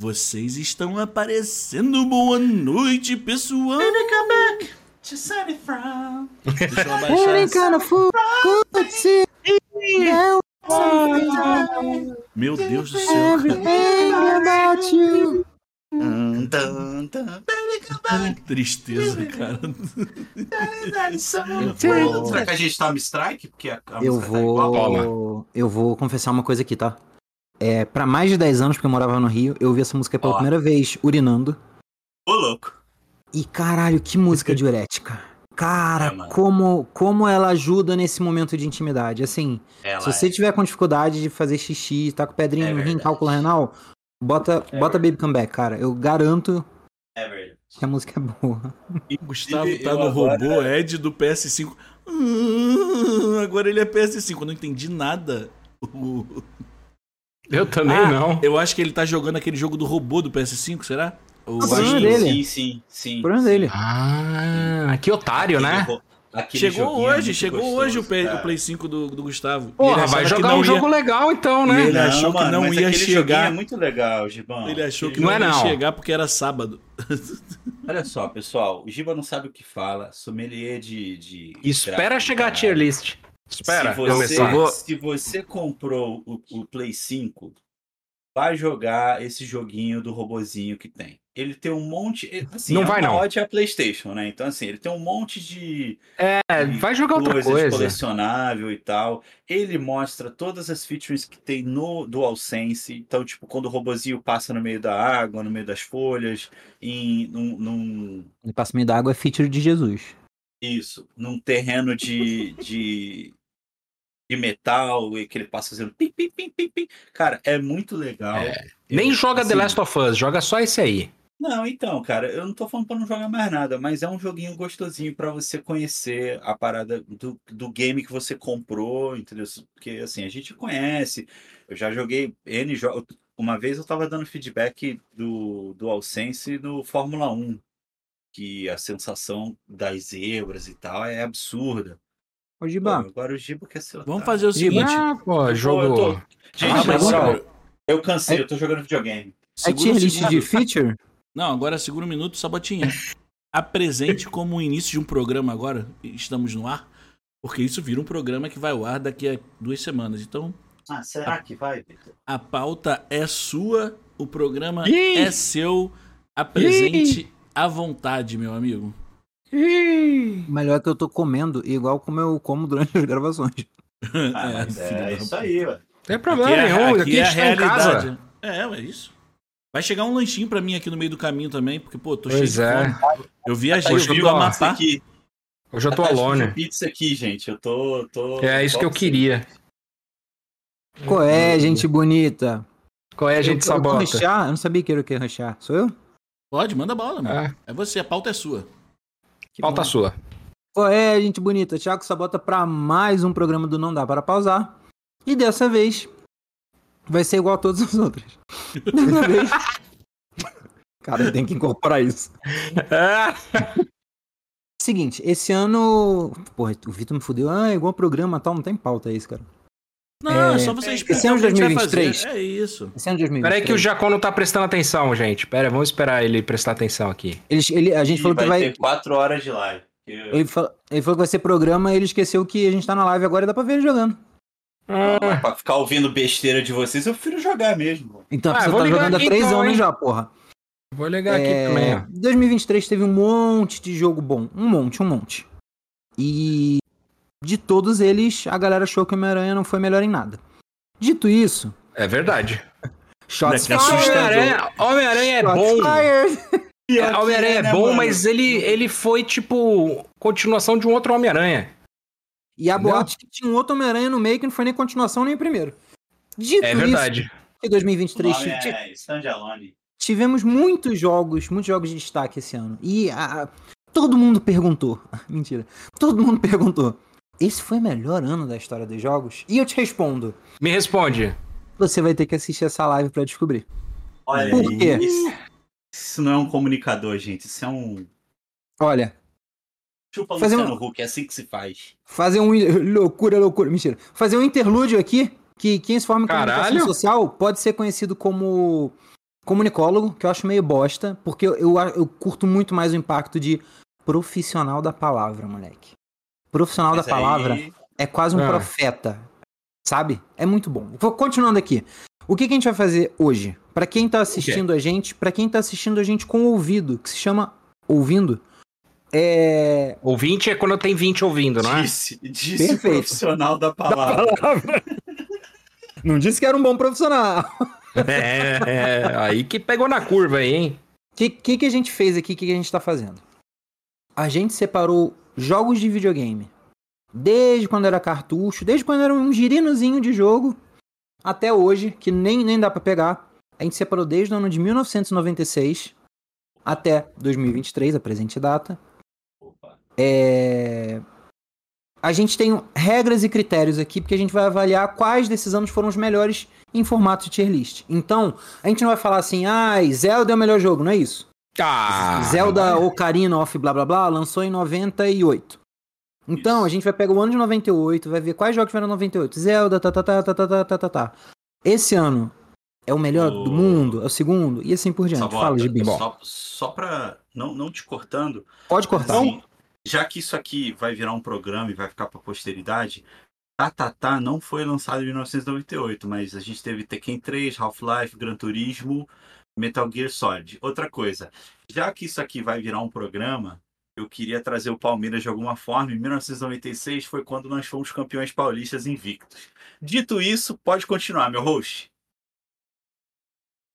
Vocês estão aparecendo. Boa noite, pessoal. To sunny from. Deixa eu abaixar. Meu Deus do céu, baby, come back. Tristeza, cara. Será que a gente toma strike? Porque a, a Eu música tá igual? vou. Eu vou confessar uma coisa aqui, tá? É, pra mais de 10 anos, porque eu morava no Rio, eu ouvi essa música pela Ó. primeira vez urinando. Ô, louco. E caralho, que música diurética. Cara, É, como, como ela ajuda nesse momento de intimidade. Assim, Ela se você é. tiver com dificuldade de fazer xixi, tá com pedrinha É no rim, verdade. cálculo renal, bota, É bota Baby Come Back, cara. Eu garanto É verdade. que a música é boa. O Gustavo tá no agora- robô Ed do PS5. Hum, Agora ele é PS5. Eu não entendi nada. O- Eu também Ah, não. Eu acho que ele tá jogando aquele jogo do robô do PS5, será? Acho problema que- dele. Sim, sim, sim. O problema dele. Ah, que otário, né? Aquele Chegou joguinho é hoje, chegou gostoso, hoje o, P- cara. o Play 5 do, do Gustavo. Porra, vai que jogar não um ia- jogo legal então, E né? ele achou que mano, não mas ia aquele chegar. é muito legal, Gibão. Ele achou que não, Não é ia não. chegar porque era sábado. Olha só, pessoal, o Giba não sabe o que fala, sommelier de. de Espera chegar a tier list. Espera, se você, vou- se você comprou o, o Play 5, vai jogar esse joguinho do robozinho que tem. Ele tem um monte. ele- Assim, Não é vai, não. ode à PlayStation, né? Então, assim, ele tem um monte de. É, vai jogar outra coisa. colecionável e tal. Ele mostra todas as features que tem no DualSense. Então, tipo, quando o robozinho passa no meio da água, no meio das folhas, em num, num- Ele passa meio da água é feature de Jesus. isso, num terreno de, de, de metal e que ele passa fazendo pim, pim, pim, pim, pim. Cara, é muito legal. É. Nem Eu, joga The assim, Last of Us, joga só esse aí. Não, então, cara, eu não tô falando pra não jogar mais nada, mas é um joguinho gostosinho pra você conhecer a parada do, do game que você comprou, entendeu? Porque, assim, a gente conhece. Eu já joguei N jogos. Uma vez eu tava dando feedback do, do AllSense no Fórmula 1, que a sensação das zebras e tal é absurda. Ô, Pô, Giba, agora o Gibo quer ser Vamos fazer o seguinte. Ah, pô, eu jogo. tô- Gente, Ah, segura- eu cansei, eu tô jogando videogame. é segura tier um list segundo. de feature? Não, agora segura um minuto, Sabotinha. Apresente como o início de um programa agora. Estamos no ar. Porque isso vira um programa que vai ao ar daqui a duas semanas. Então, Ah, será que vai, Vitor? a pauta é sua, o programa Ih! é seu. Apresente à vontade, meu amigo. Melhor que eu tô comendo igual como eu como durante as gravações. Ah, é da isso aí. Não tem Aqui problema é, nenhum. aqui Aqui, é a gente tá em casa. realidade. É, é isso. Vai chegar um lanchinho pra mim aqui no meio do caminho também, porque, pô, tô Pois cheio é. de fome. Eu viajei, eu Hoje vim eu do tô- Amapá. aqui. Hoje eu tô Tá alone. pizza aqui, gente. Eu tô. tô É isso que eu queria. Qual é, gente bonita? Qual é a gente eu, eu sabota? rushar? Eu não sabia que era o que rushar. Sou eu? Pode, manda bola, mano. É, É você, a pauta é sua. Que pauta bom. sua. Qual é, gente bonita? Thiago Sabota pra mais um programa do Não Dá Para Pausar. E dessa vez vai ser igual a todas as outras. Dessa vez. Cara, tem que incorporar isso. Seguinte, esse ano. Porra, o Vitor me fudeu. Ah, é igual programa tal, não tem pauta isso, cara. Não, é, É, só você esse ano vai 2023. fazer. É isso. Esse ano de 2023. Peraí que o Jacó não tá prestando atenção, gente. Pera, vamos esperar ele prestar atenção aqui. Ele, ele- a gente E falou que vai vai. ter quatro horas de live. Ele falou, ele falou que vai ser programa e ele esqueceu que a gente tá na live agora e dá pra ver ele jogando. Não, mas pra ficar ouvindo besteira de vocês, eu prefiro jogar mesmo. Então a Ah, pessoa vou tá jogando há aqui três então, anos hein? já, porra. Vou ligar aqui É, também, ó. 2023 teve um monte de jogo bom. Um monte, um monte. E de todos eles, a galera achou que o Homem-Aranha não foi melhor em nada. Dito isso, É verdade. shots Né, que assustador. Homem-Aranha Homem-Aranha é Shots bom. fired. É, Homem-Aranha é né, bom, mano? mas ele, ele foi, tipo, continuação de um outro Homem-Aranha. E a Entendeu? boate que tinha um outro Homem-Aranha no meio que não foi nem continuação nem o primeiro. Dito É isso, verdade. em 2023 O nome ti- é tivemos muitos jogos, muitos jogos de destaque esse ano. E a- todo mundo perguntou. Mentira. Todo mundo perguntou. Esse foi o melhor ano da história dos jogos? E eu te respondo. Me responde. Você vai ter que assistir essa live pra descobrir. Olha Por quê? Isso, isso não é um comunicador, gente. Isso é um. Olha, Chupa Fazer Luciano um- Huck, é assim que se faz. fazer um. Loucura, loucura. Mentira. Fazer um interlúdio aqui. Que quem se forma em comunicação social pode ser conhecido como. comunicólogo, que eu acho meio bosta, porque eu, eu, eu curto muito mais o impacto de profissional da palavra, moleque. Profissional Mas da palavra aí- é quase um Ah. profeta, sabe? É muito bom. Vou continuando aqui. O que, que a gente vai fazer hoje? Pra quem tá assistindo a gente, pra quem tá assistindo a gente com ouvido, que se chama ouvindo, é Ouvinte é quando tem 20 ouvindo, não é? Disse, disse Perfeito. profissional da palavra. Não disse que era um bom profissional. É, é, aí que pegou na curva aí, hein? O que, que, que a gente fez aqui? O que, que a gente tá fazendo? A gente separou jogos de videogame. Desde quando era cartucho, desde quando era um girinozinho de jogo, até hoje, que nem, nem dá pra pegar. A gente separou desde o ano de 1996 até 2023, a presente data. É... A gente tem regras e critérios aqui, porque a gente vai avaliar quais desses anos foram os melhores em formato de tier list. Então, a gente não vai falar assim, ai, Zelda é o melhor jogo, não é isso? Ah, Zelda Ocarina of blá blá blá lançou em 98. Então, Isso. a gente vai pegar o ano de 98, vai ver quais jogos tiveram em 98. Zelda, tá, tá, tá, tá, tá, tá, tá, tá, tá. Esse ano é o melhor O- do mundo, é o segundo, e assim por diante. Sabota, Fala, Gibi. só, só pra não, não te cortando, Pode cortar. assim, já que isso aqui vai virar um programa e vai ficar pra posteridade, Tatatá não foi lançado em 1998, mas a gente teve Tekken 3, Half-Life, Gran Turismo, Metal Gear Solid. Outra coisa, já que isso aqui vai virar um programa, eu queria trazer o Palmeiras de alguma forma. Em 1996 foi quando nós fomos campeões paulistas invictos. Dito isso, pode continuar, meu host.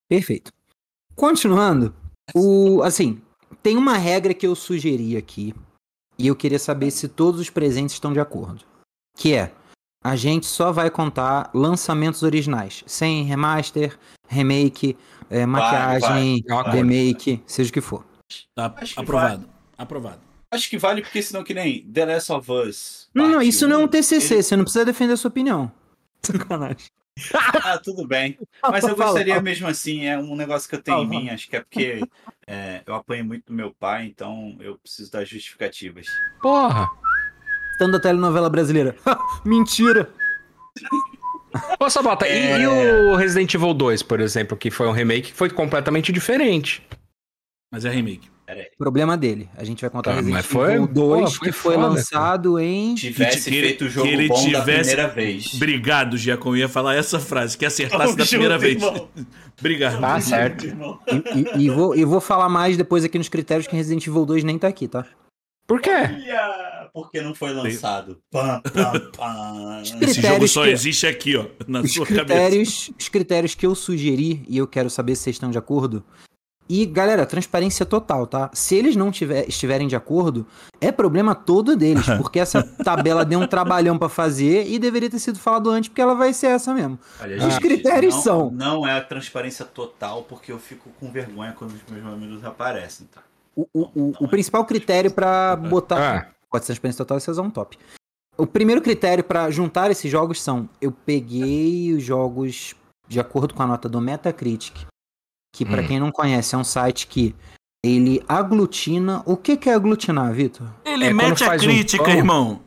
Perfeito. Continuando, o assim, tem uma regra que eu sugeri aqui e eu queria saber se todos os presentes estão de acordo. Que é, a gente só vai contar lançamentos originais, sem remaster, remake, eh, maquiagem, vai, vai. remake, seja o que for. Tá que aprovado. Aprovado. Acho que vale porque senão que nem The Last of Us. Não, não, isso não é um TCC, ele- você não precisa defender a sua opinião. Sacanagem. Ah, tudo bem. Mas eu gostaria mesmo assim, é um negócio que eu tenho em mim, acho que é porque é, eu apanho muito do meu pai, então eu preciso das justificativas. Porra. Tanto da telenovela brasileira. Mentira! Ô, Sabota, e- É. e, o Resident Evil 2, por exemplo, que foi um remake que foi completamente diferente. Mas é remake. Problema dele. A gente vai contar Tá, Resident mas foi- Evil 2, pô, foi que foi foda, lançado em. Tivesse Que ele- feito o jogo que ele bom da tivesse- primeira vez. Obrigado, Giacom. Eu ia falar essa frase, que acertasse Tamo da primeira vez. Obrigado. Tá certo. E, e- e vou, e vou falar mais depois aqui nos critérios que Resident Evil 2 nem tá aqui, tá? Por quê? Olha, porque não foi lançado. Pam, pam, pam. Esse jogo só que- existe aqui, ó, na Os sua cabeça. critérios, os critérios que eu sugeri, e eu quero saber se vocês estão de acordo. E, galera, transparência total, tá? Se eles não tiver, estiverem de acordo, é problema todo deles, porque essa tabela deu um trabalhão pra fazer e deveria ter sido falado antes, porque ela vai ser essa mesmo. Olha, Os gente, critérios não, são- Não é a transparência total, porque eu fico com vergonha quando os meus amigos aparecem, tá? O, o, o, o principal critério pra botar. Ah, Pode ser transparência total e vocês um top. O primeiro critério pra juntar esses jogos são: eu peguei os jogos de acordo com a nota do Metacritic, que pra Hum. quem não conhece é um site que ele aglutina. O que, que é aglutinar, Vitor? Ele É mete a um crítica, pão. irmão.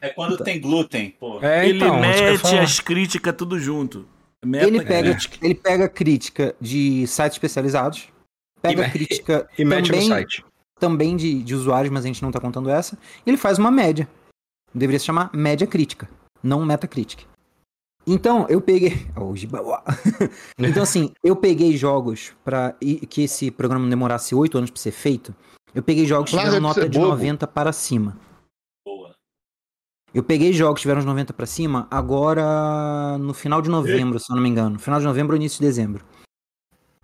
É quando tem glúten, pô. é, Ele então, ia mete as críticas tudo junto. Ele pega, Metacritic. ele pega crítica de sites especializados, pega E crítica E mete no também, site. Também de, de usuários, mas a gente não tá contando essa, e ele faz uma média. Deveria se chamar média crítica, não Metacritic. Então, eu peguei. Oh, então, assim, eu peguei jogos para que esse programa não demorasse oito anos pra ser feito. Eu peguei jogos que tiveram ser nota de bobo. 90 para cima. Boa. Eu peguei jogos que tiveram os 90 pra cima agora no final de novembro, se eu não me engano. Final de novembro ou início de dezembro.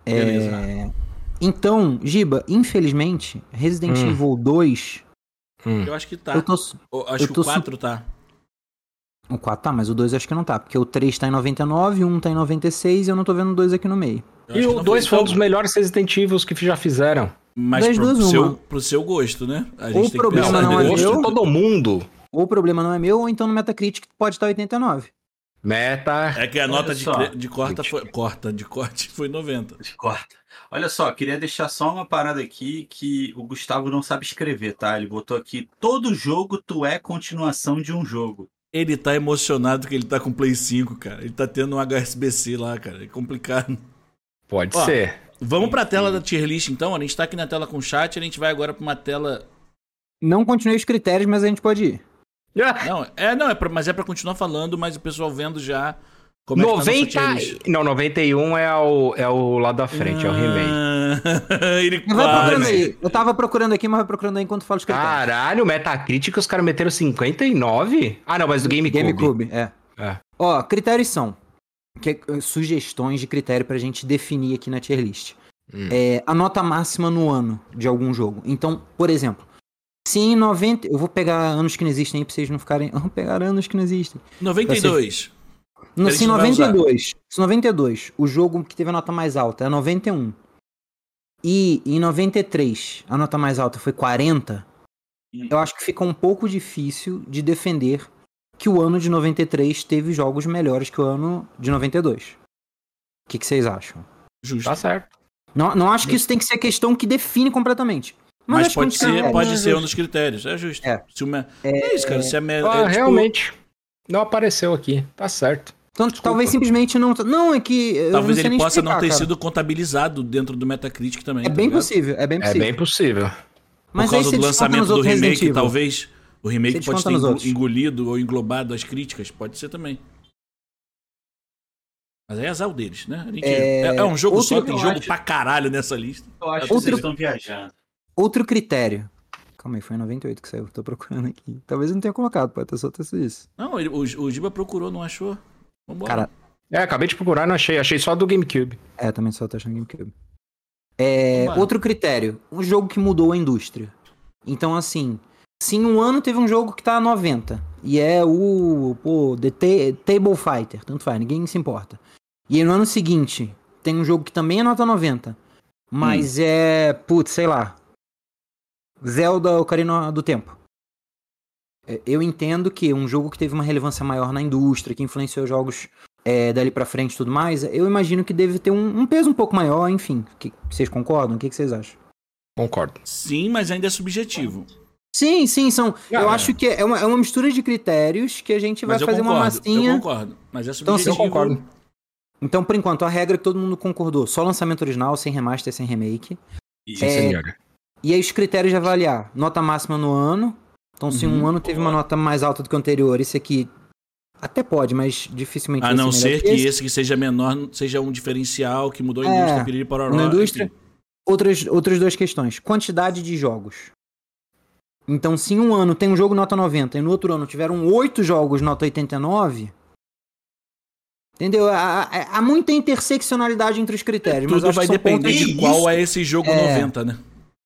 Beleza. É, Então, Giba, infelizmente, Resident Hum. Evil 2, Hum. Eu acho que tá. eu tô. Eu acho eu que o 4 tá. O 4 tá, mas o 2 eu acho que não tá, porque o 3 tá em 99, o 1 tá em 96 e eu não tô vendo o 2 aqui no meio. E que o não 2 foi um dos melhores Resident Evil que já fizeram. Mas pro, duas, seu, uma. pro seu gosto, né? A O tem que problema pensar não é gosto meu. de todo mundo. Ou o problema não é meu, ou então no Metacritic pode estar 89. Meta. É que a Olha nota de, de corta foi. Corta, de corte foi 90. Corta. Olha só, queria deixar só uma parada aqui que o Gustavo não sabe escrever, tá? Ele botou aqui: todo jogo tu é continuação de um jogo. Ele tá emocionado que ele tá com Play 5, cara. Ele tá tendo um HSBC lá, cara. É complicado. Pode Ó, ser. Vamos pra tela da tier list então. A gente tá aqui na tela com o chat, a gente vai agora pra uma tela. Não continuei os critérios, mas a gente pode ir. Não, é, não, é pra, mas é pra continuar falando, mas o pessoal vendo já como é que tá a nossa 90. tier list. Não, 91 é o, é o lado da frente, é o remake. Ah, Ele Mas vai procurando aí. Eu tava procurando aqui, mas vai procurando aí enquanto fala os critérios. Caralho, Metacritic os caras meteram 59? Ah, não, mas do GameCube. GameCube, é. É. Ó, critérios são que- eh, sugestões de critério pra gente definir aqui na tier list. Hum. É, a nota máxima no ano de algum jogo. Então, por exemplo, se em 90. Eu vou pegar anos que não existem aí pra vocês não ficarem. Vamos pegar anos que não existem. 92. No, se gente em não vai usar. 92, se em 92 o jogo que teve a nota mais alta é 91 e em 93 a nota mais alta foi 40, Hum. eu acho que fica um pouco difícil de defender que o ano de 93 teve jogos melhores que o ano de 92. O que, que vocês acham? Justo. Tá certo. Não, não acho que isso tem que ser questão que define completamente. Mas, que pode um ser, critério pode é ser um justo. dos critérios. É justo. É. Se o me- é... isso, cara. Se é, me... Ah, é, tipo, realmente. Não apareceu aqui. Tá certo. Então, talvez simplesmente não. Não, é que. Talvez não ele possa explicar, não ter cara. sido contabilizado dentro do Metacritic também. É tá bem ligado? possível, é bem É possível. bem possível. Mas Por causa do lançamento do remake, talvez o remake pode ter outros. engolido ou englobado as críticas. Pode ser também. Mas aí é azar deles, né? É, é... é um jogo outro só, que tem eu jogo acho- pra caralho nessa lista. Eu acho Outro- que vocês estão viajando. Outro critério. Calma aí, foi em 98 que saiu. Tô procurando aqui. Talvez eu não tenha colocado, pode ter só ter sido isso. Não, ele- o, o Giba procurou, não achou. Vambora. Cara, É, acabei de procurar e não achei. Achei só do GameCube. É, também só tá achando GameCube. É, outro critério. Um jogo que mudou a indústria. Então, assim, se em um ano teve um jogo que tá a 90, e é o, pô, The Ta- Table Fighter, tanto faz, ninguém se importa. E aí, no ano seguinte, tem um jogo que também é nota 90, mas é, putz, sei lá, Zelda Ocarina do Tempo. É, Eu entendo que um jogo que teve uma relevância maior na indústria, que influenciou jogos é, dali pra frente e tudo mais, eu imagino que deve ter um, um peso um pouco maior, enfim. Que, vocês concordam? O que, que vocês acham? Concordo. Sim, mas ainda é subjetivo. Sim, sim, são. Ah, eu é. acho que é uma, é uma mistura de critérios que a gente vai fazer uma concordo. massinha. Eu concordo. Mas é Então, subjetivo. assim, Eu concordo. Então, por enquanto, a regra é que todo mundo concordou. Só lançamento original, sem remaster, sem remake. E- Sim, É, senhor. E aí os critérios de avaliar. Nota máxima no ano. Então, se um Uhum. ano teve uma nota mais alta do que o anterior, esse aqui até pode, mas dificilmente A vai não ser ser que esse que seja menor seja um diferencial que mudou a É, indústria, piriri pororó, na indústria. enfim. Outras, outras duas questões. Quantidade de jogos. Então, se em um ano tem um jogo nota 90 e no outro ano tiveram oito jogos nota 89. Entendeu? Há, há- há muita interseccionalidade entre os critérios. mas eu Tudo vai depender de Isso. qual é esse jogo É. 90, né?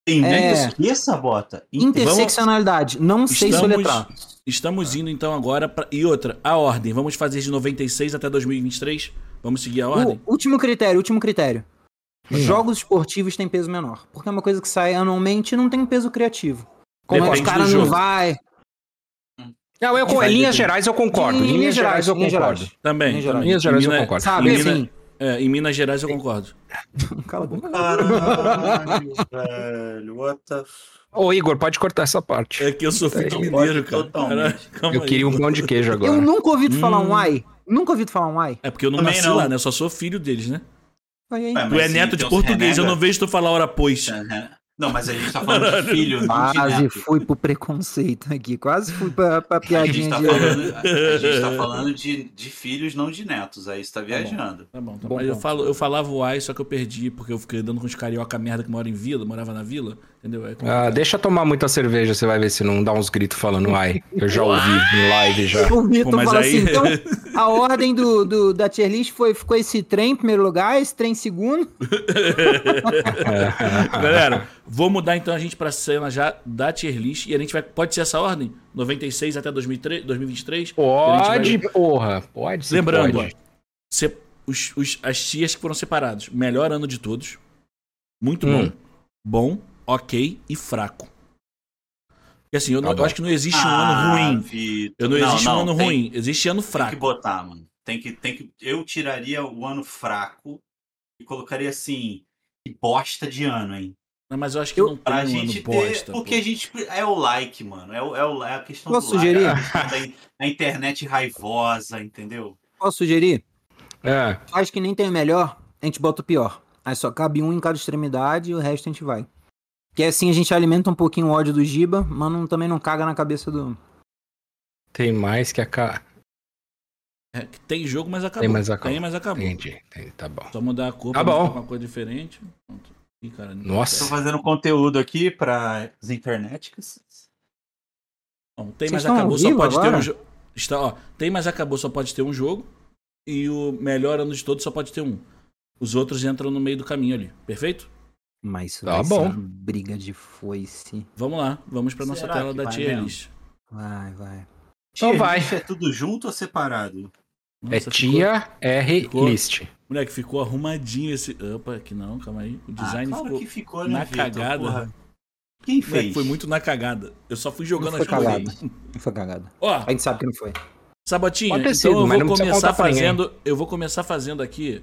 Tem É. bota. Interseccionalidade. Não sei Estamos- soletrar. Estamos indo então agora pra... E outra, a ordem. Vamos fazer de 96 até 2023? Vamos seguir a ordem? O último critério, último critério. Hum. Jogos esportivos têm peso menor. Porque é uma coisa que sai anualmente e não tem peso criativo. Como é que os Depende caras não vai. Não, eu, em linhas gerais eu concordo. Em linhas gerais eu linhas concordo. gerais. Também. Também. Minas Gerais Em eu concordo. Sabe, em, Minas, assim, é, em Minas Gerais eu concordo. Cala a boca. Caralho, velho. What the f... Ô, Igor, pode cortar essa parte. É que eu sou filho de Não mineiro, cara. totalmente. Caralho, Eu aí. queria um pão de queijo Eu agora. nunca ouvi tu falar um Hum. ai. Nunca ouvi tu falar um ai. É porque eu não Também nasci não. lá, né? Eu só sou filho deles, né? Vai aí. Ué, Tu é sim, neto de Deus português, eu renega. não vejo tu falar hora pois. Não, mas a gente tá falando de filho, não de Quase neto. fui pro preconceito aqui. Quase fui pra, pra A gente piadinha tá de. falando, a gente tá falando de, de filhos, não de netos. Aí você tá viajando. Tá bom, tá Bom bom. Mas eu, falo, eu falava o ai, só que eu perdi, porque eu fiquei andando com os carioca merda que moram em vila, morava na vila, entendeu? É Ah, deixa eu tomar muita cerveja, você vai ver se não dá uns gritos falando ai. Eu já ouvi em live já. O Vitor Pô, mas fala aí- assim, então a ordem do, do- da tier list foi, ficou esse trem em primeiro lugar, esse trem em segundo. Galera, vou mudar então a gente pra cena já da tier list e a gente vai. Pode ser essa ordem? 96 até 2003, 2023? Pode, vai- porra. Pode Lembrando, pode. se- os, os- as tiers que foram separados. Melhor ano de todos. Muito Hum. bom. Bom, ok e fraco. E assim, eu, não- Tá eu bom. acho que não existe um ano ruim. Vitor. Eu não, existe um ano tem- ruim. Existe ano Tem que fraco. botar, mano. Tem que, tem que. Eu tiraria o ano fraco e colocaria assim. Que bosta de ano, hein? Não, Mas eu acho que Eu- não tem Pra um gente ano ter. bosta. porque pô. a gente. É o like, mano. É, o, é, o, é a questão Posso do like. sugerir? é a internet raivosa, entendeu? Posso sugerir? É. Acho que nem tem o melhor, a gente bota o pior. Aí só cabe um em cada extremidade e o resto a gente vai. Que assim a gente alimenta um pouquinho o ódio do Giba, mas não- também não caga na cabeça do. Tem mais que a. Ca... É, que tem jogo, mas acabou. Tem, mas acabou. Tem, mas acabou. Entendi, entendi, tá bom. Só mudar a cor Tá pra bom. uma cor diferente. Pronto. Ih, cara, Nossa. Tô fazendo conteúdo aqui para as internéticas. Bom, tem, Vocês mas acabou, só pode ter agora? um jogo. Está, ó, tem, mas acabou, só pode ter um jogo. E o melhor ano de todos só pode ter um. Os outros entram no meio do caminho ali. Perfeito? Mas isso Tá vai bom. ser uma briga de foice. Vamos lá, vamos pra nossa Será tela da tier mesmo? list. Vai, vai. Então Tia, vai. É tudo junto ou separado? É Nossa, tia R ficou- list. Moleque, ficou arrumadinho esse. Opa, aqui não, calma aí. O design ah, claro ficou. que ficou, na né, Vitor? cagada. Porra. Quem Moleque, fez? foi muito na cagada. Eu só fui jogando Não as foi cagada. Não foi cagada. Ó, A gente sabe que não foi. Sabotinha, ter então sido, eu vou começar fazendo. Eu vou começar fazendo aqui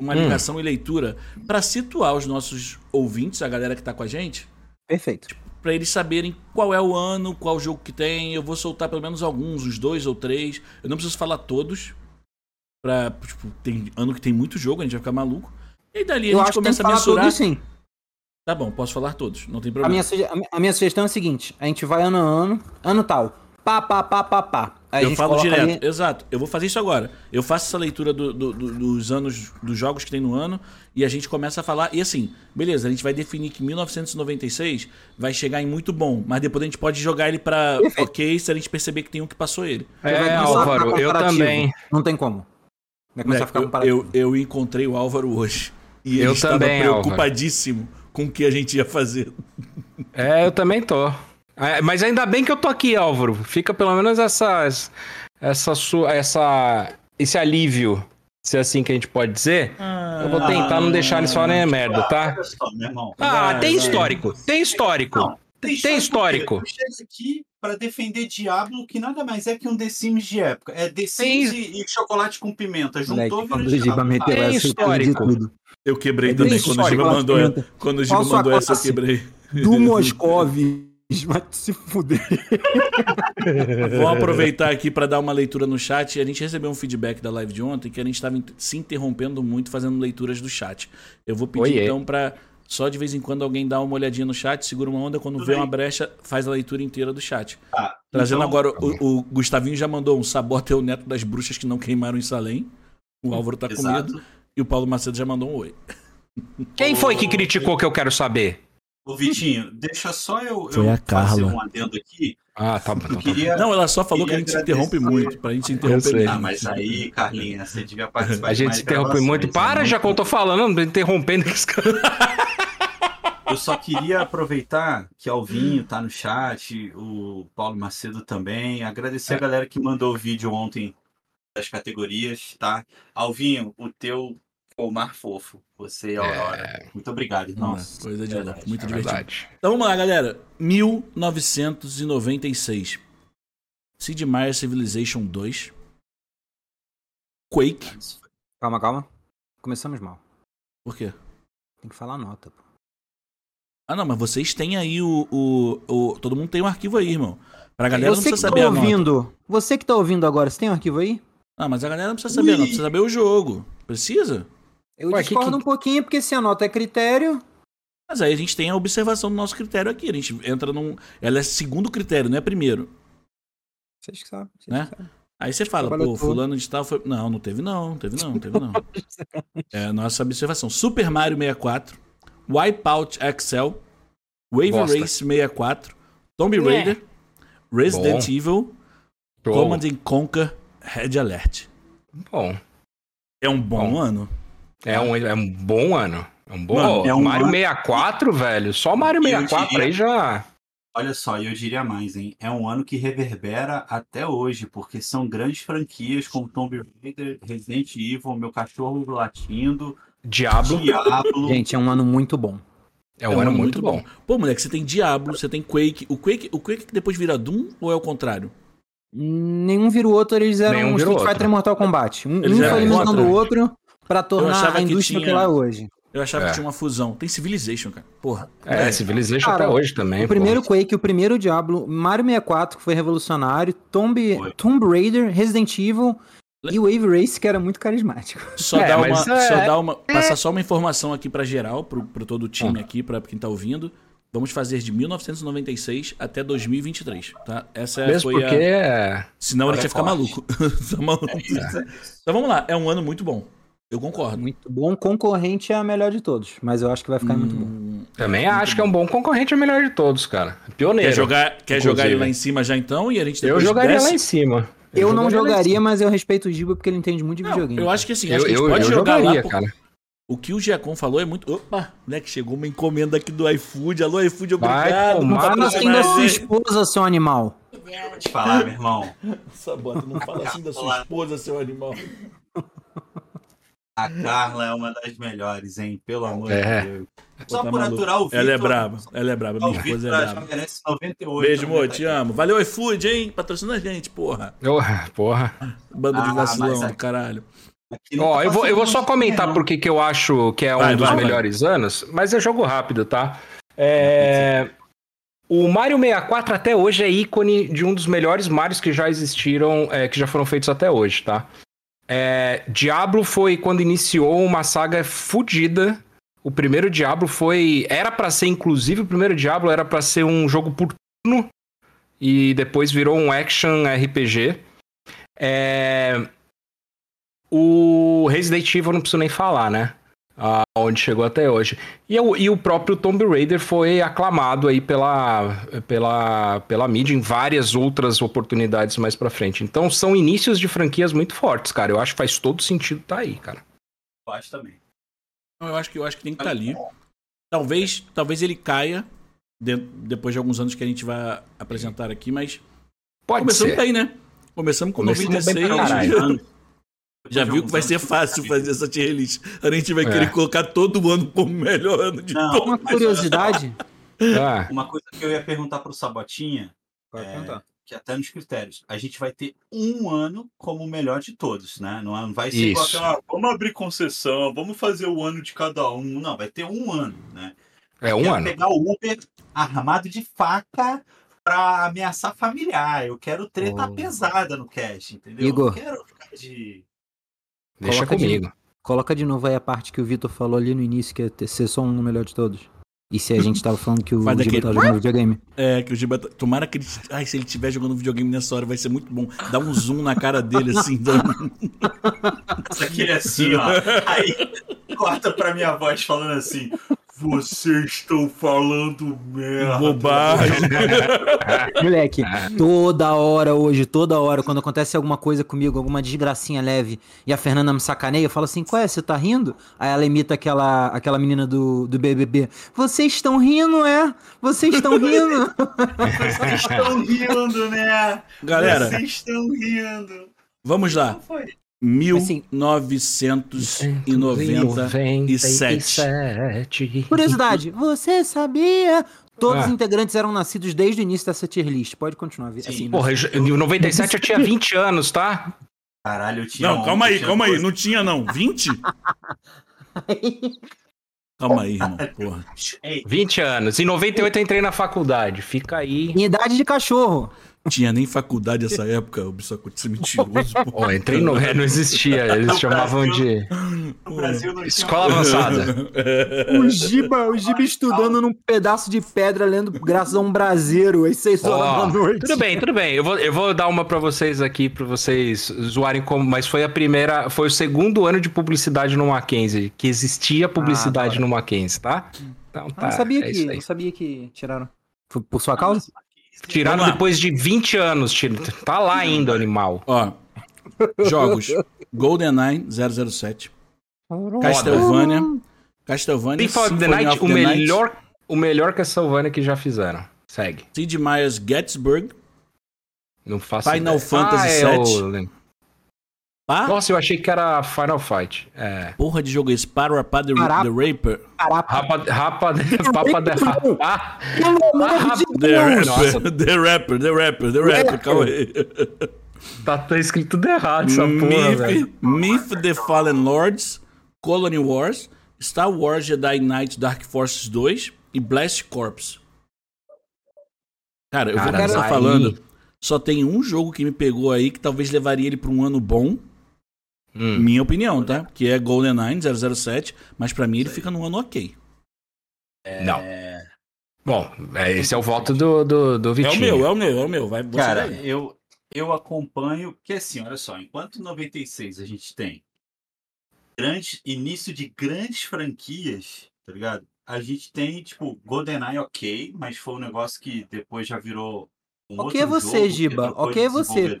uma Hum. ligação e leitura pra situar os nossos ouvintes, a galera que tá com a gente, Perfeito. Pra eles saberem qual é o ano, qual jogo que tem. Eu vou soltar pelo menos alguns, uns dois ou três. Eu não preciso falar todos. Pra, tipo, tem ano que tem muito jogo, a gente vai ficar maluco. E dali a Eu gente começa a falar mensurar. tudo sim. Tá bom, posso falar todos, não tem A problema. minha, suge- a minha- a minha sugestão é a seguinte: a gente vai ano a ano, ano tal. Pá, pá, pá, pá, pá. Aí a eu falo direto, ali- exato. Eu vou fazer isso agora. Eu faço essa leitura do- do- do- dos anos, dos jogos que tem no ano, e a gente começa a falar. E assim, beleza, a gente vai definir que 1996 vai chegar em muito bom, mas depois a gente pode jogar ele pra ok se a gente perceber que tem um que passou ele. É, Álvaro, eu também. Não tem como. Vai começar a ficar comparativo. eu, eu, eu encontrei o Álvaro hoje. E ele Eu estava também, preocupadíssimo com o que a gente ia fazer. É, eu também tô. É, mas ainda bem que eu tô aqui, Álvaro. Fica pelo menos essas, essa sua, essa, esse alívio, se é assim que a gente pode dizer. Eu vou tentar não deixar eles falarem merda, tá? Ah, tem histórico, tem histórico. Não, tem, Tem histórico. Eu chego aqui pra defender Diablo, que nada mais é que um The Sims de época. É The Sims e, e chocolate com pimenta. Juntou, Giba Diablo. É entendi histórico. Eu quebrei É também quando o Giba mandou, Pimenta. quando o Giba mandou essa, eu quebrei. Do Moscov. Vai se fuder. Vou aproveitar aqui para dar uma leitura no chat. A gente recebeu um feedback da live de ontem que a gente estava se interrompendo muito fazendo leituras do chat. Eu vou pedir Oiê. então para só de vez em quando alguém dá uma olhadinha no chat, segura uma onda, quando Tudo vê bem. uma brecha, faz a leitura inteira do chat. Tá, Trazendo então, agora, o, o Gustavinho já mandou um sabota é o neto das bruxas que não queimaram em Salém. O Álvaro tá com medo. E o Paulo Macedo já mandou um oi. Quem foi que criticou que eu quero saber? Ô, Vitinho, deixa só eu, Foi eu a fazer Carla. um adendo aqui. Ah, tá bom. Tá, bom. queria... Não, ela só falou que a gente se interrompe muito. Pra gente interromper. Ah, mas aí, Carlinha, você devia participar A gente se interrompe muito. Para né? já que eu tô falando, não tô interrompendo. esse cara. Eu só queria aproveitar que Alvinho tá no chat, o Paulo Macedo também. Agradecer É. a galera que mandou o vídeo ontem das categorias, tá? Alvinho, o teu o mar fofo. Você e a Aurora. Muito obrigado. Nossa, coisa de Verdade. louco. Muito É divertido. verdade. Então vamos lá, galera. 1996. Sid Meier Civilization 2. Quake. Calma, calma. Começamos mal. Por quê? Tem que falar a nota. pô. Ah, não, mas vocês têm aí o. o, o- todo mundo tem um arquivo aí, irmão. Pra galera não Você que precisa tá saber a nota. ouvindo, você que tá ouvindo agora, você tem um arquivo aí? Ah, mas a galera não precisa saber a nota, precisa saber o jogo. Precisa? Eu Ué, que- discordo que- um pouquinho, porque se a nota é critério, Mas aí a gente tem a observação do nosso critério aqui. A gente entra num. Ela é segundo critério, não é primeiro. vocês que sabem. vocês Né? que sabem. Aí você fala, Trabalhou pô, tudo. fulano de tal foi. Não, não teve não, não teve não, não teve não. É a nossa observação. Super Mario 64, Wipeout Excel, Wave Bosta. Race 64, Tomb É. Raider, Resident Bom. Evil, Show. Command and Conquer, Red Alert. Bom, É um bom, Bom. ano. É um, é um bom ano. É um bom Mano, é um Mario ano- 64, velho. Só Mario Eu 64 diria- aí já. Olha só, e eu diria mais, hein? É um ano que reverbera até hoje, porque são grandes franquias como Tomb Raider, Resident Evil, Meu Cachorro Latindo, Diablo. Diablo. Gente, é um ano muito bom. É um ano muito bom. Pô, moleque, você tem Diablo, você tem Quake. O Quake, o Quake que depois vira Doom ou é o contrário? Nenhum vira o outro, eles eram Nenhum um Street. Fighter e Mortal Kombat. Um, um foi eliminando o outro pra tornar a que indústria tinha- que lá é hoje. Eu achava É. que tinha uma fusão. Tem Civilization, cara. Porra. É, Civilization Cara, até hoje também. O primeiro pô. Quake, o primeiro Diablo, Mario 64, que foi revolucionário, Tomb, Foi. Tomb Raider, Resident Evil E o Wave Race, que era muito carismático. Só É, dar uma, mas é- só dar uma, passar só uma informação aqui pra geral, pro, pro todo o time aqui, pra quem tá ouvindo. Vamos fazer de 1996 até 2023, tá? Essa Mesmo foi porque a... é. Senão a gente ia ficar maluco. Tá maluco. Então vamos lá, é um ano muito bom. Eu concordo. Muito bom. Concorrente é a melhor de todos. Mas eu acho que vai ficar muito bom. Hum, Também muito acho que é um bom concorrente, é o melhor de todos, cara. Pioneiro. Quer jogar, quer jogar ele lá em cima já então? E a gente Eu jogaria desce? lá em cima. Eu, não lá em jogaria, mas eu respeito o Giba porque ele entende muito de Não, videogame. eu acho que assim, Eu, acho que a gente eu, pode eu jogar jogaria, lá. por- cara. O que o Giacom falou é muito. Opa, moleque, chegou uma encomenda aqui do iFood. Alô, iFood, obrigado. por Fala assim da sua esposa, seu animal. Vou te falar, meu irmão. Sabota, não fala assim da sua esposa, seu animal. A Carla é uma das melhores, hein? Pelo amor É. de Deus. Pô, Só tá por maluco. aturar o Vitor. Ela é braba, ela é braba, minha esposa é braba. merece 98. Beijo, né, amor, tá te amo. Valeu, iFood, hein? Patrocina a gente, porra. Eu, porra. Banda de Ah, vacilão aqui- caralho. Ó, tá eu vou, eu vou só comentar não. por que que eu acho que é um Vai, dos vai, vai. melhores anos, mas é jogo rápido, tá? É, O Mario 64 até hoje é ícone de um dos melhores Marios que já existiram, é, que já foram feitos até hoje, tá? É, Diablo foi quando iniciou uma saga fodida. O primeiro Diablo foi. Era pra ser, inclusive, o primeiro Diablo era pra ser um jogo por turno. E depois virou um action RPG. É, O Resident Evil não preciso nem falar, né? Ah, onde chegou até hoje. E, o- e o próprio Tomb Raider foi aclamado aí pela, pela, pela mídia em várias outras oportunidades mais pra frente. Então são inícios de franquias muito fortes, cara. Eu acho que faz todo sentido tá aí, cara. Eu acho também. Eu acho que eu acho que tem que estar ali. Talvez, talvez ele caia de- depois de alguns anos que a gente vai apresentar aqui, mas Pode começamos ser. bem, né? Começamos com Começamos bem pra 96. Já viu que vai ser fácil fazer essa tier list. A gente vai É. querer colocar todo ano como o melhor ano de Não. todos. Uma curiosidade. Ah, Uma coisa que eu ia perguntar pro Sabotinha, é, que até nos critérios, a gente vai ter um ano como o melhor de todos, né? Não não vai ser igual aquela, vamos abrir concessão, vamos fazer o ano de cada um. Não, vai ter um ano, né? é um Quero ano. pegar o Uber armado de faca pra ameaçar familiar. Eu quero treta Oh. pesada no cast, entendeu? Igor. Eu não quero ficar de. Deixa Coloca de- comigo. Coloca de novo aí a parte que o Vitor falou ali no início, que é ser só um no melhor de todos. E se a gente tava falando que o Giba daquele- tava jogando videogame. É, que o Giba. tá- Tomara que ele. Ai, se ele estiver jogando videogame nessa hora, vai ser muito bom. Dá um zoom na cara dele, assim. dá um- Isso aqui é assim, ó. Aí corta pra minha voz falando assim. Vocês estão falando merda. Bobagem. Moleque, toda hora hoje, toda hora, quando acontece alguma coisa comigo, alguma desgracinha leve, e a Fernanda me sacaneia, eu falo assim, qual é, você tá rindo? Aí ela imita aquela, aquela menina do, do BBB. Vocês estão rindo, é? Vocês estão rindo? Vocês estão rindo, né? Galera, Vocês estão rindo. vamos lá. Não foi? Assim, 1997. Curiosidade, você sabia? Todos os Ah. integrantes eram nascidos desde o início dessa tier list. Pode continuar, Sim. assim, Porra, em 97 eu tinha 20 anos, tá? Caralho, eu tinha. Não, um- calma aí, calma aí. doze. Não tinha, não. 20? Calma aí, irmão. Porra. Ei, 20 anos. Em 98 eu entrei na faculdade. Fica aí. Em idade de cachorro. Tinha nem faculdade nessa época, o Biscoito ser mentiroso. Ó, entrei no. é, Não existia. Eles chamavam de. no Brasil não tinha. Escola avançada. O Giba, o Giba estudando num pedaço de pedra, lendo graças a um braseiro, às 6 horas Ó, da noite. tudo bem, tudo bem. Eu vou, eu vou dar uma pra vocês aqui, pra vocês zoarem como. Mas foi a primeira. Foi o segundo ano de publicidade no Mackenzie. Que existia publicidade Ah, no Mackenzie, tá? Então Eu tá. não sabia é que, não sabia que tiraram. Foi por sua causa? Tiraram depois de 20 anos. tira- Tá lá ainda, o animal. Ó, jogos. GoldenEye 007. Castlevania. Castlevania. Thief of the Symphony Night, of o the Night, melhor, o melhor Castlevania que já fizeram. Segue. Sid Meier's Gettysburg. Não faço Final ideia. Fantasy ah, é VII. o- Pá? Nossa, eu achei que era Final Fight. É. Porra de jogo esse. Parapá the, Pará- the Raper. Rapa, rapa, papa de rapa. The Nossa. Rapper, the Rapper, the Rapper, the Rapper. Calma aí. tá, tá escrito tudo errado essa porra, velho. Myth, Myth the Fallen Lords. Colony Wars. Star Wars Jedi Knight Dark Forces 2 e Blast Corps. Cara, eu vou Cara, começar falando. Só tem um jogo que me pegou aí que talvez levaria ele pra um ano bom. Hum. Minha opinião, tá? Que é GoldenEye 007, mas pra mim ele fica num ano ok. Não. Bom, é, esse é o voto do, do, do É Vitinho. o meu, é o meu, é o meu. Vai, você Cara, vai. eu, eu acompanho, porque assim, olha só, enquanto 96 a gente tem grande, início de grandes franquias, tá ligado? A gente tem, tipo, GoldenEye ok, mas foi um negócio que depois já virou um Ok outro você, jogo, que Giba, trocou ok você.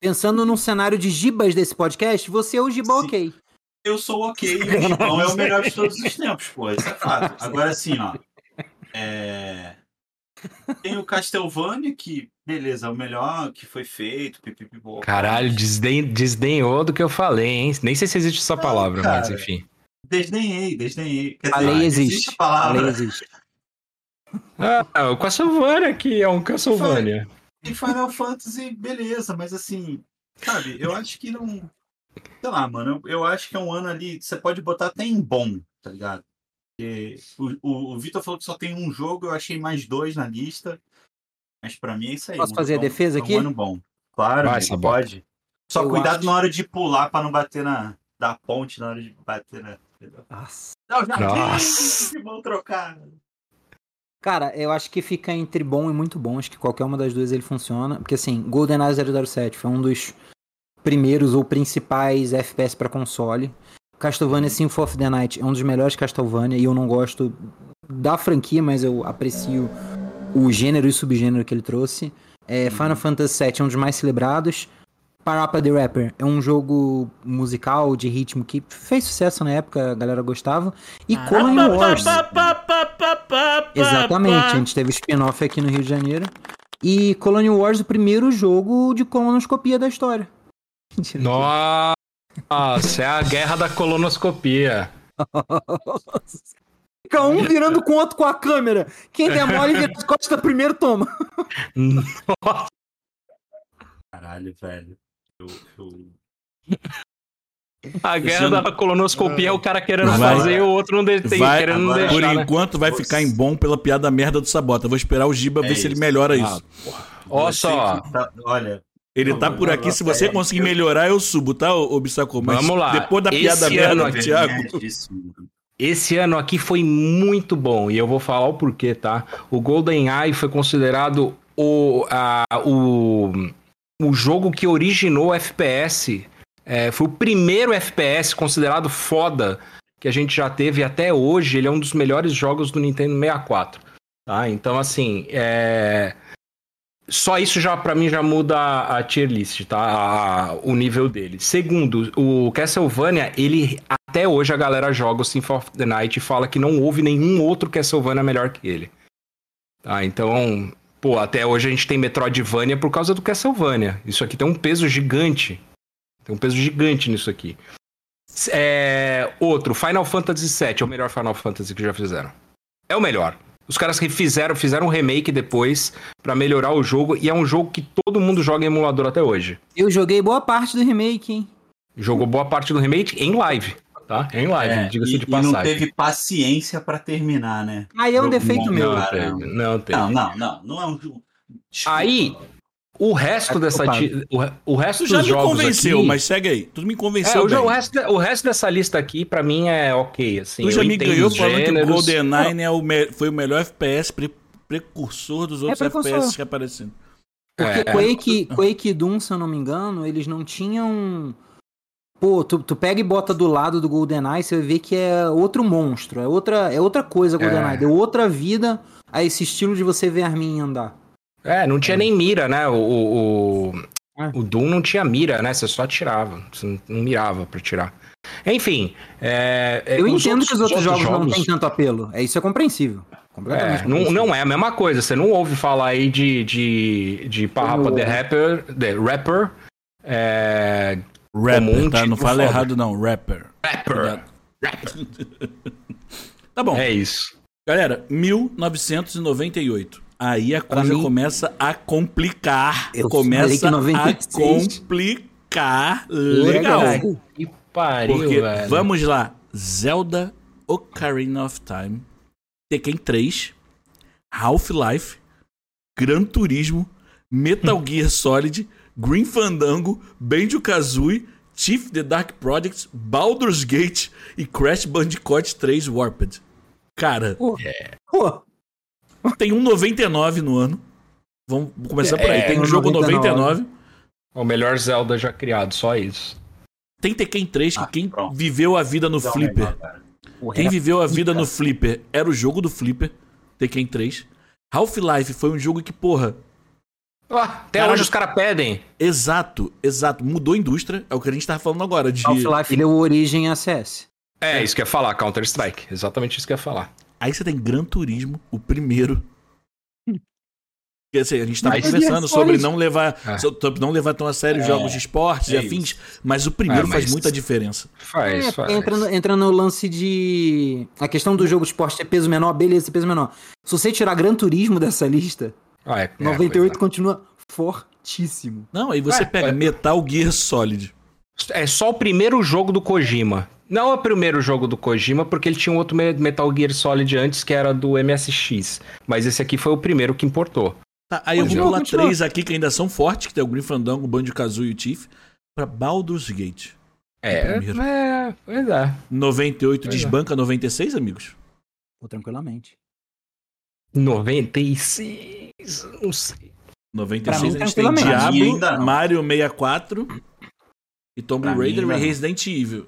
Pensando num cenário de gibas desse podcast, você é o giba Sim. ok. Eu sou ok e o Gibão é o melhor de todos os tempos, pô, isso é fato. Agora assim, ó, é... Tem o Castlevania, que, beleza, é o melhor que foi feito, pipipipô. Caralho, desden, desdenhou do que eu falei, hein? Nem sei se existe essa Não, palavra, mas cara. enfim. Desdenhei, desdenhei. Quer A lei existe. a A palavra. lei existe. Ah, o Castlevania que é um Castlevania. E Final Fantasy, beleza, mas assim, sabe, eu acho que não. Sei lá, mano, eu, eu acho que é um ano ali. Você pode botar até em bom, tá ligado? Porque o, o, o Vitor falou que só tem um jogo, eu achei mais dois na lista. Mas pra mim é isso aí. Posso um- fazer a é um- defesa é um aqui? ano bom. Claro, Vai, amigo, pode. Só Eu cuidado acho- na hora de pular pra não bater na. Da ponte na hora de bater na. Nossa. Não, já Nossa. que vão trocar. Cara, eu acho que fica entre bom e muito bom. Acho que qualquer uma das duas ele funciona. Porque assim, GoldenEye 007 foi um dos primeiros ou principais FPS pra console. Castlevania Symphony of the Night é um dos melhores Castlevania e eu não gosto da franquia, mas eu aprecio o gênero e subgênero que ele trouxe. É, Final Fantasy VII é um dos mais celebrados. Parappa the Rapper é um jogo musical de ritmo que fez sucesso na época, a galera gostava. E Colony Wars. Exatamente, a gente teve o spin-off aqui no Rio de Janeiro. E Colony Wars, o primeiro jogo de colonoscopia da história. Nossa, é a guerra da colonoscopia. Fica um virando com o outro com a câmera. Quem der mole vira as costas primeiro, toma. Caralho, velho. Eu, eu... A guerra ano- da colonoscopia é o cara querendo Vai- fazer e o outro não de- tem, Vai, querendo não agora- por deixar, né? enquanto vai Você- ficar em bom pela piada merda do Sabota. Vou esperar o Giba É ver se ele isso. melhora Ah, isso. Ó você só, tá- olha, Ele Não, tá não, por não, aqui, não, se você é, conseguir eu- melhorar, eu subo, tá, Bissacô? Mas Vamos lá. depois da piada Esse merda ano- do Thiago... esse ano aqui foi muito bom e eu vou falar o porquê, tá? O GoldenEye foi considerado o, a, o, o jogo que originou o FPS. É, foi o primeiro FPS considerado foda que a gente já teve até hoje. Ele é um dos melhores jogos do Nintendo 64. Tá? Então, assim, é... só isso já para mim já muda a tier list, tá? A- o nível dele. Segundo, o Castlevania, ele até hoje a galera joga o Symphony of the Night e fala que não houve nenhum outro Castlevania melhor que ele. Tá? Então, pô, até hoje a gente tem Metroidvania por causa do Castlevania. Isso aqui tem um peso gigante. Tem um peso gigante nisso aqui. É, outro, Final Fantasy VII é o melhor Final Fantasy que já fizeram. É o melhor. Os caras refizeram, fizeram um remake depois pra melhorar o jogo e é um jogo que todo mundo joga em emulador até hoje. Eu joguei boa parte do remake, hein? Jogou boa parte do remake em live, tá? Em live, É, diga-se de e não passagem. teve paciência pra terminar, né? Aí é um defeito meu. Não cara. teve, não teve. Não, não, não. Não é um. Aí, o resto Tá dessa. O, o resto Tu já dos me jogos convenceu, aqui, mas segue aí. Tu me É, convenceu o, jo- bem. o resto, o resto dessa lista aqui, pra mim, é ok. Assim, Tu já me ganhou falando que o. GoldenEye é o foi o melhor FPS pre- precursor dos outros precursor. FPS que apareceram. Porque É. Quake, Quake e Doom, se eu não me engano, eles não tinham. Pô, tu, tu pega e bota do lado do GoldenEye, você vai ver que é outro monstro, é outra, é outra coisa GoldenEye, É. deu outra vida a esse estilo de você ver a arminha andar. É, não tinha nem mira, né? O, o, É. o Doom não tinha mira, né? Você só atirava. Você não- não mirava pra tirar. Enfim. é, é, Eu entendo que os outros jogos, não jogos- têm tanto apelo, é isso é compreensível. Completamente É, não, não é a mesma coisa. Você não ouve falar aí de, de, de Parrapa Como- The Rapper, The Rapper, é, Rapper, Comum, tá? Não tipo fala foda. errado, não. Rapper. Rapper. Cuidado. Tá bom. É isso. Galera, 1998. Aí a coisa mim- começa a complicar. Eu falei começa que 96. a complicar legal. Legal. Que pariu, Porque, velho. vamos lá, Zelda Ocarina of Time, Tekken 3, Half-Life, Gran Turismo, Metal Gear Solid, Green Fandango, Banjo-Kazooie, Chief the Dark Projects, Baldur's Gate e Crash Bandicoot 3 Warped. Cara, pô, tem um 99 no ano. Vamos começar por aí. É, Tem um jogo 99. 99. O melhor Zelda já criado, só isso. Tem Tekken 3, que Ah, quem pronto. viveu a vida no Então, Flipper. Quem viveu a vida no Flipper era o jogo do Flipper, Tekken 3. Half-Life foi um jogo que, porra, até Caralho. hoje os caras pedem. exato, exato, mudou a indústria. É o que a gente tava falando agora. De... Half-Life deu origem a CS. É, isso que eu ia falar, Counter-Strike. Exatamente isso que eu ia falar. Aí você tem Gran Turismo, o primeiro. Que, assim, a gente tava Mas- conversando Mas- sobre não levar, É. sobre não levar tão a sério É, jogos de esportes e é afins, mas o primeiro É, faz mas- muita diferença. Faz, É, faz. entra, no, entra no lance de. A questão do jogo de esporte ter peso menor, beleza, peso menor. Se você tirar Gran Turismo dessa lista, Ah, é, é, 98 pois continua fortíssimo. Não, aí você Ué, pega ué. Metal Gear Solid. é. É só o primeiro jogo do Kojima. Não é o primeiro jogo do Kojima, porque ele tinha um outro Me- Metal Gear Solid antes, que era do MSX. Mas esse aqui foi o primeiro que importou. Tá, aí eu vou Continua, pular três aqui que ainda são fortes, que tem o Grim Fandango, o Banjo Kazooie e o Chief, pra Baldur's Gate. É, primeiro. é, pois é. 98 Pois é. desbanca 96, amigos? Pô, tranquilamente. 96, não sei. 96 mim, a gente tem mim Diablo, ainda não. Mario 64 e Tomb Pra mim Raider ainda e. Resident Evil.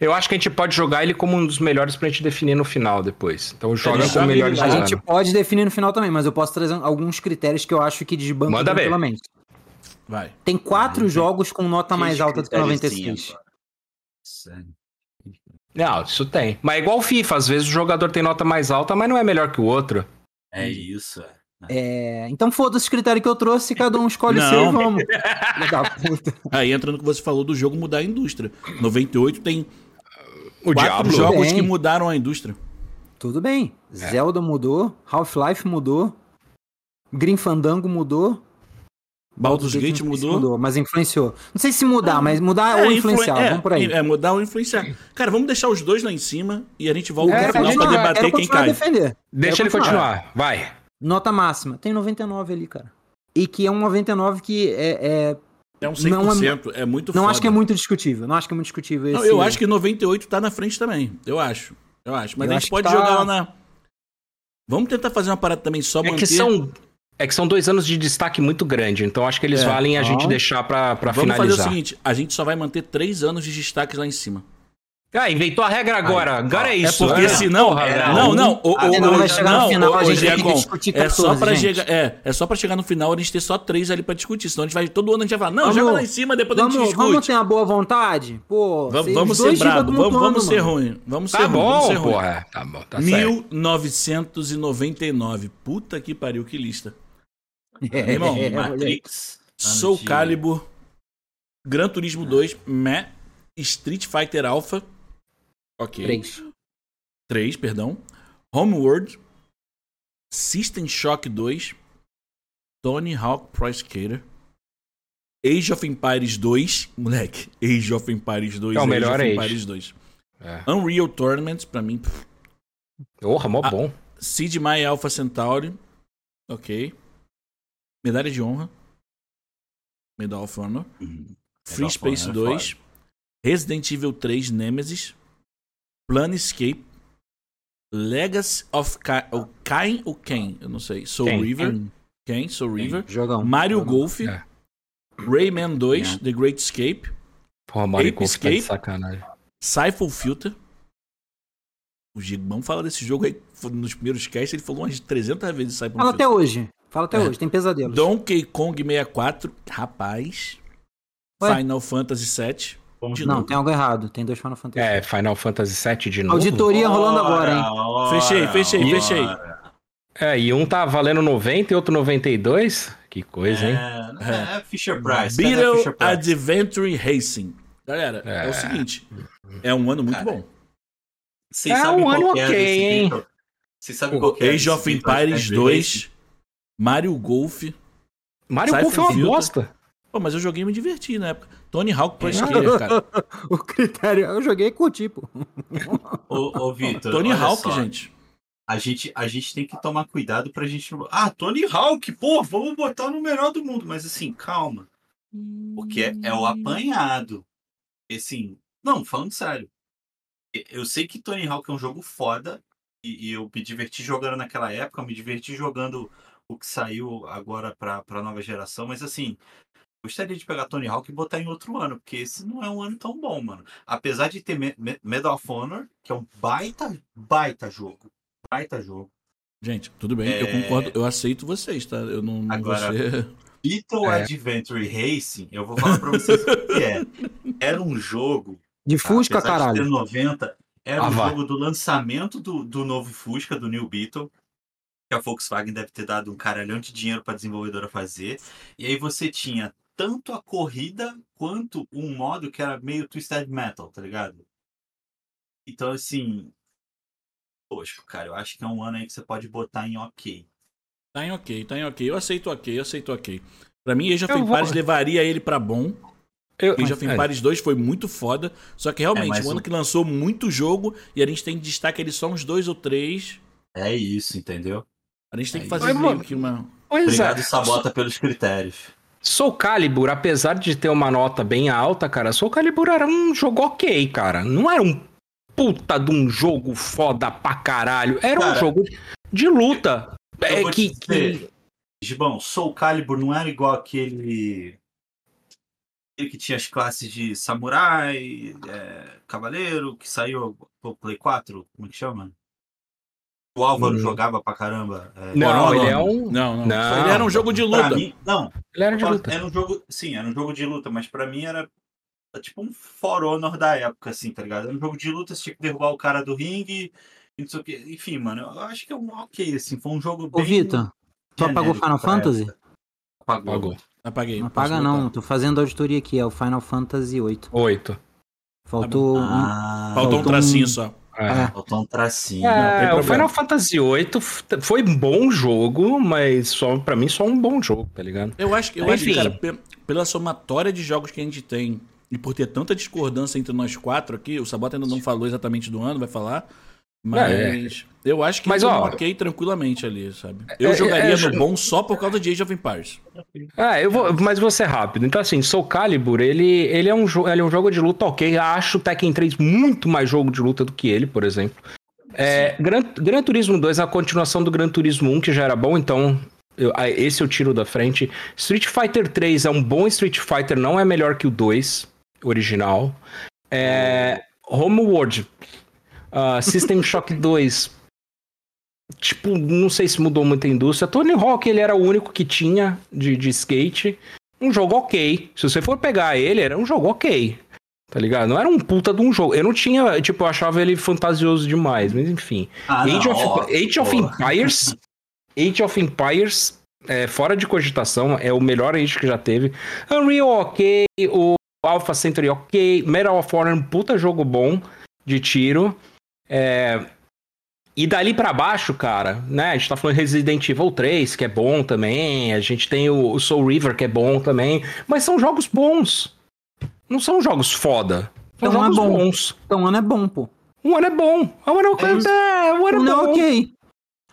Eu acho que a gente pode jogar ele como um dos melhores pra gente definir no final depois. Então joga Ele com melhores A gente pode definir no final também, mas eu posso trazer alguns critérios que eu acho que desbancam Manda tranquilamente. Vai. Tem quatro Uhum. jogos com nota mais alta do que critériozinho 96. agora. Sério. Não, isso tem. Mas é igual o FIFA, às vezes o jogador tem nota mais alta, mas não é melhor que o outro. É isso, é. É, então foda-se os critérios que eu trouxe, cada um escolhe o seu e vamos. Filha da puta. Aí entra no que você falou do jogo mudar a indústria. 98 tem O quatro Diablo. jogos Bem. que mudaram a indústria. Tudo bem. É. Zelda mudou, Half-Life mudou, Green Fandango mudou. Baldur's Gate Gate não se mudou. mas influenciou. Não sei se mudar, mas mudar ou influ- influenciar. é, vamos por aí. É, mudar ou influenciar. Cara, vamos deixar os dois lá em cima e a gente volta É, no final pra continuar, debater quem continuar cai. defender. Deixa ele continuar. Vai. Nota máxima. Tem 99 ali, cara. E que é um 99 que é, é- É um Não 100%. é, muito não foda. acho que é muito discutível. Não acho que é muito discutível Não, esse- eu acho que 98 tá na frente também. Eu acho. Eu acho. Mas Eu a gente pode tá- jogar lá na. Vamos tentar fazer uma parada também só É manter. que são. É que são dois anos de destaque muito grande, então acho que eles É. valem a gente Ó. deixar pra, pra Vamos fazer o finalizar. seguinte: a gente só vai manter três anos de destaque lá em cima. Ah, inventou a regra agora. agora é isso. é porque né? senão. Era não, não. O, o, final o- vai chegar no não, final, o- a gente que é só 14, pra gente. chegar, é, é só pra chegar no final a gente ter só três ali pra discutir. Senão a gente vai. Todo ano a gente vai falar, não, Vamos- joga lá em cima, depois a gente Vamos, discute. vamos ter uma boa vontade? Pô, Vamos, vamos ser brabo, vamos, vamos ser ruim. Vamos ser Tá ruim, vamos ser bom, ruim. porra. Tá bom, tá certo. 1999. Puta que pariu, que lista. É, Irmão, é, Matrix. Soul ano de- Calibur, Gran Turismo 2, Meh, Street Fighter Alpha. Ok. Três. 3, perdão. Homeworld, System Shock 2, Tony Hawk Pro Skater, Age of Empires 2, moleque, Age of Empires 2, É o Age melhor of Age. Empires 2. É. Unreal Tournament, pra mim, Porra, mó Ah, bom. Sid My Alpha Centauri, ok. Medalha de Honra, Medal of Honor, Uhum. Free of Space Honor é 2, Resident Evil 3 Nemesis, Planescape, Legacy of Ka o Kain ou Ken, eu não sei, Soul Ken. River, Ken, Soul River, Jogão. Mario Jogão. Golf, É. Rayman 2, É. The Great Escape, Porra, Mario Ape Golf tá de Escape. sacanagem. Siphon Filter. O Gigmão fala desse jogo aí nos primeiros casts, ele falou umas 300 vezes Siphon Fala Filter. até hoje. Fala até É. hoje. Tem pesadelos. Donkey Kong 64, rapaz. Ué? Final Fantasy 7. Vamos De Não, novo. tem algo errado. Tem dois Final Fantasy. É, Final Fantasy VII de novo. Auditoria rolando agora, hein? Ora, Fechei, fechei, ora. fechei. É, e um tá valendo 90 e outro 92. Que coisa, hein? É, é Fisher Price. cadê a Beetle Fisher Price? Adventure Racing. Galera, é. É. o seguinte. É um ano muito Cara, bom. Vocês É sabem um qual ano que é ok, hein? Vocês sabem qual que é Age of Empires Adventure 2. Mario Golf. Mario Golf é uma Filter. bosta. Pô, mas eu joguei e me diverti na época. Tony Hawk É. Pro Skater, cara. o critério. Eu joguei e curti, pô. Ô, ô Vitor, Tony olha Hawk, só. gente. A gente, a gente tem que tomar cuidado pra gente não... Ah, Tony Hawk, pô, vamos botar no melhor do mundo. Mas assim, calma. Porque é, é o apanhado. E, Assim, não, falando sério. Eu sei que Tony Hawk é um jogo foda e, e eu me diverti jogando naquela época, me diverti jogando que saiu agora pra, pra nova geração, mas assim, gostaria de pegar Tony Hawk e botar em outro ano, porque esse não é um ano tão bom, mano. Apesar de ter Me- Me- Medal of Honor, que é um baita, baita jogo. Baita jogo. Gente, tudo bem, eu É. concordo, eu aceito vocês, tá? Eu não, não vou Agora- ser... Beetle É. Adventure Racing, eu vou falar pra vocês o que é. Era um jogo De Fusca, apesar de caralho. ter 90, era Ah, um vá. jogo do lançamento do, do novo Fusca, do New Beetle. Que a Volkswagen deve ter dado um caralhão de dinheiro pra desenvolvedora fazer. E aí você tinha tanto a corrida quanto um modo que era meio Twisted Metal, tá ligado? Então, assim. Poxa, cara, eu acho que é um ano aí que você pode botar em ok. Tá em ok, tá em ok. Eu aceito ok, eu aceito ok. Pra mim, Age of vou- Empires levaria ele pra bom. Eu, Age of é, Empires 2 foi muito foda. Só que realmente, mas um ano que lançou muito jogo e a gente tem de destaque ele só uns dois ou três. É isso, entendeu? A gente tem que É fazer isso. meio que uma. Pois Obrigado, é. Sabota, pelos critérios. Soul Calibur, apesar de ter uma nota bem alta, cara, Soul Calibur era um jogo ok, cara. Não era um puta de um jogo foda pra caralho. Era um Cara, jogo de luta. eu É que, dizer, que- Gibão, Soul Calibur não era igual aquele. Aquele que tinha as classes de samurai, é, cavaleiro, que saiu pro Play 4, como é que chama? O Álvaro Hum. jogava pra caramba. é, Não, ele é um- Não, não. Não. Ele era um jogo de luta. mim, não, Ele era de luta. era um jogo. Sim, era um jogo de luta, mas pra mim era tipo um For Honor da época, assim, tá ligado? Era um jogo de luta, você tinha que derrubar o cara do ringue, e não sei o quê. Enfim, mano, eu acho que é um ok, assim, foi um jogo Ô, bem. Vitor, tu apagou Final Fantasy? Apagou. Pagou. Apaguei. Não apaga botar. não, tô fazendo auditoria aqui, é o Final Fantasy VIII. Oito. Faltou um... Ah, Faltou um Faltou tracinho um- só. É. Faltou um tracinho. É, o. Final Fantasy VIII foi um bom jogo, mas só para mim só um bom jogo, tá ligado? Eu acho que, eu acho que Enfim. cara, pe- pela somatória de jogos que a gente tem e por ter tanta discordância entre nós quatro aqui, o Sabota ainda não falou exatamente do ano, vai falar. Mas eu acho que Mas, ó, no ok tranquilamente ali, sabe? Eu é- jogaria é- no bom só por causa de Age of Empires. Ah, eu vou, mas vou ser rápido. Então, assim, Soul Calibur, ele, ele, é um ele é um jogo de luta ok. Acho o Tekken 3 muito mais jogo de luta do que ele, por exemplo. É, Gran, Gran Turismo 2 é a continuação do Gran Turismo 1, que já era bom, então eu- esse eu tiro da frente. Street Fighter 3 é um bom Street Fighter, não é melhor que o 2 original. É, Homeworld, ah, System Shock 2. Tipo, não sei se mudou muito a indústria. Tony Hawk, ele era o único que tinha de, de skate. Um jogo ok. Se você for pegar ele, era um jogo ok. Tá ligado? Não era um puta de um jogo. Eu não tinha, tipo, eu achava ele fantasioso demais, mas enfim. Ah, não, Age, of, ó, Age of. Empires. Age of Empires, é, fora de cogitação, é o melhor Age que já teve. Unreal ok, o Alpha Centauri ok, Medal of Honor, um puta jogo bom de tiro. É, e dali pra baixo, cara, né? A gente tá falando de Resident Evil 3, que é bom também. A gente tem o, Soul River, que é bom também. Mas são jogos bons. Não são jogos foda. São Então é jogos bom. bons. Então, ano é bom, pô. Um ano é bom. Um ano é, isso. é, um ano é é bom. ok.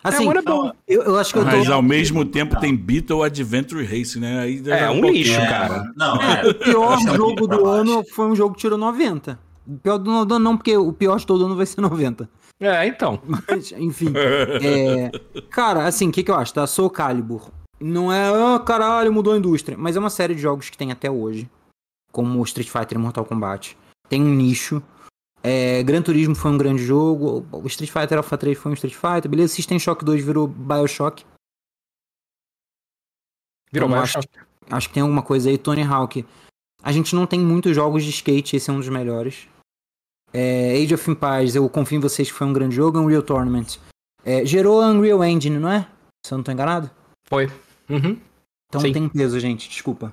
Assim, um ano é bom. eu, eu acho que eu tô... Mas ao mesmo tempo tem Beetle Adventure Racing, né? Aí É, um pouquinho. lixo, É, cara. Não, O pior é um jogo do ano foi um jogo que tirou 90. Pior do ano não, porque o pior de todo ano vai ser 90. É, então. Mas, enfim. é, cara, assim, o que, que eu acho? Tá? Soul Calibur. Não é, ah, caralho, mudou a indústria. Mas é uma série de jogos que tem até hoje. Como Street Fighter e Mortal Kombat. Tem um nicho. É, Gran Turismo foi um grande jogo. O Street Fighter Alpha 3 foi um Street Fighter. Beleza, System Shock 2 virou Bioshock. Virou Então, baixo. acho, acho que tem alguma coisa aí. Tony Hawk. A gente não tem muitos jogos de skate, esse é um dos melhores. É, Age of Empires, eu confio em vocês que foi um grande jogo. Unreal Tournament. É, gerou a Unreal Engine, não é? Se eu não tô enganado. Foi. Uhum. Então Sim. tem peso, gente, desculpa.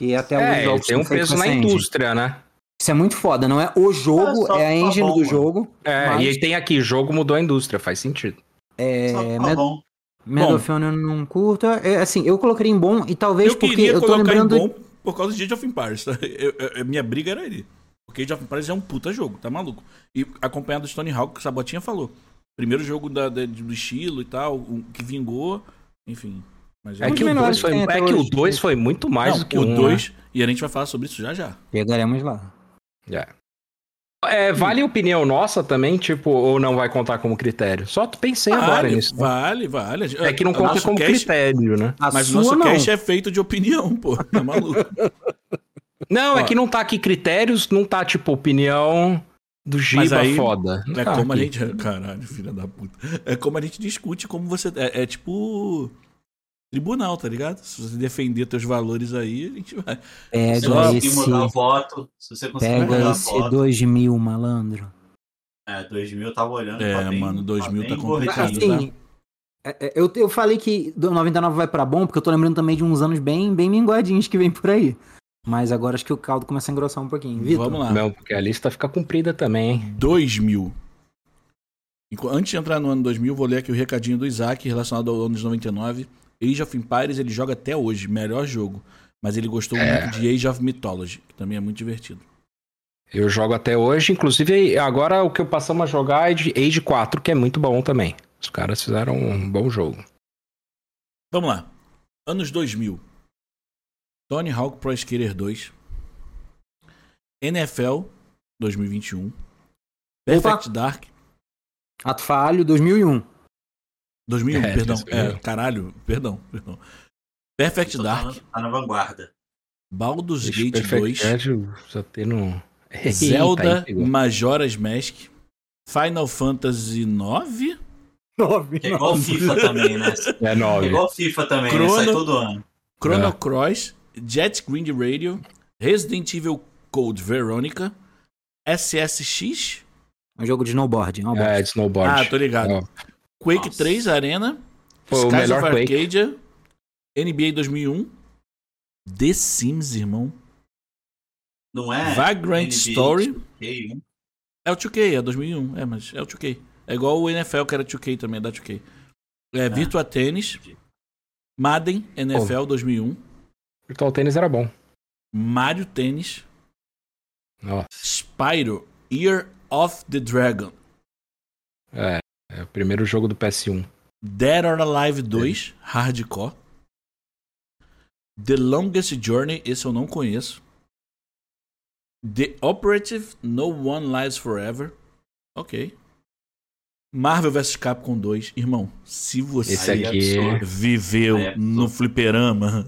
E até É, jogos tem um peso na engine. indústria, né? Isso é muito foda, não é o jogo, É, é a tá engine bom, do jogo. É, Mas- e aí tem aqui, jogo mudou a indústria, faz sentido. É, tá Med- bom. Medal of Honor não curto. É, assim, eu colocaria em bom e talvez Eu porque queria eu tô colocar lembrando. em bom por causa de Age of Empires, tá? Eu- eu- minha briga era ele. Porque Age of Empires é um puta jogo, tá maluco? E acompanhado do Tony Hawk, que o Sabotinha falou. Primeiro jogo da, da- do estilo e tal, o que vingou, enfim. Mas É Um que o melhores 2 foi, é que o hoje. 2 foi muito mais Não, do que o um. 2, e a gente vai falar sobre isso já já. Pegaremos lá. É, vale opinião nossa também, tipo, ou não vai contar como critério? Só pensei agora Vale, nisso. né? vale, vale. É que não conta como cast- critério, né? A Mas o nosso não. cast é feito de opinião, pô. Tá maluco? Não, é Ó. que não tá aqui critérios, não tá, tipo, opinião do Giba aí foda. Não É tá como a aqui. gente. Caralho, filha da puta. É como a gente discute como você. É, é tipo. Tribunal, tá ligado? Se você defender teus valores aí, a gente vai. Pega Se Só você conseguir esse, mudar o voto, se você conseguir pega mudar o esse voto. 2 mil, malandro. É, 2000 eu tava olhando. É, tá bem, mano, 2000 tá bem complicado, gordinho. Assim, é- é, eu, eu falei que do 99 vai pra bom, porque eu tô lembrando também de uns anos bem, bem minguadinhos que vem por aí. Mas agora acho que o caldo começa a engrossar um pouquinho. Vitor? Vamos lá. Não, porque a lista fica comprida também, hein? 2000. Enqu- Antes de entrar no ano 2000, vou ler aqui o recadinho do Isaac relacionado ao ano de 99. Age of Empires ele joga até hoje, melhor jogo. Mas ele gostou muito de Age of Mythology, que também é muito divertido. Eu jogo até hoje, inclusive agora o que eu passamos a jogar é de Age 4, que é muito bom também. Os caras fizeram um bom jogo. Vamos lá. Anos 2000. Tony Hawk Pro Skater 2. NFL 2021. Perfect Dark Ato Falho, 2001. 2001, É, perdão. 2001. É, caralho, perdão, perdão. Perfect Tô Dark, Tá, na vanguarda. Baldur's Gate Perfect 2, Dark, só tendo... Eita, Zelda pegou. Majora's Mask, Final Fantasy 9, Que é igual FIFA também, né? É É 9. igual FIFA também, né? Chrono- Sai todo ano. Chrono É. Cross, Jet Green Radio, Resident Evil Code Veronica, SSX, É um jogo de snowboard. Uma É, de snowboard. ah, tô ligado. Ó, Quake Nossa. 3 Arena, Foi o Skies melhor of Quake. Arcadia, NBA 2001, The Sims, irmão, Não é? Vagrant NBA, Story, 2K, né? é o 2K, é 2001, é, mas é o 2K. É igual o NFL que era 2K também, é da 2K. É Virtua Tennis, Madden NFL 2001, Virtual Tennis era bom. Mario Tennis, Nossa, Spyro, Year of the Dragon, é, é o primeiro jogo do PS1. Dead or Alive 2, Hardcore, The Longest Journey, esse eu não conheço. The Operative No One Lives Forever. Ok. Marvel vs Capcom 2. Irmão, se você Esse aqui, viveu é no fliperama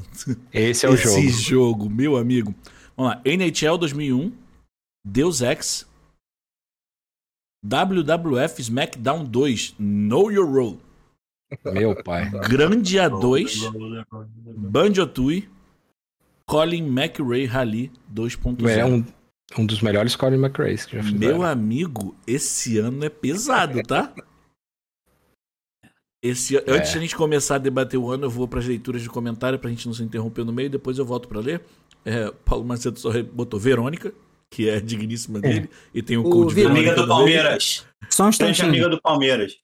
esse é o esse jogo. jogo, meu amigo. Vamos lá. NHL 2001, Deus Ex, WWF SmackDown 2, Know Your Role, Meu pai. Grande A2, Banjo-Tooie, Colin McRae Rally 2.0. É um, um dos melhores Colin McRae que já fizeram. Meu amigo, esse ano é pesado, tá? Esse, É. Antes de a gente começar a debater o ano, eu vou para as leituras de comentário pra gente não se interromper no meio, depois eu volto pra ler. É, Paulo Macedo só botou Verônica, que é digníssima dele, e tem o, O Code Verônica Amiga do. Palmeiras. Só um instantinho. amiga do Palmeiras.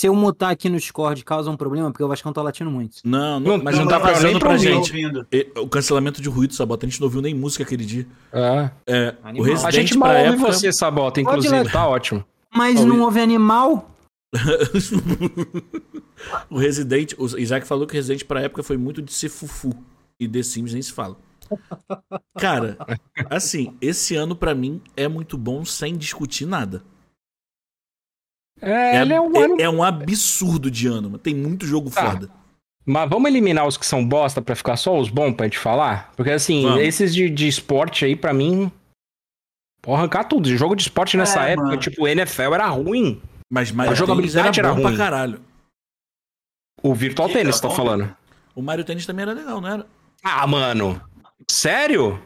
Se eu mutar aqui no Discord causa um problema, porque eu acho que eu tô latindo muito. Não, não, Não- mas não, não tá vazando pra pra gente. O cancelamento de ruído, Sabota, a gente não ouviu nem música aquele dia. Ah, É, o. Resident a gente mal pra ouve época... você, Sabota, inclusive. Tá ótimo. Mas Ó, não houve animal? o Resident, o Isaac falou que o Resident pra época foi muito de ser fufu. E The Sims nem se fala. Cara, assim, esse ano pra mim é muito bom sem discutir nada. É, ele é um ano. é um absurdo de ano, mano. Tem muito jogo Tá. foda. Mas vamos eliminar os que são bosta pra ficar só os bons pra gente falar? Porque assim, Vamos. esses de, de esporte aí, pra mim. Pode arrancar tudo. Jogo de esporte nessa É, época, mano. tipo, NFL era ruim. Mas Mario A jogabilidade era era bom pra ruim. caralho. O Virtual era tá falando. O Mario Tennis também era legal, não era? Ah, mano. Sério?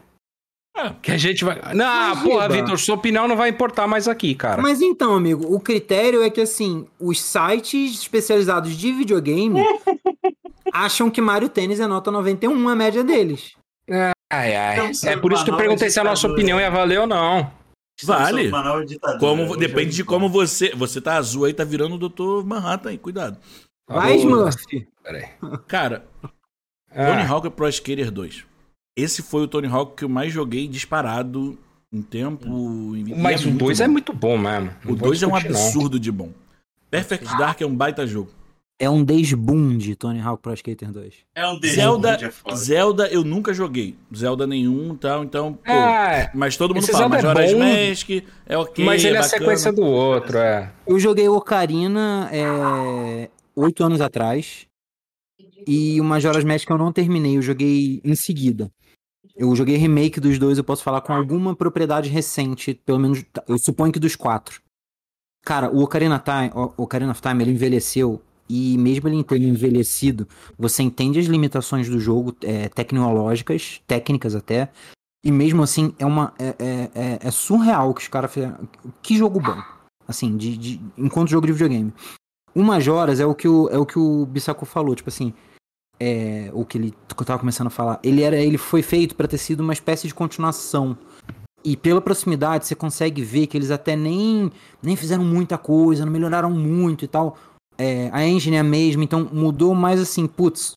É. Que a gente vai. Não, Mas, porra. Vitor, sua opinião não vai importar mais aqui, cara. Mas então, amigo, o critério é que assim, os sites especializados de videogame acham que Mario Tênis é nota 91 a média deles. Ai, ai. Não, É por isso que eu perguntei se a nossa opinião ia valer ou não. Vale. Como, depende de como você. Você tá azul aí, tá virando o Dr. Manhattan aí, cuidado. Vai? Smurf. Peraí. Cara, Tony Ah, Hawk Pro Skater 2. Esse foi o Tony Hawk que eu mais joguei disparado em tempo. Em... mas e o muito 2 é muito bom mesmo. Não O vou 2 é um não. absurdo de bom. Perfect Dark é um baita jogo. É um desbunde, Tony Hawk Pro Skater 2. É um Zelda, é. Zelda eu nunca joguei. Zelda nenhum e tal, então, pô. É, mas todo mundo fala, Zelda é Majora's bom, Mask é ok, mas ele é a bacana. sequência do outro, é. Eu joguei Ocarina é, oito anos atrás. E o Majora's Mask eu não terminei, eu joguei em seguida. Eu joguei remake dos dois, eu posso falar com alguma propriedade recente, pelo menos, eu suponho que dos quatro. Cara, o Ocarina, Time, o Ocarina of Time, ele envelheceu, e mesmo ele tendo envelhecido, você entende as limitações do jogo, é, tecnológicas, técnicas até, e mesmo assim, é uma é, é- é- é surreal que os caras fizeram. Que jogo bom. Assim, de, de- enquanto jogo de videogame. O Majoras é o que o, é o, que o Bissaco falou, tipo assim. É, o que ele que eu tava começando a falar. Ele, era, ele foi feito pra ter sido uma espécie de continuação. E pela proximidade, você consegue ver que eles até nem, nem fizeram muita coisa, não melhoraram muito e tal. É, a engine é a mesma, então mudou mais assim, putz,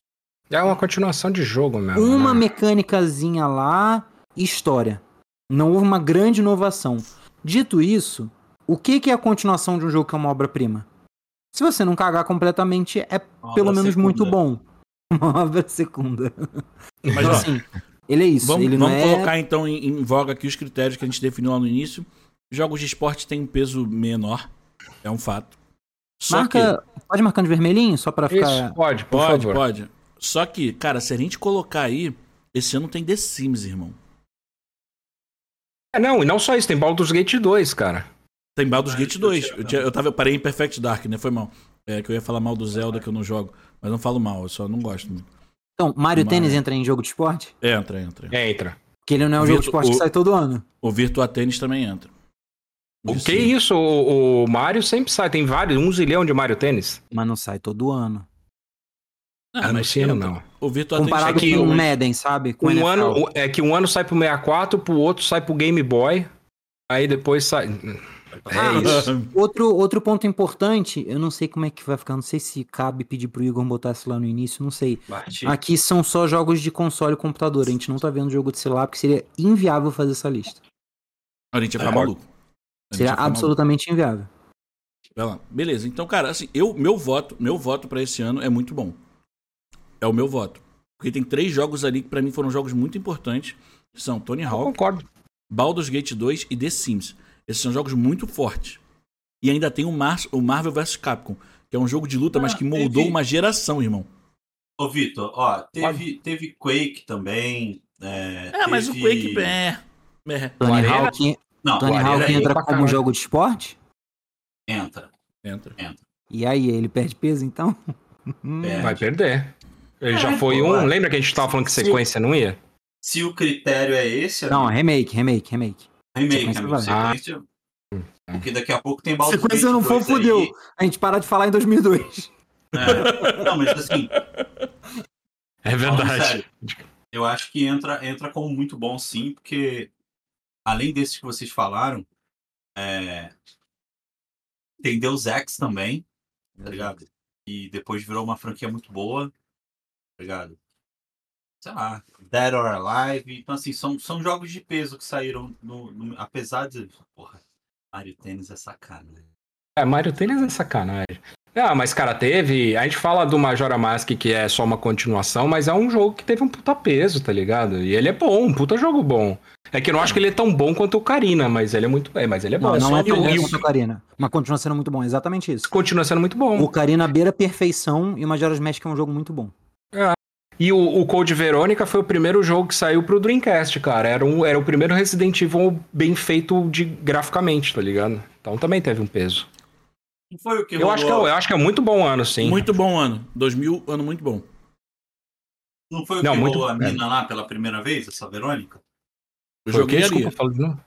É uma continuação de jogo mesmo. uma né? mecânicazinha lá e história. Não houve uma grande inovação. Dito isso, o que, que é a continuação de um jogo que é uma obra-prima? Se você não cagar completamente, é Uma pelo menos segunda. muito bom. Uma obra segunda. Mas, Então, assim, ele é isso. vamos ele não vamos é... colocar então em, em voga aqui os critérios que a gente definiu lá no início. Jogos de esporte têm um peso menor, é um fato. Só Marca... Pode marcar de vermelhinho, só pra Isso, ficar... pode, por Pode, favor. pode. Só que, cara, se a gente colocar aí, esse ano tem The Sims, irmão. É, não, e não só isso, tem Baldur's Gate 2, cara. Tem Baldur's Ah, Gate eu 2. tinha- Eu, tinha- eu tava, eu parei em Perfect Dark, né? Foi mal. É que eu ia falar mal do Zelda que eu não jogo. Mas não falo mal, eu só não gosto. Então, Mario Mario. Tennis entra em jogo de esporte? Entra, entra. Entra. Porque ele não é um O jogo de esporte que o- sai todo ano. O Virtua Tennis também entra. O que isso? O, o Mario sempre sai, tem vários, um zilhão de Mario Tênis. Mas não sai todo ano. Ah, Ah, não mas entra. não. O Virtua Comparado é que com o Madden, sabe? Com Um NFL. ano, é que um ano sai pro 64, pro outro sai pro Game Boy, aí depois sai... Ah, É isso. Outro, outro ponto importante, eu não sei como é que vai ficar, não sei se cabe pedir pro Igor botar isso lá no início, não sei. Aqui são só jogos de console e computador, a gente não tá vendo jogo de celular, porque seria inviável fazer essa lista. A gente ia ficar É. maluco. Seria ia ficar maluco. absolutamente inviável. Vai lá. Beleza. Então, cara, assim, eu, meu voto, meu voto para esse ano é muito bom. É o meu voto. Porque tem três jogos ali que pra mim foram jogos muito importantes. que São Tony Hawk, concordo. Baldur's Gate 2 e The Sims. Esses são jogos muito fortes. E ainda tem o, Mar o Marvel vs Capcom, que é um jogo de luta, mas Ah, que moldou teve- uma geração, irmão. Ô, Vitor, ó, teve, teve Quake também. É, É, mas o teve- Quake é. é. Tony? Hawk, Não, Tony Hawk aí, entra como caralho. jogo de esporte? entra. Entra. E aí, ele perde peso então? É. Vai perder. Ele já É, foi pô, um. é. Lembra que a gente tava falando que sequência não ia? Se o critério é esse, Não, amigo, remake, remake, remake. Remake, sequência amigo, sequência. Porque daqui a pouco tem Baldur's Sequência Gate não for, 2 aí. fudeu. A gente para de falar em 2002. É. Não, mas assim, É Falando sério, eu acho que entra, entra como muito bom, sim, porque além desses que vocês falaram, é, tem Deus Ex também, tá ligado? E depois virou uma franquia muito boa, tá ligado? Sei lá, Dead or Alive. Então, assim, são, são jogos de peso que saíram, no, no- apesar de. Porra, Mario Tênis é sacana. É, Mario Tênis é sacanagem. Ah, mas cara, teve. A gente fala do Majora Mask que é só uma continuação, mas é um jogo que teve um puta peso, tá ligado? E ele é bom, um puta jogo bom. É que eu não acho que ele é tão bom quanto o Karina, mas ele é muito bem, mas ele é bom. Não, não só é tão o- bom quanto o Karina. Mas continua sendo muito bom, exatamente isso. continua sendo muito bom. O Karina beira a perfeição e o Majora's Mask é um jogo muito bom. E o, o Code Verônica foi o primeiro jogo que saiu pro Dreamcast, cara. Era, um, era o primeiro Resident Evil bem feito de, graficamente, tá ligado? Então também teve um peso. Não foi o que Eu acho, que é, eu acho que é muito bom ano, sim. Muito bom ano. 2000, ano muito bom. Não foi o Não, que muito- rolou a é. mina lá pela primeira vez, essa Verônica? Eu Foi joguei ali. Desculpa, fala de novo.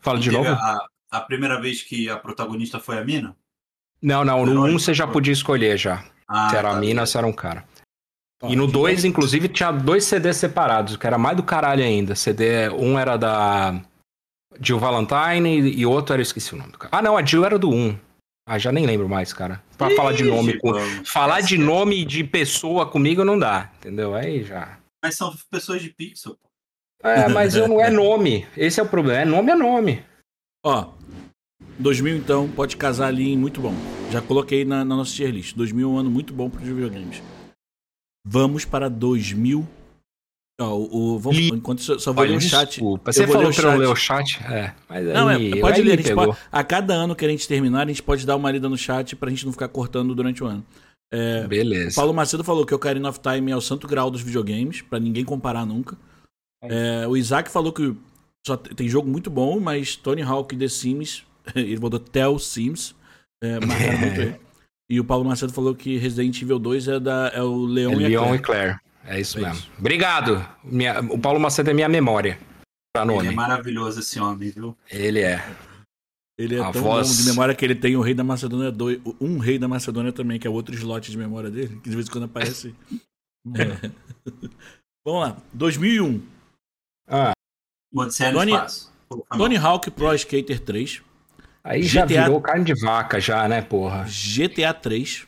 Fala de novo? A, a primeira vez que a protagonista foi a mina? Não, não, no Verônica. 1 você já podia escolher já. Ah, se era a tá. mina, se era um cara. E no então- 2, inclusive, tinha dois CDs separados, que era mais do caralho ainda. CD, um era da Jill Valentine e outro era, eu esqueci o nome do cara. Ah, não, a Jill era do 1. Ah, já nem lembro mais, cara. Pra falar de nome com... Falar de nome de pessoa comigo não dá, entendeu? Aí já. Mas são pessoas de pixel. pô. É, mas eu não é nome. Esse é o problema. É nome é nome. Ó, 2000 então pode casar ali em muito bom. Já coloquei na, na nossa tier list. 2000 é um ano muito bom para os videogames. Vamos para 2000. Ó, o, o- vamos, enquanto só, só vou ler Olha, o chat. desculpa. Eu Você vou ler falou o pra eu chat. ler o chat? É. Mas Não, é, aí- pode aí ler. A, pode- a cada ano que a gente terminar, a gente pode dar uma lida no chat pra gente não ficar cortando durante o ano. É, Beleza. Paulo Macedo falou que o Ocarina of Time é o santo grau dos videogames, pra ninguém comparar nunca. É, o Isaac falou que só te- tem jogo muito bom, mas Tony Hawk e The Sims, ele botou Tell Sims, é, marcaram muito ele. E o Paulo Macedo falou que Resident Evil 2 é, da, é o Leon É e a Leon Claire. e Claire. É isso É mesmo. isso. Obrigado. Minha- o Paulo Macedo é minha memória. Pra Ele nome. é maravilhoso esse homem, viu? Ele é. Ele é A tão voz- bom de memória que ele tem o Rei da Macedônia 2, um Rei da Macedônia também, que é outro slot de memória dele, que de vez em quando aparece. É. Vamos lá, 2001. Ah, Tony-. Tony Hawk Pro Skater 3, aí já GTA virou carne de vaca, já, né, porra? GTA 3,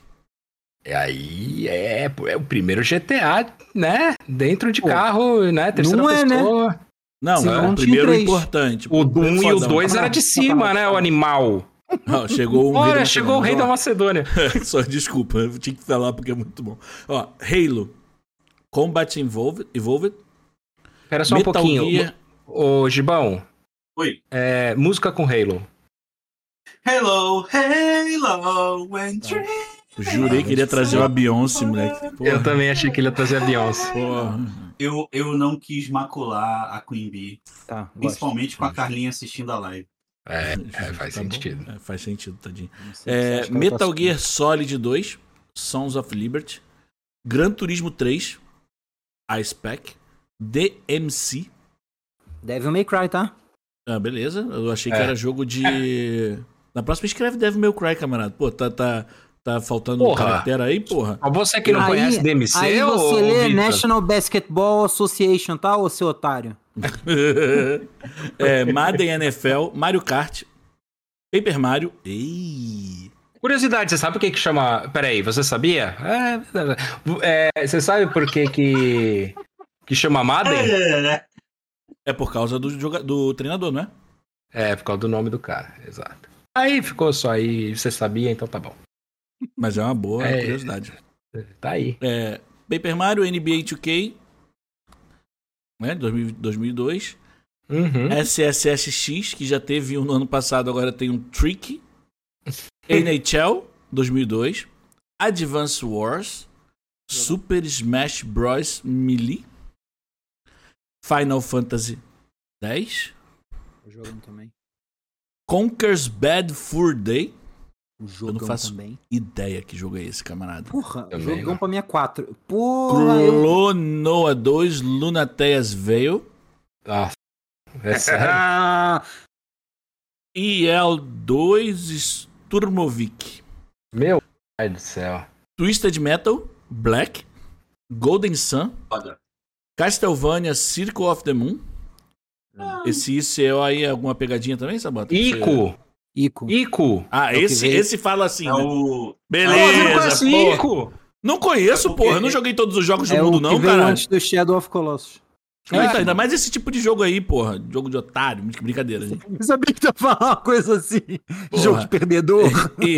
E aí é, é o primeiro GTA, né? Dentro de Pô, carro, né? Terceira não é, né? pessoa. Não, Sim, é um o primeiro importante. O do 1 e o Fodão. 2 era de cima, né? O animal. Ó, chegou o Olha, chegou o rei da Macedônia. Só desculpa, eu tinha que falar porque é muito bom. Ó, Halo, Combat Evolved, Evolved Espera só um Metal pouquinho. Gear, Ô, Gibão, Oi. é, música com Halo. Hello, hello, when dreams eu jurei que ele ia trazer uma Beyoncé, moleque. Porra, Eu também achei que ele ia trazer a Beyoncé. porra. Eu, eu não quis macular a Queen Bee, Tá, gosto. principalmente com a Carlinha assistindo a live. É, é, faz Tá sentido. É, faz sentido, tadinho. É, Metal tá assistindo. Gear Solid 2, Sons of Liberty, Gran Turismo 3, Ice Pack, DMC. Devil May Cry, tá? Ah, beleza. Eu achei que É. era jogo de. Na próxima escreve Devil May Cry, camarada. Pô, tá, tá, tá faltando um Porra. caractere aí, porra. Você que não conhece DMC, aí ô, você lê? National Basketball Association, tá, ô seu otário? é, Madden NFL, Mario Kart, Paper Mario. Ei. Curiosidade, você sabe o que que chama... Peraí, você sabia? É, é, você sabe por que que, que chama Madden? É, É por causa do, joga... do treinador, não é? É, por causa do nome do cara, exato. Aí ficou só aí, você sabia, então tá bom. Mas é uma boa É. curiosidade. Tá aí. É, Paper Mario, NBA 2K, né, 2000 2002. Uhum. SSSX, que já teve um no ano passado, agora tem um Trick. NHL 2002. Advance Wars. Super Smash Bros. Melee. Final Fantasy X. Jogando também. Conker's Bad Fur Day. Jogão faço- também. Ideia que jogo é esse, camarada. Porra, Também, jogão né? pra minha 4. Porra, eu... Clonoa 2 Lunateas Veil. Nossa. É sério? Ah, IL2 Sturmovik. Meu pai do céu. Twisted Metal Black. Golden Sun. foda. Castlevania Circle of the Moon. Esse ICO aí é alguma pegadinha também, Sabota? Ico! Ico. Ico! Ah, É esse, esse fala assim, É né? o. Não Beleza, conhece porra. Ico? Não conheço, É porra. Eu não joguei todos os jogos do É mundo, o que não, cara. antes do Shadow of Colossus. Ah, então, ainda mais esse tipo de jogo aí, porra. Jogo de otário. Brincadeira, gente. Eu sabia que tu ia falar uma coisa assim. Porra. Jogo de perdedor. E,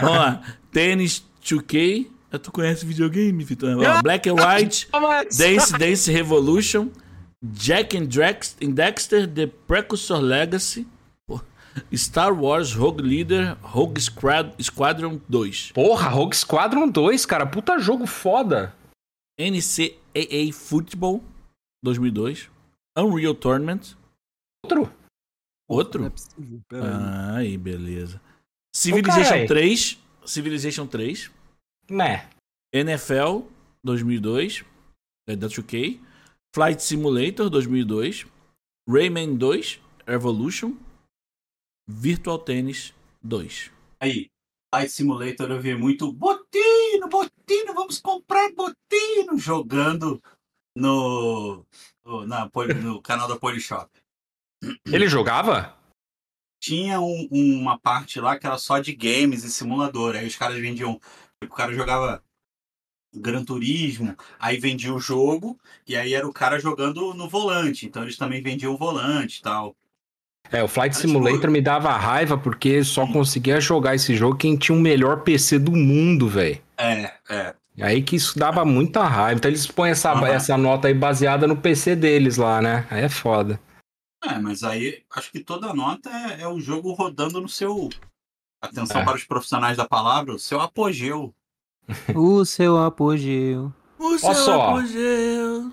vamos lá. Tênis 2K. Ah, Tu conhece videogame, Vitor? Ó, Black and White. Dance Dance Revolution, Jack and, Dexter, The Precursor Legacy, Star Wars Rogue Leader, Rogue Squad, Squadron 2, Porra, Rogue Squadron 2, cara. Puta jogo foda. NCAA Football 2002, Unreal Tournament, Outro? É outro? possível, aí. Ah, aí, beleza. Civilization carai. 3, Civilization 3, Né. NFL 2002, é da 2K, Flight Simulator 2002, Rayman 2, Evolution, Virtual Tennis 2. Aí. Flight Simulator eu vi muito Botino, Botino, vamos comprar Botino jogando no, no, na, no canal da Polishop. Ele jogava? Tinha um- uma parte lá que era só de games e simulador. Aí os caras vendiam. tipo, O cara jogava Gran Turismo, aí vendia o jogo, e aí era o cara jogando no volante. Então eles também vendiam o volante e tal. É, o Flight Simulator me dava raiva porque só conseguia jogar esse jogo quem tinha o melhor PC do mundo, velho. É, é. Aí que isso dava muita raiva. Então eles põem essa, Aham. essa nota aí baseada no PC deles lá, né? Aí é foda. É, mas aí acho que toda nota é, é o jogo rodando no seu. Atenção É. para os profissionais da palavra, o seu apogeu. O seu apogeu. O seu só. apogeu.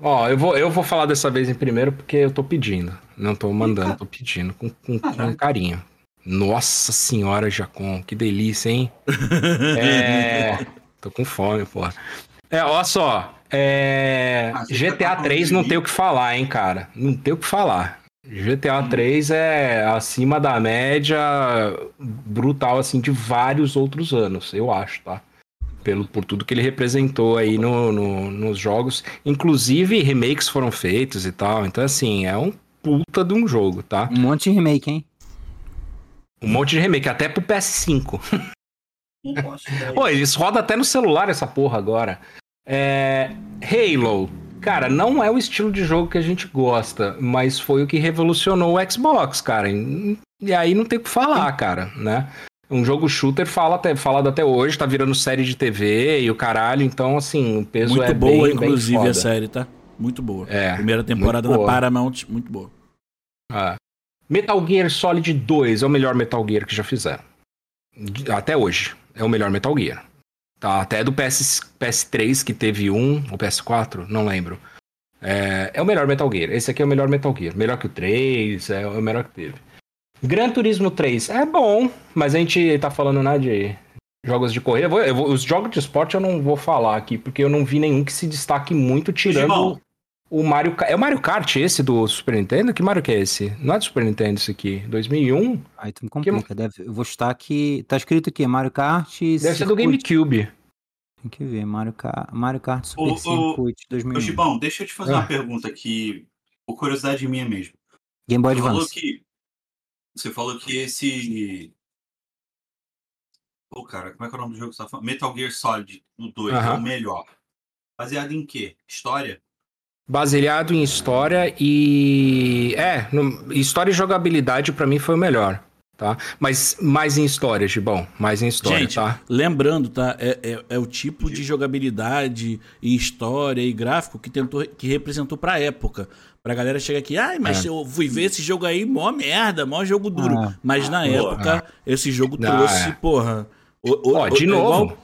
Ó, eu vou, eu vou falar dessa vez em primeiro porque eu tô pedindo. Não tô mandando, tô pedindo com, com, com carinho. Nossa senhora, Jacon, que delícia, hein? É. Tô com fome, porra. É, olha só. É, Ah, GTA falando 3 de não tem o que falar, hein, cara? Não tem o que falar. GTA 3 é acima da média brutal, assim, de vários outros anos, eu acho, tá? Pelo, por tudo que ele representou aí no, no- nos jogos. Inclusive, remakes foram feitos e tal. Então, assim, é um puta de um jogo, tá? Um monte de remake, hein? Um monte de remake, até pro PS5. Não posso dar Pô, eles rodam até no celular essa porra agora. É, Halo. Cara, não é o estilo de jogo que a gente gosta, mas foi o que revolucionou o Xbox, cara. E e aí não tem o que falar, cara, né? Um jogo shooter fala até, falado até hoje, tá virando série de TV e o caralho, então assim, o peso Muito é boa, bem, bem inclusive, foda. a série, tá? Muito boa. É, Primeira temporada na boa. Paramount, muito boa. Ah. Metal Gear Solid 2 é o melhor Metal Gear que já fizeram. Até hoje. É o melhor Metal Gear. Tá, até do PS, PS3 que teve um, ou PS4, não lembro. É, é o melhor Metal Gear. Esse aqui é o melhor Metal Gear. Melhor que o 3, é o melhor que teve. Gran Turismo 3 é bom, mas a gente tá falando, né, de jogos de corrida. Eu vou- eu vou- os jogos de esporte eu não vou falar aqui, porque eu não vi nenhum que se destaque muito, tirando o Mario Kart. É o Mario Kart esse do Super Nintendo? Que Mario que é esse? Não é do Super Nintendo esse aqui? 2001? Aí tu me complica. Deve, eu vou chutar aqui. Tá escrito aqui, Mario Kart. Deve ser do. GameCube. Tem que ver, Mario Kart, Mario Kart Super ô, Circuit Ô, 2001. Gibão, deixa eu te fazer Ah. uma pergunta aqui, por curiosidade minha mesmo. Game Boy Você falou Advance. que. Você falou que esse. Pô, cara, como é que é o nome do jogo que você tá falando? Metal Gear Solid, o 2, é o melhor. Baseado em quê? História? Baseado em história e. É, no- história e jogabilidade pra mim foi o melhor. Tá? Mas mais em história, Gibão. Mais em história, Gente, tá? Lembrando, tá? É, é, é o tipo de jogabilidade e história e gráfico que tentou, que representou pra época. Pra galera chegar aqui, ai, mas É. eu fui ver esse jogo aí, mó merda, mó jogo duro. Ah, mas na boa. época, esse jogo Ah, trouxe, é. porra. o- o- Ó, o- de é novo. igual-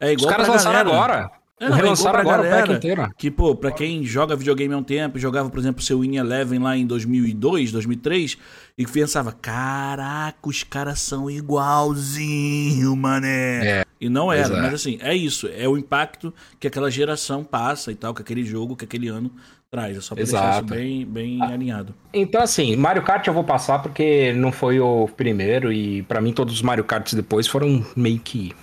é igual Os caras lançaram galera. agora. É, é Relançaram agora o pack galera inteiro. Que, pô, pra quem joga videogame há um tempo, jogava, por exemplo, seu Win Eleven lá em 2002, 2003, e pensava, caraca, os caras são igualzinho, mané. É, E não era, é. mas assim, é isso. É o impacto que aquela geração passa e tal, que aquele jogo, que aquele ano traz. É só pra deixar isso Exato. bem, bem alinhado. Então, assim, Mario Kart eu vou passar porque não foi o primeiro e pra mim todos os Mario Karts depois foram meio que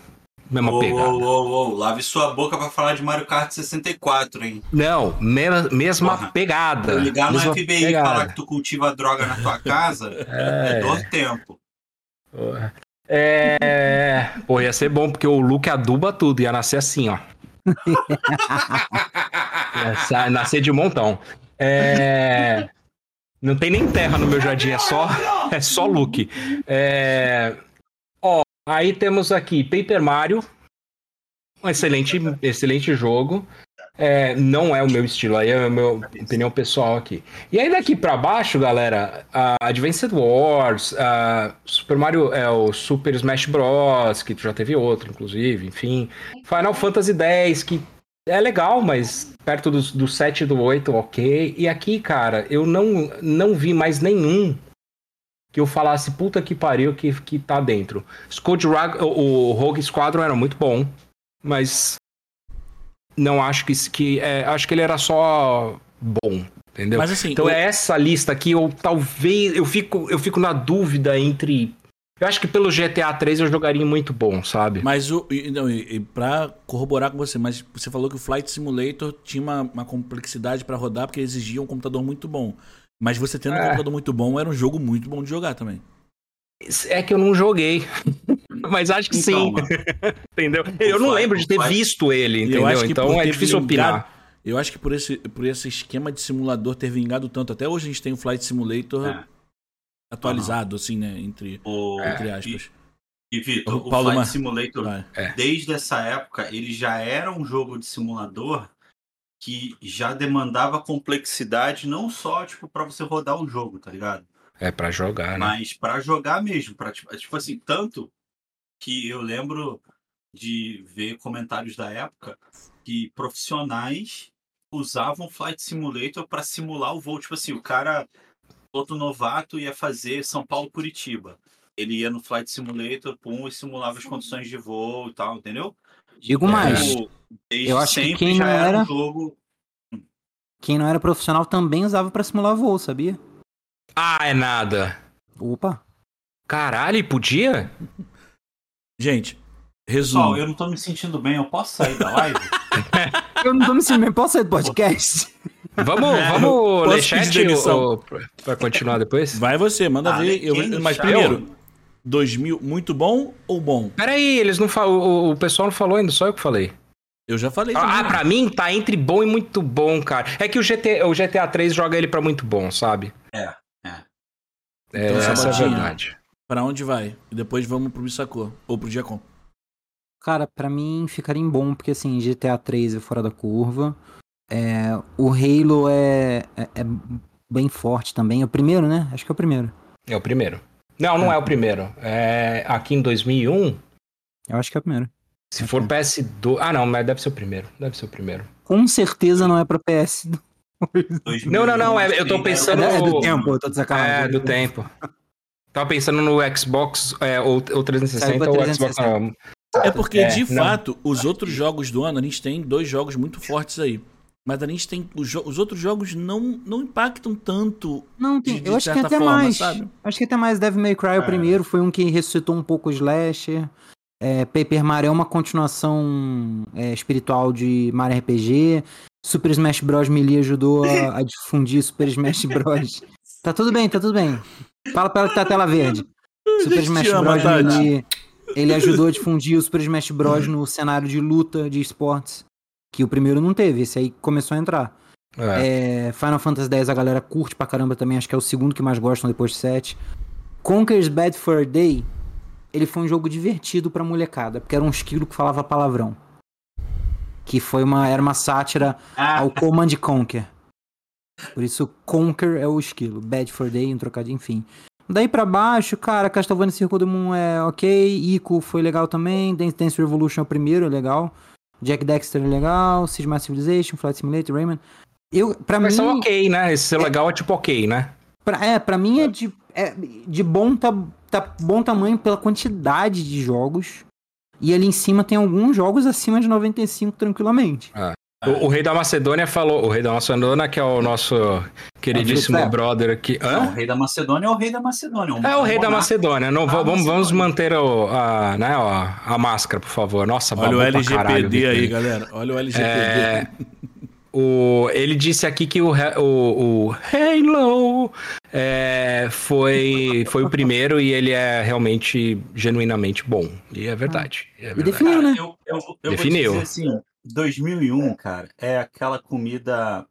mesma pegada. ô, ô, ô, lave sua boca pra falar de Mario Kart 64, hein? Não, me- mesma Porra. pegada. Vou ligar no mesma FBI e falar que tu cultiva droga na tua casa, é, É. dor tempo. É. Pô, ia ser bom, porque o Luke aduba tudo, ia nascer assim, ó. Ia sa- nascer de montão. É. Não tem nem terra no meu jardim, é só, é só Luke. É... Ó, aí temos aqui Paper Mario. Um excelente, excelente jogo. É, não é o meu estilo, aí é a minha opinião pessoal aqui. E aí daqui pra baixo, galera, a Advanced Wars, a Super Mario, é o Super Smash Bros, que já teve outro, inclusive, enfim. Final Fantasy X, que é legal, mas perto do, do 7 e do 8, ok. E aqui, cara, eu não, não vi mais nenhum que eu falasse, puta que pariu, que, que tá dentro. Skull o, o Rogue Squadron era muito bom, mas não acho que, que é, acho que ele era só bom, entendeu? Mas assim, Então o- é essa lista aqui, eu talvez. Eu fico, eu fico na dúvida entre. Eu acho que pelo GTA 3 eu jogaria muito bom, sabe? Mas o. Não, e, e pra corroborar com você, mas você falou que o Flight Simulator tinha uma, uma complexidade pra rodar porque exigia um computador muito bom. Mas você tendo um É. computador muito bom, era um jogo muito bom de jogar também. É que eu não joguei. Mas acho que sim. Então, Entendeu? Eu não lembro de ter visto ele, E eu entendeu? acho que por Então é difícil vingado- opinar. Eu acho que por esse, por esse esquema de simulador ter vingado tanto, até hoje a gente tem o Flight Simulator É. atualizado, assim, né? Entre, O, entre e, aspas. e Vitor, O o, Flight Mar- Simulator. É. desde essa época, ele já era um jogo de simulador que já demandava complexidade, não só, tipo, pra você rodar o jogo, tá ligado? É pra jogar, né? Mas pra jogar mesmo, para tipo, tipo assim, tanto que eu lembro de ver comentários da época que profissionais usavam Flight Simulator para simular o voo, tipo assim, o cara outro novato ia fazer São Paulo Curitiba. Ele ia no Flight Simulator, pum, e simulava as condições de voo e tal, entendeu? Digo mais, Tipo, desde eu acho que sempre quem já não era era- um jogo quem não era profissional também usava pra simular voo, sabia? Ah, é nada. Opa. Caralho, e podia? Gente, resumo. Pessoal, eu não tô me sentindo bem, eu posso sair da live? Eu não tô me sentindo bem. Posso sair do podcast? Vamos, É, vamos ler chat demissão? ou, pra- pra continuar depois? Vai você, manda Ah, ver. Eu- mas primeiro, 2000, muito bom ou bom? Peraí, eles não falam. O, o pessoal não falou ainda, só eu que falei. Eu já falei. Ah, pra mim tá entre bom e muito bom, cara. É que o, GT, o GTA 3 joga ele pra muito bom, sabe? É, é. É, Então, essa é a verdade. Pra onde vai? E depois vamos pro Bissacô. Ou pro Diacon. Cara, pra mim ficaria em bom, porque assim, GTA 3 é fora da curva. É, o Halo é, é, é bem forte também. É o primeiro, né? Acho que é o primeiro. É o primeiro. Não, não é o primeiro. É aqui em 2001, Eu acho que é o primeiro. se for PS2. Ah, não, mas deve ser o primeiro. Deve ser o primeiro. Com certeza não é pra PS. 2001, Não, não, não, é- eu tô pensando- É do tempo, eu tô de sacanagem. É, do tempo. Tava pensando no Xbox é, ou, ou 360 Saiu pra ou 360. Xbox. Não. É porque, É, de não. fato, os outros jogos do ano, a gente tem dois jogos muito fortes aí. Mas a gente tem. Os, jo- os outros jogos não, não impactam tanto. Não, tem, De- de eu acho que até forma, mais. sabe? Acho que até mais Devil May Cry, o É. primeiro, foi um que ressuscitou um pouco o Slasher. É, Paper Mario é uma continuação é, espiritual de Mario RPG. Super Smash Bros. Melee ajudou a, a difundir Super Smash Bros. Tá tudo bem, tá tudo bem. Fala pra ela que tá a tela verde. Super Smash ama, Bros. Tati. Melee, ele ajudou a difundir o Super Smash Bros. no cenário de luta de esportes. Que o primeiro não teve, esse aí começou a entrar. É. É, Final Fantasy X a galera curte pra caramba também, acho que é o segundo que mais gostam depois de 7. Conker's Bad for a Day, ele foi um jogo divertido pra molecada, porque era um esquilo que falava palavrão. Que foi uma, era uma sátira Ah, ao Command Conquer. Por isso, Conquer é o esquilo. Bad for Day, um trocadilho, enfim. Daí pra baixo, cara, Castlevania Circle do Moon é ok, Ico foi legal também, Dance Dance Revolution é o primeiro, é legal. Jack Dexter é legal, Siege My Civilization, Flight Simulator, Rayman. Eu, pra Mas mim, são ok, né? Esse ser legal é tipo ok, né? Pra, é, pra mim é de, é de bom, ta, ta- bom tamanho pela quantidade de jogos. E ali em cima tem alguns jogos acima de 95 tranquilamente. O, o Rei da Macedônia falou, o Rei da Macedônia, que é o nosso queridíssimo É, brother aqui. não, o Hã? rei da Macedônia é o rei da Macedônia. É o Rei da. Macedônia. Não, Ah, vamos, vamos Macedônia. manter o, a, né, ó, a máscara, por favor. Nossa, Olha o pra caralho, LGPD aí, galera. Olha o LGPD. É, o, ele disse aqui que o, o, o Halo é, foi, foi o primeiro e ele é realmente genuinamente bom. E é verdade. é E verdade. definiu, né? Eu, eu, eu Definiu. vou dizer assim, 2001, cara, é aquela comida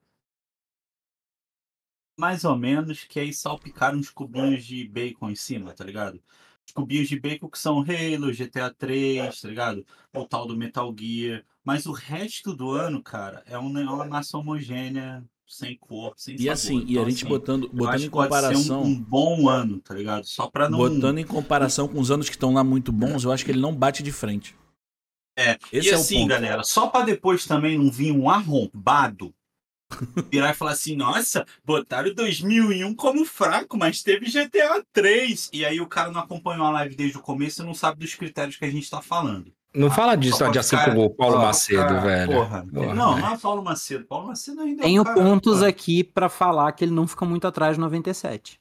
mais ou menos que aí salpicaram uns cubinhos de bacon em cima, tá ligado? Os cubinhos de bacon que são Halo, GTA 3, tá ligado? O tal do Metal Gear. Mas o resto do ano, cara, é um- é uma massa homogênea, sem cor, sem E sabor. assim, e Então, a gente assim, botando, eu botando acho em que pode ser um- comparação. Um, bom ano, tá ligado? Só pra não. Botando em comparação com os anos que estão lá muito bons, eu acho que ele não bate de frente. É, Esse e é assim, galera, só pra depois também não vir um arrombado virar e falar assim, nossa, botaram 2001 como fraco, mas teve GTA 3. E aí o cara não acompanhou a live desde o começo e não sabe dos critérios que a gente tá falando. Não fala disso pra de assim ficar- como o Paulo Macedo, ficar- velho. Porra. Porra, não, não é Paulo Macedo. Paulo Macedo ainda é Tenho um cara, pontos pô. aqui pra falar que ele não fica muito atrás de 97.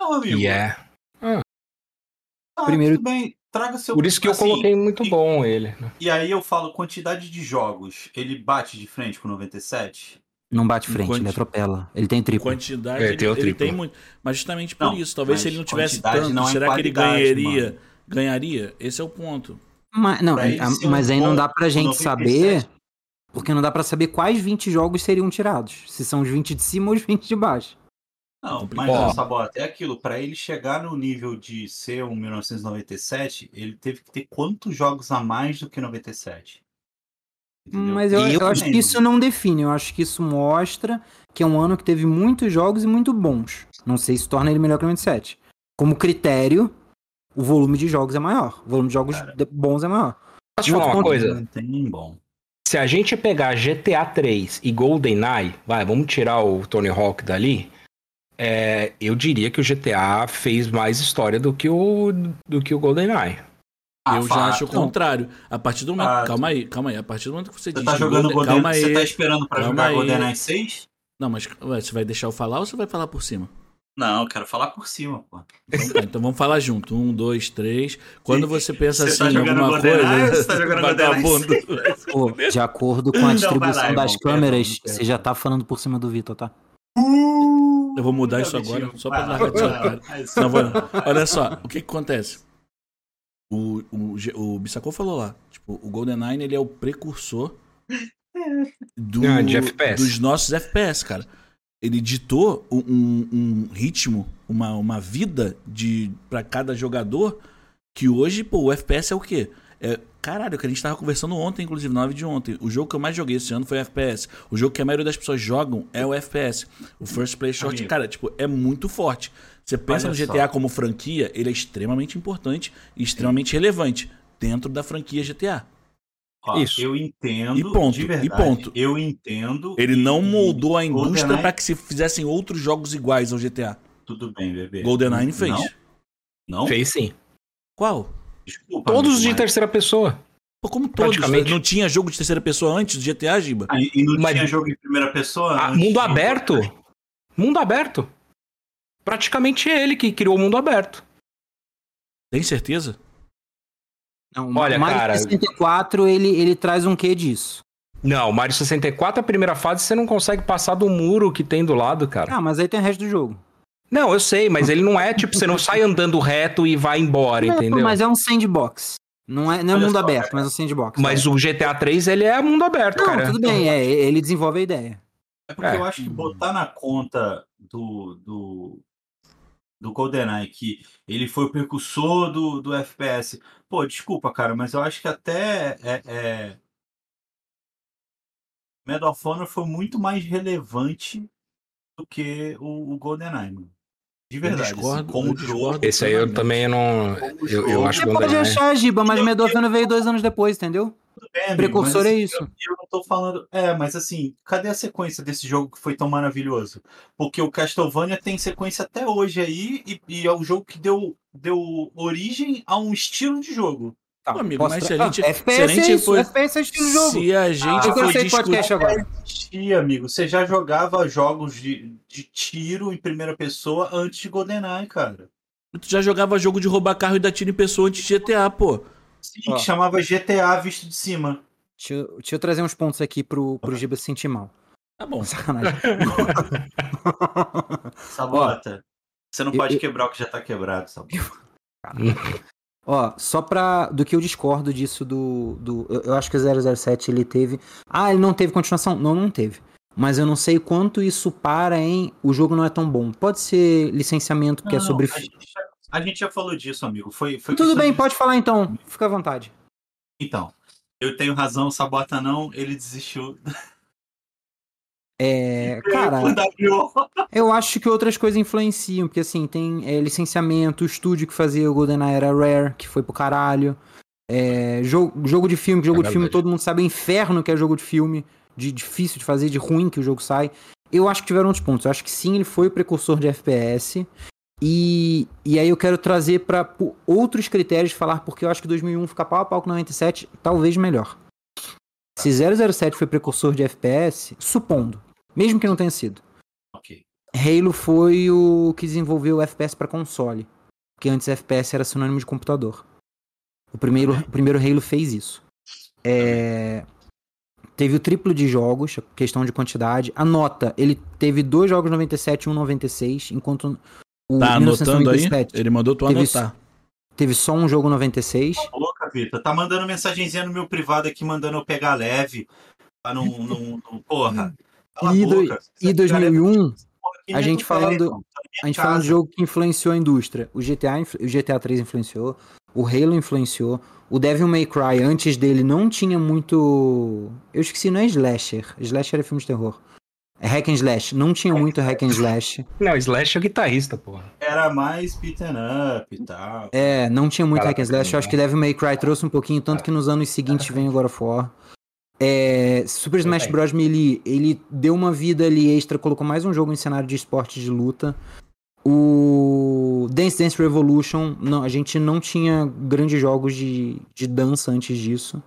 Não, amigo. E é. tá, Primeiro- tudo bem. Traga seu. Por isso que eu assim, coloquei muito e- bom ele. né? E aí eu falo, quantidade de jogos, ele bate de frente com 97? Não bate frente, quanti- ele atropela. Ele tem triplo. Quantidade, É, ele, tem o ele triplo. tem muito. Mas justamente por Não, isso. Talvez se ele não tivesse tanto, não é será que ele ganharia? mano. Ganharia? Esse é o ponto. Mas, não, Pra ele a- ser um mas aí não dá pra gente 97. saber, porque não dá pra saber quais 20 jogos seriam tirados. Se são os 20 de cima ou os 20 de baixo. Não, complicado. mas Ó. ó, Sabota, é aquilo, pra ele chegar no nível de ser um 1997, ele teve que ter quantos jogos a mais do que 97? Entendeu? Mas eu, eu acho que isso não define. Eu acho que isso mostra que é um ano que teve muitos jogos e muito bons. Não sei se torna ele melhor que o 97. Como critério, o volume de jogos é maior. O volume de jogos de- bons é maior. Posso te falar uma coisa? Não tem bom. Se a gente pegar GTA 3 e GoldenEye, vai, vamos tirar o Tony Hawk dali, é, eu diria que o GTA fez mais história do que o, do que o GoldenEye. eu já acho o fato. contrário. A partir do momento. Fato. Calma aí, calma aí. A partir do momento que você, Você diz. tá jogando Golden- Golden... Calma Você aí. tá esperando pra Calma jogar. GoldenEye 6? Não, mas ué, você vai deixar eu falar ou você vai falar por cima? Não, eu quero falar por cima, pô. Então, tá, então vamos falar junto. Um, dois, três. Quando você pensa Você tá assim em jogando alguma GoldenEye coisa. ou você tá jogando vagabundo. Pô, de acordo com a Não, distribuição lá, das irmão, câmeras, perdão. você já tá falando por cima do Vitor, tá? Eu vou mudar isso agora, só pra largar de sua cara. Não, vou não. Olha só, o que que acontece? O, o, o Bissacô falou lá, tipo, o GoldenEye ele é o precursor do, Ah, de FPS. dos nossos FPS, cara. Ele ditou um, um- um ritmo, uma, uma vida de para cada jogador que hoje, pô, o FPS é o quê? É, caralho, que a gente tava conversando ontem, inclusive, na live de ontem. O jogo que eu mais joguei esse ano foi o FPS. O jogo que a maioria das pessoas jogam é o FPS. O First Play Short, Amigo. cara, tipo, é muito forte. Você pensa Olha no só. GTA como franquia, ele é extremamente importante e extremamente relevante dentro da franquia GTA. Ó, Isso. Eu entendo. E ponto, de e verdade, ponto. Eu entendo. Ele não moldou a indústria para que se fizessem outros jogos iguais ao GTA. Tudo bem, bebê. GoldenEye fez. Não? Não? Fez sim. Qual? Desculpa. Todos amigo, de mas- terceira pessoa. Pô, como todos. Não tinha jogo de terceira pessoa antes do GTA, Giba? Ah, E não Mas- tinha jogo em primeira pessoa? Ah, mundo de- aberto. Mundo aberto. Praticamente ele que criou o mundo aberto. Tem certeza? Não, Olha, o Mario cara- 64, ele, ele traz um quê disso? Não, Mario 64, a primeira fase, você não consegue passar do muro que tem do lado, cara. Ah, mas aí tem o resto do jogo. Não, eu sei, mas ele não é tipo, você não sai andando reto e vai embora, Não, entendeu? Mas é um sandbox. Não é, não é Olha mundo só, aberto, mas é um sandbox. Mas o GTA 3, ele é mundo aberto, Não, cara. tudo bem, é, ele desenvolve a ideia. É porque É. eu acho que botar na conta do, do, do GoldenEye que ele foi o precursor do, do FPS. Pô, desculpa, cara, mas eu acho que até é, é... Medal of Honor foi muito mais relevante do que o, o GoldenEye, mano. De verdade. assim, discordo, como eu jogo, discordo. Esse aí eu também não. Eu, eu acho Você que o pode GoldenEye- achar, Giba, mas Medal of Honor veio dois anos depois, entendeu? bem, Precursor mas, é isso. Eu, eu não tô falando. É, mas assim, cadê a sequência desse jogo que foi tão maravilhoso? Porque o Castlevania tem sequência até hoje aí, e, e é o jogo que deu, deu origem a um estilo de jogo. Tá, Amigo, posso mas se a gente- Ah, se a FPS gente é isso, for- FPS é estilo de jogo. Se a gente eu for discutir... agora. Existia, amigo. Você já jogava jogos de, de tiro em primeira pessoa antes de GoldenEye, cara. Tu já jogava jogo de roubar carro e dar tiro em pessoa antes de GTA, pô. Sim, Ó. que chamava GTA visto de cima. Deixa eu, deixa eu trazer uns pontos aqui pro, pro Giba se sentir mal. Tá bom. Sacanagem. Sabota. Você não eu- pode eu- quebrar o que já tá quebrado, Sabota. Ó, só pra. Do que eu discordo disso do. do eu, eu acho que o 007 ele teve. Ah, ele não teve continuação? Não, não teve. Mas eu não sei quanto isso para em. O jogo não é tão bom. Pode ser licenciamento que é Não, sobre. A gente, já, a gente já falou disso, amigo. Foi, foi Tudo bem, de- pode falar então. Fica à vontade. Então, eu tenho razão, Sabota não, ele desistiu. É. Cara. Eu acho que outras coisas influenciam, porque assim, tem é, licenciamento, o estúdio que fazia o GoldenEye era Rare, que foi pro caralho. É, jogo, jogo de filme, jogo É de filme, todo mundo sabe o inferno que é jogo de filme, de difícil de fazer, de ruim que o jogo sai. Eu acho que tiveram outros pontos. Eu acho que sim, ele foi o precursor de FPS. E, e aí eu quero trazer para outros critérios falar, porque eu acho que 2001 fica pau a pau com 97, talvez melhor. Se 007 foi precursor de FPS, supondo, mesmo que não tenha sido. Ok. Halo foi o que desenvolveu o FPS para console. Porque antes FPS era sinônimo de computador. O primeiro, o primeiro Halo fez isso. É, Teve o triplo de jogos, questão de quantidade. A nota, ele teve dois jogos 97 e um 96, enquanto o Tá anotando aí? 1997 Ele mandou tu Teve anotar. teve só um jogo 96. Ô, louca, Vitor. Tá mandando mensagenzinha no meu privado aqui, mandando eu pegar leve. Pra não. não, não- porra. Cala E do- boca. E Você pegar leve, 2001, porra aqui A gente do falando- A gente falando de jogo que influenciou a indústria. O GTA, o GTA 3 influenciou, o Halo influenciou, o Devil May Cry antes dele não tinha muito. Eu esqueci, não é slasher. Slasher é filme de terror. É hack and slash. Não tinha muito hack and slash. Não, Slash é o guitarrista, porra. Era mais beaten up e tal. É, não tinha muito Caraca, hack and slash. Eu acho que Devil May Cry trouxe um pouquinho, tanto que nos anos seguintes vem o God of War. É, Super Smash. Bros. Melee, ele deu uma vida ali extra, colocou mais um jogo em cenário de esporte de luta. O Dance Dance Revolution, não, a gente não tinha grandes jogos de, de dança antes disso.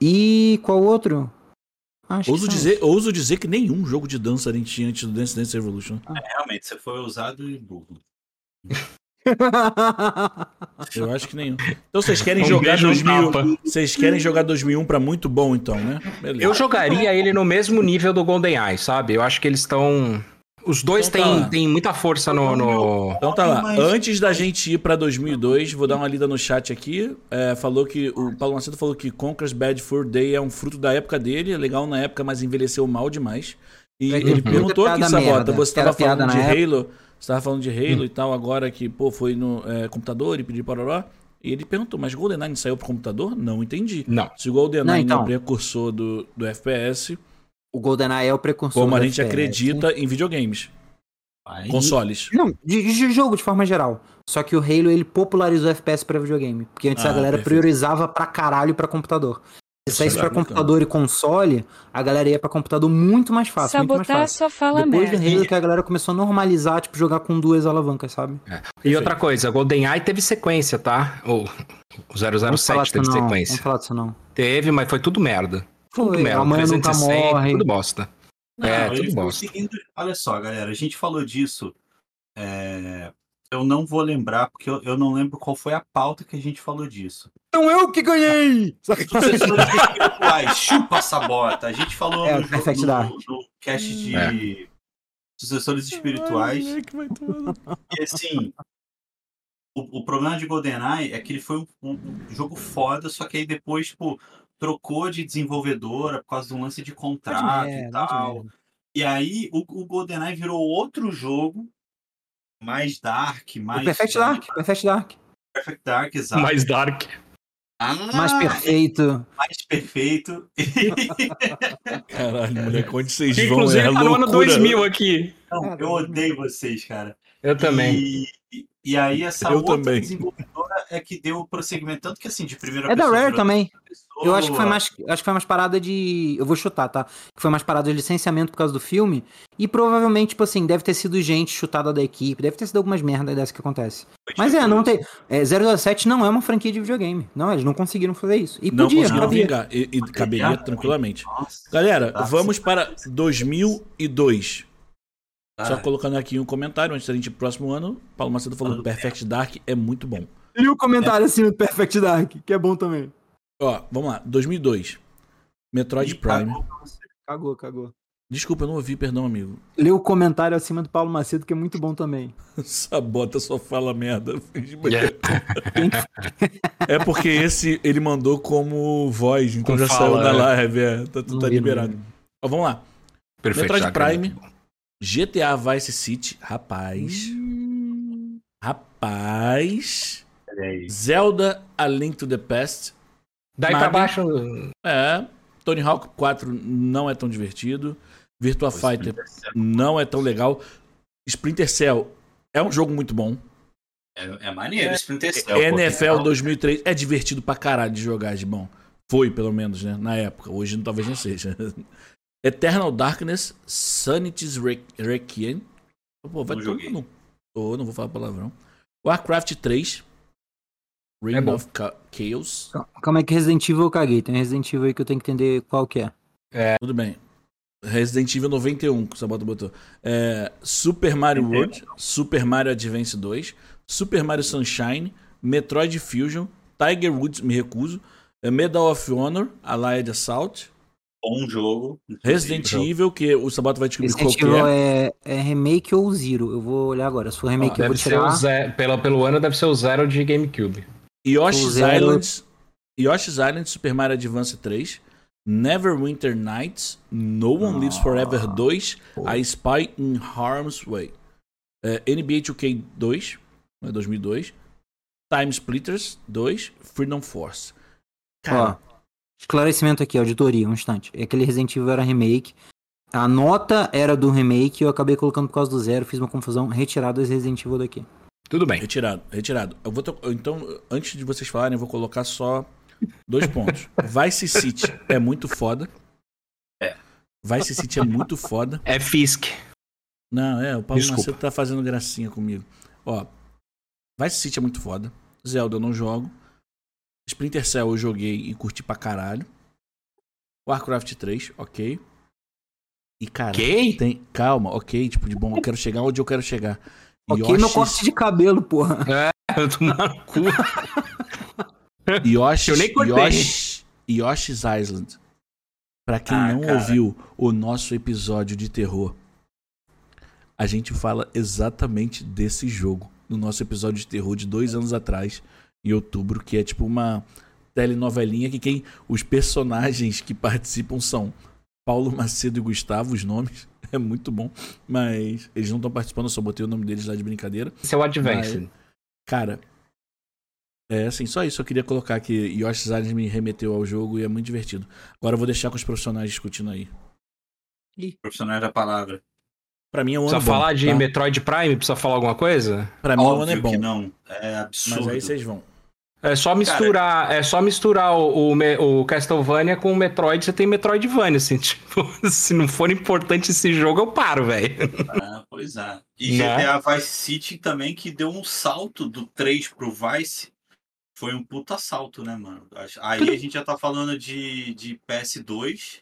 E qual outro? Acho que Ouso dizer, ouso dizer que nenhum jogo de dança a gente tinha antes do Dance Dance Revolution. Realmente, você foi ousado e burro. Eu acho que nenhum. Então vocês querem Um jogar beijo no 2000. tapa. Vocês querem jogar 2001 pra muito bom, então, né? Beleza. Eu jogaria ele no mesmo nível do GoldenEye, sabe? Eu acho que eles estão. Os dois Então tá têm, lá. têm muita força no. no- Então tá lá. Antes da gente ir pra 2002, vou dar uma lida no chat aqui. É, falou que o Paulo Macedo falou que Conker's Bad Fur Day é um fruto da época dele, é legal na época, mas envelheceu mal demais. E É, ele perguntou aqui, Sabota, merda. você tava falando de na época. Halo, você tava falando de Halo e tal, agora que, pô, foi no é, computador e pediu parará. E ele perguntou, mas GoldenEye saiu pro computador? Não entendi. Não. Se o GoldenEye Não, então. é precursor do, do FPS, o GoldenEye é o precursor como a gente FPS. acredita em videogames, Aí, consoles. Não, de, de jogo de forma geral. Só que o Halo ele popularizou o FPS pra videogame. Porque antes Ah, a galera perfeito. priorizava pra caralho pra computador. Se Isso é saísse pra computador e console, a galera ia pra computador muito mais fácil. muito mais Sabotar fácil. só fala Depois merda. Halo que a galera começou a normalizar, tipo, jogar com duas alavancas, sabe? E outra coisa, GoldenEye teve sequência, tá? O, o Vamos falar 007 teve não. sequência. Vamos falar disso não. Teve, mas foi tudo merda. Tudo Foi, merda. amanhã nunca 360, morre. tudo bosta. Não, É, tudo bosta. seguindo- Olha só, galera, a gente falou disso. é, Eu não vou lembrar, porque eu, eu não lembro qual foi a pauta que a gente falou disso. Então eu que ganhei! Sucessores espirituais, chupa essa bota. A gente falou É, no, Perfect no, no cast de É. sucessores espirituais. Ai, que vai tomar. E assim, o, o problema de GoldenEye é que ele foi um, um jogo foda, só que aí depois, tipo, trocou de desenvolvedora por causa de um lance de contrato e tal. E aí o, o GoldenEye virou outro jogo, mais dark, mais. O Perfect Dark, Perfect Dark. Perfect Dark, exato. Mais dark. Ah, Mais perfeito. mais perfeito. Caralho, moleque, onde vocês Que, vão? inclusive é tá no ano loucura. 2000 aqui. Não, Ah, eu odeio vocês, cara. Eu também. E, e- aí essa Eu outra também. desenvolvedora é que deu o procedimento, tanto que assim, de primeira É da Rare também. pessoa. Eu acho que foi mais, acho que foi mais parada de, eu vou chutar, tá? Que foi mais parada de licenciamento por causa do filme e provavelmente, tipo assim, deve ter sido gente chutada da equipe, deve ter sido algumas merdas dessa que acontece. Mas é, não tem, é, 007 não é uma franquia de videogame. Não, eles não conseguiram fazer isso. E Não podia, conseguiram vingar. E, e caberia tranquilamente. Nossa, Galera, Tá. vamos para 2002. Só colocando aqui um comentário antes da gente ir pro próximo ano. Paulo Macedo falou que Perfect Dark é muito bom. E o comentário assim no Perfect Dark, que é bom também. Ó, vamos lá. 2002. Metroid Ih, Prime. cagou. Cagou, cagou. Desculpa, eu não ouvi, perdão, amigo. Lê o comentário acima do Paulo Macedo, que é muito bom também. Sabota só fala merda. É. É porque esse ele mandou como voz, então já fala, saiu da é. live. É, tá, tá liberado. Ó, vamos lá. Perfeito. Metroid Dark é Prime. GTA Vice City. Rapaz. Rapaz. Olha aí. Zelda A Link to the Past. Daí pra Mario. baixo. É. Tony Hawk 4 não é tão divertido. Virtua O Fighter Cell não é tão legal. Splinter Cell é um jogo muito bom. É, é maneiro, Splinter Cell. pô, NFL tem- 2003 é divertido pra caralho de jogar de bom. Foi, pelo menos, né? Na época. Hoje talvez não seja. Eternal Darkness, Sanity's Re- Requiem. Pô, vai Não joguei. não vou falar palavrão. Warcraft 3. Reign É of Ca- Chaos. Calma aí que Resident Evil eu caguei. Tem Resident Evil aí que eu tenho que entender qual que é. Tudo bem. Resident Evil 91, que o Sabota botou. É, Super Mario World, Super Mario Advance 2, Super Mario Sunshine, Metroid Fusion, Tiger Woods, me recuso, é, Medal of Honor, Allied Assault, Bom jogo. Resident. Evil, que o Sabota vai descobrir qual Resident que Evil é. é, é remake ou zero. Eu vou olhar agora. Se for remake, eu vou tirar. zero, pelo, pelo ano deve ser o zero de GameCube. Yoshi's zero- Island, Yoshi's Island, Super Mario Advance 3, Neverwinter Nights, No One Lives Forever 2, I Spy in Harm's Way. É, NBA 2K 2, né, 2002. Time Splitters 2, Freedom Force. Cara, esclarecimento aqui, auditoria, um instante. É Aquele Resident Evil era remake. A nota era do remake, eu acabei colocando por causa do zero, fiz uma confusão, retirado esse Resident Evil daqui. Tudo bem. retirado, retirado. Eu vou Então, antes de vocês falarem, eu vou colocar só dois pontos. Vice City é muito foda. É. Vice City é muito foda. É Fisk. Não, é, o Paulo Desculpa. Macedo tá fazendo gracinha comigo. Ó, Vice City é muito foda. Zelda eu não jogo. Splinter Cell eu joguei e curti pra caralho. Warcraft 3, ok. E cara, Ok? tem. Calma, ok, tipo, de bom, eu quero chegar onde eu quero chegar. Ok, meu Yoshi's- corte de cabelo, porra. Eu tô maluco. Yoshi's, Eu nem cortei. Yoshi, Yoshi's Island. Pra quem Ah, não cara. ouviu o nosso episódio de terror, a gente fala exatamente desse jogo. No nosso episódio de terror de dois anos atrás, em outubro, que é tipo uma telenovelinha que quem os personagens que participam são Paulo Macedo e Gustavo, os nomes. É muito bom. Mas eles não estão participando, eu só botei o nome deles lá de brincadeira. Esse é o Advanced. Cara, é assim, só isso. Eu queria colocar que Yoshi's Island me remeteu ao jogo e é muito divertido. Agora eu vou deixar com os profissionais discutindo aí. Profissionais da palavra. Pra mim é um Precisa ano bom, falar de tá? Metroid Prime? Precisa falar alguma coisa? Pra mim o ano é Óbvio bom. que não. É absurdo. Mas aí vocês vão. É só misturar, é só misturar o, o, o Castlevania com o Metroid, você tem Metroidvania, assim, tipo, se não for importante esse jogo, eu paro, velho. Ah, pois é. E Né? GTA Vice City também, que deu um salto do 3 pro Vice. Foi um puta salto, né, mano? Aí a gente já tá falando de, de PS2.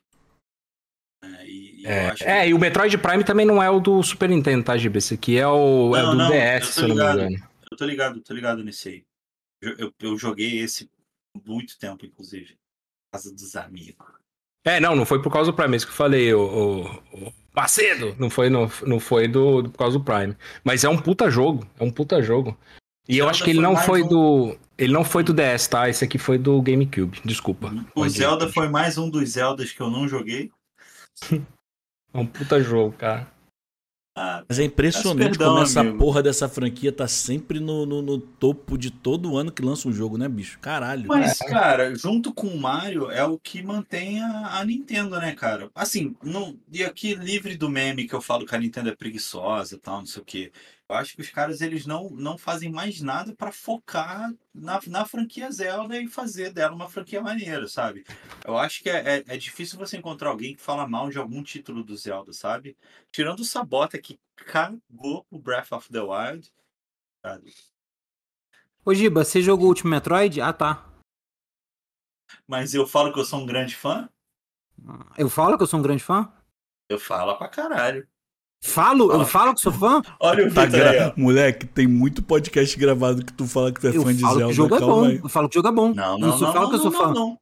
É, e, e eu É, que- é, e o Metroid Prime também não é o do Super Nintendo, tá, GB? Esse aqui é o é Não, do não, eu DS, se eu não me engano. Eu tô ligado, tô ligado nesse aí. Eu, eu, eu joguei esse muito tempo, inclusive. Casa dos amigos. É, não, não foi por causa do Prime, é isso que eu falei, o, o- o Macedo, não foi, não, não foi do, do- por causa do Prime. Mas é um puta jogo, é um puta jogo. E eu Zelda acho que ele não foi um- do. Ele não foi do DS, tá? Esse aqui foi do GameCube. Desculpa. O. Zelda foi mais um dos Zeldas que eu não joguei. É um puta jogo, cara. Ah, Mas é impressionante perdão, como essa amigo. porra dessa franquia tá sempre no, no, no topo de todo ano que lança um jogo, né, bicho? Caralho. Mas, cara, junto com o Mario é o que mantém a, a Nintendo, né, cara? Assim, não, e aqui livre do meme que eu falo que a Nintendo é preguiçosa e tal, não sei o quê. Eu acho que os caras eles não, não fazem mais nada pra focar na, na franquia Zelda e fazer dela uma franquia maneira, sabe? Eu acho que é, é, é difícil você encontrar alguém que fala mal de algum título do Zelda, sabe? Tirando o Sabota que cagou o Breath of the Wild, sabe? Ô, Giba, você jogou o último Metroid? Ah, tá. Mas eu falo que eu sou um grande fã, Eu falo que eu sou um grande fã? eu falo pra caralho. Falo? Eu falo que sou fã? Olha o Tá Vitor aí, gra... Moleque, tem muito podcast gravado que tu fala que tu é Eu fã de falo que Zelda. o jogo é bom. aí. Eu falo que o jogo é bom. Não, não, não, não, falo não, que eu sou não, fã. não,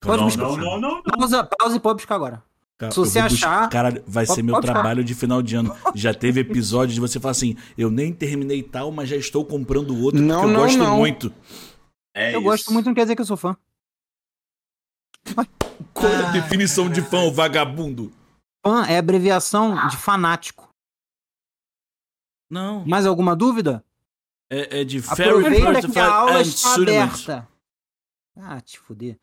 Pode Não, buscar. não, não, não, não. Pausa, pausa e pode buscar agora. Cara, Se você eu achar- Caralho, vai Pode- ser meu pode ficar. trabalho de final de ano. Já teve episódio de você falar assim: eu nem terminei tal, mas já estou comprando outro Não, porque eu não, gosto não. muito. É eu isso. gosto muito, não quer dizer que eu sou fã. Qual é a definição de fã, vagabundo? Fã é abreviação de fanático. Não, Mais alguma dúvida? é, é de Fairy Aproveita First que a aula está aberta. Ah, te fuder.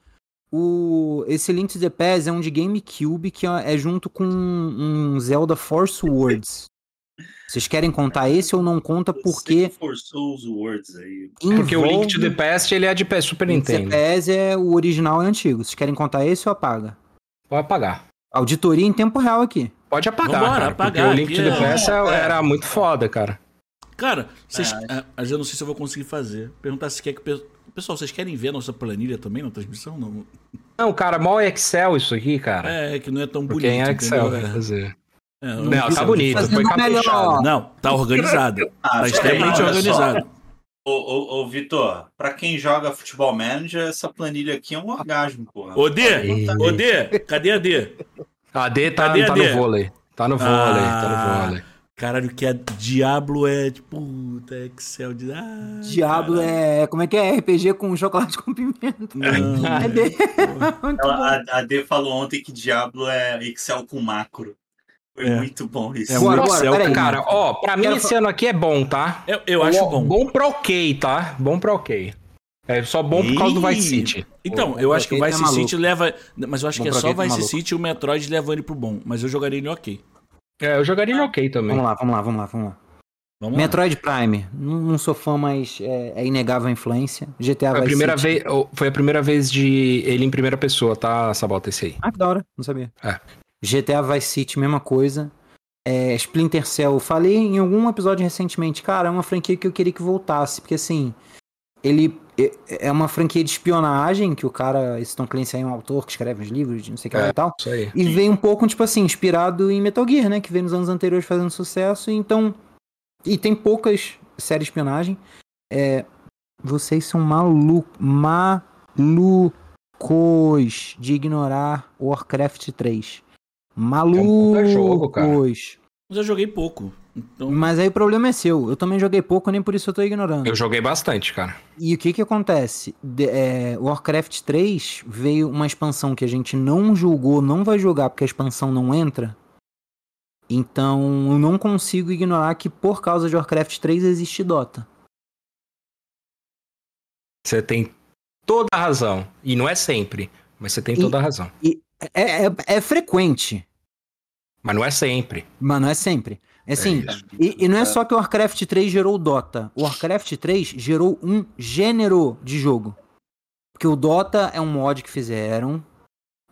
O, esse Link to the Past é um de GameCube que é é junto com um Zelda Force Words. Vocês querem contar esse ou não conta porque que forçou os words aí. Porque o Link to the envolve- Past ele é de Super Link to the Nintendo. Past é o original é antigo. Vocês querem contar esse ou apaga? Pode apagar. Auditoria em tempo real aqui. Pode apagar, Vambora, cara, apagar, porque o Link to the aqui é- Past é. era muito foda, cara. Cara, vocês, É. ah, mas eu não sei se eu vou conseguir fazer. Perguntar se quer que. Pessoal, vocês querem ver a nossa planilha também na transmissão? Não. Não, cara, mal é Excel isso aqui, cara. É, que não é tão porque bonito. em Excel entendeu? vai É. fazer. É, Não, não, tá bonito, foi melhor. caprichado. Não, tá organizado. Ah, Tá extremamente organizado. Ô, ô, ô, Vitor, pra quem joga futebol manager, essa planilha aqui é um orgasmo, porra. Ô, Dê, Ih. ô, Dê, cadê a D? A D tá, Cadê a tá D? no vôlei. Tá no vôlei, tá Ah. no vôlei. Caralho, que é Diablo é tipo. Puta, Excel de. Ah, Diablo é. Como é que é? RPG com chocolate com pimenta. Não, É. Muito bom. Ela- a, a D falou ontem que Diablo é Excel com macro. Foi É. muito bom isso. É um Bora, bora, Excel peraí. Cara, ó, pra mim Quero esse fa- ano aqui é bom, tá? Eu, eu acho Ó, bom. Bom pra ok, tá? Bom pra ok. É só bom por causa do Vice. City. Então, eu acho que o Vice é. City leva. Mas eu acho Bom que é só o é Vice maluco. City e o Metroid levando ele pro bom. Mas eu jogaria ele ok. É, eu jogaria ele ok também. Vamos lá, vamos lá, vamos lá, vamos lá. Vamos lá. Metroid Prime, não, não sou fã, mas é, é inegável a influência. GTA Foi a, primeira City. vez, foi a primeira vez de ele em primeira pessoa, tá, Sabota, esse aí. Ah, que da hora, não sabia. É. GTA Vice City, mesma coisa. É, Splinter Cell, eu falei em algum episódio recentemente, cara, é uma franquia que eu queria que voltasse, porque assim, ele é- é uma franquia de espionagem, que o cara, esse Tom Clancy aí é um autor que escreve os livros, de não sei o que lá É. e tal. Isso aí. E veio um pouco, tipo assim, inspirado em Metal Gear, né? Que veio nos anos anteriores fazendo sucesso. Então. E tem poucas séries de espionagem. É, vocês são malu malucos de ignorar Warcraft 3. Malucos. puta jogo, cara. Mas eu joguei pouco. Então, Mas aí o problema é seu. Eu também joguei pouco, nem por isso eu tô ignorando. Eu joguei bastante, cara. E o que que acontece? De- é, Warcraft 3 veio uma expansão que a gente não julgou, não vai jogar porque a expansão não entra. Então eu não consigo ignorar que por causa de Warcraft 3 existe Dota. Você tem toda a razão. E não é sempre, mas você tem E- toda a razão. É, é, é frequente, Mas não é sempre. mas não é sempre. É assim, isso. e, e não é só que o Warcraft 3 gerou o Dota. O Warcraft 3 gerou um gênero de jogo. Porque o Dota é um mod que fizeram.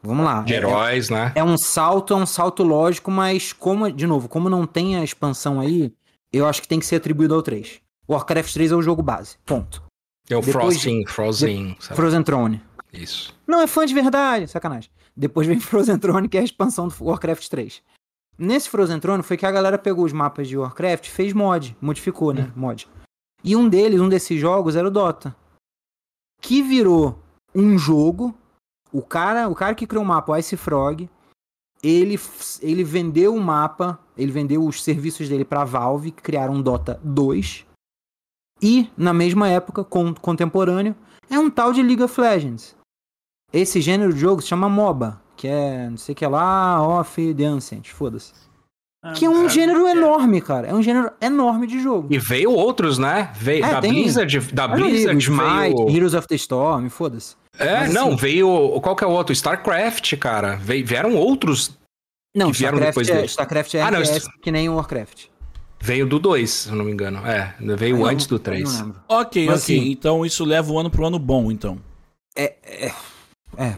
Vamos lá. De é- heróis, né? É um salto, é um salto lógico, mas como, de novo, como não tem a expansão aí, eu acho que tem que ser atribuído ao 3. Warcraft 3 é o jogo base. Ponto. É o Depois Frosting, Frozen. sabe? Frozen Throne. Isso. Não é fã de verdade, sacanagem. Depois vem Frozen Throne, que é a expansão do Warcraft 3. Nesse Frozen Throne foi que a galera pegou os mapas de Warcraft, fez mod, modificou, né? Mod. E um deles, um desses jogos era o Dota. Que virou um jogo. O cara, o cara que criou o mapa, o Ice Frog, ele, ele vendeu o mapa, ele vendeu os serviços dele pra Valve, que criaram o Dota 2. E, na mesma época, con- contemporâneo, é um tal de League of Legends. Esse gênero de jogo se chama MOBA, que é não sei o que lá, Off the Ancient, foda-se. Que é um gênero enorme, cara. É um gênero enorme de jogo. E veio outros, né? Veio É, da tem- Blizzard, da não Blizzard Smite, veio... Heroes of the Storm, foda-se. É, Mas, não, assim- veio... Qual que é o outro? StarCraft, cara. Veio, vieram outros. Não, Que vieram StarCraft depois é, dele. StarCraft é Ah, não, RTS, que nem o Warcraft. Veio do 2, se eu não me engano. É, veio Eu antes não- do 3. eu Não lembro. ok, Mas, ok. assim- Então isso leva o ano pro ano bom, então. É, é, é,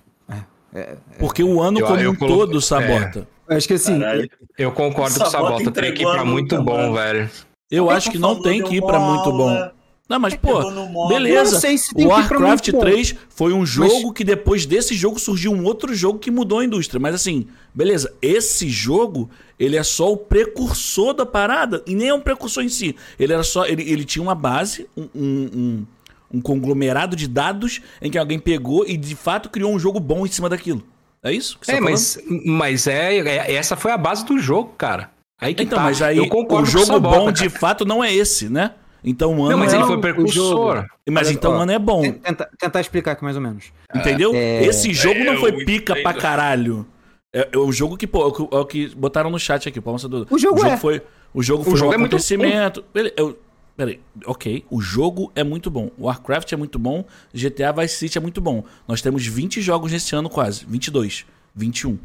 é. Porque o ano Eu- como eu um colo- todo sabota. Eu acho que assim, Caralho. Eu concordo com o Sabota Sabota, tem que ir pra muito bom, mano. velho. Eu acho que não tem que ir pra muito bom. Não, mas, pô, beleza. O Warcraft muito bom. 3 foi um jogo que depois desse jogo surgiu um outro jogo que mudou a indústria. Mas assim, beleza, esse jogo, ele é só o precursor da parada e nem é um precursor em si. Ele era só, ele, ele tinha uma base, um, um, um- um conglomerado de dados em que alguém pegou e de fato criou um jogo bom em cima daquilo. É isso? que você É, tá mas, mas é, é- essa foi a base do jogo, cara. Aí que Então, tá. mas aí eu concordo o jogo bom de fato não é esse, né? Então o ano Não, mas é... ele foi o precursor. jogo- Mas então o ano é bom. Tenta- tentar explicar aqui mais ou menos. Entendeu? É, Esse jogo não eu foi pica entendo. pra caralho. É, é o jogo que, pô, é o que- é o botaram no chat aqui, palma do. O jogo é. foi, o jogo foi jogo um é muito acontecimento. Bele- eu- Peraí, ok. O jogo é muito bom. Warcraft é muito bom. GTA Vice City é muito bom. Nós temos 20 jogos nesse ano quase. 22. 21.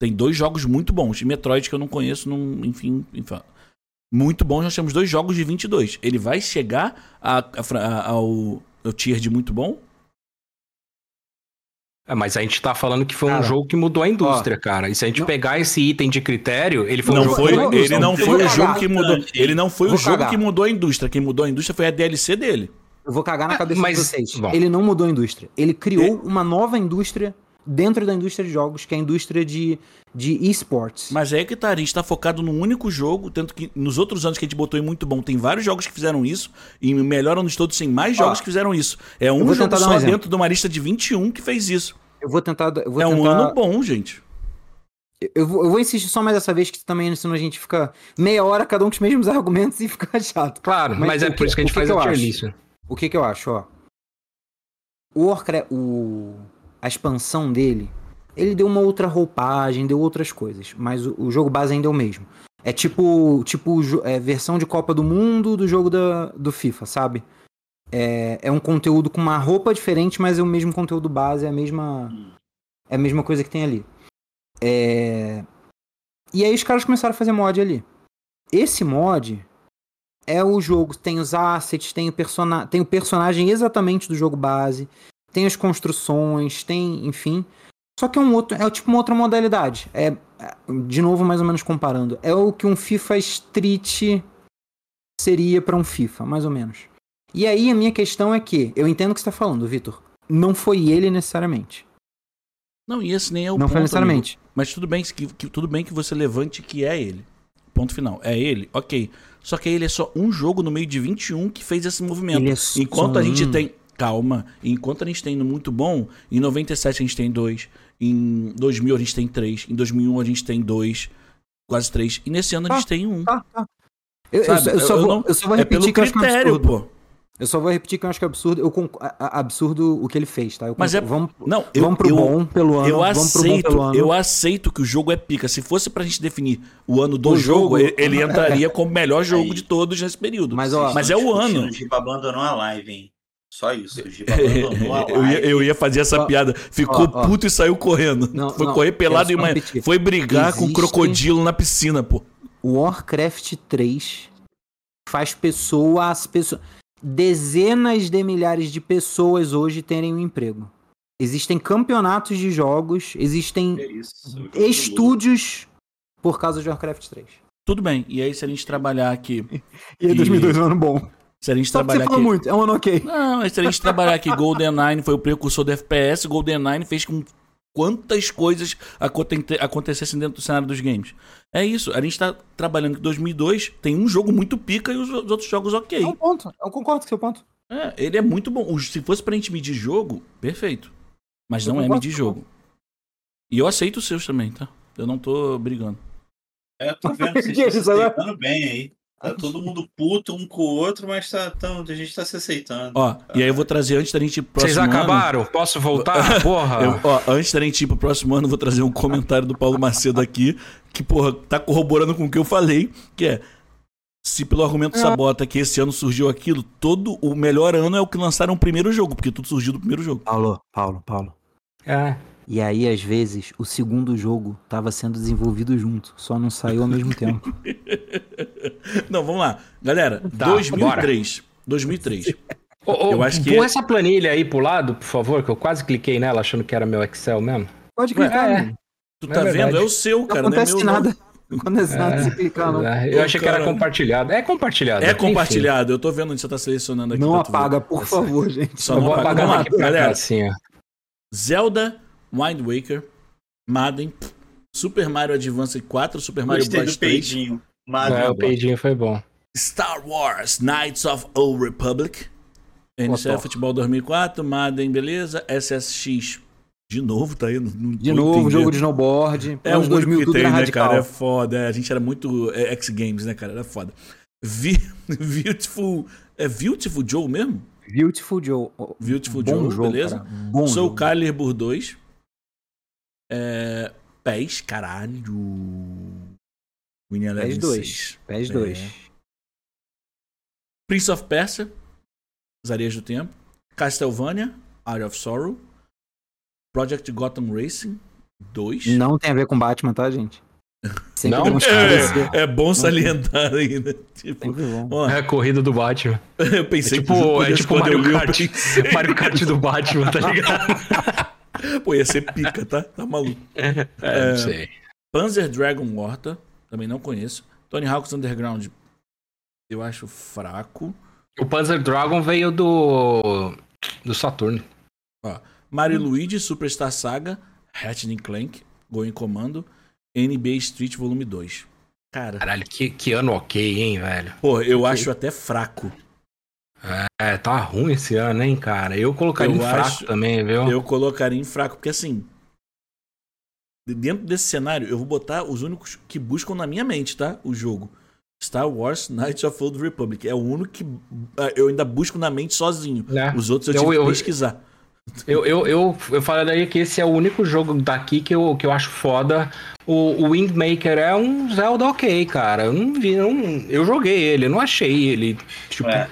Tem dois jogos muito bons. E Metroid que eu não conheço, não, enfim, enfim. Muito bons. Nós temos dois jogos de 22. Ele vai chegar a- a a- ao, ao tier de muito bom? É, mas a gente tá falando que foi um Cara, jogo que mudou a indústria, cara. E se a gente não- pegar esse item de critério, ele foi um não jogo foi, que mudou a ele indústria. não foi o jogo que mudou. Ele não foi o jogo que mudou a indústria. Quem mudou a indústria foi a DLC dele. Eu vou cagar na Ah, cabeça mas- de vocês. bom. Ele não mudou a indústria. Ele criou uma nova indústria dentro da indústria de jogos, que é a indústria de, de esportes. Mas é que tá, a gente tá focado num único jogo, tanto que nos outros anos que a gente botou em muito bom, tem vários jogos que fizeram isso, e melhor anos todos tem mais Ó, jogos que fizeram isso. É um jogo um só exemplo. dentro de uma lista de 21 que fez isso. Eu vou tentar. Eu vou é um tentar- ano bom, gente. Eu- vou, eu vou insistir só mais essa vez, que também senão a gente fica meia hora cada um com os mesmos argumentos e fica chato. Claro, Mas mas, é por que- isso que a gente que faz que eu a tier acho? list. O que que eu acho, ó? O Warcraft, o... a expansão dele, ele deu uma outra roupagem, deu outras coisas, mas o, o jogo base ainda é o mesmo. É tipo, tipo é, versão de Copa do Mundo do jogo da, do FIFA, sabe? É, é um conteúdo com uma roupa diferente, mas é o mesmo conteúdo base, é a mesma, é a mesma coisa que tem ali. É... E aí os caras começaram a fazer mod ali. Esse mod é o jogo, tem os assets, tem o, persona... tem o personagem exatamente do jogo base, tem as construções, tem, enfim. Só que é um outro, é tipo uma outra modalidade. É, de novo, mais ou menos comparando, é o que um FIFA Street seria pra um FIFA, mais ou menos. E aí a minha questão é que, eu entendo o que você tá falando, Vitor. Não foi ele necessariamente. Não, e esse nem é o não ponto. foi necessariamente. amigo. Mas tudo bem que, que- tudo bem que você levante que é ele. Ponto final. É ele? Ok. Só que ele é só um jogo no meio de 21 que fez esse movimento. É Enquanto a gente um. tem. Calma. Enquanto a gente tem no muito bom, em 97 a gente tem dois. Em 2000 a gente tem três. Em 2001 a gente tem dois. Quase três. E nesse ano a Tá, gente tem um. Tá, tá. Eu, eu eu só eu vou, não- eu só vou é pelo repetir que eu acho que é critério, absurdo. pô. Eu só vou repetir que eu acho que é absurdo. Eu conc- absurdo o que ele fez, tá? Eu Mas conc- é- vamos, Não, eu, vamos pro eu, bom pelo ano. eu vamos pro bom aceito, pelo ano. eu aceito que o jogo é pica. Se fosse pra gente definir o ano do O jogo, jogo- ele- ele entraria como o melhor jogo Aí. de todos nesse período. Mas, ó, Mas é o ano. O Giba abandonou a live, hein? Só isso. O Giba abandonou a live. eu, ia, eu ia fazer essa Ó, piada. Ficou ó, ó. puto e saiu correndo. Não, foi não, correr pelado e uma... foi brigar com um Existe- crocodilo na piscina, pô. O Warcraft 3 faz pessoas, pessoas. Dezenas de milhares de pessoas hoje terem um emprego. Existem campeonatos de jogos, existem É isso. Do estúdios por causa de Warcraft 3. Tudo bem. E aí, se a gente trabalhar aqui. E aí, 2002 é um ano bom. Se a gente Só você trabalhar fala aqui. muito, é um ano ok. Não, mas se a gente trabalhar aqui, GoldenEye foi o precursor do FPS, GoldenEye fez com quantas coisas aconte- acontecessem dentro do cenário dos games. É isso, a gente tá trabalhando que 2002 tem um jogo muito pica e os os outros jogos ok. É um ponto. Eu concordo com o seu ponto. É, ele é muito bom. Se fosse pra gente medir jogo, perfeito. Mas Eu não é medir jogo. E eu aceito os seus também, tá? Eu não tô brigando. É, eu tô vendo, vocês Que estão se né? bem aí. Tá todo mundo puto um com o outro, mas tá, tão, a gente tá se aceitando. Ó, e aí eu vou trazer antes da gente ir pro Vocês próximo ano. acabaram? Posso voltar? Porra. Eu- ó, antes da gente ir pro próximo ano, eu vou trazer um comentário do Paulo Macedo aqui, que, porra, tá corroborando com o que eu falei, que é. Se pelo argumento sabota que esse ano surgiu aquilo, todo o melhor ano é o que lançaram o primeiro jogo, porque tudo surgiu do primeiro jogo. Paulo, Paulo, Paulo. É. E aí, às vezes, o segundo jogo tava sendo desenvolvido junto, só não saiu ao mesmo tempo. Não, vamos lá. Galera, Tá, 2003. 2003. Ô, ô, Eu acho que- Põe essa planilha aí pro lado, por favor, que eu quase cliquei nela achando que era meu Excel mesmo. Pode clicar, é. Tu É tá verdade. vendo? É o seu, Não cara, não é acontece meu. não. nada. Não acontece nada se clicar, não. É, eu achei que era compartilhado. É compartilhado. É enfim. compartilhado. Eu tô vendo onde você tá selecionando aqui. Não apaga, por favor, gente. Só Eu não vou apaga. apagar Vamos lá, aqui pra cá, galera. assim, ó. Zelda, Wind Waker, Madden, Super Mario Advance 4, Super Mario Gostei Bros do 3, peidinho. Mas É, o peidinho foi bom. Star Wars Knights of Old Republic, NCF Kotor. Futebol 2004, Madden, beleza, SSX, de novo, tá aí? Não, não De novo, entendendo. jogo de snowboard. É um 2000 que tudo tem, né, radical. cara? É foda. é, a gente era muito é, X-Games, né, cara? Era foda. Vi- Beautiful. É Beautiful Joe mesmo? Beautiful Joe. Beautiful bom Joe, jogo, beleza? Bom Soul jogo. Calibur 2. É, PES, caralho. Winning Eleven PES 2. 6. PES É. 2. Prince of Persia. As Areias do Tempo. Castlevania. Art of Sorrow. Project Gotham Racing 2. Não tem a ver com Batman, tá, gente? Sempre Não? É, é bom salientar ainda. Tipo, bom. ó, É a corrida do Batman. eu É pensei tipo, que é tipo Mario Kart. Mario Kart do Batman, tá ligado? Pô, ia ser pica, tá? Tá maluco. É, não sei. Panzer Dragon Warta, também não conheço. Tony Hawk's Underground, eu acho fraco. O Panzer Dragon veio do. do Saturno. Mario Luigi Superstar Saga, Ratchet Clank, Going Commando, NBA Street Volume 2. Cara, Caralho, que, que ano ok, hein, velho? pô, eu acho até fraco. É, tá ruim esse ano, hein, cara? Eu colocaria Eu em fraco acho- também, viu? Eu colocaria em fraco, porque assim. dentro desse cenário, eu vou botar os únicos que buscam na minha mente, tá? O jogo. Star Wars Knights of Old Republic. É o único que ah, eu ainda busco na mente sozinho. É. Os outros eu Eu- tive que eu- pesquisar. Eu, eu, eu, eu falaria que esse é o único jogo daqui que eu, que eu acho foda. O, o Windmaker é um Zelda ok, cara. Eu não vi, não, eu joguei ele, eu não achei ele, tipo, É.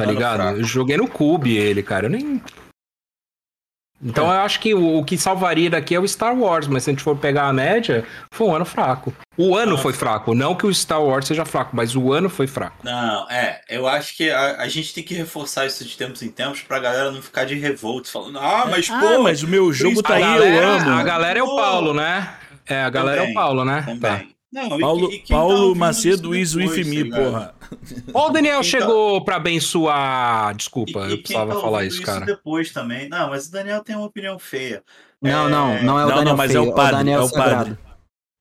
tá Mano, ligado? fraco. Eu joguei no Cube ele, cara. Eu nem. Então eu acho que o, o que salvaria daqui é o Star Wars, mas se a gente for pegar a média, foi um ano fraco. O ano foi fraco, não que o Star Wars seja fraco, mas o ano foi fraco. Não, é, eu acho que a, a gente tem que reforçar isso de tempos em tempos pra galera não ficar de revolta, falando, ah, mas pô, ah, mas o meu jogo tá aí, galera, eu amo. a galera é o Pô. Paulo, né? É, a galera é o Também, Paulo, né? também. Tá. Não, e Paulo, e tá Paulo ouvindo Macedo isso me, tá ligado? porra. Ó, o Daniel Quem tá- chegou pra abençoar. Desculpa, E- e eu precisava tá falar isso, cara. depois também. Não, mas o Daniel tem uma opinião feia. Não, É, não, não é o Não, Daniel não, mas é feio, o padre, Daniel é o Sagrado. padre.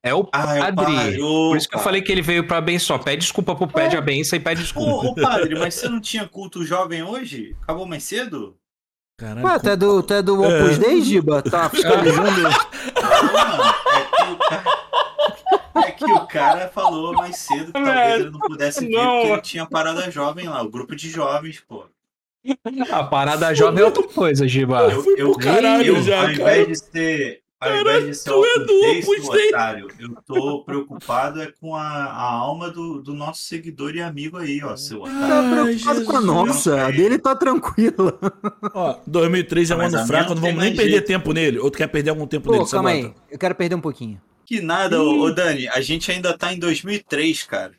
É o Ah, é o padre. padre. Por isso que eu falei que ele veio pra abençoar. Pede desculpa pro pede a benção e pede desculpa. Ô, ô, padre, mas você não tinha culto jovem hoje? Acabou mais cedo? Caralho, Ué, tu é do, tu é do Opus É. Dei, Giba? Tá fiscalizando? Não, mano, é que o cara... É que o cara falou mais cedo que talvez ele não pudesse vir Não. porque ele tinha parada jovem lá, o grupo de jovens, pô. A parada jovem é outra coisa, Giba. Eu, eu, caralho eu, já, ao cara. invés de ser. Ao invés de ser tu é do otário, eu tô preocupado é com a, a alma do, do nosso seguidor e amigo aí, ó, seu Tá otário. preocupado com a nossa, a dele tá tranquila. Ó, 2003 é um ano fraco, não vamos nem perder jeito. tempo nele. Ou tu quer perder algum tempo Pô, nele? calma aí, eu quero perder um pouquinho. Que nada, ô, ô Dani, a gente ainda tá em 2003, cara.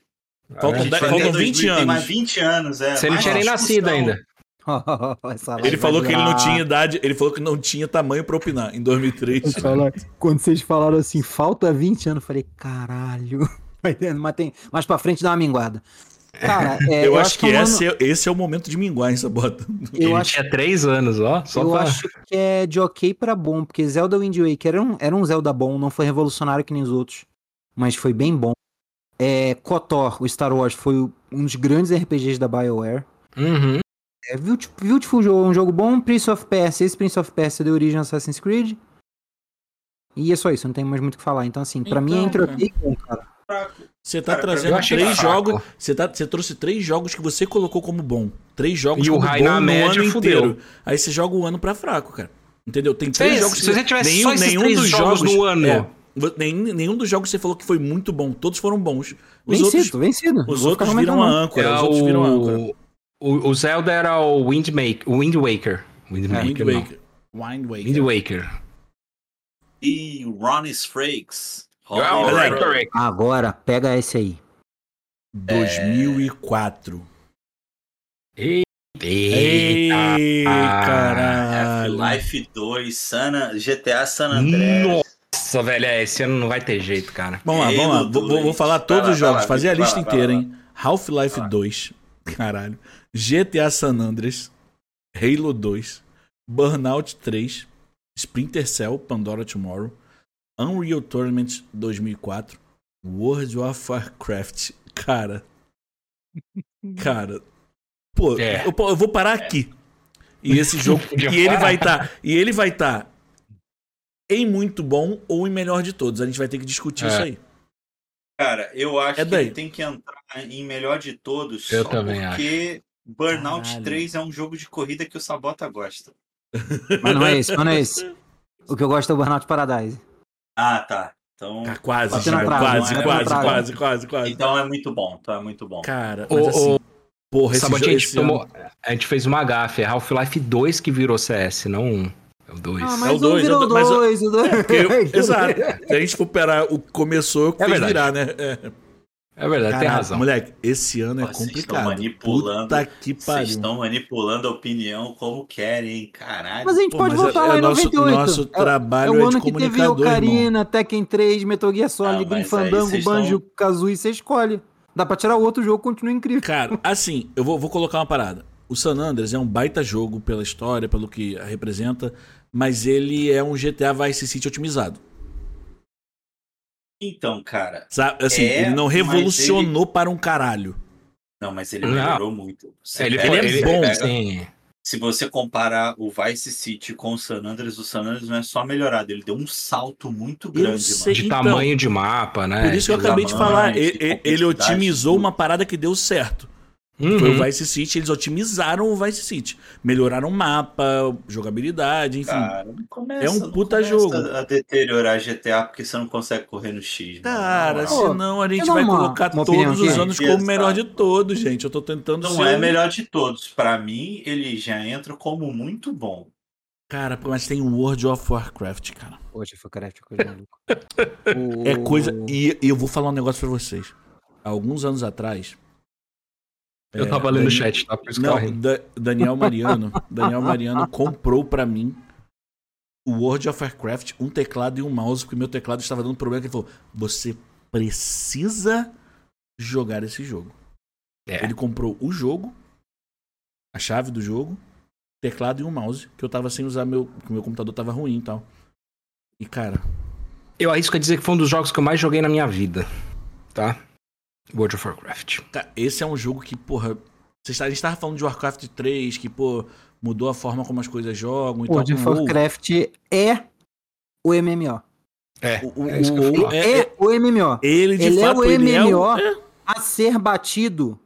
A Faltam, gente dez- vai faltam ter 20 Tem mais anos. 20 anos, é. Você não Mais tinha nem nascido ainda. Ele falou que ele não durar- tinha idade, ele falou que não tinha tamanho pra opinar em 2003. Fala- Quando vocês falaram assim, falta 20 anos, eu falei, caralho. Mas, tem, mais pra frente dá uma minguada. Cara, é, eu, acho que, é um ano- esse, é, esse é o momento de minguar, hein, Sabota. eu ele acho, tinha três anos, ó. Só eu pra... acho que é de ok pra bom, porque Zelda Wind Waker era um, era um Zelda bom, não foi revolucionário que nem os outros, mas foi bem bom. É, KOTOR, o Star Wars, foi um dos grandes RPGs da BioWare. Uhum. É, Beautiful, Beautiful jogo, um jogo bom. Prince of Persia, esse Prince of Persia deu origem a Assassin's Creed. E é só isso, não tem mais muito o que falar. Então, assim, pra mim é Então, entre cara. ok e bom, cara. Fraco. Você tá Cara, trazendo três fraco. jogos. Você, tá, você trouxe três jogos que você colocou como bom. Três jogos E o como Rai bom na no média ano fudeu. inteiro. Aí você joga o ano pra fraco, cara. Entendeu? Tem três Se- jogos se você tivesse só esses nenhum três dos jogos no ano. é, nenhum, nenhum dos jogos você falou que foi muito bom. Todos foram bons. Os Vencido, outros, vencido. os outros viram a âncora. É os outros viram a âncora. o... O, o Zelda era o Windmaker. O Wind Waker. Windmaker, Wind não. Waker. Wind Waker. Wind Waker. E o Ronnie Frakes. Galera. Agora, pega esse aí. 2004. Eita. Ei, caralho. Half-Life 2, Sana, GTA San Andreas. Nossa, velho, é, esse ano não vai ter jeito, cara. Vamos lá, vamos lá. Vou, vou- vou falar 2. todos Vai os lá, jogos, lá, fazer a lá, lista lá, inteira, hein? Half-Life Vai lá. 2. Caralho. GTA San Andreas. Halo 2. Burnout 3. Splinter Cell, Pandora Tomorrow. Unreal Tournament 2004. World of Warcraft. Cara. Cara. Pô, É. eu, eu vou parar aqui. E esse jogo. E ele vai estar. e ele vai estar em muito bom ou em melhor de todos. A gente vai ter que discutir É. isso aí. Cara, eu acho É que daí. ele tem que entrar em melhor de todos. Eu só também porque Burnout Caralho. 3 é um jogo de corrida que o Sabota gosta. Mas não é esse, mas não é esse. O que eu gosto é o Burnout Paradise. Ah, tá. Então, Tá quase, Thiago, trave, quase, na quase, trave. quase, quase, quase. então é muito bom. Então é muito bom. Cara, O- mas assim, o- porra, esse Sabe, a jogo gente esse tomou. ano- A gente fez uma gafe. É Half-Life 2 que virou CS, não um. É o 2. Ah, É mas o dois, um virou é o dois, mas- dois, o dois. Porque- exato. Se a gente for pegar o que começou, o que É fez verdade. virar, né? É. É verdade, tem Caraca, razão. Moleque, esse ano é Vocês estão complicado. manipulando. Puta que Vocês pariu. estão manipulando a opinião como querem, hein? Caralho. Mas a gente Pô, pode mas voltar é- lá é em nosso- 98. nosso É- trabalho é, é o de ano que teve comunicador, Ocarina, Tekken 3, Metal Gear Solid, Ah, Grim Fandango, vocês Banjo, Kazooie, você escolhe. Dá pra tirar outro jogo, continua incrível. Cara, assim, eu vou, vou colocar uma parada. O San Andreas é um baita jogo pela história, pelo que representa, mas ele é um GTA Vice City otimizado. Então, cara. Sabe? Assim, É, ele não revolucionou para um caralho. Não, mas ele Não. melhorou muito. Você Ele, pega- ele é ele bom, pega- Sim. se você comparar o Vice City com o San Andreas, o San Andreas não é só melhorado, ele deu um salto muito grande, sei. mano. De Então, tamanho de mapa, né? Por isso que eu acabei de falar. de Ele, complexidade, otimizou tudo. uma parada que deu certo. Uhum. Foi o Vice City, eles otimizaram o Vice City. Melhoraram o mapa, jogabilidade, enfim. Cara, começa, É um puta começa jogo. A deteriorar GTA porque você não consegue correr no X. mano. Cara, senão a gente vai uma- colocar uma todos os anos como o melhor de todos, gente. Eu tô tentando não ser... é melhor de todos. Pra mim, ele já entra como muito bom. Cara, mas tem o World of Warcraft, cara. Poxa, foi craft, coisa maluca. É coisa... E, e eu vou falar um negócio pra vocês. Alguns anos atrás... Eu é, tava lendo o chat, tá? Por isso que Não, rindo. Da- Daniel Mariano. Daniel Mariano comprou pra mim o World of Warcraft, um teclado e um mouse, porque meu teclado estava dando problema. que Ele falou: Você precisa jogar esse jogo. É. Ele comprou o jogo, a chave do jogo, teclado e um mouse, que eu tava sem usar meu. que meu computador tava ruim e tal. E cara, Eu arrisco a dizer que foi um dos jogos que eu mais joguei na minha vida. Tá? World of Warcraft. Cara, esse é um jogo que, porra. Vocês A gente tava falando de Warcraft 3, que, pô, mudou a forma como as coisas jogam e World tal. of com o WoW. Warcraft é o MMO. É. O, o, É isso que eu o é- É, é- o MMO. ele de Ele é fato é o- MMO. é. A ser batido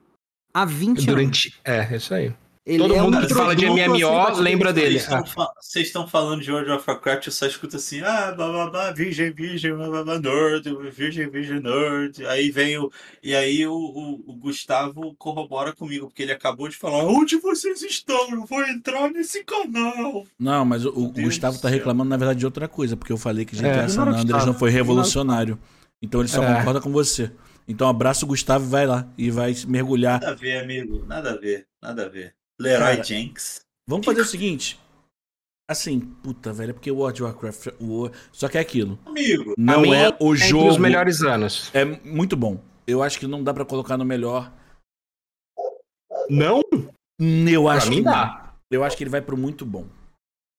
há 20 anos. Durante. É, isso aí. Ele todo é mundo um que fala de MMO batido. lembra dele. Vocês estão fa- Vocês estão falando de World of Warcraft, eu só escuto assim, ah, blá blá blá, virgem, virgem, blá blá blá, nerd, virgem, virgem, nerd. Aí vem o. E aí o, o, o Gustavo corrobora comigo, porque ele acabou de falar, onde vocês estão? Eu vou entrar nesse canal. Não, mas o, o Gustavo tá céu. reclamando, na verdade, de outra coisa, porque eu falei que GTA É. San Andreas não Gustavo. foi o revolucionário. Então ele só É. concorda com você. Então abraça o Gustavo e vai lá. E vai mergulhar. Nada a ver, amigo, nada a ver, nada a ver. Leroy Cara, Jenks. Vamos fazer o seguinte. Assim, puta, velho, é porque o World of Warcraft. O... Só que é aquilo. Amigo, Não mim, é o Entre jogo. os melhores anos. É muito bom. Eu acho que não dá pra colocar no melhor. Não? Eu acho mim que dá. Eu acho que ele vai pro muito bom.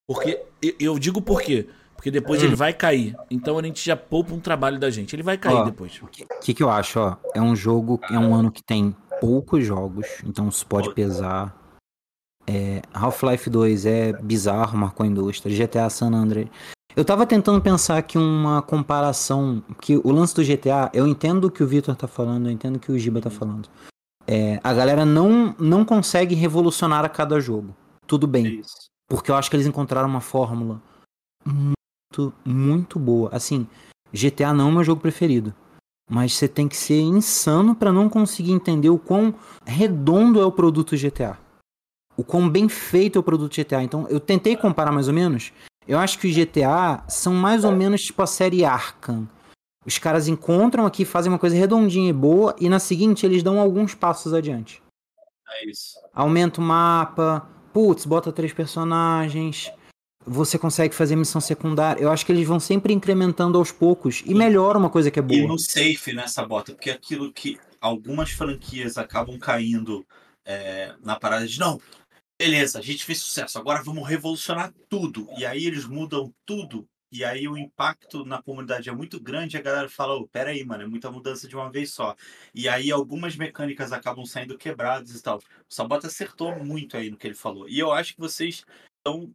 Porque. eu- Eu digo por quê? Porque depois Hum. ele vai cair. Então a gente já poupa um trabalho da gente. Ele vai cair Ó, depois. O que, que eu acho, ó? É um jogo, é um ano que tem poucos jogos, então isso pode pesar. É, Half-Life 2 é bizarro, marcou a indústria. GTA San Andreas. Eu tava tentando pensar aqui uma comparação, que o lance do GTA, eu entendo o que o Victor tá falando, eu entendo o que o Giba tá falando. É, a galera não, não consegue revolucionar a cada jogo. Tudo é bem. isso. Porque eu acho que eles encontraram uma fórmula muito, muito boa. Assim, GTA não é meu jogo preferido. Mas você tem que ser insano pra não conseguir entender o quão redondo é o produto GTA. O quão bem feito é o produto GTA. Então, eu tentei comparar mais ou menos. Eu acho que os GTA são mais ou menos tipo a série Arkham. Os caras encontram aqui, fazem uma coisa redondinha e boa, e na seguinte eles dão alguns passos adiante É isso. aumenta o mapa, putz, bota três personagens, você consegue fazer missão secundária. Eu acho que eles vão sempre incrementando aos poucos e melhora uma coisa que é E boa. no safe nessa bota, porque aquilo que algumas franquias acabam caindo é, na parada de não, beleza, a gente fez sucesso, agora vamos revolucionar tudo. E aí eles mudam tudo. E aí o impacto na comunidade é muito grande, a galera fala, oh, peraí, mano, é muita mudança de uma vez só. E aí algumas mecânicas acabam saindo quebradas e tal. O Sabota acertou muito aí no que ele falou. E eu acho que vocês estão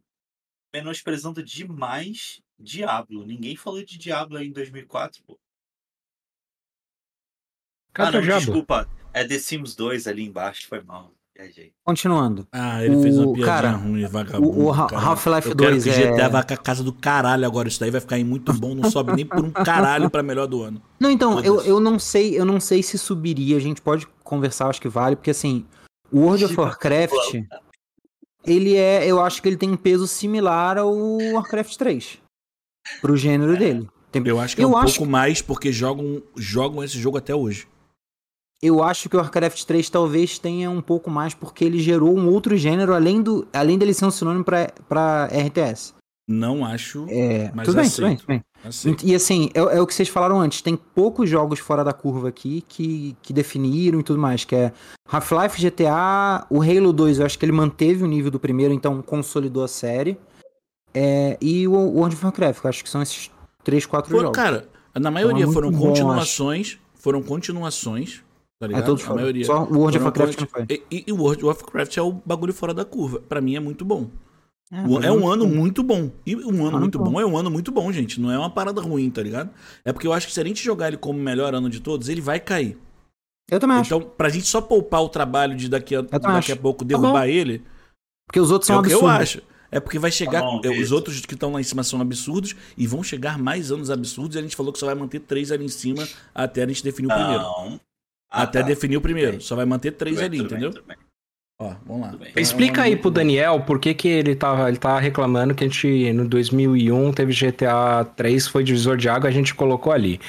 menosprezando demais Diablo. Ninguém falou de Diablo aí em 2004, pô. Ah, não, o Diablo? desculpa. É The Sims 2 ali embaixo, foi mal. Viajei. Continuando. Ah, ele fez uma O- piadinha cara, ruim, vagabundo. o- o. Half-Life Eu quero 2 que o GTA é- vá com a casa do caralho agora. Isso daí vai ficar aí muito bom. Não sobe nem por um caralho pra melhor do ano. Não, então, eu, eu não sei, eu não sei se subiria, a gente pode conversar, acho que vale, porque assim, o World of Warcraft, ele é, eu acho que ele tem um peso similar ao Warcraft 3. Pro gênero dele. Tem- Eu acho que é Eu um acho pouco mais porque jogam, jogam esse jogo até hoje. Eu acho que o Warcraft 3 talvez tenha um pouco mais porque ele gerou um outro gênero além, do, além dele ser um sinônimo pra RTS. Não acho. É, Mas tudo bem, tudo bem, aceito. tudo bem. Aceito. E assim, é, é o que vocês falaram antes, tem poucos jogos fora da curva aqui que, que definiram e tudo mais, que é Half-Life, GTA, o Halo 2, eu acho que ele manteve o nível do primeiro, então consolidou a série. É, e o World of Warcraft, eu acho que são esses três, quatro jogos. cara, na maioria muito foram bom, continuações. Foram continuações Tá É todos a maioria. Só o World of Warcraft não todos- foi. E, e o World of Warcraft é o bagulho fora da curva. Pra mim é muito bom. É, O- mas É um não- ano muito bom. E um ano muito bom. bom é um ano muito bom, gente. Não é uma parada ruim, tá ligado? É porque eu acho que se a gente jogar ele como o melhor ano de todos, ele vai cair. Eu também acho. Então, pra gente só poupar o trabalho de daqui a, daqui acho. a pouco Tá derrubar ele, Porque os outros é são o que eu absurdos. acho. É porque vai chegar. Tá bom, é, os outros que estão lá em cima são absurdos e vão chegar mais anos absurdos. E a gente falou que só vai manter três ali em cima até a gente definir o primeiro. Ah, até tá. definir o primeiro. bem. Só vai manter três Tudo ali, bem, entendeu? bem. Ó, vamos lá. Então, Explica aí pro. Daniel por que, que ele tá, ele tá reclamando que a gente, no 2001, teve GTA 3, foi divisor de água, a gente colocou ali.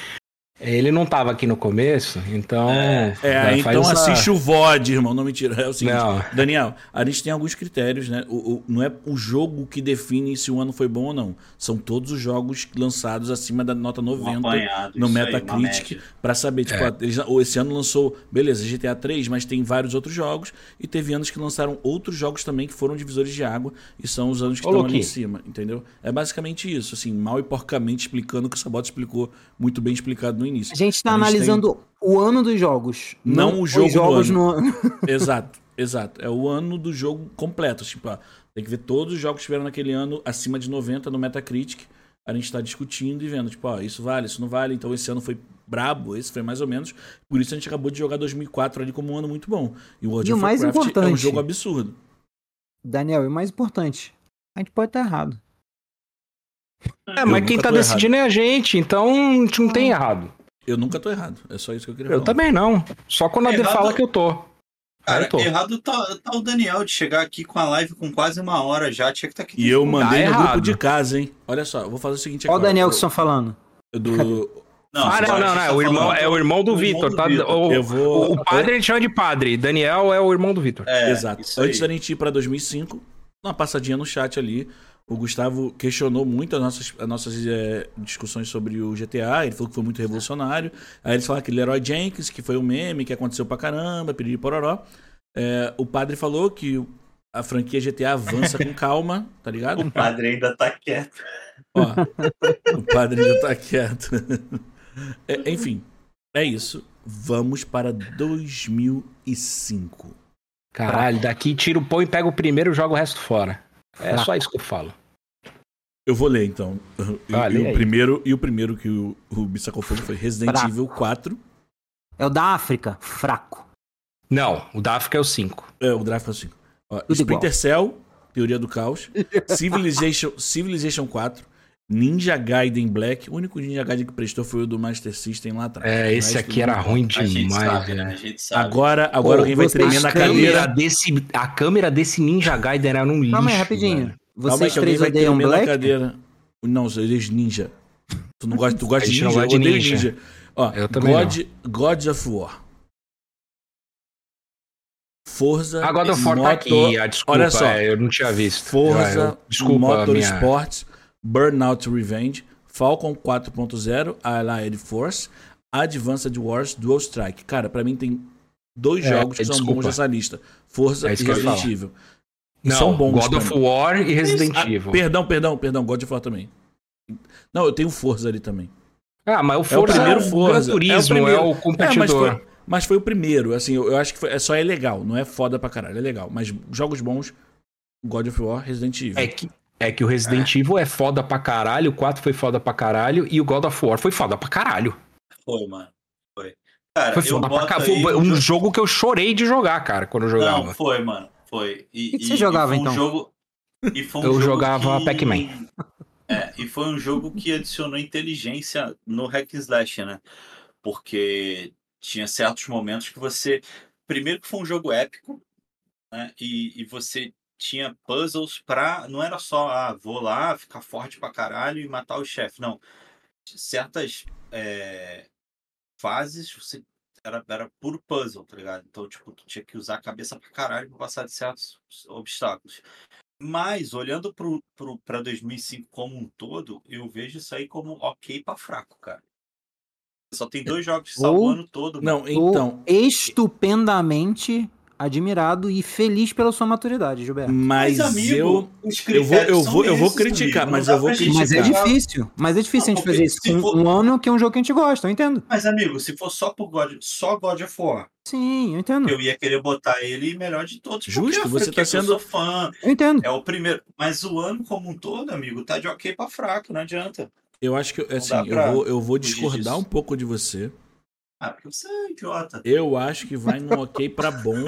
Ele não tava aqui no começo, então. É, É, então essa- assiste o VOD, irmão. Não mentira. É o seguinte, Não. Daniel, a gente tem alguns critérios, né? O, o- não é o jogo que define se o ano foi bom ou não. São todos os jogos lançados acima da nota Um 90 apanhado, no Metacritic pra saber, tipo, É. ah, eles- ou esse ano lançou, beleza, GTA 3, mas tem vários outros jogos e teve anos que lançaram outros jogos também que foram divisores de água e são os anos que Ô, estão ali em cima, entendeu? É basicamente isso, assim, mal e porcamente explicando o que o Sabota explicou, muito bem explicado no início. A gente tá A gente analisando o ano dos jogos. Não o os jogo do jogos ano. no ano. Exato, exato. É o ano do jogo completo. Tipo, ó, tem que ver todos os jogos que tiveram naquele ano acima de 90 no Metacritic. A gente tá discutindo e vendo, tipo, ó, isso vale, isso não vale. Então esse ano foi brabo, esse foi mais ou menos. Por isso a gente acabou de jogar 2004 ali como um ano muito bom. E o World E o of mais Warcraft é um importante- jogo absurdo. Daniel, e o mais importante, a gente pode estar errado. É, Eu mas quem tá decidindo é a gente, então a gente não tem errado. Eu nunca tô errado. É só isso que eu queria Eu falar. também não. Só quando a D Errado- fala que eu tô. Cara, Eu tô. errado tá, tá o Daniel de chegar aqui com a live com quase uma hora já. Tinha que estar aqui. E eu mandei Tá no grupo errado. de casa, hein? Olha só, eu vou fazer o seguinte Olha o agora. Daniel que Eu- estão falando. do, ah, não, não, não. É o irmão, é o irmão do o Vitor. Tá? O, Eu vou- o padre ele chama de padre. Daniel é o irmão do Vitor. É, Exato. Antes da gente ir pra 2005, uma passadinha no chat ali. O Gustavo questionou muito as nossas, as nossas eh, discussões sobre o GTA. Ele falou que foi muito revolucionário. Aí eles falaram que ele era o Jenkins, que foi um meme, que aconteceu pra caramba, piriri pororó. Eh, o padre falou que a franquia GTA avança com calma, tá ligado? O padre ainda tá quieto. Ó, o padre ainda tá quieto. É, enfim, é isso. Vamos para 2005. Caralho, daqui tira o pão e pega o primeiro e joga o resto fora. É só isso que eu falo. Eu vou ler então. E, Ah, e lê o primeiro, e o primeiro que o, o Bissacou falou foi Resident Fraco. Evil 4. É o da África, fraco. Não, o da África é o 5. É, o gráfico assim. Ó, Tudo Splinter Cell, Teoria do Caos. Civilization, Civilization 4. Ninja Gaiden Black. O único Ninja Gaiden que prestou foi o do Master System lá atrás. É, esse aqui era não. ruim demais, né? velho. A gente sabe. Agora, agora Pô, alguém vai tremer na A câmera, cadeira. desse, a câmera desse Ninja Gaiden era um lixo. Calma aí, rapidinho. velho. Calma aí Vocês alguém três odeiam tremer na Black? cadeira. Não, eu odeio ninja. Tu não gosta, tu gosta de gente não ninja? gosta de ninja. ninja. Ó, Eu também God, God of War. Forza. A God of War tá aqui, ah, desculpa, Olha só. é, eu não tinha visto. Forza, Eu- desculpa, Motorsports, Burnout Revenge, Falcon 4.0, Allied Force, Advanced Wars, Dual Strike. Cara, pra mim tem dois É, jogos que são desculpa. bons nessa lista. Forza É e Resident. Evil. Não, são bons God of. War e Resident Ah, Evil. Perdão, perdão, perdão, God of War também. Não, eu tenho Forza ali também. Ah, mas o É o Forza primeiro é o Forza. Gran Turismo, É o primeiro. é o É, mas competidor. foi, mas foi o primeiro, assim, eu, eu acho que foi, é só é legal, não é foda pra caralho, é legal. Mas jogos bons, God of War, Resident Evil. É que, é que o Resident Evil é foda pra caralho, o 4 foi foda pra caralho e o God of War foi foda pra caralho. Foi, mano. Foi. Cara, Foi eu foda pra caralho. Foi um jogo- jogo que eu chorei de jogar, cara, quando eu jogava. Não, foi, mano. Foi. E, O que que e- você jogava, e foi um então? Jogo... E foi um Eu jogo jogava que- Pac-Man. É, e foi um jogo que adicionou inteligência no hack and slash, né? Porque tinha certos momentos que você. Primeiro que foi um jogo épico, né? E, e você tinha puzzles pra. Não era só, ah, vou lá, ficar forte pra caralho e matar o chefe. Não. Certas é, fases você era, era puro puzzle, tá ligado? Então, tipo, tu tinha que usar a cabeça pra caralho pra passar de certos obstáculos. Mas, olhando pro, pro, pra 2005 como um todo, eu vejo isso aí como ok pra fraco, cara. Só tem dois jogos que salvam o ano todo. mano. Não, então, Ou estupendamente admirado e feliz pela sua maturidade, Gilberto. Mas, amigo, eu. eu vou- eu vou- eu vou criticar, mas eu vou gente Mas é criticar. difícil. Mas é difícil Não, a gente fazer isso se for- um ano que é um jogo que a gente gosta, eu entendo. Mas, amigo, se for só por God, só God of War, Sim, eu entendo. eu ia querer botar ele melhor de todos. Justo, você tá que sendo- Eu sou fã. Eu entendo. É o primeiro. Mas o ano como um todo, amigo, tá de ok pra fraco, não adianta. Eu acho que, assim, eu vou, eu vou discordar disso. um pouco de você. Ah, porque você é idiota. Eu acho que vai no ok pra bom.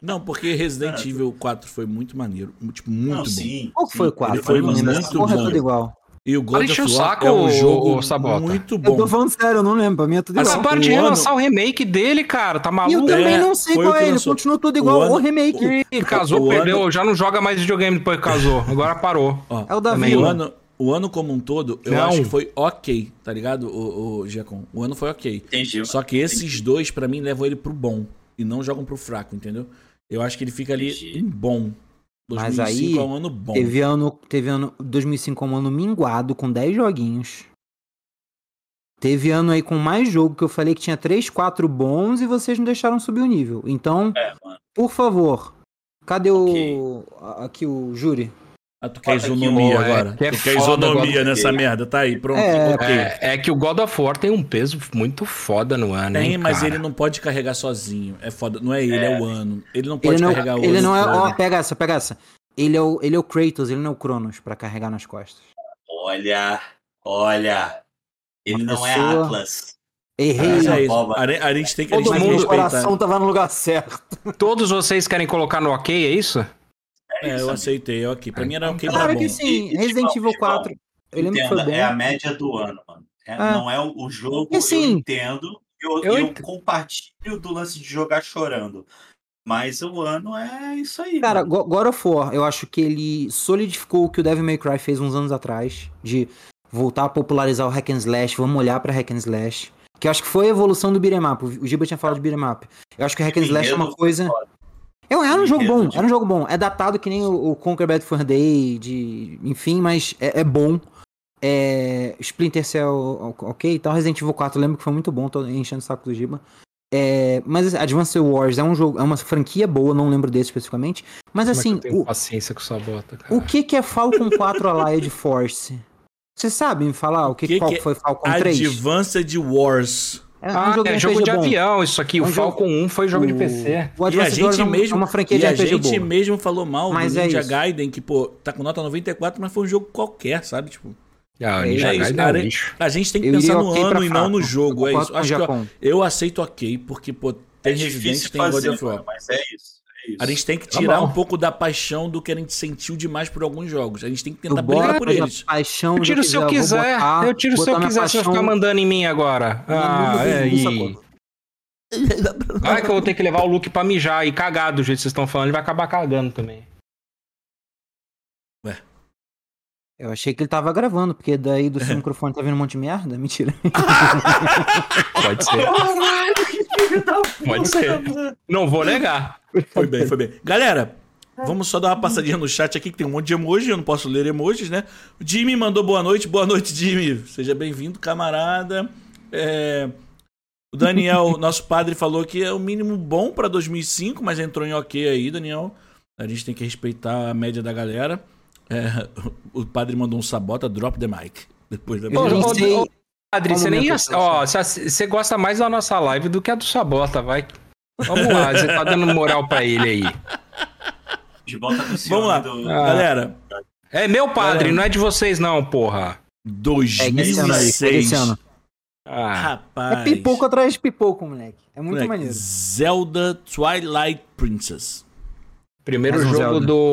Não, porque Resident Ah, Evil 4 foi muito maneiro. Tipo, muito não, bom. sim. Qual que foi o sim, 4? ele foi Eu lembro. muito Essa porra é bom. tudo igual. E o God of o War é um jogo Sabota. muito Eu bom. tô falando sério, eu não lembro. Pra mim é tudo Mas igual. agora de o ano- relançar o remake dele, cara, tá E eu maluco? também É, não sei qual o é, ele continua tudo igual. O O, ano- remake. Ih, casou, O perdeu, ano- já não joga mais videogame depois que casou. Agora parou. Ó, É o da Também. o ano, o ano como um todo, eu Não. acho que foi ok, tá ligado, o, o Giacom? O ano foi ok. Entendi. Só que esses dois, pra mim, levam ele pro bom. E não jogam pro fraco, entendeu? Eu acho que ele fica ali Entendi. em bom. Mas 2005 aí, é um ano bom. Teve ano, teve ano 2005 é um ano minguado com 10 joguinhos. Teve ano aí com mais jogo que eu falei que tinha 3, 4 bons e vocês não deixaram subir o nível. Então, É, por favor, cadê Ok. o aqui o júri? Ah, tu quer isonomia é, agora. que é tu quer isonomia agora. nessa merda, tá aí, pronto. É, ok. É, é que o God of War tem um peso muito foda no ano, Tem, hein, mas cara? ele não pode carregar sozinho. É foda. Não é ele, é, É. o ano. Ele não pode Ele não, carregar o ele não é, ó, pega essa, pega essa. Ele é o ele é o Kratos, ele não é o Cronos pra carregar nas costas. Olha, olha. Ele Uma não é pessoa- Atlas. Errei. Essa é isso. boba. A, a gente tem que, a Todo gente tem que mundo- o respeitar. coração tava no lugar certo. Todos vocês querem colocar no ok, é isso? É, eu aceitei, ok. Pra mim era ok, Claro tá que bom. sim, E- e, Resident tipo, Evil tipo, 4. Eu lembro que foi Entenda, bom. é a média do ano, mano. É- É. Não é o, jogo, E sim. eu entendo. Eu, Eu eu, ent- compartilho do lance de jogar chorando. Mas o ano é isso aí. Cara, mano. Go- God of War, eu acho que ele solidificou o que o Devil May Cry fez uns anos atrás, de voltar a popularizar o hack and slash, vamos olhar pra hack and slash. Que eu acho que foi a evolução do beat'em up. O Giba tinha falado de beat'em up. Eu acho que o hack and slash é uma coisa... foda. É, era um jogo bom, era um jogo bom. É datado que nem o, o Conquer Bad for Day, de... enfim, mas é, é bom. É, Splinter Cell, ok, e tal. Resident Evil 4, eu lembro que foi muito bom, tô enchendo o saco do Giba. É, mas Advance Wars é um jogo, é uma franquia boa, não lembro desse especificamente. Mas Como é que assim, eu tenho o, paciência com essa bota, cara. o que que é Falcon 4 Allied Force? Vocês sabem me falar o que, que qual que é foi Falcon 3? Advanced Wars. É um Ah, é jogo RPG de bom. avião, isso aqui. É O um jogo- Falcon 1 foi jogo de O- PC. O E a gente é mesmo, é uma franquia e de a gente boa. mesmo falou mal Mas do é Ninja isso. Gaiden, que, pô, tá com nota 94, mas foi um jogo qualquer, sabe? Tipo, Ah, o É isso, é cara. um a gente tem que Eu pensar no ok pra ano e não no jogo, é Eu isso. concordo com Acho o que Japão. eu aceito ok, porque, pô, tem é Resident, tem God of War. mas é isso. É isso. A gente tem que Tá tirar bom. um pouco da paixão do que a gente sentiu demais por alguns jogos. A gente tem que tentar brigar por eles. paixão Eu tiro se eu quiser. botar- eu tiro se eu quiser, você vai paixão ficar mandando em mim agora. Ah, mundo é. Vai que eu vou ter que levar o Luke pra mijar e cagar do jeito que vocês estão falando, ele vai acabar cagando também. Eu achei que ele tava gravando, porque daí do seu microfone tá vindo um monte de merda. Mentira. Pode ser. Pode ser. Não vou negar. Foi bem, foi bem. Galera, vamos só dar uma passadinha no chat aqui, que tem um monte de emoji, eu não posso ler emojis, né? O Jimmy mandou boa noite. Boa noite, Jimmy. Seja bem-vindo, camarada. É, O Daniel, nosso padre, falou que é o mínimo bom pra 2005, mas entrou em ok aí, Daniel. A gente tem que respeitar a média da galera. É, o padre mandou um sabota, drop the mic. Depois da ô, ô, Adri, você nem tô Ó, você gosta mais da nossa live do que a do Sabota, vai. Vamos lá, você tá dando moral pra ele aí. De volta com o ciúme Vamos lá, do- Ah. galera. É meu padre, Galera. não é de vocês, não, porra. É esse ano aí. É 2006. esse ano. Ah, Rapaz. É pipoco atrás de pipoco, moleque. É muito Moleque, maneiro. Zelda Twilight Princess. primeiro Mais jogo Zelda. do.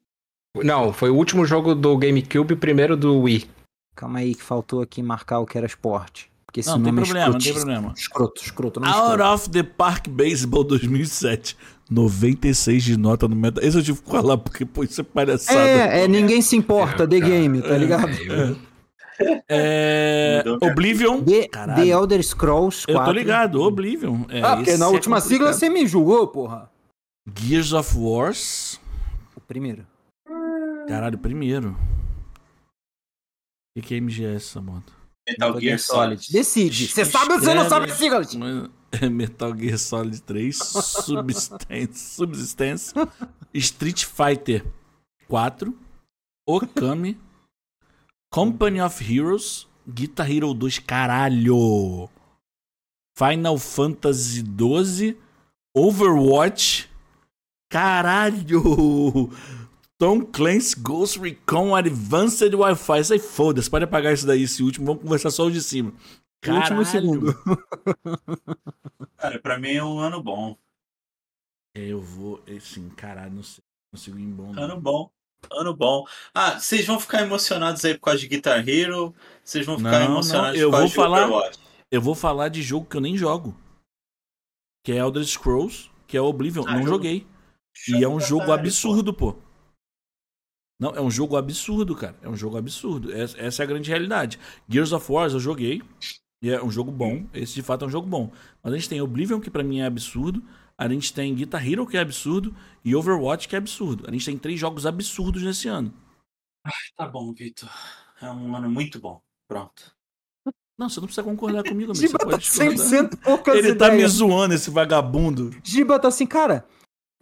Não, foi o último jogo do GameCube primeiro do Wii. Calma aí que faltou aqui marcar o que era esporte. Porque esse Não, tem nome problema, não é tem problema. Escroto, escroto, não Out escroto. of the Park Baseball 2007. 96 de nota no meta. Esse eu tive que falar porque, pô, isso é palhaçada. É, é, ninguém se importa, The cara. Game, tá ligado? É, Mudou minha- Oblivion. The, Caralho. The Elder Scrolls 4. Eu tô ligado, Oblivion. É, Ah, porque na é última sigla complicado. você me julgou, porra. Gears of Wars. O primeiro. Caralho, primeiro. O que, que é MGS, essa moto? Metal Gear Solid. Decide. Você sabe ou você não sabe a sigla? Mas- é Metal Gear Solid 3, Substance, Subsistence, Street Fighter 4, Okami, Company of Heroes, Guitar Hero 2, caralho! Final Fantasy 12, Overwatch, caralho! Tom Clancy Ghost Recon Advanced Wi-Fi. Isso aí foda-se, pode apagar isso daí, esse último. Vamos conversar só o de cima. O último Caralho. segundo. Cara, pra mim é um ano bom. É, Eu vou. Assim, caralho, não sei. Não consigo ir em bom. não. Ano bom. Ano bom. Ah, vocês vão ficar emocionados aí por causa de Guitar Hero? Vocês vão ficar Não, não, emocionados eu por causa vou de falar- Overwatch? Eu vou falar de jogo que eu nem jogo. Que é Elder Scrolls, que é Oblivion. Ah, não jogo- joguei. E é um jogo Caralho, absurdo, pô. Não, é um jogo absurdo, cara. É um jogo absurdo. Essa, essa é a grande realidade. Gears of War eu joguei. E é um jogo bom. Esse de fato é um jogo bom. Mas a gente tem Oblivion, que pra mim é absurdo. A gente tem Guitar Hero, que é absurdo. E Overwatch, que é absurdo. A gente tem três jogos absurdos nesse ano. Tá bom, Vitor. É um ano muito bom. Pronto. Não, você não precisa concordar comigo, amigo. Você Giba tá pode discordar. 100% poucas Ele tá me ideias. zoando, esse vagabundo. Giba tá assim, cara.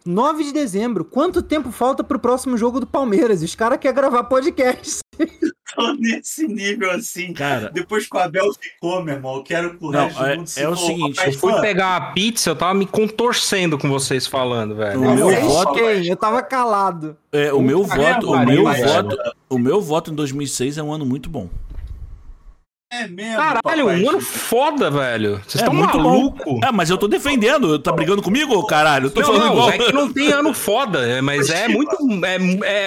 9 de dezembro, quanto tempo falta pro próximo jogo do Palmeiras? Os caras querem gravar podcast. Tô nesse nível assim. Cara, Depois que o Abel ficou, meu irmão, eu quero que o Não, resto do é- mundo se é o for. seguinte, Eu fui pegar a pizza, eu tava me contorcendo com vocês falando, velho. O meu voto-? Eu tava calado. É, o meu voto, o meu voto, o meu voto em 2006 é um ano muito bom. É mesmo. Caralho, papai. um ano foda, velho. Vocês É estão muito malucos? Ah, mas eu tô defendendo, tá brigando comigo, caralho? Eu tô Não, falando não, igual. é que não tem ano foda, é, mas é muito, é,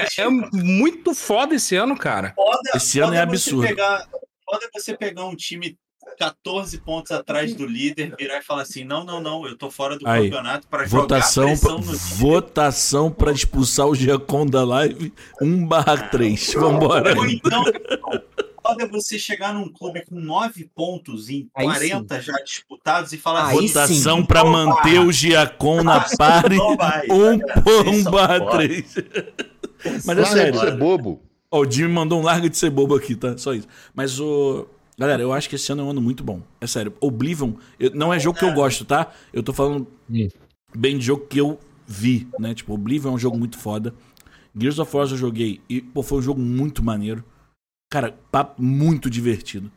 é, é muito foda esse ano, cara. Foda, Esse ano foda é você absurdo. Pegar, foda você pegar um time 14 pontos atrás do líder, virar e falar assim: não, não, não, eu tô fora do Aí, campeonato para jogar Votação, pressão pra, votação pra expulsar o Giacom da live 1 barra 3. Vambora. Ou então, foda você chegar num clube com 9 pontos em Aí 40 já disputados e falar Aí assim: Votação sim. pra Não manter o Giacom na pare Não vai. 1 por Vocês 1 são barra foda. 3. Mas é Larga sério. de ser bobo. Ó, o Jimmy mandou um larga de ser bobo aqui, tá? Só isso. Mas o. Galera, eu acho que esse ano é um ano muito bom. É sério. Oblivion eu- não é jogo que eu gosto, tá? Eu tô falando bem de jogo que eu vi, né? Tipo, Oblivion é um jogo muito foda. Gears of War eu joguei e, pô, foi um jogo muito maneiro. Cara, papo muito divertido.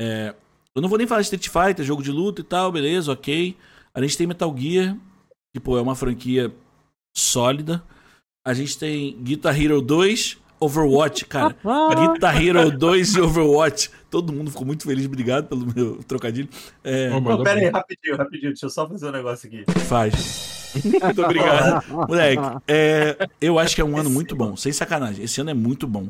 É, eu não vou nem falar de Street Fighter, jogo de luta e tal, beleza, ok. A gente tem Metal Gear, que, pô, é uma franquia sólida. A gente tem Guitar Hero 2, Overwatch, cara. Guitar Hero 2 e Overwatch. Todo mundo ficou muito feliz, obrigado pelo meu trocadilho. É, Não, pera aí, rapidinho, rapidinho, deixa eu só fazer um negócio aqui. faz. Muito obrigado. Moleque, é, eu acho que é um ano muito bom, sem sacanagem. Esse ano é muito bom.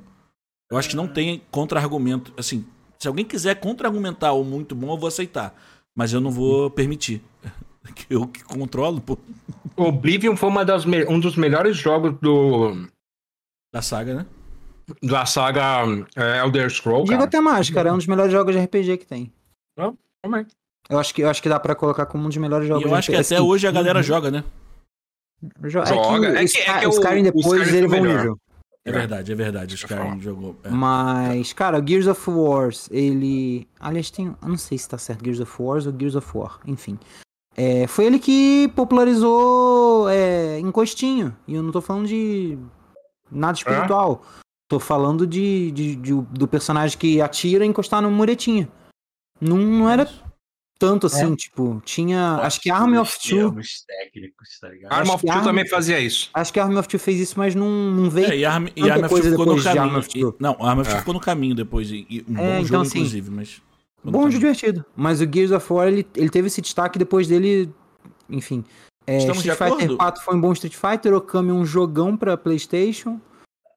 Eu acho que não tem contra-argumento. Assim, se alguém quiser contra-argumentar o muito bom, eu vou aceitar. Mas eu não vou permitir. Eu que controlo, pô, Oblivion foi uma das um dos melhores jogos do, da saga, né? da saga é, Elder Scrolls, Digo cara. até mais, cara. É um dos melhores jogos de RPG que tem. Também. Eu acho que, eu acho que dá pra colocar como um dos melhores E jogos eu de acho que até hoje a galera joga, né? Jo- Joga. É É que, o que- é que o o- Skyrim o depois Skyrim ele É verdade, é verdade. Caras jogou. é. Mas, cara, Gears of Wars, ele. Aliás, tem. Eu não sei se tá certo Gears of Wars ou Gears of War, enfim. É, foi ele que popularizou é, encostinho. E eu não tô falando de nada espiritual. Tô falando de, de- de- do personagem que atira e encostar no muretinha. Não, não era tanto assim, tipo, tinha. Acho que Army of Two. Técnicos, tá ligado? Arm of Two Arm- também fazia isso. Acho que Army of Two fez isso, mas não, não veio. É, e Arm, e Arm of Two coisa ficou no depois de Arm caminho. of Two. E- não, Arm of Two É. ficou no caminho depois. E, e um É, bom então, jogo, assim, inclusive, mas. Bom caminho. de divertido. Mas o Gears of War, ele, ele teve esse destaque depois dele. Enfim. É, Estamos de Street Fighter acordo? 4 foi um bom Street Fighter, Okami um jogão pra PlayStation.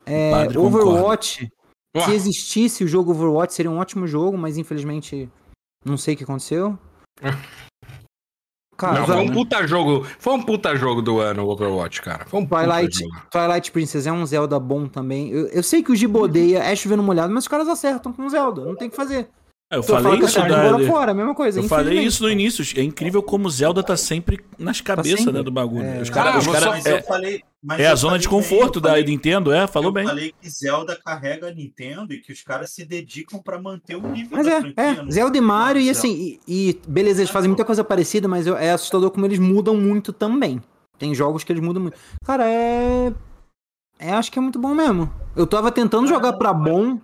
É, Padre Overwatch, Ué. se existisse o jogo Overwatch, seria um ótimo jogo, mas infelizmente não sei o que aconteceu. Cara, Não, foi um puta jogo. Foi um puta jogo do ano, Overwatch, cara. Foi um Twilight, jogo. Twilight Princess é um Zelda bom também. Eu, eu sei que o Gibo odeia, é chovendo molhado, mas os caras acertam com Zelda, não tem o que fazer. Eu Tu fala falei que isso é da, fora, mesma coisa. Eu falei isso no início. É incrível como Zelda tá sempre nas cabeças sempre. né, do bagulho. É. Os Ah, cara, os vou cara- só- é, eu falei. mas é a eu zona de falei bem, conforto eu da falei- Nintendo, é, falou eu bem. falei que Zelda carrega a Nintendo e que os caras se dedicam pra manter o nível Mas da é, franquia. é. não- Zelda e Mario, e assim, e, e beleza, eles fazem muita coisa parecida, mas eu- é assustador como eles mudam muito também. Tem jogos que eles mudam muito. Cara, é. É, acho que é muito bom mesmo. Eu tava tentando jogar pra bom.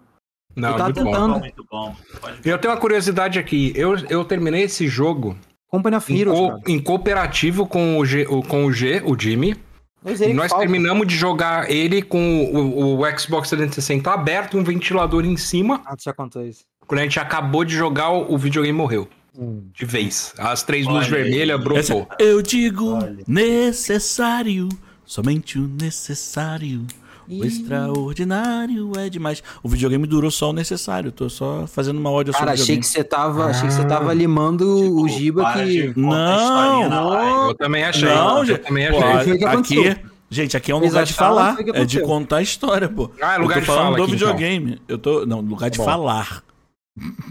Não, Eu muito bom. tentando. Muito bom. Pode ver. Eu tenho uma curiosidade aqui. Eu, eu terminei esse jogo Company of em, Heroes, co- cara. em cooperativo com o, G, o- com o G, o Jimmy. E nós Falcon. terminamos de jogar ele com o, o Xbox 360 aberto, um ventilador em cima. Ah, tu já contou isso. Quando a gente acabou de jogar, o, videogame morreu. Hum. De vez. As três Olha luzes aí. vermelhas brotou. eu digo Olha. necessário, somente o necessário. O extraordinário é demais. O videogame durou só o necessário. Tô só fazendo uma ódio Cara, sobre o achei que você tava. Achei que você Ah. tava limando o Tipo, Giba para que. de na live. Eu também achei. Não, eu gente. também Pô, achei. O que aqui, gente, aqui é um Eles lugar de falar. o É de contar a história, pô. Ah, é lugar eu de tô falando fala do aqui, então. videogame. Eu tô. Não, lugar de Bom. falar.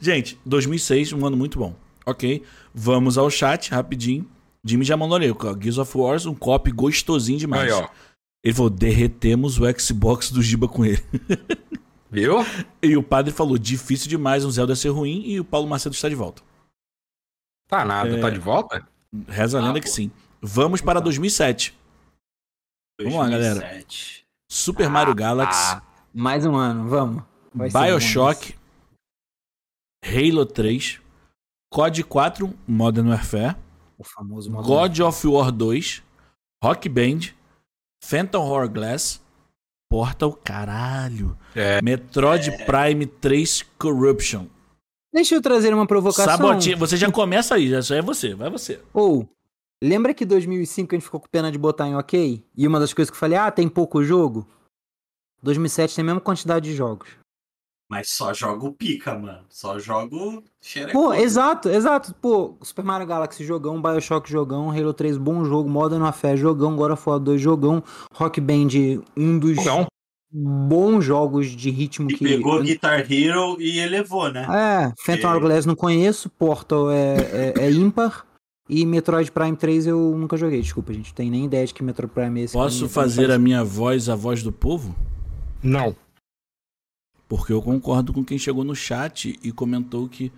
gente, 2006, um ano muito bom. Ok. Vamos ao chat rapidinho. Jimmy já mandou ali, Gears of Wars, um copy gostosinho demais. Aí, ó. Ele falou: derretemos o Xbox do Giba com ele. Viu? E o padre falou: difícil demais um Zelda ser ruim. E o Paulo Macedo está de volta. Tá nada, É. tá de volta? Reza a lenda Ah, que sim. Vamos para 2007. Vamos lá, galera. 2007. Super Mario Galaxy, Ah, mais um ano, vamos. Vai Bioshock, Halo 3, COD 4 Modern Warfare. O famoso modo. God of War 2, Rock Band, Phantom Hourglass, Portal, caralho, É. Metroid Prime 3 Corruption. Deixa eu trazer uma provocação. Sabotinha, você já começa aí, já só é você, vai você. Ou, lembra que 2005 a gente ficou com pena de botar em ok? E uma das coisas que eu falei, ah, tem pouco jogo? 2007 tem a mesma quantidade de jogos. Mas só jogo pica, mano. Só jogo xerecudo. Pô, exato, exato. Pô, Super Mario Galaxy jogão, Bioshock jogão, Halo 3 bom jogo, Modern Warfare jogão, God of War 2 jogão, Rock Band um dos Não. bons jogos de ritmo E que... pegou Guitar Hero e elevou, né? É, Phantom. Hourglass não conheço, Portal é, é, é ímpar e Metroid Prime 3 eu nunca joguei, desculpa, gente. Não tenho nem ideia de que Metroid Prime é esse. Posso fazer faz- a minha voz a voz do povo? Não. Porque eu concordo com quem chegou no chat e comentou que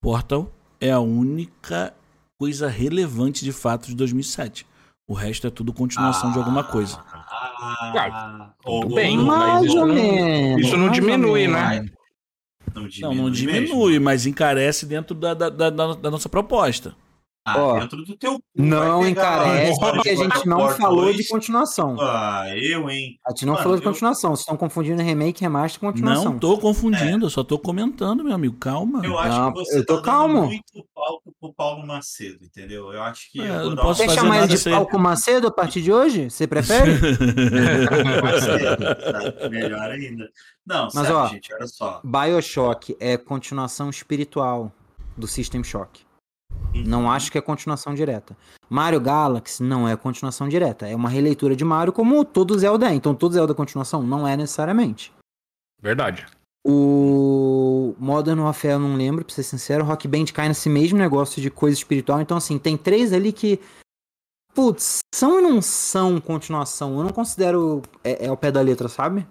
Portal é a única coisa relevante de fato de 2007. O resto é tudo continuação de alguma coisa. Ah, tudo ou- bem, mas Mais isso ou não- menos. isso não diminui, né? Não diminui, Não, não diminui, mas encarece dentro da, da- da- da nossa proposta. Ah, Ó, dentro do teu Não encarece porque a gente não falou de 2. continuação. Ah, eu, hein? A gente não Mano, falou de eu- continuação. Vocês estão confundindo remake, remaster com continuação. Não tô confundindo, eu só tô comentando, meu amigo. Calma. Eu acho Não, que você eu tô tá calmo. muito palco pro Paulo Macedo, entendeu? Eu acho que É, eu não posso fazer chamar ele de sem- Palco Macedo a partir de hoje? Você prefere? Tá melhor ainda. Não, Mas, sério, ó, gente, olha só. Bioshock é continuação espiritual do System Shock. Não acho que é continuação direta. Mario Galaxy não é continuação direta. É uma releitura de Mario como todo Zelda é. Então todo Zelda é continuação? Não é necessariamente. Verdade. O Modern Warfare eu não lembro, pra ser sincero. Rock Band cai nesse mesmo negócio de coisa espiritual. Então, assim, tem três ali que. Putz, são e não são continuação. Eu não considero. É, é ao pé da letra, sabe?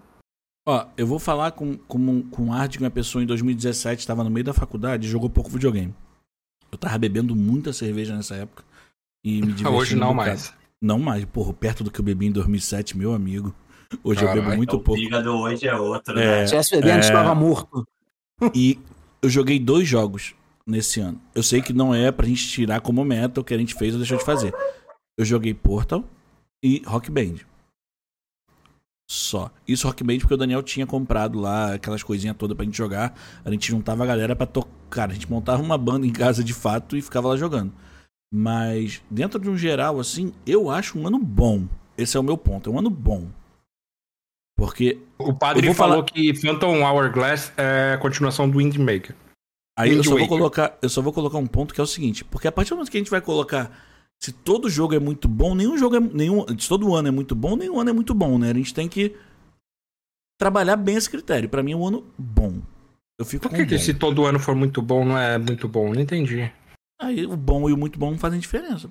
Ó, eu vou falar com, com, com ar de que uma pessoa em 2017 estava no meio da faculdade e jogou pouco videogame. Eu tava bebendo muita cerveja nessa época. E me divertindo Hoje não um mais. Não mais, porra, perto do que eu bebi em 2007, meu amigo. Hoje eu bebo muito o pouco. fígado hoje é outro, É. né? Se tivesse bebendo, é. estava morto. E eu joguei dois jogos nesse ano. Eu sei que não é pra gente tirar como meta o que a gente fez ou deixou de fazer. Eu joguei Portal e Rock Band. Só. Isso Rock Band porque o Daniel tinha comprado lá aquelas coisinhas todas pra gente jogar. A gente juntava a galera pra tocar. A gente montava uma banda em casa de fato e ficava lá jogando. Mas dentro de um geral, assim, eu acho um ano bom. Esse é o meu ponto. É um ano bom. Porque O padre Eu falou falar- que Phantom Hourglass é a continuação do Windmaker. Aí eu Wind só, vou colocar, eu só vou colocar um ponto que é o seguinte, porque a partir do momento que a gente vai colocar se todo jogo é muito bom, nenhum jogo é nenhum, se todo ano é muito bom, nenhum ano é muito bom, né? A gente tem que trabalhar bem esse critério. Pra mim é um ano bom. Eu fico Por que, que se todo ano for muito bom, não é muito bom? Não entendi. Aí o bom e o muito bom não fazem diferença.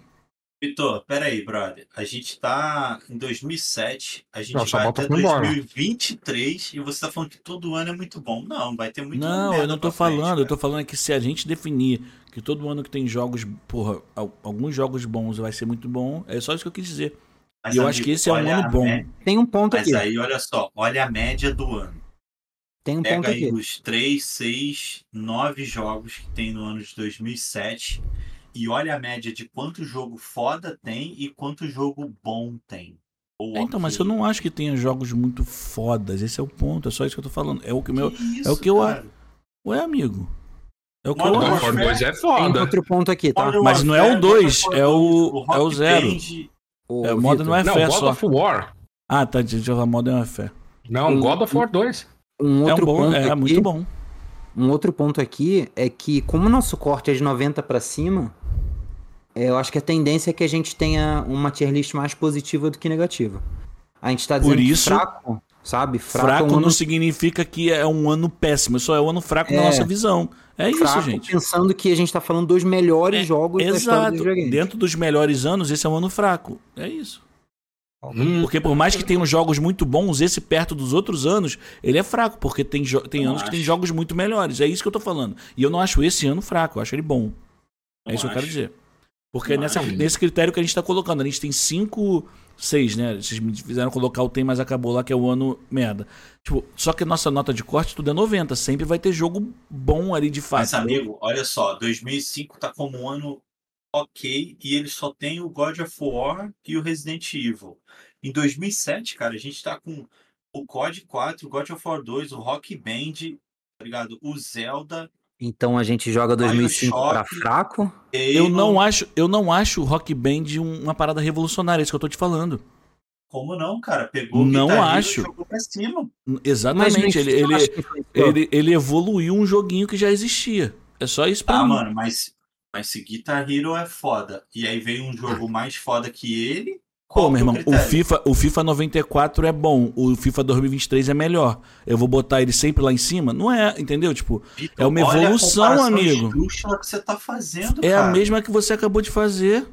Vitor, peraí, brother. A gente tá em 2007, a gente só vai até pra embora. 2023 e você tá falando que todo ano é muito bom. Não, vai ter muito não, eu não tô frente, falando. eu tô falando que se a gente definir que todo ano que tem jogos, porra, al- alguns jogos bons vai ser muito bom, é só isso que eu quis dizer. Mas, e eu acho amigo, que esse é um ano bom. mé- Tem um ponto Mas aqui. aí, olha só, olha a média do ano. Tem um ponto Pega aí aqui. os 3, 6, 9 jogos que tem no ano de 2007 e olha a média de quanto jogo foda tem e quanto jogo bom tem. É, então, mas eu não acho que tenha jogos muito fodas. Esse é o ponto, é só isso que eu tô falando. É o que o meu. isso, é o que eu cara? Ué, amigo. É o que Modern eu God acho. of War 2 é Tem foda. outro ponto aqui, tá? Modern Mas não é o Warfare, God é o- 2, é o É, o modo Vitor, não é Não, fé God só. of War. Ah, tá. Deixa eu falar Modern Warfare. Não, Um- God of War 2. Um É um outro bom, ponto é aqui, muito bom. Um outro ponto aqui é que, como o nosso corte é de 90 pra cima, é, eu acho que a tendência é que a gente tenha uma tier list mais positiva do que negativa. A gente tá Por dizendo que isso- fraco, sabe? Fraco, Fraco é um não ano significa que é um ano péssimo, só é um ano fraco na É. nossa visão. É isso, fraco gente. pensando que a gente tá falando dos melhores É, jogos da história Exato. dos videogames. Dentro dos melhores anos, esse é um ano fraco. É isso. Hum, Porque por mais que tenham jogos muito bons, esse perto dos outros anos, ele é fraco, porque tem, tem Eu anos que tem acho. jogos muito melhores. É isso que eu tô falando. E eu não acho esse ano fraco, eu acho ele bom. É Não isso que eu quero acho. dizer. Porque é nessa, nesse critério que a gente tá colocando. A gente tem cinco, seis, né? Vocês me fizeram colocar o tem, mas acabou lá, que é o ano merda. Tipo, só que nossa nota de corte tudo é 90. Sempre vai ter jogo bom ali de fato. Mas, amigo, olha só, 2005 tá como um ano ok e ele só tem o God of War e o Resident Evil. Em 2007, cara, a gente tá com o COD 4, o God of War 2, o Rock Band, tá ligado? O Zelda. Então a gente joga 2005 pra Bioshock. fraco. Eu não acho, eu não acho o Rock Band um- uma parada revolucionária, é isso que eu tô te falando. Como não, cara? Pegou o Não e acho. jogou pra cima. Exatamente. ele, ele, ele, ele evoluiu um joguinho que já existia. É só isso pra Ah, mim. mano, mas, mas se Guitar Hero é foda e aí veio um jogo mais foda que ele. Pô, meu irmão, o? FIFA, o FIFA 94 é bom, o FIFA 2023 é melhor. Eu vou botar ele sempre lá em cima? Não é, entendeu? Tipo, Vitor, é uma evolução, amigo. que você tá fazendo, é cara. a mesma que você acabou de fazer.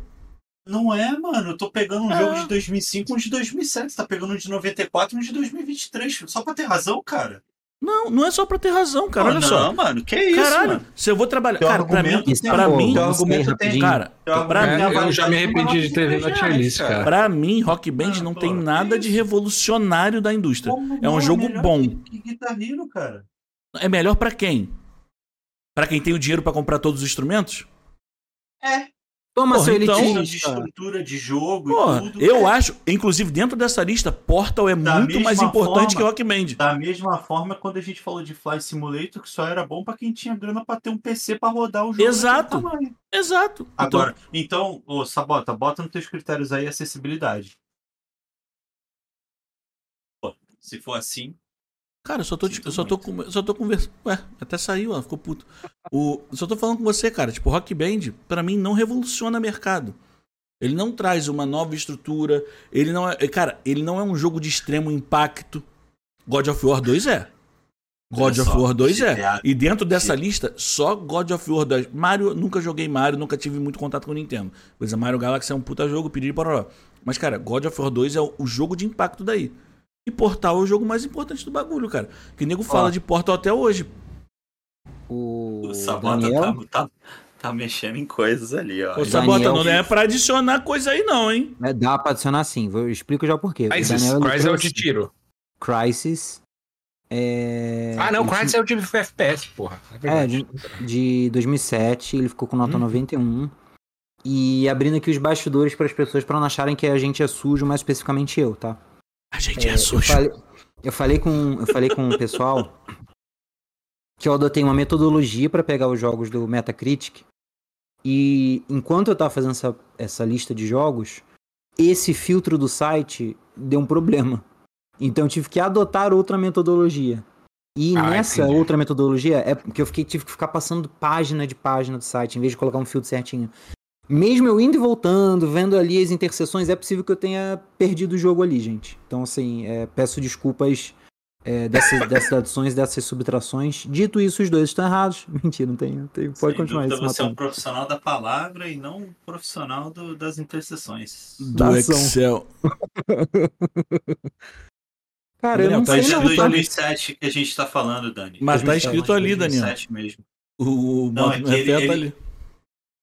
Não é, mano. Eu tô pegando um É. jogo de 2005 e um de 2007. Você tá pegando um de 94 e um de 2023. Só pra ter razão, cara. Não, não é só pra ter razão, cara. Pô, Olha não, só. mano. Que isso, Caralho, mano. se eu vou trabalhar. Teu Cara, pra mim, tem pra amor, mim, Teu argumento tem- cara, Teu pra mim, tem eu já me arrependi de ter vindo na tier list, cara. pra mim, Rock Band Ah, não pô, tem nada de revolucionário da indústria. Como É um não? jogo bom. Que, que cara. É melhor pra quem? Pra quem tem o dinheiro pra comprar todos os instrumentos? É. Toma Porra, seu então- de elitista. estrutura de jogo Porra, e tudo. eu é. acho, inclusive dentro dessa lista, Portal é Da muito mais importante forma- que Rock Band. Da mesma forma, quando a gente falou de Fly Simulator, que só era bom pra quem tinha grana pra ter um PC pra rodar o jogo. Exato. Exato. Agora, então, ô, Sabota, bota nos teus critérios aí acessibilidade. Pô, se for assim, Cara, eu só tô, Sinto eu só tô, com, eu só tô conversando. Ué, até saiu, ó, ficou puto. O, só tô falando com você, cara. Tipo, Rock Band, pra mim, não revoluciona mercado. Ele não traz uma nova estrutura. Ele não é. Cara, ele não é um jogo de extremo impacto. God of War 2 é. God of War 2 é. E dentro dessa lista, só God of War 2. Mario, nunca joguei Mario, nunca tive muito contato com o Nintendo. Pois é, Mario Galaxy é um puta jogo, pedir para Mas, cara, God of War 2 é o jogo de impacto daí. E Portal é o jogo mais importante do bagulho, cara. Que nego fala de Portal até hoje. O, o Sabota Daniel, tá, tá, tá mexendo em coisas ali, ó. Ô, Daniel- Sabota, não é pra adicionar coisa aí, não, hein? é, dá pra adicionar sim, vou, eu explico já o porquê. O Crysis. Daniel, ele Crysis é o de tiro. Crysis. É... Ah, não, ele Crysis é o de FPS, porra. É É, de, de 2007, ele ficou com nota Uhum. 91. E abrindo aqui os bastidores para as pessoas para não acharem que a gente é sujo, mais especificamente eu, tá? A gente é, É, eu, sujo. falei, eu falei com eu falei com o pessoal que eu adotei uma metodologia para pegar os jogos do Metacritic. E enquanto eu tava fazendo essa, essa lista de jogos, esse filtro do site deu um problema. Então eu tive que adotar outra metodologia. E Ah, nessa entendi. outra metodologia é porque eu fiquei, tive que ficar passando página de página do site, em vez de colocar um filtro certinho. Mesmo eu indo e voltando, vendo ali as interseções, é possível que eu tenha perdido o jogo ali, gente. Então, assim, é, peço desculpas é, dessas, dessas adições, dessas subtrações. Dito isso, os dois estão errados. Mentira, não tem. tem pode Sem continuar dúvida, isso. você é um profissional da palavra e não um profissional do- das interseções. Do Da ação. Excel. Cara, eu Daniel, não tá sei é não, escrito tá? 2007 que a gente tá falando, Dani. Mas tá 2007, escrito ali, Daniel. 2007 mesmo. O Não, modo é ele- refém tá ele- ali.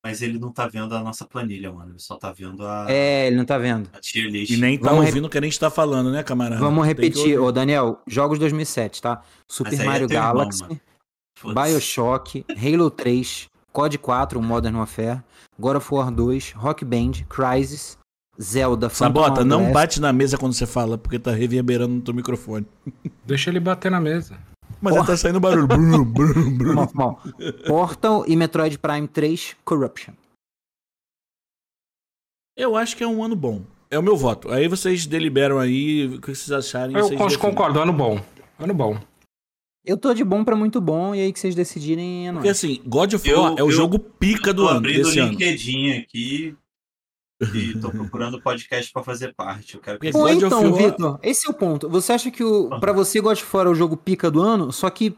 Mas ele não tá vendo a nossa planilha, mano. Ele só tá vendo a, É, ele não tá vendo. a tier list. E nem tá Vamos ouvindo o que a gente tá falando, né, camarada? Vamos repetir, ô Daniel, jogos 2007, tá? Super é Mario irmão, Galaxy. Foda-se. Bioshock, Halo 3, COD 4, o Modern Warfare, God of War 2, Rock Band, Crysis, Zelda, Phantom Sabota, não bate na mesa quando você fala, porque tá reverberando no teu microfone. Deixa ele bater na mesa. Mas já tá saindo barulho. Brum, brum, brum. Mal, mal. Portal e Metroid Prime 3, Corruption. Eu acho que é um ano bom. É o meu voto. Aí vocês deliberam aí o que vocês acharem. Eu vocês concordo, ano bom. Ano bom. Eu tô de bom pra muito bom, e aí que vocês decidirem é Porque nóis. assim, God of Eu- War é o eu- jogo pica do Tô ano, abrindo o desse ano. LinkedIn aqui e tô procurando podcast pra fazer parte. Eu quero que of então, Vitor, esse é o ponto. Você acha que o, pra você God of War é o jogo pica do ano, só que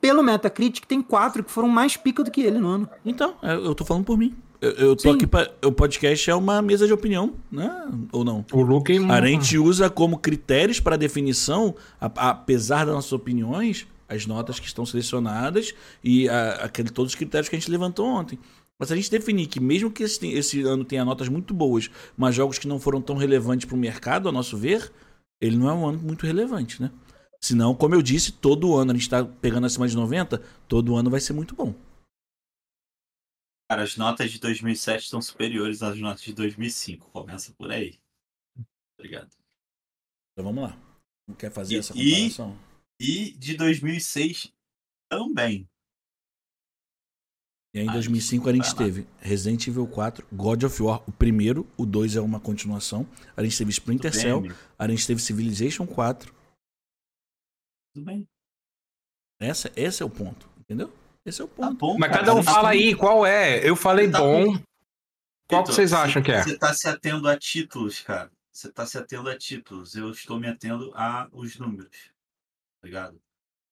pelo Metacritic tem quatro que foram mais pica do que ele no ano. Então, é, eu tô falando por mim. Eu, eu tô Sim. aqui pra. O podcast é uma mesa de opinião, né? Ou não? O Luke. A gente usa como critérios para definição, apesar das nossas opiniões, as notas que estão selecionadas e a- aquele, todos os critérios que a gente levantou ontem. Mas se a gente definir que mesmo que esse, esse ano tenha notas muito boas, mas jogos que não foram tão relevantes para o mercado, a nosso ver, ele não é um ano muito relevante, né? Senão, como eu disse, todo ano a gente está pegando acima de 90, todo ano vai ser muito bom. Cara, as notas de 2007 estão superiores às notas de 2005. Começa por aí. Obrigado. Então vamos lá. Não quer fazer E- essa e- comparação? E de 2006 também. E aí em Ah, 2005 a gente teve Resident Evil 4, God of War, o primeiro, o 2 é uma continuação. A gente teve Splinter Cell, a gente teve Civilization 4. Tudo bem. Essa, esse é o ponto, entendeu? Esse é o Tá ponto. bom. Mas cada um tá fala aí qual é. Eu falei tá bom. com- Qual que vocês você- acham que é? Você tá se atendo a títulos, cara. Você tá se atendo a títulos. Eu estou me atendo a os números. Ligado?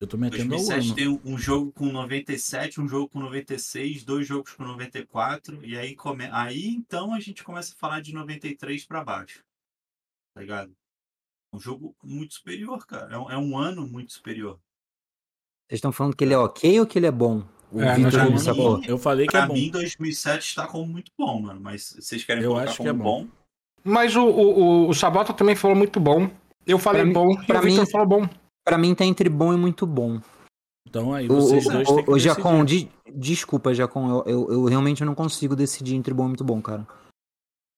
Eu tô me atendo ao 2007 ano. tem um, jogo com 97, um jogo com 96, dois jogos com 94, e aí, come... aí então a gente começa a falar de 93 pra baixo. Tá ligado? É um jogo muito superior, cara. É um, é um ano muito superior. Vocês estão falando que ele é ok ou que ele é bom? O É, vamos- sacou. Eu falei que Pra é bom. mim, 2007 está como muito bom, mano. Mas vocês querem Eu colocar acho que como é bom. bom? Mas o, o, o- Sabota também falou muito bom. Eu falei Pra mim- bom e pra o Victor mim- falou bom. Pra mim tá entre bom e muito bom. Então aí O, vocês dois têm que o, o Jacon, de- desculpa, Jacon, eu, eu, eu realmente não consigo decidir entre bom e muito bom, cara.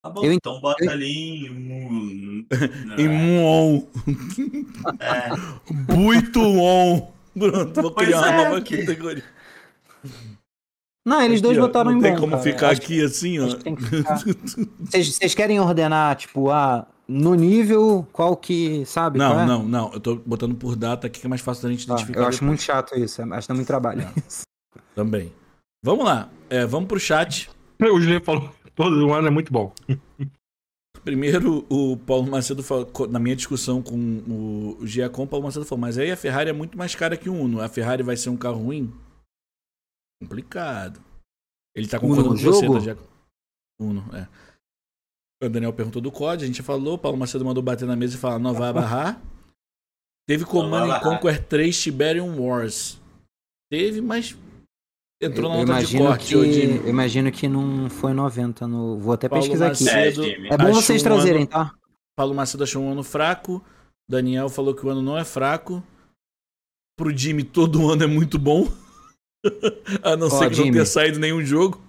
Tá bom, Eu ent- então bota eu- ali em. Em Muon. É, Muito on. Pronto, vou Pois criar uma é, nova que- categoria. Não, eles dois Aqui, ó, votaram não em tem bom. como cara. ficar Acho- aqui assim, ó. que que ficar. Vocês vocês querem ordenar, tipo, ah, no nível, qual que, sabe? qual Não, é? não, não. Eu tô botando por data aqui que é mais fácil da gente Ah, identificar. eu acho depois. muito chato isso, acho que dá muito trabalho. Também. Vamos lá. É, vamos pro chat. O Julian falou todo ano é muito bom. Primeiro, o Paulo Macedo falou, na minha discussão com o, Giacom, o Paulo Macedo falou, mas aí a Ferrari é muito mais cara que o Uno. A Ferrari vai ser um carro ruim? Complicado. Ele tá concordando no com você, jogo? tá, Giacom? Uno, é. O Daniel perguntou do COD, a gente já falou, o Paulo Macedo mandou bater na mesa e falar, não vai barrar. Teve Command. Conquer 3 Tiberium Wars. Teve, mas entrou eu, na nota de corte, que, eu imagino que não foi 90 no. Vou até Paulo pesquisar aqui. Macedo. É, Jimmy. É bom vocês um trazerem, ano- tá? Paulo Macedo achou um ano fraco. Daniel falou que o ano não é fraco. Pro Jimmy, todo ano é muito bom. A não Ó, ser que não Jimmy. tenha saído nenhum jogo.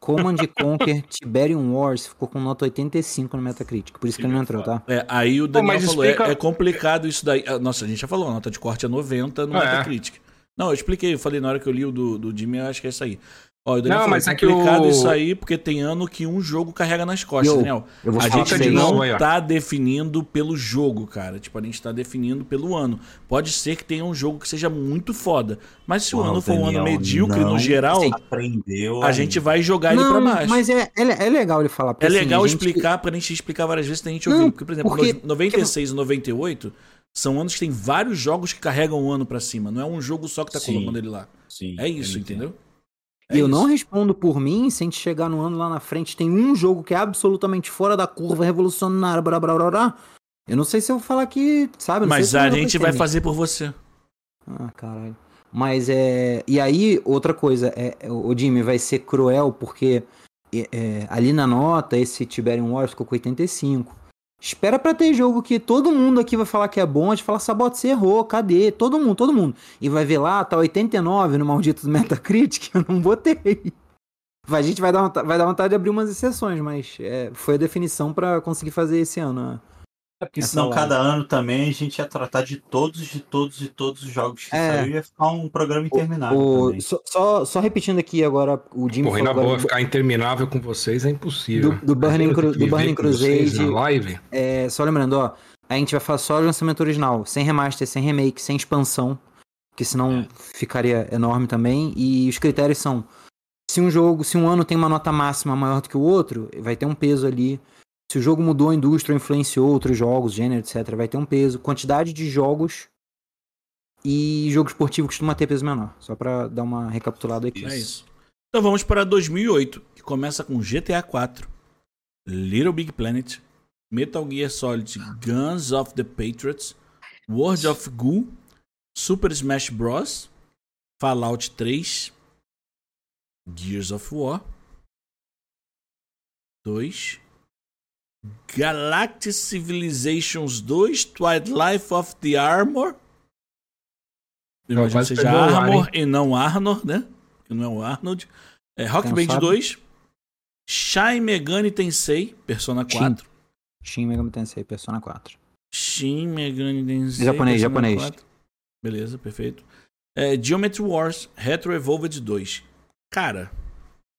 Command Conquer Tiberium Wars ficou com nota 85 no Metacritic. Por isso que ele não entrou, tá? É, aí o Daniel mas falou: explica- é, é complicado isso daí. Ah, Nossa, a gente já falou, a nota de corte é 90 no É. Metacritic. Não, eu expliquei, eu falei na hora que eu li o do, do Jimmy, eu acho que é isso aí. Ó, Não, falou, mas é é que complicado o- isso aí, porque tem ano que um jogo carrega nas costas, Eu- Daniel. Eu vou A falar gente pra de novo não ó. tá definindo pelo jogo, cara. Tipo, a gente tá definindo pelo ano. Pode ser que tenha um jogo que seja muito foda. Mas se o ano for um ano medíocre não no geral, Aprendeu. a gente vai jogar ele Não, pra baixo. mas é, é, é legal ele falar. É assim, legal gente- explicar, pra gente explicar várias vezes, tem gente Não, ouvindo. Porque, por exemplo, porque- no- 96 e 98, São anos que tem vários jogos que carregam o ano pra cima. Não é um jogo só que tá Sim. colocando ele lá. Sim, É isso, eu entendo. Entendeu? E eu É não isso. respondo por mim, se a gente chegar no ano lá na frente, tem um jogo que é absolutamente fora da curva, revolucionário, blá blá blá blá. Eu não sei se eu vou falar que, sabe? não Mas a gente vai fazer por você. Ah, caralho. Mas é. E aí, outra coisa, é, é, o Jimmy vai ser cruel, porque é, é, ali na nota, esse Tiberium Wars ficou com 85. Espera pra ter jogo que todo mundo aqui vai falar que é bom, a gente fala, Sabote, você errou, cadê? Todo mundo, todo mundo. E vai ver lá, tá 89 no maldito Metacritic, eu não botei. A gente vai dar, vai dar vontade de abrir umas exceções, mas é, foi a definição pra conseguir fazer esse ano. É porque Essa senão live. cada ano também a gente ia tratar de todos, de todos, de todos os jogos que É. saiu e ia ficar um programa interminável O- também. só, só, só repetindo aqui agora, o Jimmy Porra, ainda falou boa, ficar interminável com vocês é impossível. Do- do Burning Cru- do Burning Crusade. Live. É, só lembrando, ó, a gente vai falar só do lançamento original, sem remaster, sem remake, sem expansão, que senão ficaria enorme também. E os critérios são: se um jogo, se um ano tem uma nota máxima maior do que o outro, vai ter um peso ali. Se o jogo mudou a indústria, ou influenciou outros jogos, gênero, etc., vai ter um peso. Quantidade de jogos e jogo esportivo costuma ter peso menor. Só pra dar uma recapitulada aqui. É isso. Então vamos para 2008, que começa com GTA 4, Little Big Planet, Metal Gear Solid Guns of the Patriots, World of Goo, Super Smash Bros, Fallout 3, Gears of War 2, Galactic Civilizations 2, Twilight of the Armor. Eu Não, imagino que seja o ar, Armor e não Arnold, né? Que não é o Arnold. É, Rock Quem Band sabe? 2, Shin Megami Tensei, Persona Shin. 4. Shin Megami Tensei, Persona 4. Shin Megami Tensei. Japonês, Persona japonês. 4. Beleza, perfeito. É, Geometry Wars, Retro Evolved 2. Cara,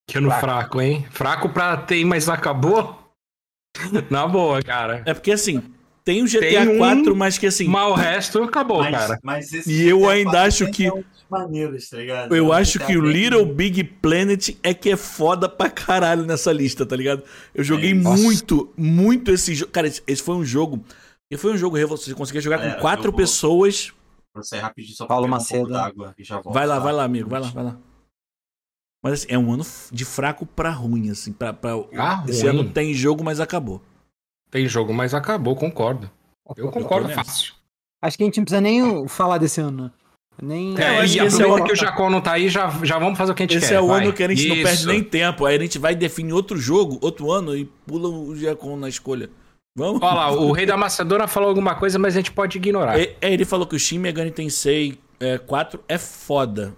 Que ano fraco. hein? Fraco pra ter, mas acabou? Na boa, cara. é porque assim, tem o GTA Tem um- 4, mas que assim, Mas o resto acabou, Mas, cara. mas esse E eu ainda 4 acho que- algumas maneiras, tá ligado? eu É um acho que o Little Big Planet é que é foda pra caralho nessa lista, tá ligado? Eu joguei Nossa. muito, muito esse jogo. Cara, esse, esse foi um jogo. E foi um jogo revolucionário. Você conseguia jogar É, com quatro vou- pessoas. Pra sair rapidinho só Paulo pra um pouco Macedo. d'água e já volto. Vai lá, tá? vai lá, amigo. Vai lá, vai lá. Mas assim, é um ano de fraco pra ruim, assim. Pra, pra... Ah, Esse ruim. ano tem jogo, mas acabou. Tem jogo, mas acabou, concordo. Eu concordo nessa. fácil. Acho que a gente não precisa nem falar desse ano, né? Nem... É, eu É, acho e que esse é aproveita o- que o Jacó não tá aí, já, já vamos fazer o que a gente Esse quer. é o vai. ano que a gente não perde Isso. nem tempo. Aí a gente vai definir outro jogo, outro ano, e pula o Giacom na escolha. Vamos? Olha lá, o Rei da Macedônia falou alguma coisa, mas a gente pode ignorar. É, é, ele falou que o Shin Megami Tensei é, 4 é foda.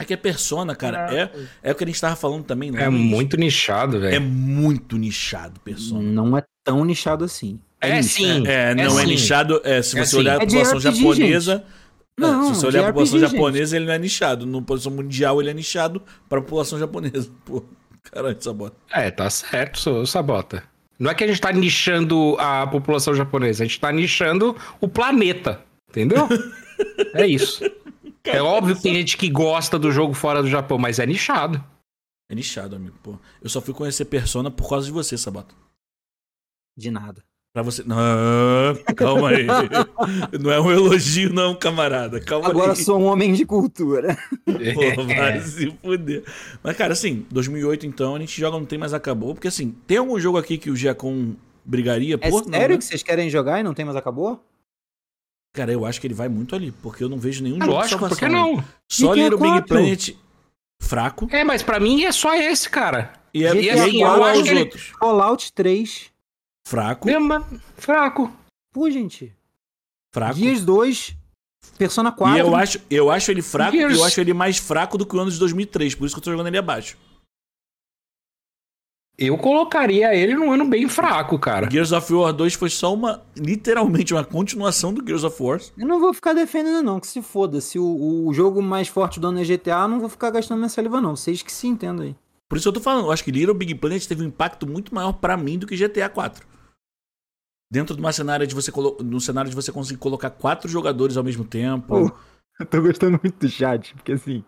É que é Persona, cara. É, é o que a gente tava falando também, né? É muito nichado, É velho. muito nichado, Persona. Não é tão nichado assim. É, nicho. sim. É, não é, sim. nichado. É, se É você olhar a É população RPG, japonesa. é, Não, se você olhar a população RPG, japonesa, ele não é nichado. Na população mundial, ele é nichado pra população japonesa. Pô, caralho, essa bota. É, tá certo, Sabota. Não é que a gente tá nichando a população japonesa, a gente tá nichando o planeta. Entendeu? é isso. É óbvio que tem gente que gosta do jogo fora do Japão, mas é nichado. É nichado, amigo. Pô. Eu só fui conhecer Persona por causa de você, Sabata. De nada. Pra você. Não, calma aí. Não é um elogio, não, camarada. Calma Agora aí. sou um homem de cultura. Pô, vai se fuder. Mas, cara, assim, 2008 então, a gente joga Não Tem Mais Acabou. Porque, assim, tem algum jogo aqui que o Giacom brigaria É por? Não, sério né? que vocês querem jogar e não tem mais acabou? Cara, eu acho que ele vai muito ali. Porque eu não vejo nenhum É jogo lógico, de por que não? Só Little Big 4. Planet fraco. É, mas pra mim é só esse, cara. E é, e é assim, igual eu acho aos que ele- outros. Fallout 3. Fraco, Mesmo, fraco. Pô, gente. fraco. Gears 2. Persona 4. E eu acho, eu acho ele fraco Gears. e eu acho ele mais fraco do que o ano de 2003. Por isso que eu tô jogando ele abaixo. Eu colocaria ele num ano bem fraco, cara. Gears of War 2 foi só uma, literalmente, uma continuação do Gears of War. Eu não vou ficar defendendo, não, que se foda. Se o, o jogo mais forte do ano é GTA, eu não vou ficar gastando minha saliva, não. Vocês que se entendam aí. Por isso eu tô falando, eu acho que Little Big Planet teve um impacto muito maior pra mim do que GTA 4. Dentro de uma cenário de você colo... no cenário de você conseguir colocar quatro jogadores ao mesmo tempo. Pô. Eu tô gostando muito do chat, porque assim.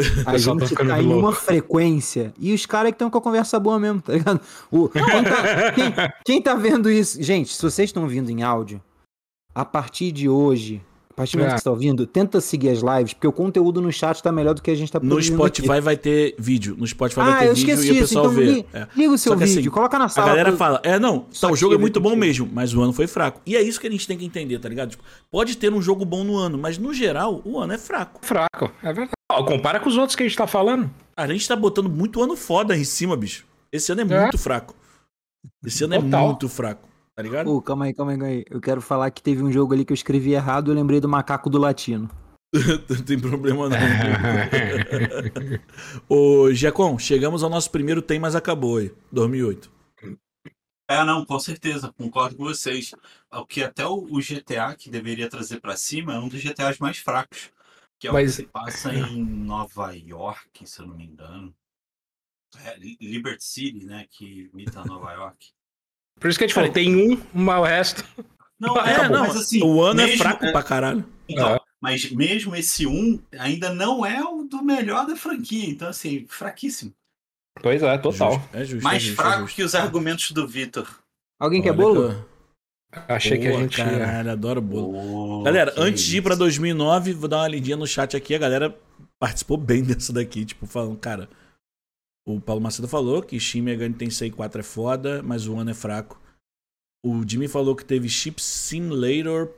A tá gente tá em louco. uma frequência e os caras que estão com a conversa boa mesmo, tá ligado? O, quem, tá, quem- quem tá vendo isso? Gente, se vocês estão vindo em áudio, a partir de hoje, a partir do momento É. que você tá ouvindo, tenta seguir as lives, porque o conteúdo no chat tá melhor do que a gente tá No produzindo Spotify aqui. vai ter vídeo. No Spotify Ah, vai ter eu vídeo esqueci e o isso, pessoal então vê. li- É. liga o seu que, assim, vídeo, coloca na A sala. galera pra- fala, é, não, tá, o jogo é muito bom mesmo, mas o ano foi fraco. E é isso que a gente tem que entender, tá ligado? Tipo, pode ter um jogo bom no ano, mas no geral, o ano é fraco. Fraco, é verdade. Ó, compara com os outros que a gente tá falando. A gente tá botando muito ano foda em cima, bicho. Esse ano é, É. muito fraco. Esse ano é Total. muito fraco, tá ligado? Pô, calma aí, calma aí, calma aí. Eu quero falar que teve um jogo ali que eu escrevi errado, eu lembrei do macaco do latino. Não tem problema não. Ô, Giacom, chegamos ao nosso primeiro Tem, mas acabou aí. 2008. É, não, com certeza, concordo com vocês. O que até o, o GTA que deveria trazer pra cima é um dos GTAs mais fracos. Que é o Mas- que se passa em Nova York, se eu não me engano. É, Li- Liberty City, né? Que imita Nova York. Por isso que a gente falou, tem um, mas o resto. Não, É, é, não, mas assim. o ano é mesmo- fraco é, pra caralho. Então, É. mas mesmo esse um ainda não é o do melhor da franquia. Então, assim, fraquíssimo. Pois é, total. Justo, É justo. Mais é justo, é fraco justo. que os argumentos do Vitor. Alguém quer Olha bolo? Achei que a Boa, gente ia. Caralho, adoro bolo. Oh, Galera, antes de ir pra isso. 2009, vou dar uma lidinha no chat aqui. A galera participou bem dessa daqui, tipo, falando, cara. O Paulo Macedo falou que Shin Megami Tensei 4 é foda, mas o ano é fraco. O Jimmy falou que teve Chip Simulator.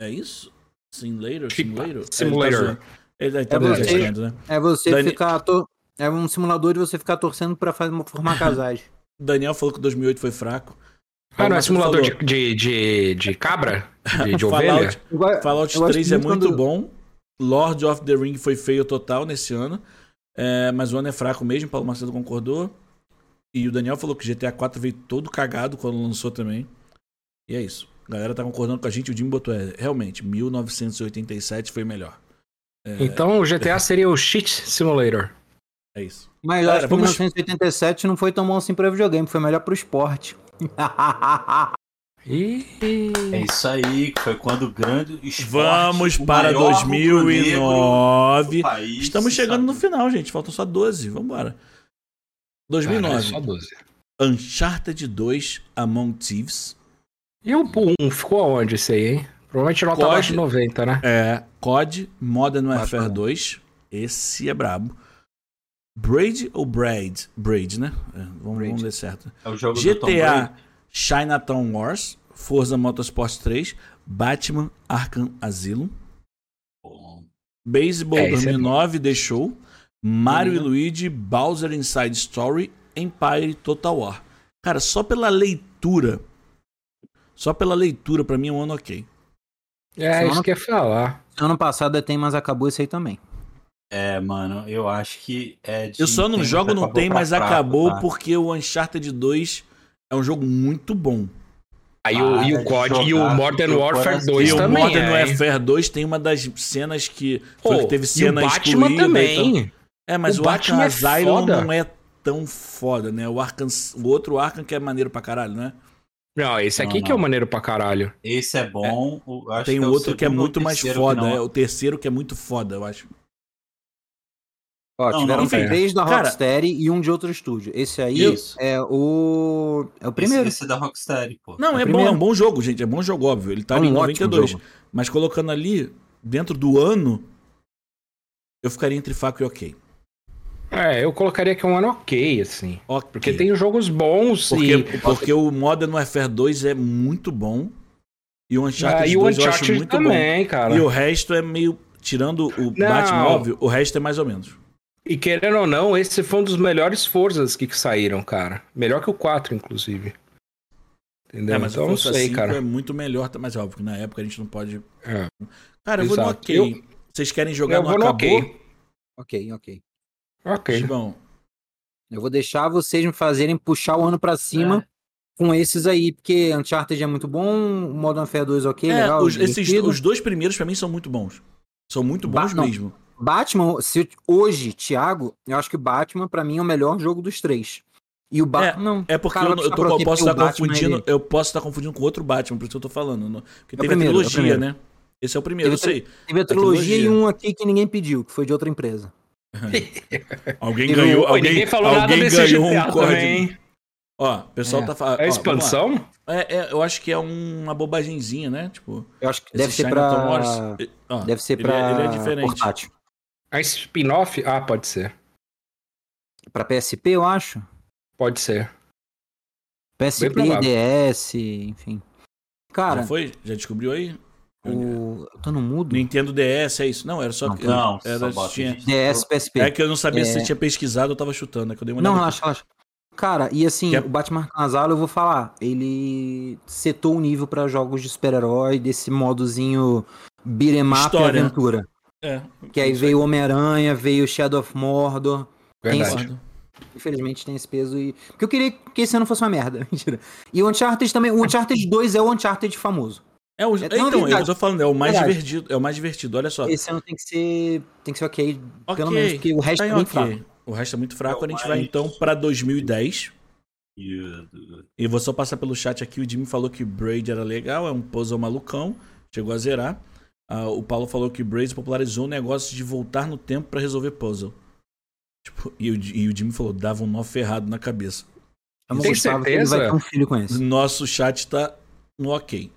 É isso? Simulator? Simulator? Simulator. Ele tá. Ele tá É você. né? É você Dani- ficar. to- É um simulador de você ficar torcendo pra fazer- formar casais. Daniel falou que 2008 foi fraco. Ah, não é simulador de, de, de, de cabra? De, de ovelha? Fallout, Fallout eu gosto 3 é muito quando- bom. Lord of the Ring foi feio total nesse ano. É, mas o ano é fraco mesmo, Paulo Macedo concordou. E o Daniel falou que GTA 4 veio todo cagado quando lançou também. E é isso. A galera tá concordando com a gente. O Jimmy botou, é, realmente, 1987 foi melhor. É, Então o GTA seria o Cheat Simulator. é isso. Mas Galera, acho que vamos- 1987 não foi tão bom assim pra videogame, foi melhor pro esporte. E... É isso aí, que foi quando o grande esporte, Vamos para maior rubro-negro 2009. do país Estamos chegando no sabe. final, gente. Faltam só 12. Vambora. 2009. Caralho, só 12. Uncharted 2 Among Thieves. E o 1 ficou aonde esse aí, hein? Provavelmente nota COD. abaixo de 90, né? É, COD, Modern Warfare Bacana. 2. Esse é brabo. Braid ou Braid? Braid, né? É, vamos, Braid. vamos ler certo. É o jogo GTA. Chinatown Wars, Forza Motorsport 3, Batman Arkham Asylum, Bom, Baseball É, esse é 2009 deixou, Mario e. Luigi, Bowser Inside Story, Empire Total War. Cara, só pela leitura, só pela leitura pra mim é um ano ok. É, isso que eu ia falar. ano passado é tem, mas acabou esse aí também. É, mano, eu acho que é de Eu só não jogo, não tem, mas acabou tá? porque o Uncharted 2 é um jogo muito bom. Aí o, e o COD de e o jogar Modern Warfare coração. 2 e o também Modern é? Warfare 2 tem uma das cenas que foi Pô, que teve e o Batman excluída também. É, mas O o, Arkham Batman é Asylum foda. não é tão foda, né? O, Arkham, o outro Arkham que é maneiro pra caralho, né? Não, esse aqui Não, que é o não. maneiro pra caralho. Esse é bom. acho Tem que é o outro que é muito mais foda, não- é o terceiro que é muito foda, eu acho. Ó, Não, tiveram não, três da Cara- Rocksteady e um de outro estúdio. Esse aí Isso. é o. É o primeiro. Esse, esse é da Rocksteady, pô. Não, É é bom, é um bom jogo, gente, é bom jogo, óbvio. Ele tá É ali em um ótimo 92, jogo. mas colocando ali dentro do ano eu ficaria entre faco e ok. É, eu colocaria que é um ano ok, assim. Ok. Porque tem jogos bons porque, e... porque o Modern Warfare 2 é muito bom e o Uncharted Ah, e o 2 eu acho Uncharted muito também, bom. cara. E o resto é meio tirando o Batman, óbvio, o resto é mais ou menos. E querendo ou não, esse foi um dos melhores Forzas que, saíram, cara. Melhor que o 4, inclusive. Entendeu? É, mas então o não Força sei, 5 cara. é muito melhor, mas é óbvio que na época a gente não pode. É. Cara, eu vou no Exato. ok. Eu- Vocês querem jogar Eu no vou no acabou? ok. Ok, ok. Ok. Gibão, Eu vou deixar vocês me fazerem puxar o ano pra cima É. com esses aí, porque Uncharted é muito bom, o Modern Warfare 2 ok, é, legal. os, esses, os dois primeiros pra mim são muito bons. São muito bons Ba- não. mesmo. Batman, se hoje, Thiago, eu acho que o Batman pra mim é o melhor jogo dos três. E o Batman, não. É porque Cara, eu, não- eu tá tô- eu que posso estar Batman, confundindo, ele- eu posso estar confundindo com outro Batman, por isso que eu tô falando. não- Porque É teve primeiro, a é trilogia, primeiro. né? Esse é o primeiro, eu Teve sei. Teve a trilogia, trilogia. e um aqui que ninguém pediu, que foi de outra empresa. Alguém Teve ganhou, um- alguém, ninguém falou nada alguém desse ganhou GTA um código. também. Ó, o pessoal É. tá falando. É expansão? É, é, eu acho que é uma bobagenzinha, né? Tipo, Eu acho que deve ser pra. Wars, ó, Deve ser pra é- ele é diferente. portátil. É spin-off? Ah, pode ser. Pra PSP, eu acho. Pode ser. PSP. DS, enfim. Cara, Já foi? Já descobriu aí? o. Eu tô no mudo? Nintendo DS, é isso? Não, era só que. Não, era, só tinha-. DS, PSP. É que eu não sabia se É. você tinha pesquisado, eu tava chutando, é que eu dei uma Não, relaxa, relaxa. Cara, e assim, Quer- o Batman Casalo, eu vou falar, ele setou o nível pra jogos de super-herói, desse modozinho beat'em up e aventura. É. Que aí veio Homem-Aranha, veio Shadow of Mordor. Tem Verdade. esse- Infelizmente tem esse peso e. Porque eu queria que esse ano fosse uma merda. Mentira. E o Uncharted também. O Uncharted 2 é o Uncharted famoso. É o, É, então, eu verdade. tô falando, é o mais Verdade. divertido. É o mais divertido, olha só. Esse ano tem que ser. Tem que ser ok. Ok, Pelo menos, porque o resto tá é em bem ok. fraco. O resto é muito fraco. É a gente vai então pra 2010. E, E vou só passar pelo chat aqui. O Jimmy falou que Braid era legal, é um puzzle malucão. Chegou a zerar. Ah, o Paulo falou que Braid popularizou o negócio de voltar no tempo pra resolver puzzle. Tipo, e, o, e o Jimmy falou, dava um nó ferrado na cabeça. Eu não Tem que ele certeza? vai ter um filho com esse. Nosso chat tá no ok.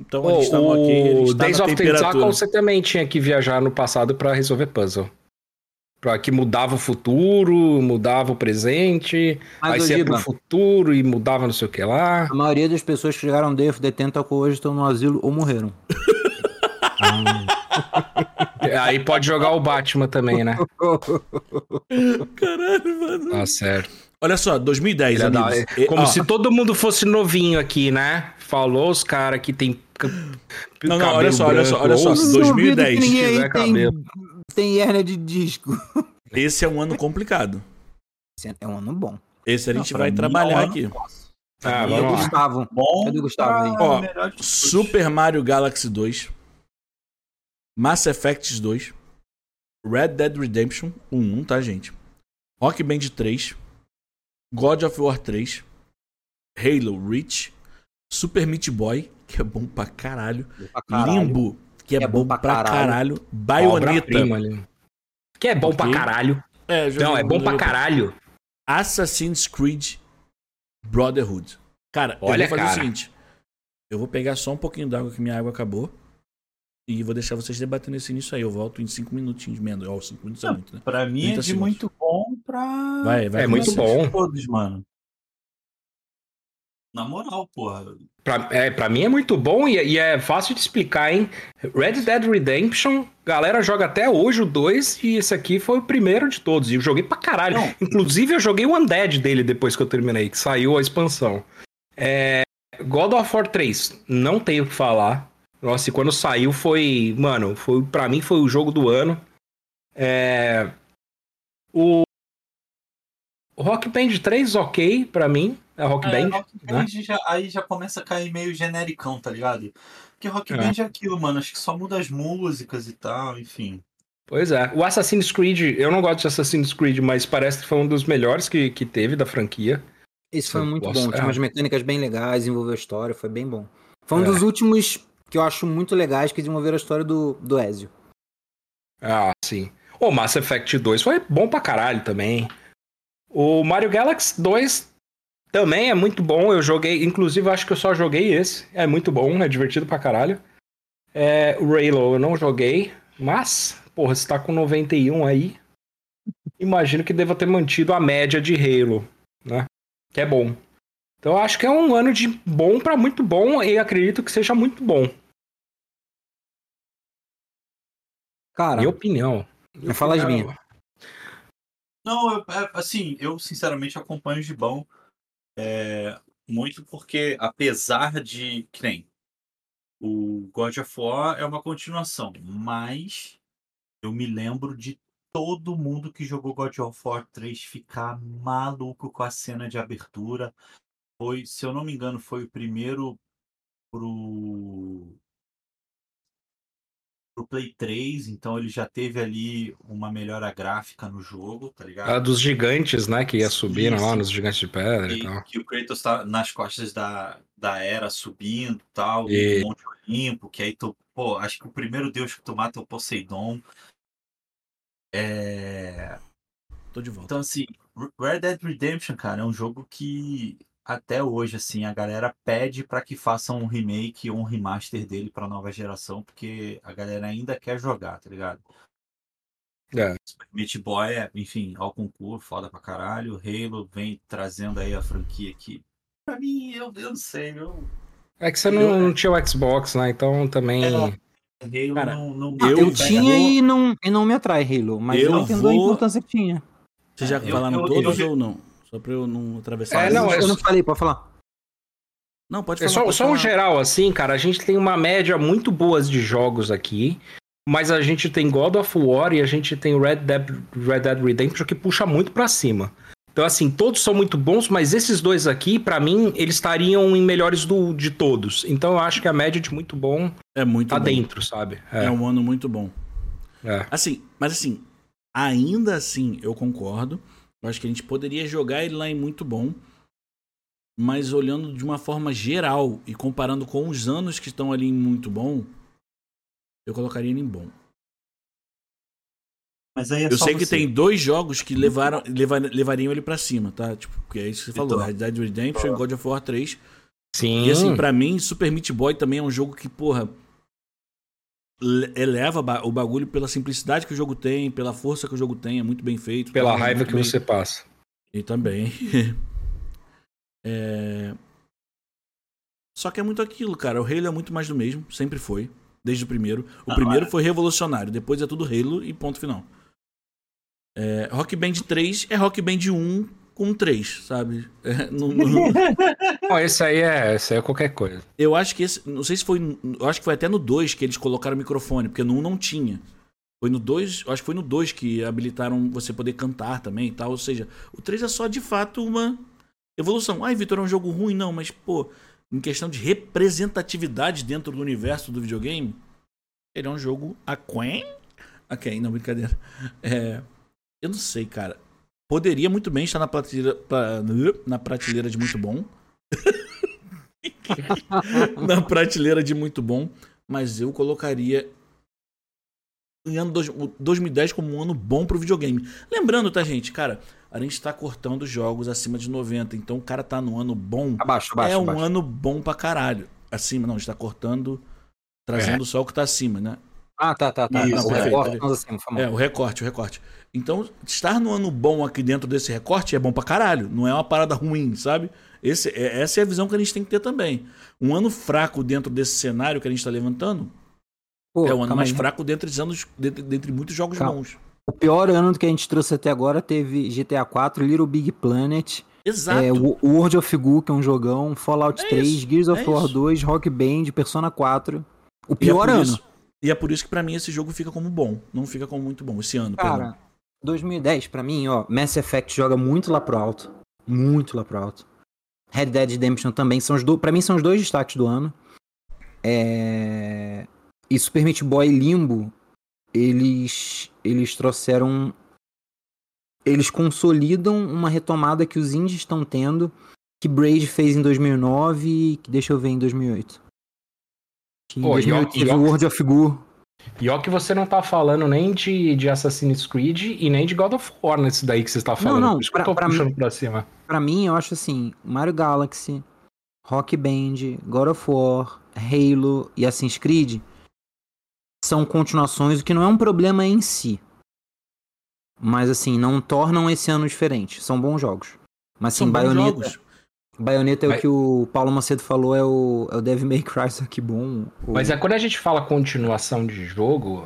Então a Ô, gente tá no ok, a gente o tá Days na of temperatura. Tentacle você também tinha que viajar no passado pra resolver puzzle. Pra que mudava o futuro, mudava o presente, aí Mas, ô, você ia pro futuro e mudava não sei o que lá. a maioria das pessoas que chegaram Day of the Tentacle hoje estão no asilo ou morreram. Aí pode jogar o Batman também, né? Caralho, mano. Tá certo. Olha só, 2010, Ele é da- amigos. E- Como ó, se todo mundo fosse novinho aqui, né? Falou os caras que tem. Não, não, olha só, olha só, olha só. ou- Não duvido 2010, que Ninguém aí tem, tem hérnia de disco. Esse é um ano complicado. Esse É um ano bom. Esse a gente Não, vai mim é trabalhar um ano aqui. Ah, o vamos lá. Gustavo. Bom, Cadê o Gustavo aí? Ó. Super Mario Galaxy 2, Mass Effect 2, Red Dead Redemption 1, tá, gente? Rock Band 3, God of War 3, Halo Reach, Super Meat Boy, que é bom pra caralho, Pra caralho. Limbo, que é, bom pra caralho, Bayonetta, Obra-prima ali. Que é bom Ok. pra caralho. é, Não, é bom pra caralho. Assassin's Creed Brotherhood. Cara, Olha, eu vou fazer cara. o seguinte. Eu vou pegar só um pouquinho d'água que minha água acabou. E vou deixar vocês debatendo esse início aí. Eu volto em 5 minutinhos menos. Ó, 5 minutos é muito, né? Pra mim é 30 de segundos. muito bom pra. Vai, vai. É muito bom. Todos, mano. Na moral, porra. Pra, é, pra mim é muito bom e, e é fácil de explicar, hein? Red Dead Redemption, galera joga até hoje o 2 e esse aqui foi o primeiro de todos. E eu joguei pra caralho. Não. Inclusive eu joguei o Undead dele depois que eu terminei, que saiu a expansão. É, God of War 3, não tenho o que falar. Nossa, e quando saiu foi. Mano, foi, pra mim foi o jogo do ano. É, o, o Rock Band 3, ok, pra mim. É Rock É, Band. Rock né? Band já, aí já começa a cair meio genericão, tá ligado? Porque Rock É. Band é aquilo, mano. Acho que só muda as músicas e tal, enfim. Pois é. O Assassin's Creed, eu não gosto de Assassin's Creed, mas parece que foi um dos melhores que, que teve da franquia. Esse foi Eu muito gosto- bom. Tinha é. umas mecânicas bem legais, desenvolveu a história, foi bem bom. Foi um É. dos últimos que eu acho muito legais que desenvolveram a história do, do Ezio. Ah, sim. O Mass Effect 2 foi bom pra caralho também. O Mario Galaxy 2 também é muito bom. Eu joguei, inclusive acho que eu só joguei esse. É muito bom, é divertido pra caralho. É, o Halo eu não joguei, mas, porra, se tá com 91 aí, imagino que deva ter mantido a média de Halo, né? Que é bom. Então eu acho que é um ano de bom pra muito bom e acredito que seja muito bom. Cara, Minha opinião. Mas fala as minhas. Não, eu- é, assim, eu sinceramente acompanho o Gibão é, muito porque, apesar de. Que nem o God of War é uma continuação, mas eu me lembro de todo mundo que jogou God of War 3 ficar maluco com a cena de abertura. Foi, se eu não me engano, foi o primeiro pro pro Play 3, então ele já teve ali uma melhora gráfica no jogo, tá ligado? A dos gigantes, né? Que ia subindo lá nos gigantes de pedra e que, tal. que o Kratos tá nas costas da, da Era subindo tal, E- e... Monte Olimpo, que aí tu, pô, acho que o primeiro deus que tu mata é o Poseidon. É... Tô de volta. Então, assim, Red Dead Redemption, cara, é um jogo que até hoje, assim, a galera pede pra que façam um remake ou um remaster dele pra nova geração, porque a galera ainda quer jogar, tá ligado? É. Meat Boy, é, enfim, ao concurso, foda pra caralho. Halo vem trazendo aí a franquia aqui. Pra mim, eu, eu não sei, eu. É que você não, não tinha o Xbox, né? Então também. É. Halo Cara, não, não Ah, eu eu, não tinha e não, e não me atrai Halo, mas eu, Eu entendo a vou- importância que tinha. Vocês já É, eu- falaram eu- todos eu- ou não? Só pra eu não atravessar. É, não, eu é não falei, pode falar. Não, pode É falar. só, pode só um falar. geral, assim, cara, a gente tem uma média muito boas de jogos aqui, mas a gente tem God of War e a gente tem Red Dead, Red Dead Redemption que puxa muito pra cima. Então, assim, todos são muito bons, mas esses dois aqui, pra mim, eles estariam em melhores do, de todos. Então, eu acho que a média de muito bom É muito tá bom. dentro, sabe? É. É, um ano muito bom. é. Assim, mas assim, ainda assim, eu concordo. Eu acho que a gente poderia jogar ele lá em muito bom. Mas olhando de uma forma geral e comparando com os anos que estão ali em muito bom, eu colocaria ele em bom. Mas aí é eu só sei que você. tem dois jogos que levaram, levar- levariam ele pra cima, tá? Tipo, que é isso que você falou. Red Dead Redemption e God of War 3. Sim. E assim, pra mim, Super Meat Boy também é um jogo que, porra, eleva o bagulho pela simplicidade que o jogo tem, pela força que o jogo tem, é muito bem feito. Pela tá raiva que bem- você passa. E também. É, Só que é muito aquilo, cara. O Halo é muito mais do mesmo, sempre foi. Desde o primeiro. O Não, primeiro é. foi revolucionário, depois é tudo Halo e ponto final. É, Rock Band 3 é Rock Band 1 com 3, sabe? É, não- não- Bom, esse aí é, esse aí é qualquer coisa. Eu acho que esse. Não sei se foi. Eu acho que foi até no 2 que eles colocaram o microfone, porque no 1 não tinha. Foi no 2. eu Acho que foi no 2 que habilitaram você poder cantar também e tal. Ou seja, o 3 é só de fato uma evolução. Ai, Vitor, é um jogo ruim, não, mas, pô, em questão de representatividade dentro do universo do videogame, ele é um jogo aquém. Ok, não, brincadeira. É, eu não sei, cara. Poderia muito bem estar na prateleira, pra- na prateleira de muito bom. na prateleira de muito bom, mas eu colocaria em ano dois- o 2010 como um ano bom pro videogame. Lembrando, tá, gente, cara, a gente tá cortando jogos acima de 90, então o cara tá no ano bom. Abaixo, abaixo, é um abaixo. ano bom pra caralho. Acima, não, a gente tá cortando, trazendo só o que tá acima, né? Ah, tá, tá, tá. Isso, o perfeito. recorte, assim, foi mal. É, o recorte, o recorte. Então, estar no ano bom aqui dentro desse recorte é bom pra caralho. Não é uma parada ruim, sabe? Esse, é- essa é a visão que a gente tem que ter também. Um ano fraco dentro desse cenário que a gente tá levantando Pô, é o ano calma mais aí. fraco dentre, os anos, dentre, dentre muitos jogos Calma. bons. O pior ano que a gente trouxe até agora teve GTA 4, Little Big Planet, Exato. é, o World of Goo, que é um jogão, Fallout É 3, isso, Gears of é War isso. 2, Rock Band, Persona 4. O é pior por ano. isso- e é por isso que pra mim esse jogo fica como bom. Não fica como muito bom esse ano. perdão. Cara, 2010, pra mim, ó, Mass Effect joga muito lá pro alto. Muito lá pro alto. Red Dead Redemption também são os dois. Pra mim, são os dois destaques do ano. É... E Super Meat Boy Limbo, eles, eles trouxeram. Eles consolidam uma retomada que os indies estão tendo, que Braid fez em 2009 e que deixa eu ver em 2008. Que em Pô, 2008 Yoki- teve World of Goo. E ó que você não tá falando nem de, de Assassin's Creed e nem de God of War nesse daí que você tá falando. não, que pra- eu pra puxando pra cima. Pra mim, eu acho assim, Mario Galaxy, Rock Band, God of War, Halo e Assassin's Creed são continuações, o que não é um problema em si. Mas assim, não tornam esse ano diferente. São bons jogos. Mas bons Bayonetta, jogos. Bayonetta é Mas- o que o Paulo Macedo falou, é o, é o Devil May Cry, só que bom. O- Mas é quando a gente fala continuação de jogo,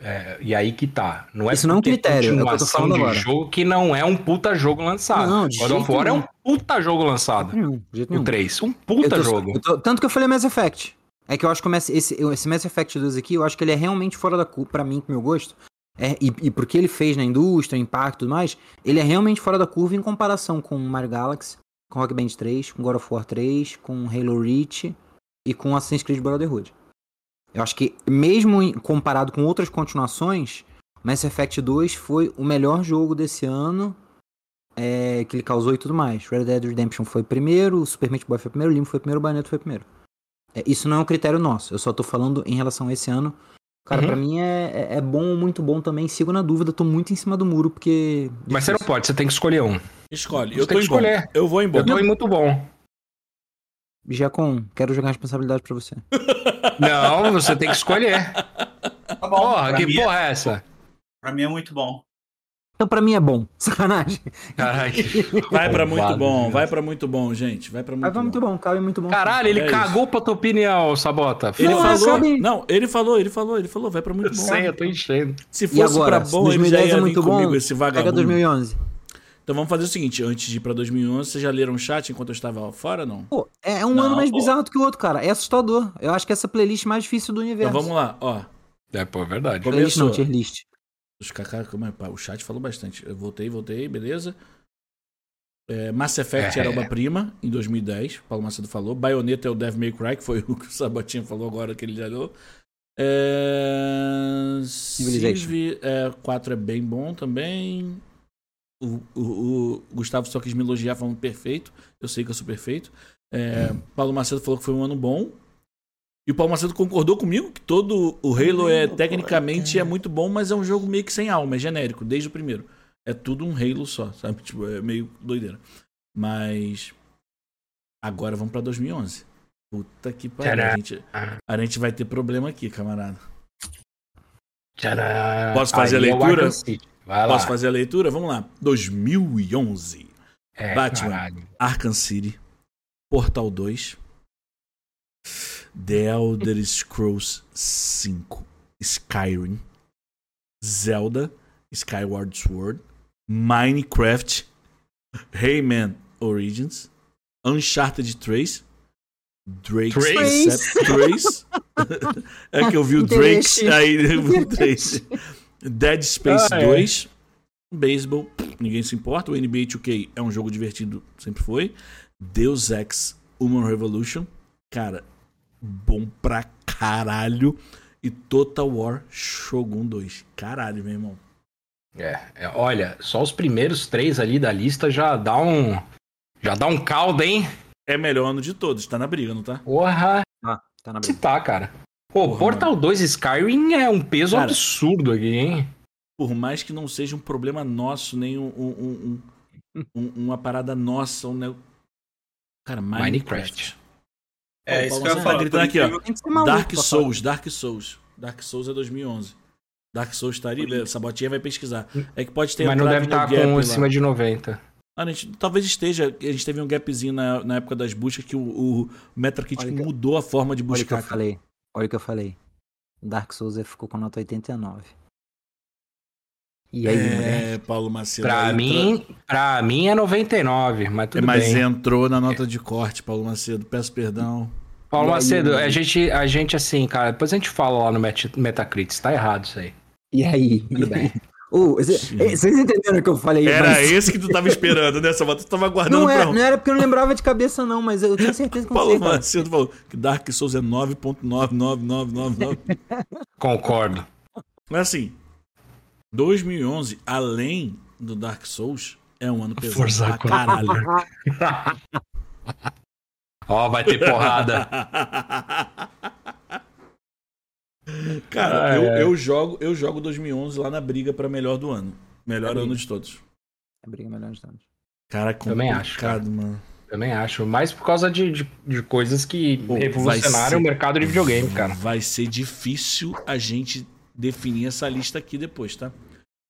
é, e aí que tá. Não é Isso não é um porque critério, é o que eu tô continuação falando de agora. jogo que não é um puta jogo lançado. Não, de God of War é um puta jogo lançado. Nenhum, de. O 3. Um puta tô- jogo. tô- tanto que eu falei Mass Effect. É que eu acho que o esse, esse Mass Effect 2 aqui, eu acho que ele é realmente fora da curva, pra mim, pro meu gosto. É, e, e porque ele fez na indústria, impacto e tudo mais, ele é realmente fora da curva em comparação com Mario Galaxy, com Rock Band 3, com God of War 3, com Halo Reach e com Assassin's Creed Brotherhood. Eu acho que, mesmo comparado com outras continuações, Mass Effect 2 foi o melhor jogo desse ano é, que ele causou e tudo mais. Red Dead Redemption foi primeiro, Super Meat Boy foi primeiro, Limbo foi primeiro, Bayonetta foi primeiro. É, isso não é um critério nosso, eu só tô falando em relação a esse ano. Cara, Uhum. pra mim é, é- é bom ou muito bom também. Sigo na dúvida, tô muito em cima do muro, porque. Mas você não pode, você tem que escolher um. Escolhe. Você Eu tem tô que em bom. escolher. Eu vou em bom. Eu tô em muito bom. Giacom, quero jogar responsabilidade pra você. Não, você tem que escolher. Tá bom. Porra, pra, que mim, porra é essa? pra mim é muito bom. Então pra mim é bom. Sacanagem. Caralho. Vai pra muito bom, né? vai pra muito bom, gente. Vai pra muito vai bom. muito bom, cabe muito bom. Caralho, ele É isso. cagou pra tua opinião, Sabota. Ele Não, falou. sabe- Não, ele falou, ele falou, ele falou, vai pra muito Eu bom. sei, eu tô enchendo. Se fosse agora, pra se bom, ele já 2010 ia é vir muito comigo, bom, esse pega vagabundo. 2011. Então vamos fazer o seguinte, antes de ir pra 2011, vocês já leram o chat enquanto eu estava fora, não? Pô, é um Não, ano mais pô. bizarro do que o outro, cara. É assustador. Eu acho que essa playlist é mais difícil do universo. Então vamos lá, ó. É, pô, é verdade. Playlist não, Começou. tier list. Os como é, o chat falou bastante. Eu voltei, voltei, beleza. É, Mass Effect É. era uma prima em 2010, Paulo Macedo falou. Bayonetta é o Devil May Cry, que foi o que o Sabotinha falou agora que ele já leu. É... Civilization. Civ é, 4 é bem bom também. O, o- o Gustavo só quis me elogiar falando perfeito. Eu sei que eu sou perfeito. É, Paulo Macedo falou que foi um ano bom. E o Paulo Macedo concordou comigo que todo o Halo é tecnicamente é muito bom, mas é um jogo meio que sem alma, é genérico, desde o primeiro. É tudo um Halo só, sabe? Tipo, é meio doideira. Mas agora vamos pra 2011. Puta que pariu. A gente, a gente vai ter problema aqui, camarada. Tcharam. Posso fazer a Aí é o leitura? Posso fazer a leitura? Vamos lá. 2011. É, Batman. caralho. Arkham City, Portal 2, The Elder Scrolls 5, Skyrim, Zelda, Skyward Sword, Minecraft, Rayman Origins, Uncharted 3, Drake's Trace? É que eu vi o Drake's, aí o Trace. Dead Space Ah, é. 2, Baseball, ninguém se importa. O NBA 2K é um jogo divertido, sempre foi. Deus Ex Human Revolution, cara, bom pra caralho. E Total War Shogun 2. Caralho, meu irmão. É, é, olha, só os primeiros três ali da lista já dá um. Já dá um caldo, hein? É melhor ano de todos, tá na briga, não tá? Porra, Ah, tá na se briga. tá, cara. Pô, Porra, Portal 2 Skyrim é um peso Cara. absurdo aqui, hein? Por mais que não seja um problema nosso, nem um, um- um- um- uma parada nossa, um Cara, Minecraft. Minecraft. É, o isso que eu ia falar. tá gritando aqui, ó. maluco Dark. Souls, Dark Souls. Dark Souls é 2011. Dark Souls tá ali, essa botinha vai pesquisar. É que pode ter Mas não deve estar gap com lá. acima de 90. Ah, a gente, talvez esteja. A gente teve um gapzinho na, na época das buscas que o, o Olha que- mudou a forma de Olha o que buscar. eu falei. Olha o que eu falei. Dark Souls ficou com nota 89. E aí? É, Paulo Macedo. Pra mim, pra mim é 99, mas É, tudo mas bem. entrou na nota de corte, Paulo Macedo. Peço perdão. Paulo E aí, Macedo, a gente, a gente assim, cara, depois a gente fala lá no Met- Metacritic, tá errado isso aí. E aí? Tudo bem. Vocês entenderam o que eu falei? Era mas- esse que tu tava esperando, né? Só tu tava guardando Não, pra é, um. não era porque eu não lembrava de cabeça, não, mas eu tenho certeza que eu não sei. Paulo. Macedo falou que Dark Souls é 9.99999. Concordo. Mas assim, 2011, além do Dark Souls, é um ano pesado Força pra caralho. Ó, vai ter porrada. Cara, Ah, eu, é. eu jogo, eu jogo 2011 lá na briga pra melhor do ano. Melhor Briga. ano de todos. É briga melhor de todos. Cara, é Também complicado, acho, cara. mano. Também acho. Mas por causa de, de, de coisas que Pô, revolucionaram ser- o mercado de videogame, cara. Vai ser difícil a gente definir essa lista aqui depois, tá?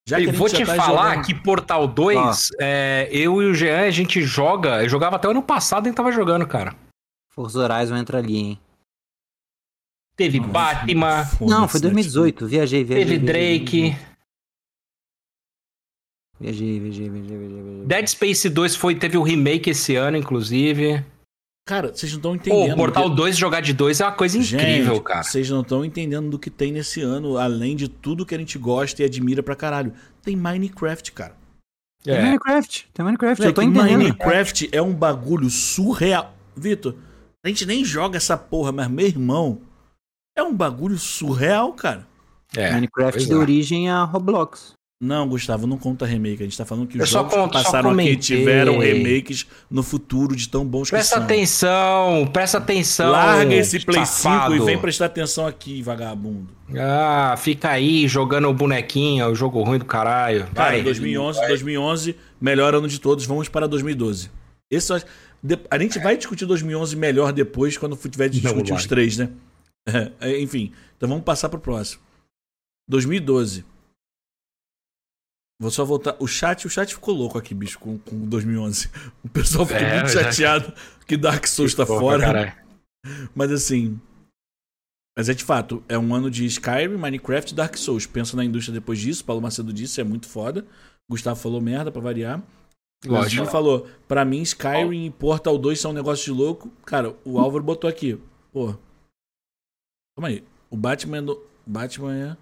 Já E vou já te tá falar jogando- que Portal 2, é, eu e o Jean, a gente joga. Eu jogava até o ano passado e a gente tava jogando, cara. Forza Horizon entra ali, hein? Teve Nossa, Batman, Não, foi né, 2018. Viajei, viajei. teve viajei, Drake. Viajei, viajei, viajei, viajei. viajei. Dead Space 2 foi, teve o remake esse ano, inclusive. Cara, vocês não estão Pô, entendendo. o Portal que- 2 jogar de 2 é uma coisa incrível, Gente, cara. Vocês não estão entendendo do que tem nesse ano, além de tudo que a gente gosta e admira pra caralho. Tem Minecraft, cara. Tem É. Minecraft, tem Minecraft, eu tô entendendo. Minecraft é um bagulho surreal. Vitor, a gente nem joga essa porra, mas meu irmão, é um bagulho surreal, cara. É, Minecraft deu é. origem a Roblox. Não, Gustavo, não conta remake. A gente tá falando que Eu os só jogos que conto- só passaram aqui tiveram remakes no futuro de tão bons que Presta são. atenção, presta atenção. Larga esse Play safado. 5 e vem prestar atenção aqui, vagabundo. Ah, fica aí jogando o bonequinho, o jogo ruim do caralho. Cara, Vai. 2011, 2011, melhor ano de todos. Vamos para 2012. Esse eu A gente vai discutir 2011 melhor depois, quando tiver de discutir vai. os três, né? É, é, enfim, então vamos passar pro próximo. 2012. Vou só voltar. O chat, o chat ficou louco aqui, bicho, com, com 2011. O pessoal ficou É, muito já- chateado que Dark Souls tá Porra, fora. caralho. Mas assim. Mas é de fato, é um ano de Skyrim, Minecraft e Dark Souls. Pensa na indústria depois disso, Paulo Macedo disse, é muito foda. Gustavo falou merda pra variar. O Lógico. Gil falou, pra mim Skyrim e Portal 2 são um negócio de louco. Cara, o Álvaro botou aqui. Pô. Calma aí. O Batman do. Batman é.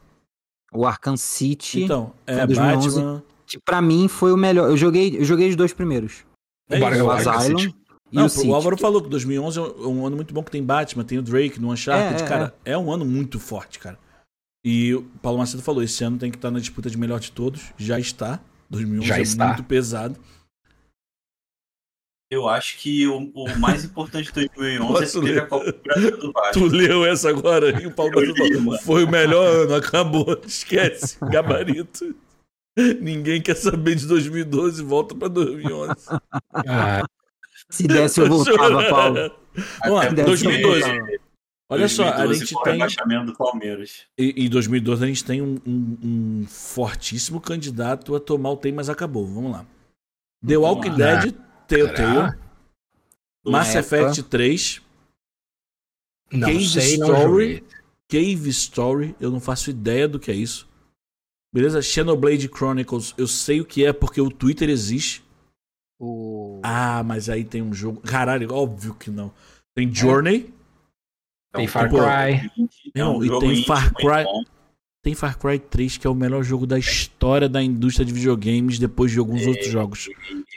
O Arkham City, Então, é Foi 2011. Batman. que pra mim foi o melhor. Eu joguei, eu joguei os dois primeiros. É O Asylum City. e Não, o City. o Álvaro falou que 2011 é um ano muito bom que tem Batman, tem o Drake no Uncharted, É, é, cara, é. um ano muito forte, cara. E o Paulo Macedo falou, esse ano tem que estar na disputa de melhor de todos, já está. 2011 Já é está. muito pesado. Eu acho que o, o mais importante de 2011 é Posso que teve a Copa do Brasil do Vasco. Tu leu essa agora e o Paulo li, foi o melhor ano, acabou, esquece, gabarito. Ninguém quer saber de 2012, volta pra 2011. Ah, Se desse, eu voltava. Paulo. Vamos lá, Até Deve 2012. ser voltava. Olha só, a 2012 gente tem... rebaixamento do Palmeiras. E em 2012 a gente tem um, um- um fortíssimo candidato a tomar o Tem Mas Acabou. Vamos lá. The Walking lá. Dead, Telltale? Mass Effect 3, Não Cave sei, não Story. Cave Story, eu não faço ideia do que é isso. Beleza? Xenoblade Chronicles, eu sei o que é porque o Twitter existe. O... Ah, mas aí tem um jogo. Caralho, óbvio que não. Tem Journey, Tem É um Far Pô, Cry. É um e tem Far Cry. Tem Far Cry 3, que é o melhor jogo da história da indústria de videogames depois de alguns outros jogos.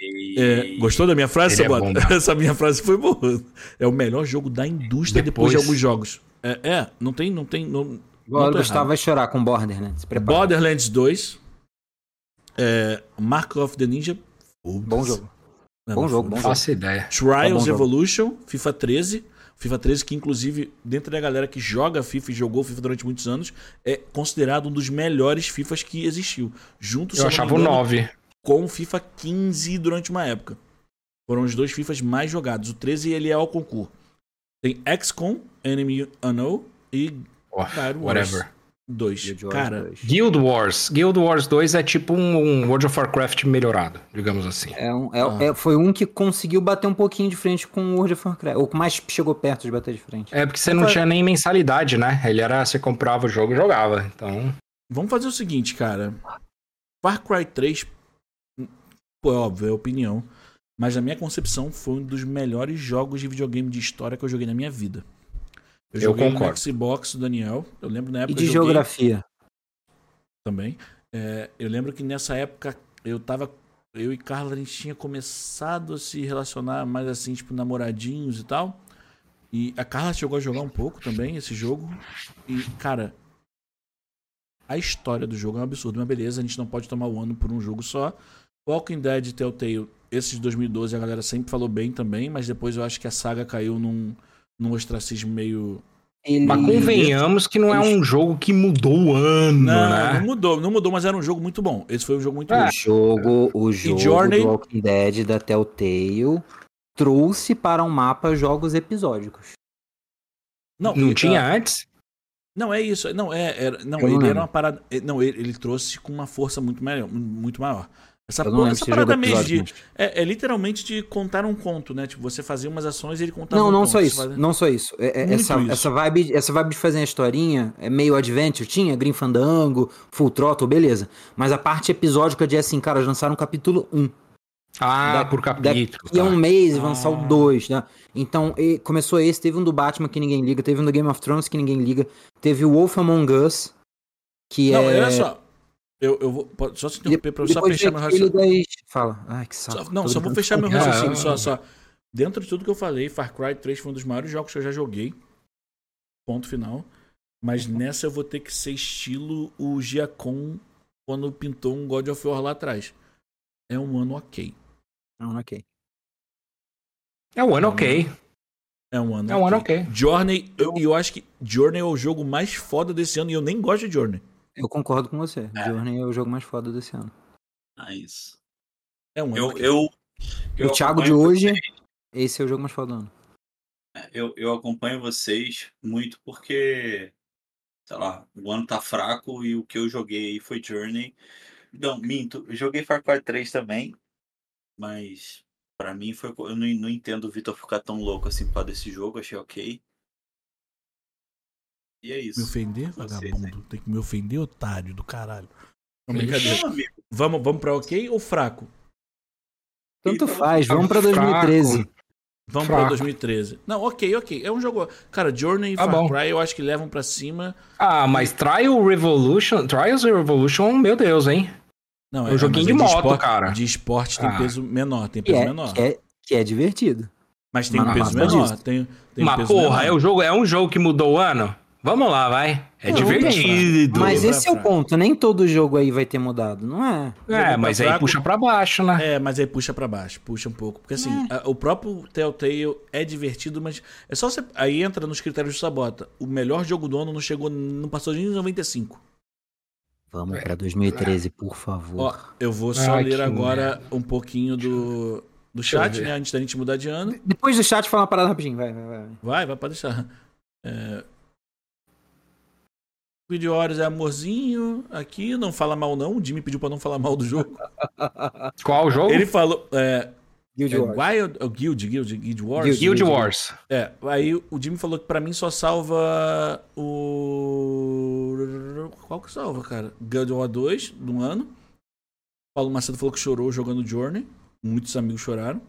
E- É, gostou da minha frase, é Sabota? mesmo. Essa minha frase foi boa. É o melhor jogo da indústria depois, Depois. de alguns jogos. É, é, não tem, não tem. Não, Agora não o Gustavo errado. vai chorar com Border, né? Borderlands 2. É, Mark of the Ninja. Bom jogo. Não, Bom jogo, foi. bom jogo. faço ideia. Tá Trials jogo. Evolution, FIFA 13. FIFA 13, que inclusive, dentro da galera que joga FIFA e jogou FIFA durante muitos anos, é considerado um dos melhores FIFAs que existiu. Junto, Eu achava o engano, 9. com o FIFA 15 durante uma época. Foram os dois FIFAs mais jogados. O 13 ele é ao concurso. Tem XCOM, Enemy Unknown e Oh, whatever. 2. Guild Wars Cara, 2. Guild Wars. Guild Wars 2 é tipo um, um World of Warcraft melhorado, digamos assim. É um, é- Ah. é- foi um que conseguiu bater um pouquinho de frente com o World of Warcraft. Ou que mais chegou perto de bater de frente. É porque você não tinha nem mensalidade, né? Ele era, você comprava o jogo e jogava. Então, vamos fazer o seguinte, cara. Far Cry 3, pô, é óbvio, é opinião. Mas na minha concepção, foi um dos melhores jogos de videogame de história que eu joguei na minha vida. Eu, Eu joguei concordo. Xbox do Daniel. Eu lembro na E época de eu joguei- geografia. também. É, eu lembro que nessa época eu tava. Eu e Carla, a gente tinha começado a se relacionar mais assim, tipo, namoradinhos e tal. E a Carla chegou a jogar um pouco também esse jogo. E, cara, a história do jogo é um absurdo. Mas beleza, a gente não pode tomar o ano por um jogo só. Walking Dead e Telltale, esses de 2012 a galera sempre falou bem também, mas depois eu acho que a saga caiu num, num ostracismo meio. Ele... mas convenhamos que não é um jogo que mudou o ano, Não, né? não mudou, não mudou, mas era um jogo muito bom. Esse foi um jogo muito É. bom. O jogo, o jogo Journey? do Walking Dead da Telltale trouxe para um mapa jogos episódicos. Não, Não e- tinha ah, antes? Não, é isso. Não, é, era, não Eu não ele era uma parada. eh, Não, ele, ele trouxe com uma força muito maior. Muito maior. Essa, porra, essa parada episódio, de. mas- É, é literalmente de contar um conto, né? Tipo, você fazia umas ações e ele contava Não, um não conto. só isso. fazia- Não só isso. É- é- essa, isso. essa vibe, essa vibe de fazer a historinha é meio adventure, tinha Green Fandango, Full Throttle, beleza. Mas a parte episódica de assim, cara, lançaram o capítulo 1. Ah, Da- por capítulo. E é um tá. mês e vão lançar Ah. o 2, né? Então, e- começou esse, teve um do Batman que ninguém liga, teve um do Game of Thrones que ninguém liga, teve o Wolf Among Us, que Não, é... olha só. Eu, eu vou. Só se interromper pra eu só fechar meu raciocínio. das... Fala. Ai, que saco. Só- não, só vou fechar meu Ah, raciocínio. ah, Só, ah. só. Dentro de tudo que eu falei, Far Cry 3 foi um dos maiores jogos que eu já joguei. Ponto final. Mas nessa eu vou ter que ser estilo o Giacom quando pintou um God of War lá atrás. É um ano ok. Não, ok. É um ano ok. É um ano É um ano ok. Journey, eu, eu acho que Journey é o jogo mais foda desse ano e eu nem gosto de Journey. Eu concordo com você. É. Journey é o jogo mais foda desse ano. Ah, isso. É um ano Eu, eu, Eu o Thiago de acompanho hoje, vocês- esse é o jogo mais foda do ano. Eu, eu acompanho vocês muito porque, sei lá, o ano tá fraco e o que eu joguei foi Journey. Não, minto, eu joguei Far Cry 3 também, mas pra mim foi. Eu não, não entendo o Vitor ficar tão louco assim por causa desse jogo, achei ok. E é isso. Me ofender, vagabundo? Tem que me ofender, otário do caralho. Não, brincadeira. Vamos, vamos pra ok ou fraco? Tanto Então, faz, vamos pra fraco. 2013. Vamos Fraco. pra 2013. Não, ok, ok. É um jogo. Cara, Journey e Tá Far bom. Cry eu acho que levam pra cima. Ah, mas Trial Revolution, Trials Revolution, meu Deus, hein? Não, É um joguinho mas de moto, esporte, cara. De esporte tem Ah. peso menor, tem Que peso é, menor. que, é, que é divertido. Mas tem um Mas peso não menor. disso. Tem, tem um Mas peso porra, menor. é, o jogo, é um jogo que mudou o ano? Vamos lá, vai. É Não, divertido. Mas esse é o fraco. ponto, nem todo jogo aí vai ter mudado, não é? É, Jogo mas aí fraco. puxa pra baixo, né? É, mas aí puxa pra baixo, puxa um pouco. Porque assim, É. a- o próprio Telltale é divertido, mas é só você. Aí entra nos critérios de Sabota. O melhor jogo do ano não chegou, não passou nem em 95. Vamos pra 2013, por favor. Ó, eu vou só Ai, ler agora um pouquinho do, do chat, né? Antes da gente mudar de ano. Depois do chat, fala uma parada rapidinho, vai, vai, vai. Vai, vai pra deixar. É... Video Horas é amorzinho aqui, não fala mal não. O Jimmy pediu pra não falar mal do jogo. Qual o jogo? Ele falou. É, Guild é Wars. Wild, é Guild, Guild, Guild Wars. Guild. Guild Wars. É, aí o Jimmy falou que pra mim só salva o. Qual que salva, cara? Guild Wars 2 do ano. Paulo Macedo falou que chorou jogando Journey. Muitos amigos choraram.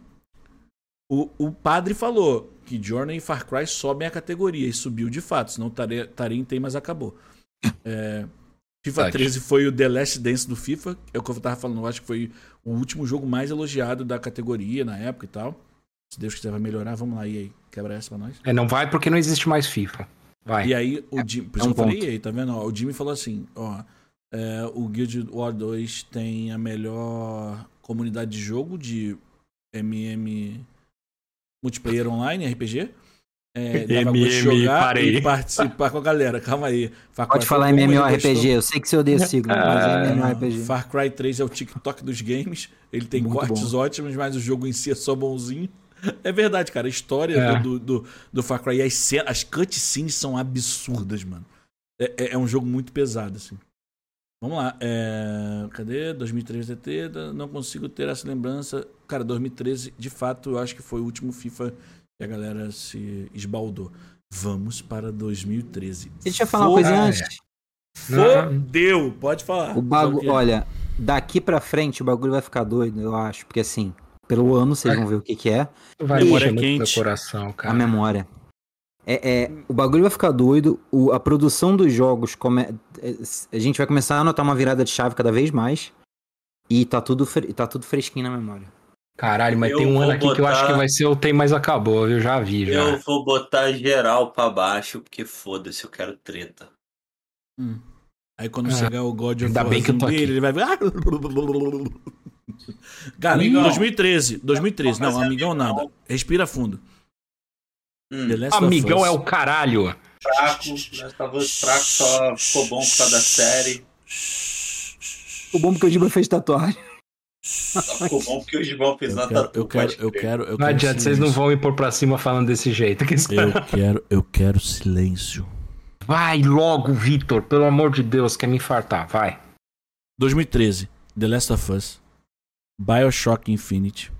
O, o padre falou que Journey e Far Cry sobem a categoria e subiu de fato, senão em tem, mas acabou. É, FIFA Verdade. 13 foi o The Last Dance do FIFA, é o que eu tava falando, eu acho que foi o último jogo mais elogiado da categoria na época e tal. Se Deus quiser vai melhorar, vamos lá, e aí, quebra essa pra nós. É, não vai porque não existe mais FIFA. Vai. E aí, o Jimmy, por é isso um que eu falei, ponto. aí, tá vendo? Ó, o Jimmy falou assim, ó, é, o Guild Wars 2 tem a melhor comunidade de jogo de MM multiplayer online, RPG. É, MM, jogar parei. e participar com a galera. Calma aí. Far Pode Cry falar bom, MMORPG, eu sei que você odeia esse sigla, mas é Ah, MMORPG. Far Cry 3 é o TikTok dos games. Ele tem Muito cortes ótimos, mas o jogo em si é só bonzinho. É verdade, cara. A história É. do, do, do Far Cry e as, cenas, as cutscenes são absurdas, mano. É, é- é um jogo muito pesado, assim. Vamos lá. É... Cadê? 2013 DT. Não consigo ter essa lembrança. Cara, 2013, de fato, eu acho que foi o último FIFA que a galera se esbaldou. Vamos para 2013. Deixa eu falar uma coisa Ah, é. antes. Fodeu! Pode falar. O bagulho, que- olha, daqui pra frente o bagulho vai ficar doido, eu acho, porque assim, pelo ano vocês vão ver o que que é, Vai Memória quente. meu coração, a cara. memória. É, é, o bagulho vai ficar doido, o- a produção dos jogos, come, é, a gente vai começar a notar uma virada de chave cada vez mais, e tá tudo, fre- tá tudo fresquinho na memória. Caralho, mas Eu tem um ano aqui que eu acho botar- que vai ser o Tem Mais Acabou, eu já vi, já. Eu vou botar geral pra baixo, porque foda-se, eu quero treta. Hum. Aí quando Ah, chegar o God of War bem que eu tô dele, aqui. ele vai ver. "Ah!" Cara, Amigão. 2013. 2013. Não, Mas é amigão amigão. nada. Respira fundo. Hum, Amigão é o caralho. fraco, of Us fraco só ficou bom por causa da série. O bom porque o Giba fez tatuagem. Só ficou bom porque o Gibão fez Eu na tatu. eu quero, eu quero, eu Não quero adianta, vocês não vão me pôr pra cima falando desse jeito. que Eu quero, eu quero silêncio. Vai logo, Vitor, pelo amor de Deus, quer me infartar, vai. 2013. The Last of Us. Bioshock Infinite.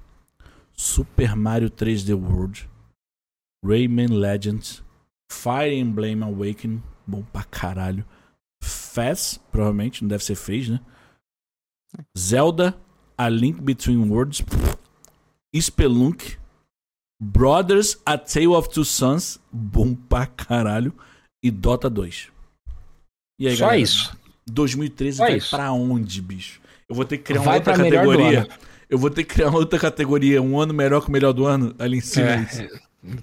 Super Mario 3D World. Rayman Legends. Fire Emblem Awakening. Bom pra caralho. Faz, provavelmente, não deve ser fez, né? Zelda. A Link Between Worlds. Spelunk. Brothers A Tale of Two Sons. Bom pra caralho. E Dota 2. E aí, Só galera? isso. 2013 Só vai isso. pra onde, bicho? Eu vou ter que criar uma Vai outra categoria. Eu vou ter que criar uma outra categoria, um ano melhor que o melhor do ano, ali em cima. É,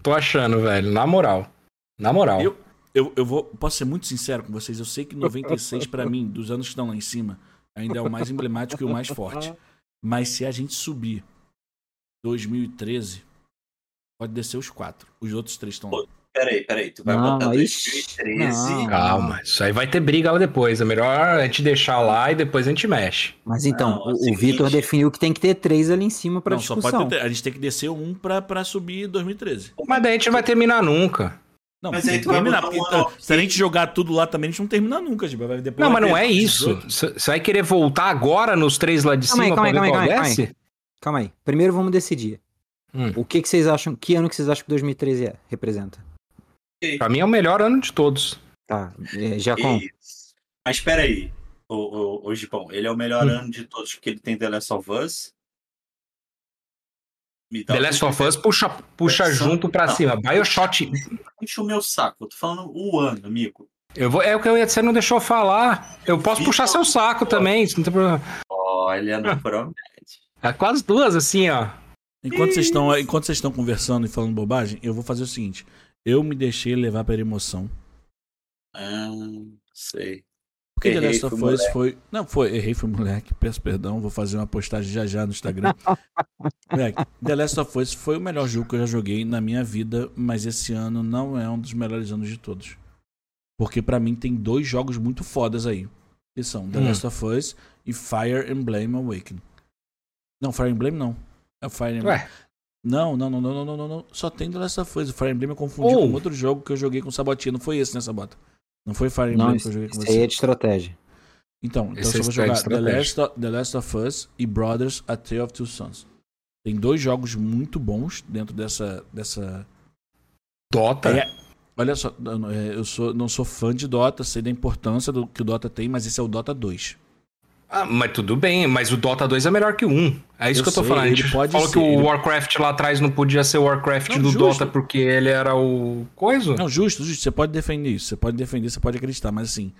tô achando, velho, na moral. Na moral. Eu, eu, eu vou, posso ser muito sincero com vocês, eu sei que 96 pra mim, dos anos que estão lá em cima, ainda é o mais emblemático e o mais forte. Mas se a gente subir 2013, pode descer os quatro. Os outros três estão lá. peraí, peraí. Tu vai Não, botar ixi, 2013. não. Calma, isso aí vai ter briga lá depois. É melhor a gente deixar lá e depois a gente mexe. Mas então, Não, o o, o seguinte- Vitor definiu que tem que ter três ali em cima pra Não, só discussão. pode ter, a gente tem que descer um pra, pra subir 2013. Mas daí a gente não vai terminar nunca. Não, Mas aí tu vai terminar. botar um então, se a gente jogar tudo lá também, a gente não termina nunca. Tipo, vai- depois Não, vai mas não é isso. 18. Você vai querer voltar agora nos três lá de Calma aí, cima calma aí, calma aí, qual calma aí? Calma aí. Primeiro vamos decidir. Hum. O que, que vocês acham? Que ano que vocês acham que 2013 é? Representa? Pra mim é o melhor ano de todos. Tá. É, Giacom. Isso. Mas peraí, o, o, o Gipão, ele é o melhor Hum. ano de todos porque ele tem The Last of Us. The Last of Us puxa, puxa junto pra Não. cima. Bioshock. Enche o meu saco. Eu tô falando o ano, amigo. Eu vou, é o que eu ia dizer, não deixou eu falar. Eu posso Vitor- puxar seu saco também. isso não tem problema. Olha, não promete. É quase duas, assim, ó. Enquanto vocês estão enquanto vocês estão conversando e falando bobagem, eu vou fazer o seguinte. Eu me deixei levar pela emoção. Ah, sei. Porque The Errei, Last of Us foi. Não, foi. Errei, foi moleque. Peço perdão. Vou fazer uma postagem já já no Instagram. moleque, The Last of Us foi o melhor jogo que eu já joguei na minha vida, mas esse ano não é um dos melhores anos de todos. Porque pra mim tem dois jogos muito fodas aí. Que são The Hum. Last of Us e Fire Emblem Awakening. Não, Fire Emblem não. É o Fire Emblem. Ué, Não, não, não, não, não, não, não, não. Só tem The Last of Us. O Fire Emblem eu confundi Oh. com outro jogo que eu joguei com Sabotinha. Não foi esse, né, Sabota? Não foi Fire Emblem Não, que isso, eu joguei com isso você. aí é de estratégia. Então, então Esse eu é só vou jogar The Last, of, The Last of Us e Brothers A Tale of Two Sons. Tem dois jogos muito bons dentro dessa. dessa... Dota. É, olha só, eu é, eu sou, não sou fã de Dota, sei da importância do que o Dota tem, mas esse é o Dota 2. Ah, mas tudo bem, mas o Dota 2 é melhor que o 1. É isso Eu que eu tô sei, falando. A gente falou ser, que o ele- Warcraft lá atrás não podia ser o Warcraft Não, do justo. Dota porque ele era o coisa. Não, justo, justo. Você pode defender isso. Você pode defender, você pode acreditar, mas assim.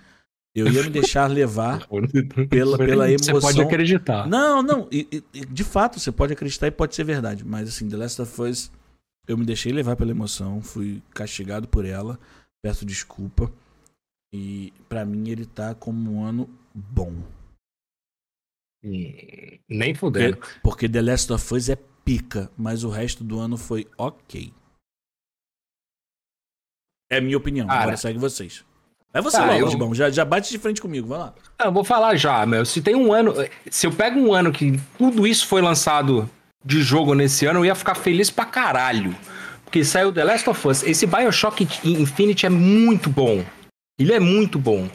Eu ia me deixar levar pela, pela emoção. Você pode acreditar. Não, não. e- e- de fato, você pode acreditar e pode ser verdade. Mas assim, The Last of Us, eu me deixei levar pela emoção, fui castigado por ela, peço desculpa. E pra mim ele tá como um ano bom. Nem fudendo. Porque, porque The Last of Us é pica, mas o resto do ano foi ok. É a minha opinião. Cara. Agora segue vocês. É você, Tá, logo, eu-. Já, já bate de frente comigo, vai lá. Ah, Eu vou falar já, meu. Se tem um ano. Se eu pego um ano que tudo isso foi lançado de jogo nesse ano, eu ia ficar feliz pra caralho. Porque saiu The Last of Us. Esse Bioshock Infinite é muito bom. Ele é muito bom.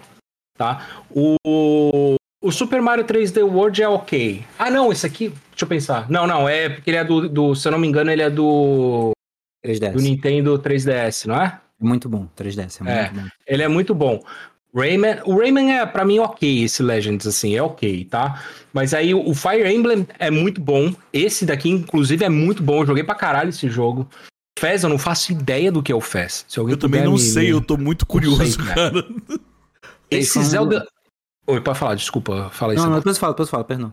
Tá? O, o Super Mario 3D World é ok. Ah, não, esse aqui. Deixa eu pensar. Não, não, é porque ele é do. do- se eu não me engano, ele é do, 3DS. do Nintendo 3DS, não é? É muito bom, 3DS. É, É. muito bom. Ele é muito bom. Rayman, o Rayman é pra mim ok, esse Legends assim, é ok, tá? Mas aí o Fire Emblem é muito bom. Esse daqui inclusive é muito bom. Eu joguei pra caralho esse jogo. Fez, eu não faço ideia do que é o Fez. Se alguém Eu também não me- sei, eu tô muito curioso, sei, né? cara. Esse Esse é um- Zelda Oi, pode falar, desculpa, fala isso. Não, não, depois fala, depois fala, perdão.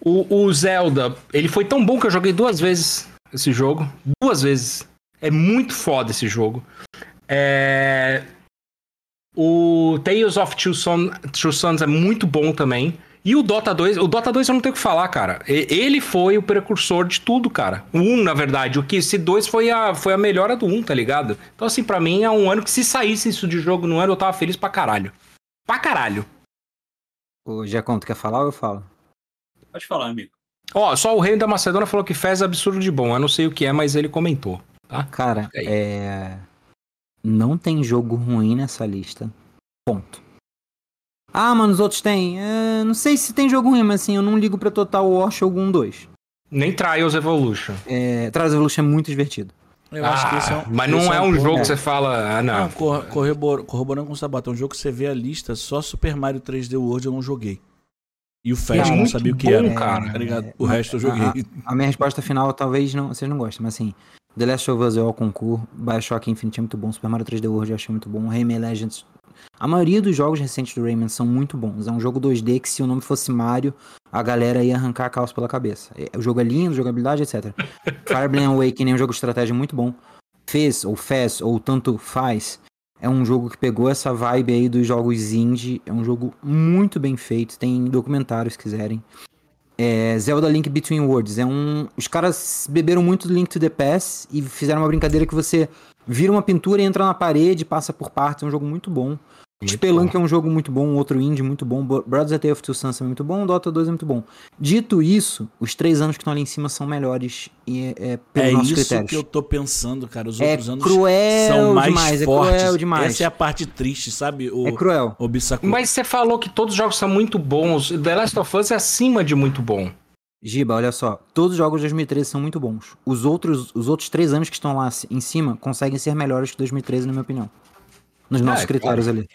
O, o Zelda, ele foi tão bom que eu joguei duas vezes esse jogo. Duas vezes. É muito foda esse jogo. É... O Tales of Two, Son... Two Sons é muito bom também. E o Dota 2, o Dota 2 eu não tenho o que falar, cara. Ele foi o precursor de tudo, cara. O 1, na verdade. O que esse 2 foi a, foi a melhora do 1, tá ligado? Então, assim, pra mim é um ano que se saísse isso de jogo no ano, eu tava feliz pra caralho. Pra caralho. O Giacom, tu quer falar ou eu falo? Pode falar, amigo. Ó, só o Reino da Macedônia falou que fez absurdo de bom. Eu não sei o que é, mas ele comentou. Cara, E aí? é. Não tem jogo ruim nessa lista. Ponto. Ah, mano, os outros tem. É, não sei se tem jogo ruim, mas assim, eu não ligo pra Total War Shogun 2. Nem Trials Evolution. É, Trials Evolution é muito divertido. Eu acho que esse é um, mas não esse é um jogo é. que você fala, ah, não. Não, corrobor- corroborando com o Sabato, é um jogo que você vê a lista, só Super Mario 3D World eu não joguei. E o Fast É não muito sabia o que bom, era. cara. Tá ligado? É, O resto eu joguei. A minha resposta final, talvez não, vocês não gostem, mas assim, The Last of Us é o concurso, Bioshock Infinite é muito bom, Super Mario 3D World eu achei muito bom, Rayman Legends. A maioria dos jogos recentes do Rayman são muito bons. É um jogo 2D que se o nome fosse Mario, a galera ia arrancar a calça pela cabeça. É, O jogo é lindo, jogabilidade, etc. Fire Emblem Awakening é um jogo de estratégia muito bom. Fez, ou Fez, ou tanto faz, é um jogo que pegou essa vibe aí dos jogos indie. É um jogo muito bem feito. Tem documentários se quiserem. É, Zelda Link Between Worlds. É um. Os caras beberam muito do Link to the Past e fizeram uma brincadeira que você Vira uma pintura e entra na parede, passa por partes. É um jogo muito bom. Muito Spelunk é um jogo muito bom, outro indie muito bom. Bo- Brothers A Tale of Two Sons é muito bom, Dota 2 é muito bom. Dito isso, os três anos que estão ali em cima são melhores e, é, pelos É nossos isso critérios. que eu tô pensando, cara. Os É outros anos cruel são mais demais, é fortes. cruel demais. Essa é a parte triste, sabe? O, É cruel. o. Mas você falou que todos os jogos são muito bons. The Last of Us é acima de muito bom. Giba, olha só, todos os jogos de 2013 são muito bons. Os outros, os outros três anos que estão lá em cima conseguem ser melhores que 2013, na minha opinião. Nos nossos é critérios ali.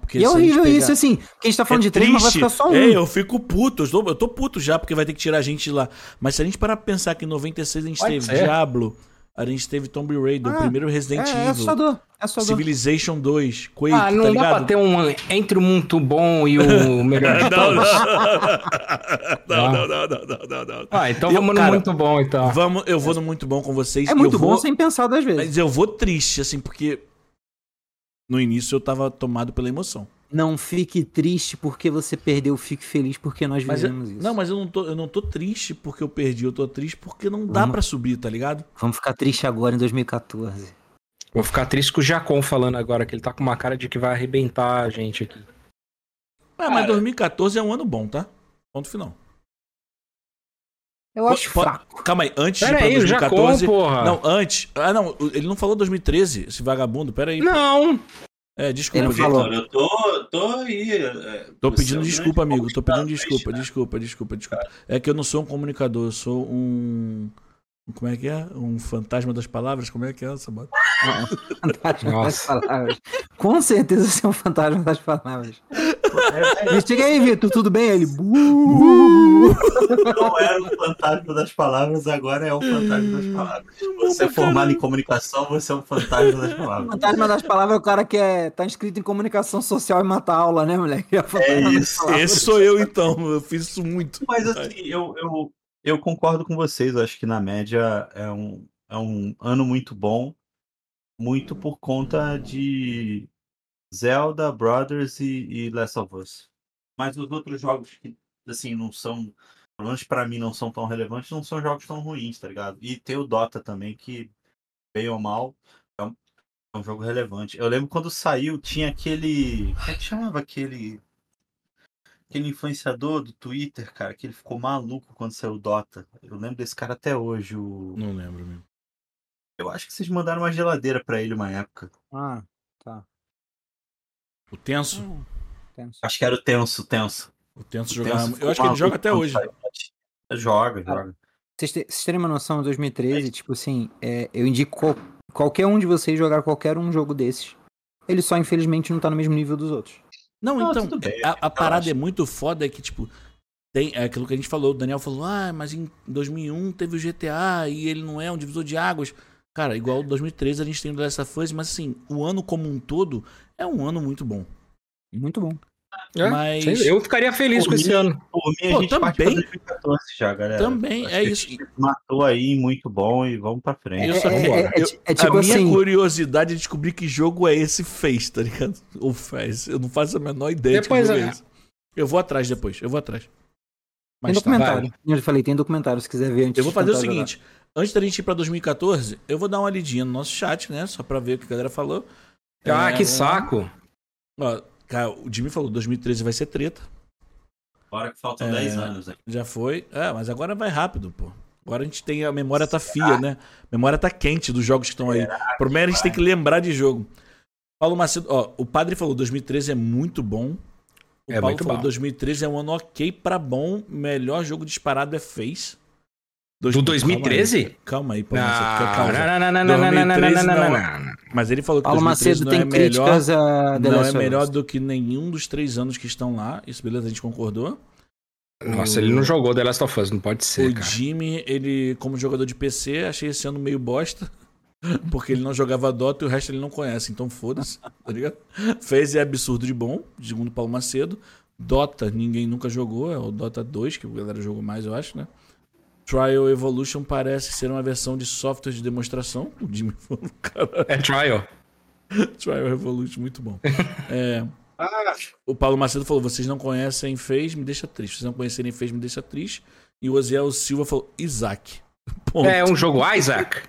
Porque E é horrível pegar- isso, assim. Porque a gente tá falando É de três, mas vai ficar só um. É, eu fico puto. Eu tô, eu tô puto já, porque vai ter que tirar a gente de lá. Mas se a gente parar pra pensar que em 96 a gente Pode teve ser. Diablo, a gente teve Tomb Raider, o Ah, primeiro Resident é, é Evil, assustador. É assustador. Civilization 2, Quake, Ah, não tá dá ligado? pra ter um entre o muito bom e o melhor de Não, todos. não, não, não, não, não, não, não. Ah, então Eu, vamos no cara, muito bom, então. Vamos, eu vou no muito bom com vocês. É muito eu bom vou, sem pensar duas vezes. Mas eu vou triste, assim, porque no início eu tava tomado pela emoção. Não fique triste porque você perdeu, fique feliz porque nós Mas eu- vivemos isso. não, mas eu não, tô, eu não tô triste porque eu perdi, eu tô triste porque não dá pra subir, tá ligado? Vamos ficar triste agora em 2014. Vou ficar triste com o Jacon falando agora, que ele tá com uma cara de que vai arrebentar a gente aqui. Ah, mas 2014 é um ano bom, tá? Ponto final. Eu acho po- fraco. Calma aí, antes de ir Pera pra aí, o Jacon, 2014. porra. Não, antes. Ah, não, ele não falou 2013, esse vagabundo. Pera aí. Não. É, desculpa. Gente. falou. Eu tô, tô aí. é, Tô pedindo desculpa, amigo. Tô pedindo desculpa, né? desculpa, desculpa, desculpa. É que eu não sou um comunicador, eu sou um. Como é que é? Um fantasma das palavras? Como é que é essa bota? Fantasma Nossa. das palavras. Com certeza você é um fantasma das palavras. Chega aí, Vitor, tudo bem? Ele. Não era o fantasma das palavras, agora é o fantasma das palavras. Você é formado em comunicação, você é um fantasma das O palavras. fantasma das palavras é o cara que é, tá inscrito em comunicação social e mata a aula, né, moleque? É, o É isso. Esse sou eu, então. Eu fiz isso muito. Mas assim, eu, eu, eu concordo com vocês. Acho que na média é um, é um ano muito bom. Muito por conta de Zelda, Brothers e, e Last of Us. Mas os outros jogos que, assim, não são. Pelo menos pra mim não são tão relevantes, não são jogos tão ruins, tá ligado? E tem o Dota também, que, bem ou mal, é um, é um jogo relevante. Eu lembro quando saiu, tinha aquele. Como é que chamava aquele aquele influenciador do Twitter, cara, que ele ficou maluco quando saiu o Dota. Eu lembro desse cara até hoje. O... Não lembro mesmo. Eu acho que vocês mandaram uma geladeira pra ele uma época. Ah, tá. O Tenso. Tenso. Acho que era o Tenso, Tenso. O Tenso O jogava. Tenso Eu ficou acho que ele joga até hoje. saiu. Joga, joga. Vocês, te- vocês terem uma noção, em 2013, tipo assim, é, eu indico qual- qualquer um de vocês jogar qualquer um jogo desses. Ele só, infelizmente, não tá no mesmo nível dos outros. Não, Não, então, a, a parada é muito foda é que, tipo, tem é aquilo que a gente falou, o Daniel falou, ah, mas em 2001 teve o GTA e ele não é um divisor de águas. Cara, igual 2013 a gente tem o The Last of Us, mas assim, o ano como um todo é um ano muito bom. Muito bom. É, Mas- Eu ficaria feliz Por com esse mim- ano. Por mim, Pô, a gente também- 2014 já, galera. Também, Acho é isso. Matou aí, muito bom, e vamos pra frente. Eu É, é, é, é, eu- é tipo a minha assim. curiosidade é descobrir que jogo é esse fez, tá ligado? Ou fez. Eu não faço a menor ideia Depois de que jogo é- esse. Eu vou atrás depois, eu vou atrás. Tem Mas tá. documentário. Eu já falei, tem documentário, se quiser ver antes Eu vou de fazer o tentar jogar. seguinte: antes da gente ir pra 2014, eu vou dar uma lidinha no nosso chat, né? Só pra ver o que a galera falou. Ah, É, que saco. Ó, cara, o Jimmy falou: 2013 vai ser treta. Agora que faltam É. 10 anos, né? Já foi. É, mas agora vai rápido, pô. Agora a gente tem. A memória tá fia, né? A memória tá quente dos jogos que estão aí. O problema é a gente tem que lembrar de jogo. Paulo Macedo, ó, o padre falou: 2013 é muito bom. O É Paulo muito falou: bom. 2013 é um ano ok pra bom. Melhor jogo disparado é Face. Do 2013? Calma aí, Paulo Macedo, fica Não, calmo. não, não, não, não, não, não, não, 2013 não, não, não. não. Mas ele falou que Paulo 2013 Macedo não tem é melhor, críticas a The não é melhor do que nenhum dos três anos que estão lá. Isso, beleza, a gente concordou. Nossa, ele não jogou The Last of Us, não pode ser, o cara. Jimmy, ele, como jogador de PC, achei esse ano meio bosta. Porque ele não jogava Dota e o resto ele não conhece, então foda-se, tá ligado? Fez é absurdo de bom, segundo Paulo Macedo. Dota, ninguém nunca jogou, é o Dota 2, que a galera jogou mais, eu acho, né? Trial Evolution parece ser uma versão de software de demonstração. O Jimmy falou, cara, É trial. Trial Evolution, muito bom. É, Ah, o Paulo Macedo falou: vocês não conhecem Fez, me deixa triste. Vocês não conhecerem Fez, me deixa triste. E o Oziel Silva falou: Isaac. Ponto. É um jogo Isaac.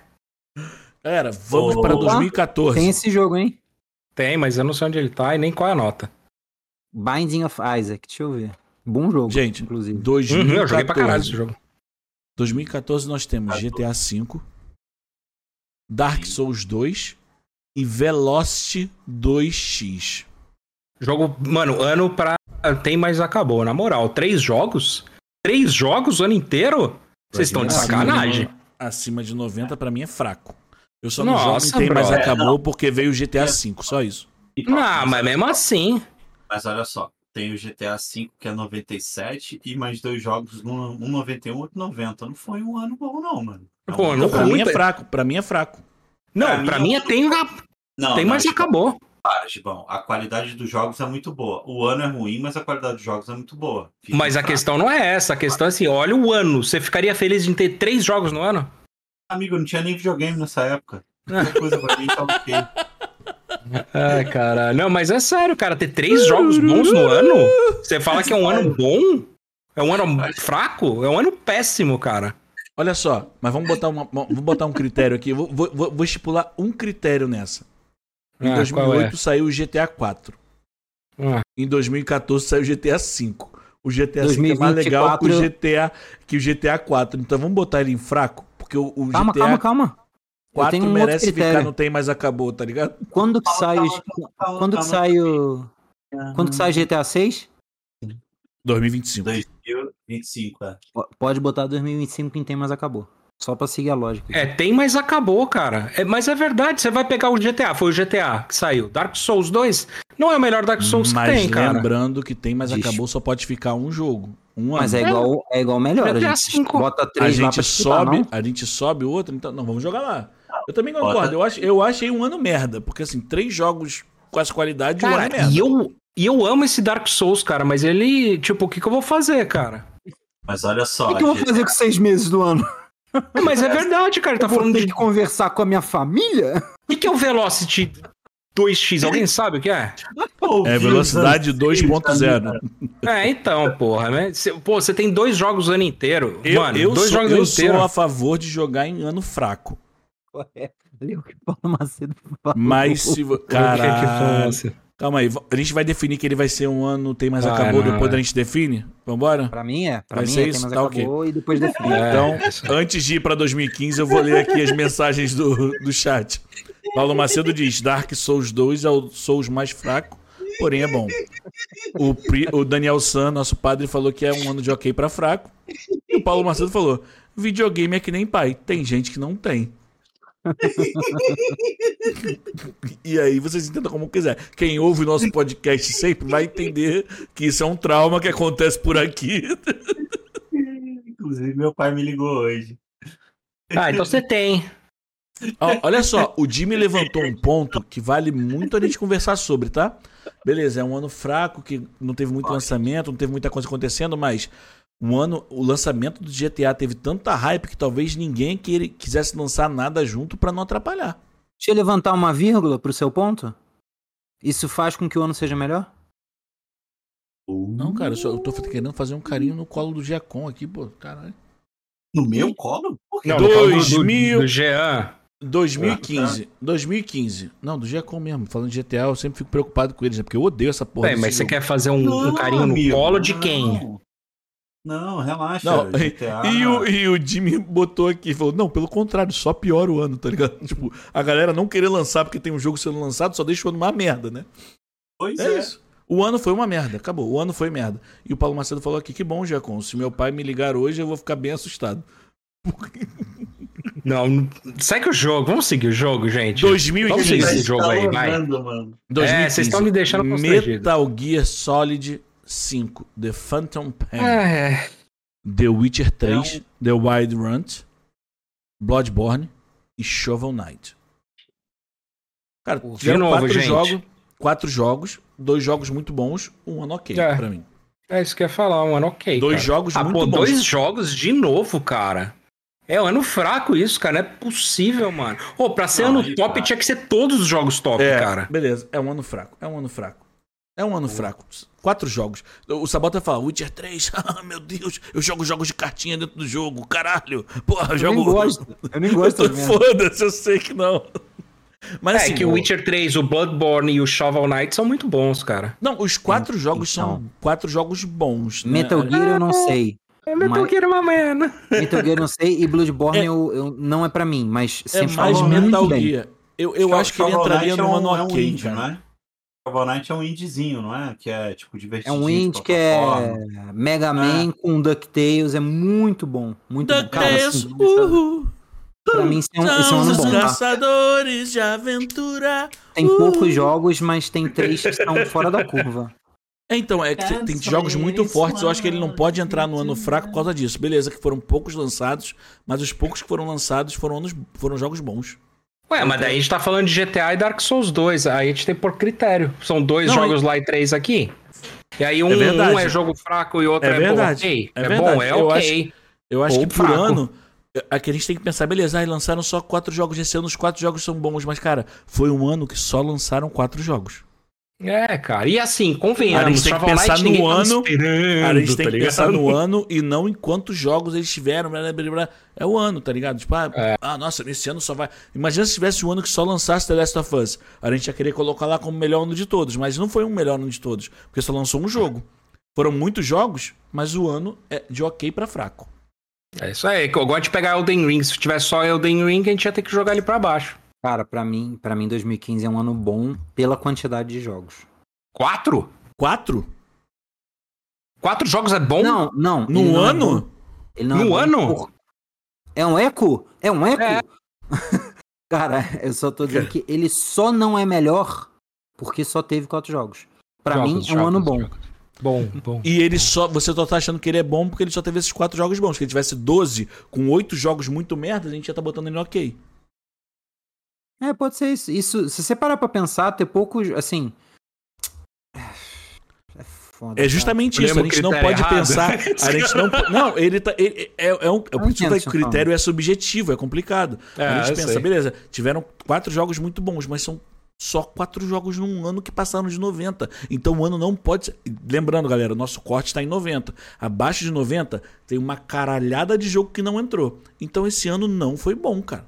Galera, vamos Opa. para 2014. Tem esse jogo, hein? Tem, mas eu não sei onde ele tá e nem qual é a nota. Binding of Isaac, deixa eu ver. Bom jogo, Gente, inclusive. 2014. Uhum, eu joguei pra caralho esse jogo. 2014 nós temos GTA V, Dark Souls 2 e Velocity 2X. Jogo, mano, ano pra. Tem, mas acabou. Na moral, três jogos? Três jogos o ano inteiro? Vocês estão de Acima sacanagem. Acima de 90 pra mim é fraco. Eu só não Nossa, jogo em tem, mas brother. acabou porque veio o GTA V, só isso. Não, mas mesmo assim. Mas olha só, tem o GTA V que é 97 e mais dois jogos, um um 91 e outro 90. Não foi um ano bom, não, mano. É um Pô, não. Pra mim é fraco, pra mim é fraco. Não, Pra pra mim, mim é tem, Não, tem não, mas Gibão, acabou. Para, Gibão. A qualidade dos jogos é muito boa. O ano é ruim, mas a qualidade dos jogos é muito boa. Fica Mas a fraco. questão não é essa. A questão é assim: olha o ano. Você ficaria feliz em ter três jogos no ano? Amigo, não tinha nem videogame nessa época. Qualquer coisa pra mim tá ok. Ai, cara. Não, mas é sério, cara. Ter três jogos bons no ano? Você fala que é um ano bom? É um ano fraco? É um ano péssimo, cara. Olha só, mas vamos botar, uma, vamos botar um critério aqui. Vou, vou, vou- estipular um critério nessa. Em Ah, 2008 saiu o GTA 4. Ah. Em 2014 saiu o GTA 5. O GTA 5 é mais 2024 legal que o GTA, que o GTA 4. Então vamos botar ele em fraco? Porque o, o Calma, GTA calma, calma. Eu 4 tenho um outro merece ficar, não tem mais acabou, tá ligado? Quando que sai, os- quando que sai o quando que sai GTA 6? 2025. 2025, é. Po- Pode botar 2025 quem tem, mas acabou. Só pra seguir a lógica. É, tem, mas acabou, cara. É, mas é verdade, você vai pegar o GTA, foi o GTA que saiu. Dark Souls 2 não é o melhor Dark Souls Mas que tem, cara. lembrando que tem, mas Diz. acabou, só pode ficar um jogo. Um Mas ano. é igual, é igual melhor. A GTA gente V. bota a três lá gente sobe, não? a gente sobe o outro, então não, vamos jogar lá. Eu também Bota- concordo. Eu, acho, eu achei um ano merda, porque assim, três jogos com essa qualidade, um ano é Cara, merda. e eu, e eu amo esse Dark Souls, cara, mas ele, tipo, o que, que eu vou fazer, cara? Mas olha só. O que, que eu vou fazer com seis meses do ano? Mas é verdade, cara, ele tá Eu falando ter de... que conversar com a minha família? O que, que é o Velocity 2x? Alguém sabe o que é? É velocidade anseios da 2.0. minha- É, então, porra, né? Cê- pô, você tem dois jogos o ano inteiro. Eu, Mano, eu, dois sou, jogos eu ano sou inteiro. a favor de jogar em ano fraco. Leu que o Paulo Macedo falou. Mas se. que que Caralho. Calma aí, a gente vai definir que ele vai ser um ano, tem mais Ah, acabou, não, depois é. a gente define? Vambora? Pra mim é. Pra Vai mim ser é, isso? tem, mas Tá ok. acabou e depois define. É, Então, isso. antes de ir pra 2015, eu vou ler aqui as mensagens do, do chat. Paulo Macedo diz: Dark Souls 2 é o Souls mais fraco, porém é bom. O, Pri- o Daniel San, nosso padre, falou que é um ano de ok pra fraco. E o Paulo Macedo falou: videogame é que nem pai, tem gente que não tem. E aí vocês entendam como quiser. Quem ouve o nosso podcast sempre vai entender que isso é um trauma que acontece por aqui. Inclusive, meu pai me ligou hoje. Ah, então você tem. Olha só, o Jimmy levantou um ponto que vale muito a gente conversar sobre, tá? Beleza, é um ano fraco, que não teve muito lançamento, não teve muita coisa acontecendo, mas um ano, o lançamento do GTA teve tanta hype que talvez ninguém queira- quisesse lançar nada junto pra não atrapalhar. Deixa eu levantar uma vírgula pro seu ponto. Isso faz com que o ano seja melhor? Não, cara, eu, só, eu tô querendo fazer um carinho no colo do Giacom aqui, pô, caralho. No meu colo? Por quê? Não, tô falando do- 2000. Do, do Jean. 2015, 2015. Não, do Giacom mesmo. Falando de GTA, eu sempre fico preocupado com eles, né? Porque eu odeio essa porra. Desse mas você jogo. quer fazer um, um Não, carinho no amigo, colo de não. quem? Não, relaxa. Não, GTA... E o, e o Jimmy botou aqui, falou, não, pelo contrário, só piora o ano, tá ligado? Tipo, a galera não querer lançar porque tem um jogo sendo lançado, só deixa o ano uma merda, né? Pois É, é. isso. O ano foi uma merda, acabou. O ano foi merda. E o Paulo Macedo falou aqui, que bom, Giacom, se meu pai me ligar hoje, eu vou ficar bem assustado. Não, segue o jogo. Vamos seguir o jogo, gente. 2015. Vamos seguir esse jogo aí, vai. mano. 2015. É, vocês estão me deixando. Metal Gear Solid 5, The Phantom Pain, Ah, é. The Witcher 3, É The Wild Hunt, Bloodborne e Shovel Knight. Cara, De tiveram novo, quatro gente. jogos, quatro jogos, dois jogos muito bons, um ano ok É. pra mim. É isso que eu ia falar, um ano ok. Dois cara. jogos ah, muito pô, bons. dois jogos de novo, cara. É um ano fraco isso, cara. Não é possível, mano. Ô, pra ser Não, ano aí, top, cara. tinha que ser todos os jogos top, É, cara. beleza, é um ano fraco, é um ano fraco. É um ano fraco. Quatro jogos. O Sabota fala, Witcher 3, ah, meu Deus, eu jogo jogos de cartinha dentro do jogo, caralho. Porra, eu Eu jogo. nem gosto. Eu nem gosto. Eu. Foda-se, eu sei que não. Mas É assim, que o Witcher 3, o Bloodborne e o Shovel Knight são muito bons, cara. Não, os quatro jogos são então. quatro jogos bons. né? Metal Gear eu não sei. É Metal Mas- Gear uma merda. Metal Gear eu não sei. E Bloodborne É- eu, eu- não é pra mim, mas É sempre mais falam muito Metal bem. Gear. Eu, eu acho que ele entraria no é um- ano é um ok, indie, cara. não é? Shovel Knight é um indiezinho, não é? Que é tipo É divertido. um indie que é Mega Man com DuckTales, é muito bom. Muito bom. Cara, DuckTales, assim, uhul. pra mim esse é um, é um São ano os bom, tá? caçadores de aventura. Tem Uhul. poucos jogos, mas tem três que estão fora da curva. É, então, é que tem- tem jogos muito fortes. Eu acho que ele não pode entrar no ano fraco por causa disso. Beleza, que foram poucos lançados, mas os poucos que foram lançados foram, anos, foram jogos bons. Ué, mas daí a gente tá falando de GTA e Dark Souls 2. Aí a gente tem por critério. São dois Não, jogos lá e três aqui. E aí um É um é jogo fraco e outro É é, verdade. bom, ok. É É, verdade. bom, é Eu ok. Eu acho Ou que por fraco. ano. Aqui a gente tem que pensar, beleza, aí lançaram só quatro jogos esse ano, os quatro jogos são bons, mas, cara, foi um ano que só lançaram quatro jogos. É, cara. E assim, convenhamos. A gente tem que pensar no tava ano, a gente tem tá que ligado? pensar no ano e não em quantos jogos eles tiveram. Blá, blá, blá, blá. É o ano, tá ligado? Tipo, ah, É. ah, nossa, esse ano só vai. Imagina se tivesse um ano que só lançasse The Last of Us. A gente ia querer colocar lá como o melhor ano de todos, mas não foi o melhor ano de todos, porque só lançou um jogo. Foram muitos jogos, mas o ano é de ok pra fraco. É isso aí. que Eu gosto de pegar Elden Ring. Se tivesse só Elden Ring, a gente ia ter que jogar ele pra baixo. Cara, pra mim, pra mim 2015 é um ano bom pela quantidade de jogos. Quatro? Quatro? Quatro jogos é bom? Não, não. ele No não é ano? não No é ano? por- É um eco? É um eco? É. Cara, eu só tô dizendo que ele só não é melhor porque só teve quatro jogos. Pra Jogos, mim é um ano bom. jogos. Bom, bom. E ele só. Você só tá achando que ele é bom porque ele só teve esses quatro jogos bons. Se ele tivesse 12 com oito jogos muito merda, a gente ia estar botando ele no ok. É, pode ser isso. Isso, se você parar pra pensar, ter poucos, assim. É foda. É justamente isso. A gente não pode errado. pensar. A gente não. Não, ele tá. ele- é, é um. É entendo o critério é subjetivo, é complicado. É, a gente pensa, sei. beleza, tiveram quatro jogos muito bons, mas são só quatro jogos num ano que passaram de 90. Então o ano não pode ser. Lembrando, galera, o nosso corte está em 90. Abaixo de 90 tem uma caralhada de jogo que não entrou. Então esse ano não foi bom, cara.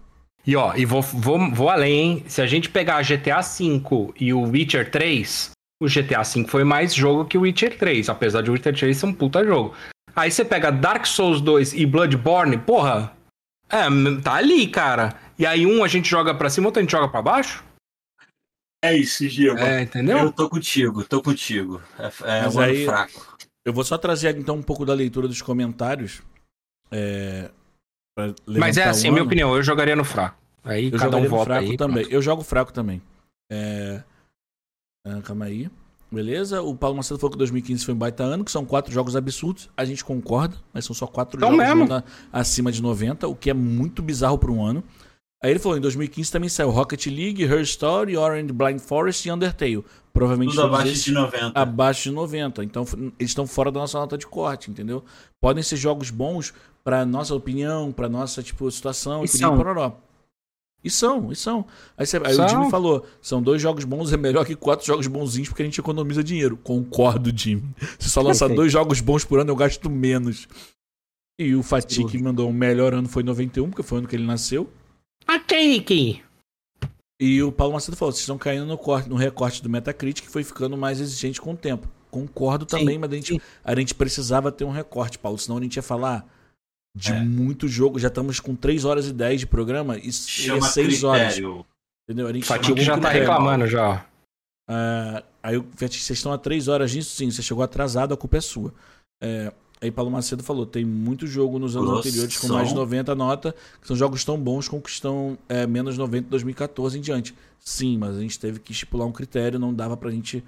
E ó, e vou, vou, vou além, hein? Se a gente pegar GTA V e o Witcher 3, o GTA V foi mais jogo que o Witcher 3, apesar de o Witcher 3 ser um puta jogo. Aí você pega Dark Souls 2 e Bloodborne, porra, é, tá ali, cara. E aí um a gente joga pra cima, outro a gente joga pra baixo. É isso, Giba. É, entendeu? Eu tô contigo, tô contigo. É, é um aí- fraco. Eu vou só trazer então um pouco da leitura dos comentários. É, Mas é assim, o minha ano. opinião, eu jogaria no fraco. Aí Eu cada um vota fraco aí. também. pronto. Eu jogo fraco também. É... ah, calma aí. Beleza? O Paulo Macedo falou que 2015 foi um baita ano, que são quatro jogos absurdos. A gente concorda, mas são só quatro Então jogos mesmo. acima de 90, o que é muito bizarro para um ano. Aí ele falou, em 2015 também saiu Rocket League, Her Story, Orange Blind Forest e Undertale. Provavelmente Tudo abaixo esses de 90. abaixo de 90. Então eles estão fora da nossa nota de corte, entendeu? Podem ser jogos bons para nossa opinião, para nossa tipo situação, E e são. pororó. E são, e são. Aí, você- aí o São. Jimmy falou: são dois jogos bons, é melhor que quatro jogos bonzinhos porque a gente economiza dinheiro. Concordo, Jimmy. Se só lançar Perfeito. dois jogos bons por ano, eu gasto menos. E o Fatih dúvida. mandou o melhor ano foi 91, porque foi o ano que ele nasceu. Ok, ok. E o Paulo Macedo falou: vocês estão caindo no, corte, no recorte do Metacritic, que foi ficando mais exigente com o tempo. Concordo Sim, também, mas a gente, a gente precisava ter um recorte, Paulo, senão a gente ia falar de É. muito jogo. Já estamos com 3 horas e 10 de programa e Chama 6 horas. critério. Entendeu? A gente chegou já tá critério. reclamando já. Ah, aí vocês estão há 3 horas nisso? Sim, você chegou atrasado, a culpa é sua. É, aí Paulo Macedo falou: tem muito jogo nos anos Nossa, anteriores com mais de são. 90 nota, que são jogos tão bons como que estão é, menos 90 em 2014 em diante. Sim, mas a gente teve que estipular um critério, não dava pra gente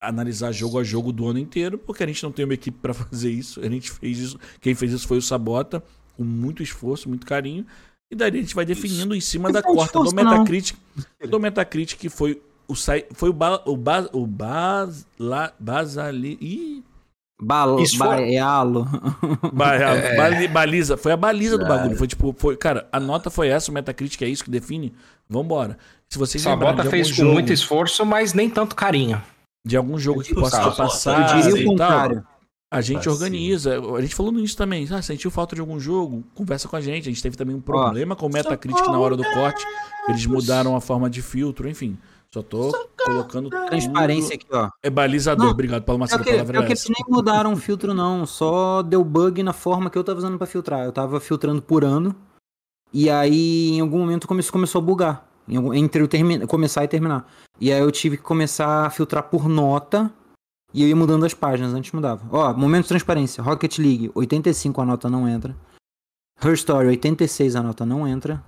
analisar jogo a jogo do ano inteiro, porque a gente não tem uma equipe pra fazer isso. A gente fez isso. Quem fez isso foi o Sabota, com muito esforço, muito carinho. E daí a gente vai definindo em cima Não da corta do. Metacritic. Do Metacritic que foi o sai, foi o ba, o ba, o bas, la, basali, ih, Foi- Baialo. ba- É. bali- baliza, foi a baliza do bagulho, foi tipo, foi, cara, a nota foi essa, o Metacritic é isso que define. Vambora. Se vocês lembrarem Sabota de fez algum com jogo- muito esforço, mas nem tanto carinho. de algum jogo que possa ter passado Eu diria o e tal, contrário. a gente Assim. organiza. A gente falou nisso também. Ah, sentiu falta de algum jogo? Conversa com a gente. A gente teve também um problema com o Metacritic na hora do corte. Eles mudaram a forma de filtro, enfim. Só tô colocando tudo- Transparência aqui, ó. É balizador. Não, Obrigado, Paulo É Macedo. que, A palavra é é que essa. eles nem mudaram o filtro, não. Só deu bug na forma que eu tava usando pra filtrar. Eu tava filtrando por ano. E aí, em algum momento, começou, começou a bugar. Entre o termi- começar e terminar. E aí eu tive que começar a filtrar por nota. E eu ia mudando as páginas, antes mudava. Ó, momento de transparência. Rocket League, 85 a nota não entra. Her Story, 86 a nota não entra.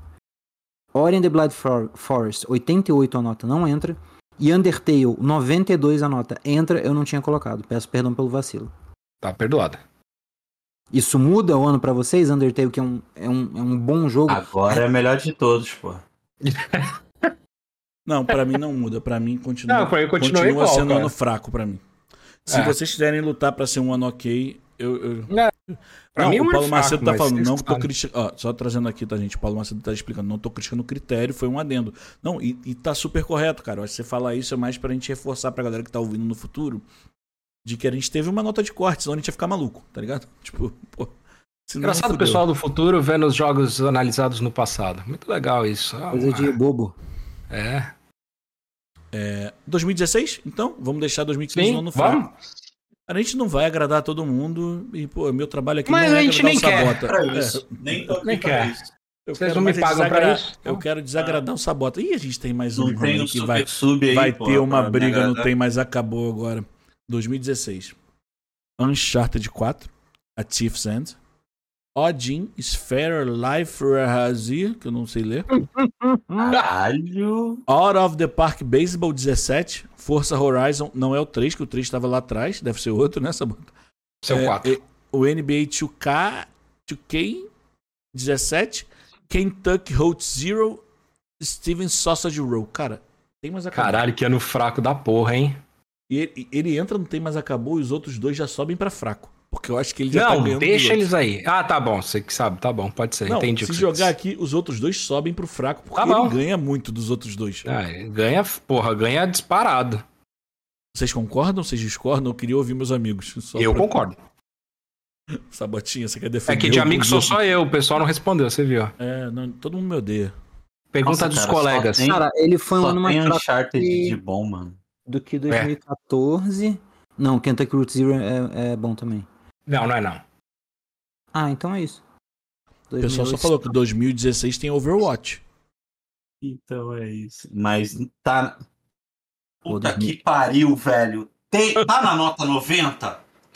Ori and the Blood For- Forest, 88 a nota não entra. E Undertale, 92 a nota entra, eu não tinha colocado. Peço perdão pelo vacilo. Tá perdoado. Isso muda o ano pra vocês? Undertale, que é um, é um, é um bom jogo. Agora é o melhor de todos, pô. Não, pra mim não muda. Pra mim continua, Não, pra mim continua continua igual, sendo um cara. ano fraco pra mim. Se É. vocês quiserem lutar pra ser um ano ok, eu. eu... Pra não, mim, o é Paulo fraco, Macedo tá falando, não tô criticando. Só trazendo aqui, tá, gente? O Paulo Macedo tá explicando, não tô criticando o critério, foi um adendo. Não, e, e tá super correto, cara. Eu acho que você falar isso é mais pra gente reforçar pra galera que tá ouvindo no futuro de que a gente teve uma nota de corte, senão a gente ia ficar maluco, tá ligado? Tipo, pô. senão Engraçado o pessoal do futuro vendo os jogos analisados no passado. Muito legal isso. Ah, Coisa de bobo. É. 2016, então? Vamos deixar 2015 no ano vamos. A gente não vai agradar todo mundo e, pô, meu trabalho aqui Mas não é a gente agradar nem o quer. Sabota. Pra É, isso. Nem tô aqui Nem pra quer. isso. eu Vocês quero não me mais é pagam pra desagra- isso? Eu quero desagradar o Sabota. Ih, a gente tem mais um tem que vai, sub aí, vai pô, ter uma briga, não tem, mas acabou agora. 2016. Uncharted 4, A Thief's End. Odin, Sphere, Life Razir, que eu não sei ler. Caralho. Out of the Park Baseball 17. Forza Horizon, não é o 3, que o 3 estava lá atrás, deve ser outro, né, Sabota? Seu É, 4. e- O NBA 2K, 2K 17, Kentucky Hot Zero, Steven Sausage Roll. Cara, tem mais acabou. Caralho, que ano fraco da porra, hein? E ele, ele entra no tem mais acabou e os outros dois já sobem pra fraco. Porque eu acho que ele já tá Não, ganhando. dos deixa eles aí. Ah, tá bom. Você que sabe, tá bom. Pode ser. Não, Entendi. o se jogar disse. aqui, os outros dois sobem pro fraco, porque Tá ele ganha muito dos outros dois. Ah, ganha, porra, ganha disparado. Vocês concordam? Vocês discordam? Eu queria ouvir meus amigos. Só eu pra- concordo. Sabotinha, você quer defender? É que de amigo sou só eu. O pessoal não respondeu, você viu? É, não, todo mundo me odeia. Pergunta Nossa, dos cara, colegas. tem- Cara, ele foi um ano mais Uncharted que- de bom, mano. do que 2014. Não, Kentucky Route Zero é, é bom também. Não, não é não. Ah, então é isso. O pessoal só 2008. falou que 2016 tem Overwatch. Então é isso. Mas tá. Puta que pariu, velho. Tem... Tá na nota 90?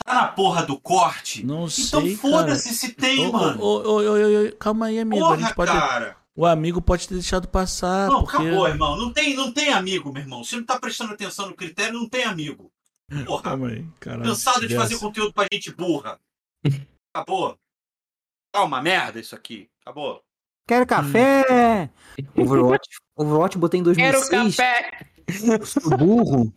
Tá na porra do corte? Não Então sei, foda-se se tem, Ô, mano. ô, ô, calma aí, amigo. a Porra, gente pode... cara. O amigo pode ter deixado passar, Não, porque... acabou, irmão. Não tem, não tem amigo, meu irmão. Se não tá prestando atenção no critério, não tem amigo. Porra. Calma aí, caralho. Cansado de fazer conteúdo pra gente burra. Acabou. Tá uma merda isso aqui. Acabou. Quero café! Overwatch, Overwatch eu botei em 2006. Eu sou burro.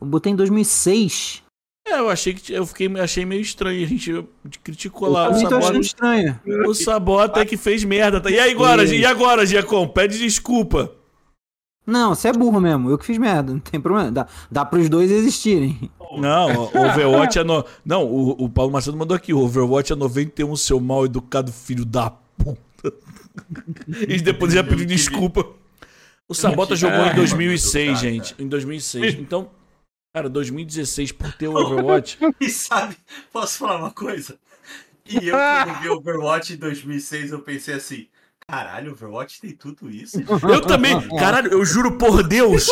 Eu botei em 2006. É, eu achei que... Eu fiquei, achei meio estranho. A gente criticou lá o Sabota. estranho. O Sabota é que fez merda. Tá? E aí agora, Gi- e agora, Giacom? Pede desculpa. Não, você é burro mesmo. Eu que fiz merda. Não tem problema. Dá, dá pros dois existirem. Não, o Overwatch é no... Não, o, o Paulo Macedo mandou aqui. O Overwatch é 91, seu mal educado filho da puta. E depois já pediu desculpa. O Sabota jogou em 2006, Cara, gente. Em 2006. Então, cara, 2016 por ter o Overwatch. E sabe, posso falar uma coisa? E eu, quando vi Overwatch em 2006, eu pensei assim: caralho, Overwatch tem tudo isso? Eu também, caralho, eu juro por Deus.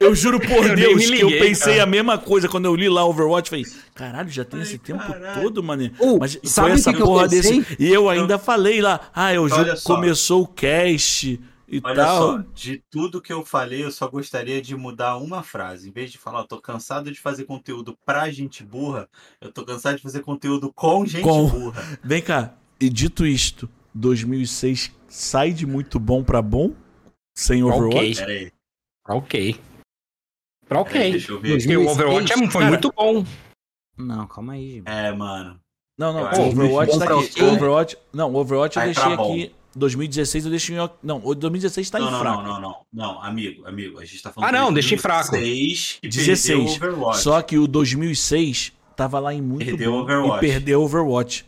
Eu juro por Eu Deus me que eu liguei, pensei cara. a mesma coisa quando eu li lá Overwatch. Falei, caralho, já tem Ai, esse tempo caralho. todo, mano. Ô, Mas sabe essa que que eu porra pensei? desse. E eu ainda falei lá, ah, o jogo começou o cast e Olha tal. só, de tudo que eu falei, eu só gostaria de mudar uma frase. Em vez de falar, eu tô cansado de fazer conteúdo pra gente burra, eu tô cansado de fazer conteúdo com gente Com. burra. Vem cá, e dito isto, 2006 sai de muito bom pra bom? Sem Ok. Overwatch? Aí. Pra ok. Pra pera aí, ok. deixa eu ver. Porque o Overwatch é- foi Cara, muito bom. Não, calma aí. É, mano. Não, não, o Overwatch tá aqui. ok. O Overwatch, não, o Overwatch eu Vai deixei aqui. 2016 eu deixo em. Não, o 2016 tá não, em não, fraco. não, não, não, não, amigo, amigo, a gente tá falando Ah, não, deixa em fraco. 16 que 16. perdeu o Overwatch. Só que o 2006 tava lá em muito Perdeu bom Overwatch. e perdeu Overwatch.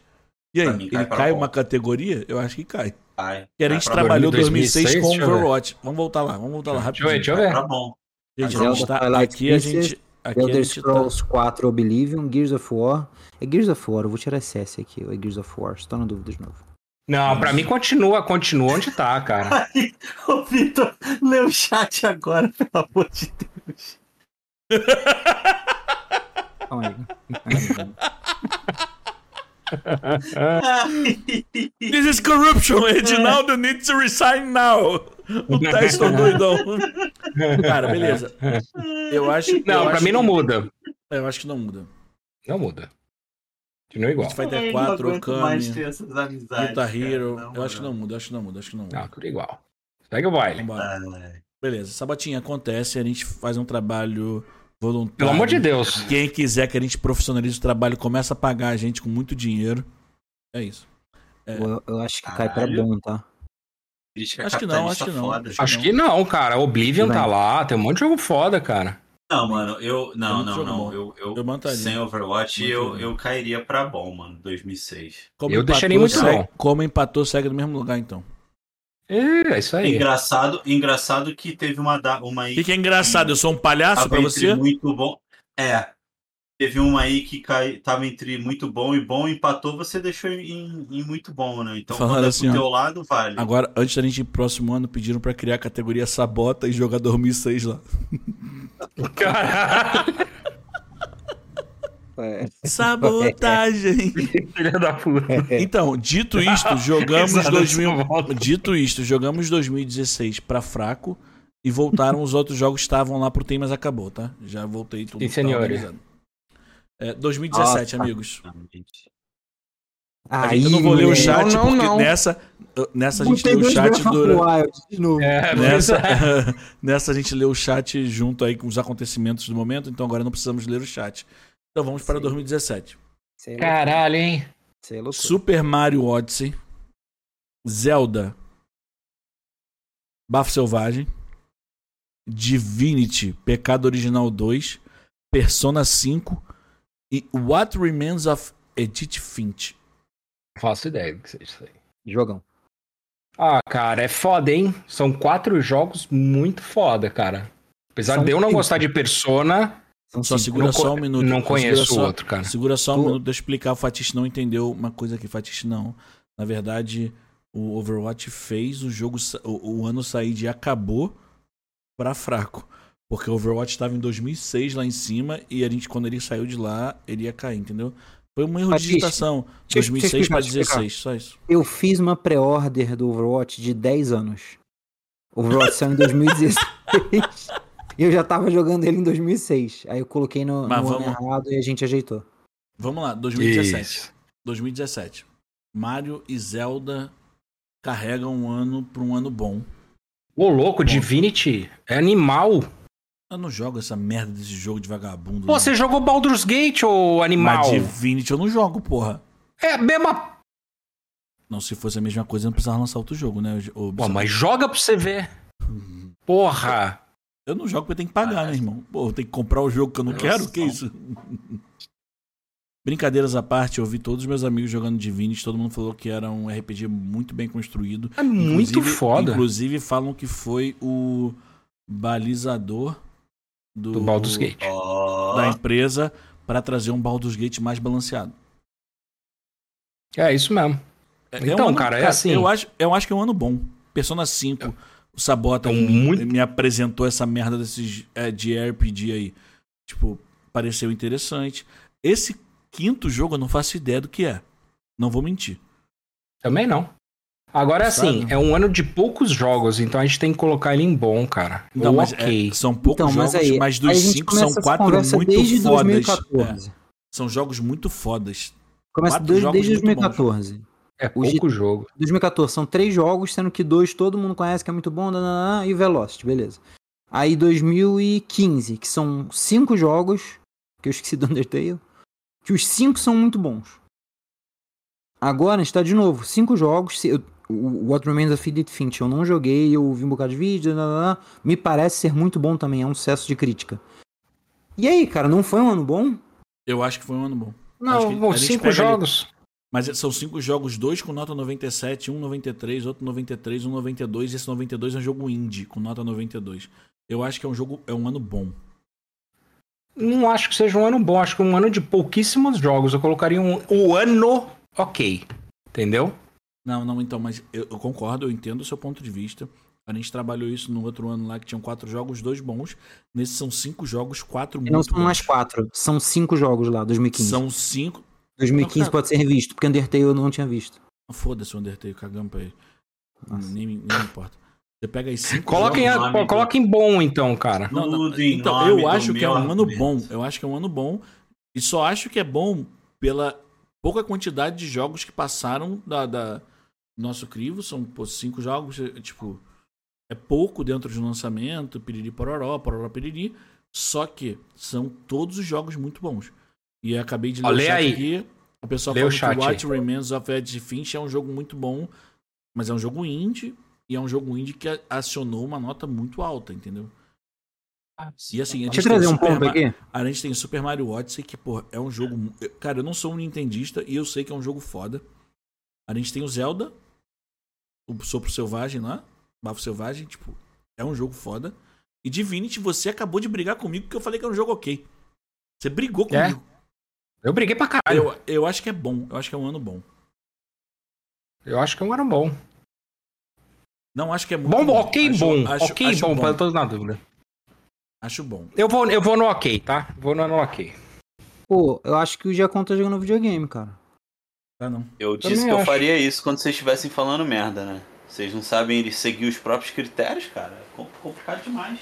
E aí, mim, cai ele cai bom. uma categoria? Eu acho que cai. Vai, Que a gente trabalhou 2006, 2006 com. Overwatch. Vamos voltar lá, vamos voltar lá Deixa eu ver, rapidinho. deixa eu ver. Tá bom. Gente, a gente tá, Twilight aqui a gente. Aqui Elder a gente tá, Scrolls 4 Oblivion, Gears of War. É Gears of War, eu vou tirar esse S aqui, é Gears of War, estou na dúvida de novo. Não, pra mim continua, continua onde tá, cara. Aí, ô Vitor, lê o chat agora, pelo amor de Deus. Calma aí. This is corruption, Edinaldo needs to resign now. O Tyson doidão. Cara, beleza. Eu acho Não, eu pra acho mim não que- muda. Eu acho que não muda. Não muda. Continua igual. Street Fighter Ai, 4, não aguento mais Okami. Guitar cara, Hero. na Eu acho que não muda, acho que não muda, acho que não muda. Não, tudo igual. Segue o baile. Vambora. Beleza, Sabatinha, acontece, a gente faz um trabalho voluntário. Pelo amor de Deus. Quem quiser que a gente profissionalize o trabalho, começa a pagar a gente com muito dinheiro. É isso. É. Eu, eu acho que cai pra Caralho. bom, tá? Acho que não, acho que não. foda. Acho Acho que não, cara. Oblivion Tudo tá lá, tem um monte de jogo foda, cara. Não, mano, eu. Não, muito não, não. bom. Eu, eu, Eu mandaria. sem Overwatch, Muito eu, eu cairia pra bom, mano. 2006. Como Eu deixaria empatou, muito segue- bom. Como empatou, segue no mesmo lugar, então. É, isso aí. Engraçado, engraçado que teve uma, da- uma aí O que, que é engraçado? Eu sou um palhaço entre você? muito bom. É. Teve uma aí que cai, tava entre muito bom e bom, empatou, você deixou em, em muito bom, né? Então, Falando quando é assim, pro ó. teu lado, vale. Agora, antes da gente ir pro próximo ano, pediram pra criar a categoria Sabota e jogar 2006 lá. Caralho, É. Sabotagem! filha da puta. Então, dito isto, jogamos Risada 2000... dessa volta. Dito isto, jogamos 2016 pra fraco e voltaram os outros jogos que estavam lá pro Tem, mas acabou, tá? Já voltei tudo. Tá senhor. organizado. É, 2017, Nossa. amigos. Não, gente. A gente, eu não vou ler o chat Não, não, porque não. nessa, nessa a gente lê o chat durante. É, Nessa, é. nessa a gente lê o chat junto aí com os acontecimentos do momento, então agora não precisamos ler o chat. Então vamos para Sim. 2017. Isso aí é loucura. Caralho, hein? Loucura. Super Mario Odyssey, Zelda, Bafo Selvagem, Divinity, Pecado Original 2, Persona 5 e What Remains of Edith Finch. Faço ideia do que seja isso aí. Jogão. Ah, cara, é foda, hein? São quatro jogos muito foda, cara. Apesar São de eu não gostar de Persona, São Só cinco. segura não só um minuto. não conheço o outro, cara. Segura só um Tu- minuto, deixa eu explicar. O Fatiste não entendeu uma coisa aqui. Fatiste não. Na verdade, o Overwatch fez o jogo, o, o ano sair de acabou pra fraco. Porque o Overwatch estava em 2006 lá em cima e a gente, quando ele saiu de lá, ele ia cair, entendeu? Foi um erro de digitação. deixa eu- 2006 deixa eu pra explicar, 16, só isso. Eu fiz uma pré-order do Overwatch de 10 anos. O Overwatch saiu em 2016. e eu já tava jogando ele em 2006. Aí eu coloquei no, Mas no ano vamos- errado e a gente ajeitou. Vamos lá, 2017. Isso. 2017. Mario e Zelda carregam um ano pra um ano bom. Ô, louco, Divinity é animal. Eu não jogo essa merda desse jogo de vagabundo. Pô, não. você jogou Baldur's Gate, ô animal? Mas Divinity eu não jogo, porra. É a mesma. Não, se fosse a mesma coisa, eu não precisava lançar outro jogo, né? O- o- Pô, mas joga pra você ver. Porra. Eu não jogo porque tem que pagar, né, irmão? Pô, tem que comprar o jogo que eu não Nossa. quero? Que isso? Brincadeiras à parte, eu vi todos os meus amigos jogando Divinity, todo mundo falou que era um RPG muito bem construído. É muito Inclusive- foda. Inclusive falam que foi o balizador do, Do Baldur's Gate. Da empresa para trazer um Baldur's Gate mais balanceado. É isso mesmo. É- Então, um ano- cara, é assim- Eu acho, eu acho que é um ano bom. Persona 5, o Sabota me, muito- me apresentou essa merda desses é, de RPG aí. Tipo, pareceu interessante. Esse quinto jogo eu não faço ideia do que é. Não vou mentir. Também não. Agora, assim, é um ano de poucos jogos, então a gente tem que colocar ele em bom, cara. Não, Ou mas é- ok. são poucos Então, mas jogos, aí, mas aí dos a gente cinco são quatro muito desde fodas. 2014. É, são jogos muito fodas. Começa desde, jogos desde muito bons. 2014. É o pouco jogo. 2014 são três jogos, sendo que dois todo mundo conhece que é muito bom, nananã, e o Velocity, beleza. Aí 2015, que são cinco jogos, que eu esqueci do Undertale, que os cinco são muito bons. Agora está de novo, cinco jogos, se- eu- o What Remains of Edith Finch, eu não joguei, eu vi um bocado de vídeo, blá. me parece ser muito bom também, é um sucesso de crítica. E aí, cara, não foi um ano bom? Eu acho que foi um ano bom. Não, que bom, a gente cinco pega ali- jogos. Mas são cinco jogos, dois com nota 97, um 93, outro 93, um 92, e esse 92 é um jogo indie, com nota 92. Eu acho que é um jogo, é um ano bom. Não acho que seja um ano bom, acho que é um ano de pouquíssimos jogos. Eu colocaria um, o ano ok. Entendeu? Não, não, então, mas eu, eu concordo, eu entendo o seu ponto de vista. A gente trabalhou isso no outro ano lá, que tinham quatro jogos, dois bons. Nesses são cinco jogos, quatro E muito não são bons. mais quatro, são cinco jogos lá, 2015. São cinco. 2015 Não, cara. pode ser revisto, porque Undertale eu não tinha visto. Foda-se o Undertale, cagamos pra ele. Nem, nem me importa. Você pega aí cinco Coloca em, jogos. nome do- coloca em bom, então, cara. Não, não, então, eu acho que é um ano bom. Eu acho que é um ano bom. E só acho que é bom pela pouca quantidade de jogos que passaram da, da- do nosso crivo. São pô, cinco jogos, é, tipo. É pouco dentro de um lançamento, piriri pororó, pororó piriri. Só que são todos os jogos muito bons. E eu acabei de ler Ó, o lê chat aí. aqui. O pessoal Lê o falando que chat What Remains of Edith Finch é um jogo muito bom. Mas é um jogo indie. E é um jogo indie que acionou uma nota muito alta, entendeu? E assim, a Deixa gente eu trazer tem um Super ponto Ma- aqui. a gente tem o Super Mario Odyssey, que, pô, é um jogo. Cara, eu não sou um nintendista e eu sei que é um jogo foda. A gente tem o Zelda, o Sopro Selvagem lá, Bafo Selvagem, tipo, é um jogo foda. E Divinity, você acabou de brigar comigo porque eu falei que era um jogo ok. Você brigou É. Eu briguei pra caralho. Eu, eu acho que é bom, eu acho que é um ano bom. Eu acho que é um ano bom. Não acho que é muito Bom, ok, Acho- bom. acho- ok, acho bom, bom. todos na dúvida. Acho bom. Eu vou, eu vou no ok, tá? Vou no, no ok. Pô, eu acho que o Giacom tá jogando videogame, cara. Tá não. Eu Também disse que eu acho. faria isso quando vocês estivessem falando merda, né? Vocês não sabem seguir os próprios critérios, cara. É com- complicado demais.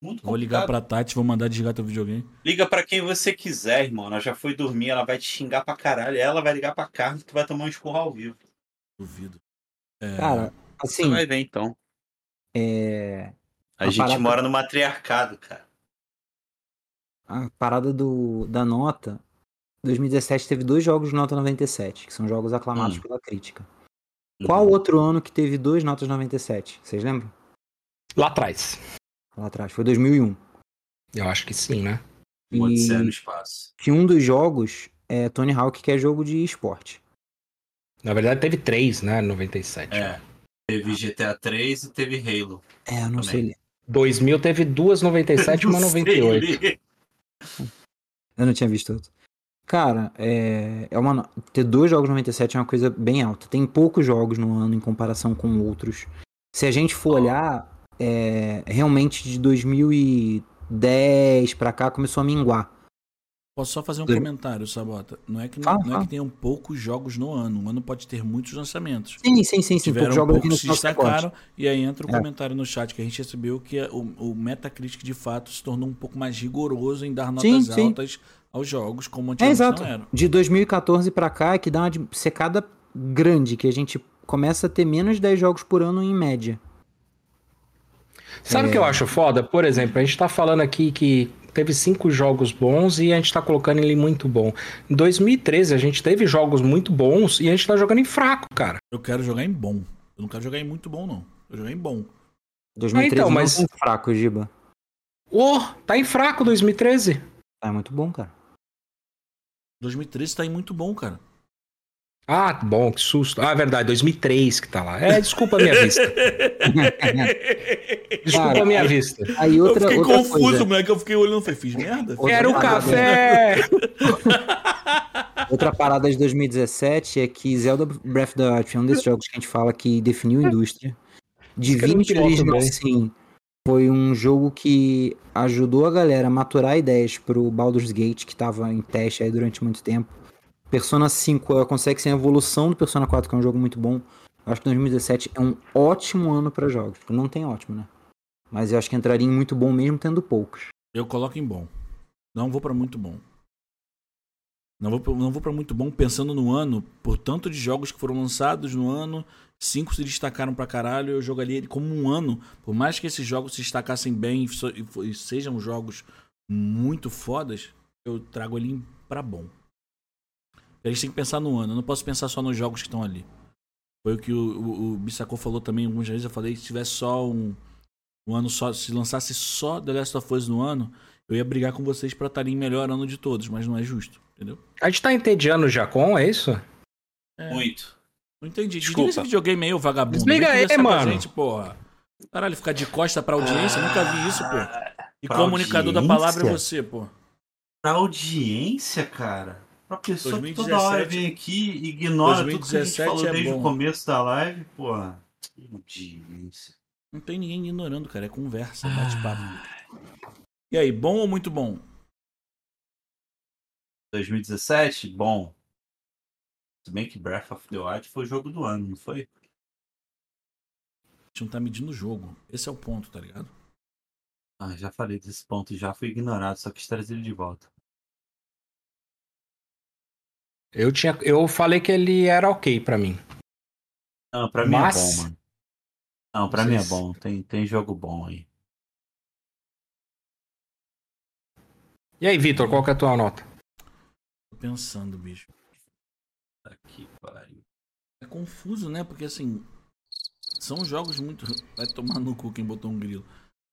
Muito complicado. Vou ligar pra Tati, vou mandar desligar teu videogame. Liga pra quem você quiser, irmão. Ela já foi dormir, ela vai te xingar pra caralho. Ela vai ligar pra Carlos, tu vai tomar um esporro ao vivo. Duvido. É, Cara, Você assim, vai ver então. é... A, A gente parada- mora no matriarcado, cara. a parada do, da nota, 2017 teve dois jogos de nota 97, que são jogos aclamados Hum. pela crítica. Qual Uhum. outro ano que teve dois notas 97? Vocês lembram? Lá atrás. Lá atrás, foi 2001. Eu acho que sim, né? Um Odisseia no E espaço. que um dos jogos é Tony Hawk, que é jogo de esporte. Na verdade, teve três, né? 97. É. Teve GTA 3 e teve Halo. É, eu não Também. sei ler. 2000 teve duas 97 e uma Não sei 98. ler. Eu não tinha visto outro. Cara, é, é uma, ter dois jogos 97 é uma coisa bem alta. Tem poucos jogos no ano em comparação com outros. Se a gente for olhar, é, realmente de 2010 pra cá começou a minguar. Posso só fazer um comentário, Sabota? Não é que, Fala, não é fala. que tenham poucos jogos no ano. Um ano pode ter muitos lançamentos. Sim, sim, sim, sim. Tiveram Poucos no se destacaram. E aí entra o É. comentário no chat que a gente recebeu que é o, o Metacritic de fato se tornou um pouco mais rigoroso em dar notas sim. altas aos jogos, como É, antigamente exato. não era. De 2014 pra cá é que dá uma secada grande, que a gente começa a ter menos de 10 jogos por ano em média. Sabe o que eu acho foda? Por exemplo, a gente tá falando aqui que teve cinco jogos bons e a gente tá colocando ele muito bom. Em 2013 a gente teve jogos muito bons e a gente tá jogando em fraco, cara. Eu quero jogar em bom. Eu não quero jogar em muito bom, não. Eu jogar em bom. 2013 então, não mas- é muito fraco, Giba. Ô, tá em fraco 2013. É muito bom, cara. 2013 tá em muito bom, cara. Ah, bom, que susto. Ah, verdade, 2003 que tá lá. É, desculpa a minha vista. Desculpa Cara, a minha vista. Aí outra, eu fiquei outra confuso, coisa, moleque. Eu fiquei olhando e falei, fiz merda? Outra Quero café! outra parada de 2017 é que Zelda Breath of the Wild é um desses jogos que a gente fala que definiu a indústria. Divinity Original. Sin foi um jogo que ajudou a galera a maturar ideias pro Baldur's Gate, que tava em teste aí durante muito tempo. Persona 5 ela consegue ser a evolução do Persona 4, que é um jogo muito bom. Eu acho que 2017 é um ótimo ano pra jogos. Não tem ótimo, né? Mas eu acho que entraria em muito bom mesmo tendo poucos. Eu coloco em bom. Não vou pra muito bom. Não vou, pra- não vou para muito bom pensando no ano, por tanto de jogos que foram lançados no ano, cinco se destacaram pra caralho, eu jogaria ele como um ano. Por mais que esses jogos se destacassem bem e, sejam jogos muito fodas, eu trago ele pra bom. A gente tem que pensar no ano, eu não posso pensar só nos jogos que estão ali. Foi o que o, o, o Bissacô falou também algumas vezes. Eu falei que se tivesse só um, um ano só, se lançasse só The Last of Us no ano, eu ia brigar com vocês pra estarem melhor ano de todos, mas não é justo, entendeu? A gente tá entediando o Jacon, é isso? É, Muito. Não entendi. Desliga Desculpa. esse videogame aí, ô vagabundo. Desliga aí, mano. Gente, porra. Caralho, ficar de costa pra audiência, nunca vi isso, pô. E comunicador da palavra é audiência? você, pô. Pra audiência, cara. Pra pessoa que toda 2017 hora vem aqui e ignora tudo que a gente 2017 falou é desde bom. o começo da live, audiência. Não tem ninguém ignorando, cara. É conversa, é bate-papo. E aí, bom ou muito bom? 2017, bom. Se bem que Breath of the Wild foi o jogo do ano, não foi? A gente não tá medindo o jogo. Esse é o ponto, tá ligado? Ah, já falei desse ponto, já fui ignorado, só quis trazer ele de volta. Eu, tinha, eu falei que ele era ok pra mim. Não, pra mim Mas- é bom, mano. Não, pra mim é Vocês- bom. Tem, tem jogo bom aí. E aí, Vitor, qual que é a tua nota? Tô pensando, bicho. Que pariu. É confuso, né? Porque assim. São jogos muito. Vai tomar no cu quem botou um grilo.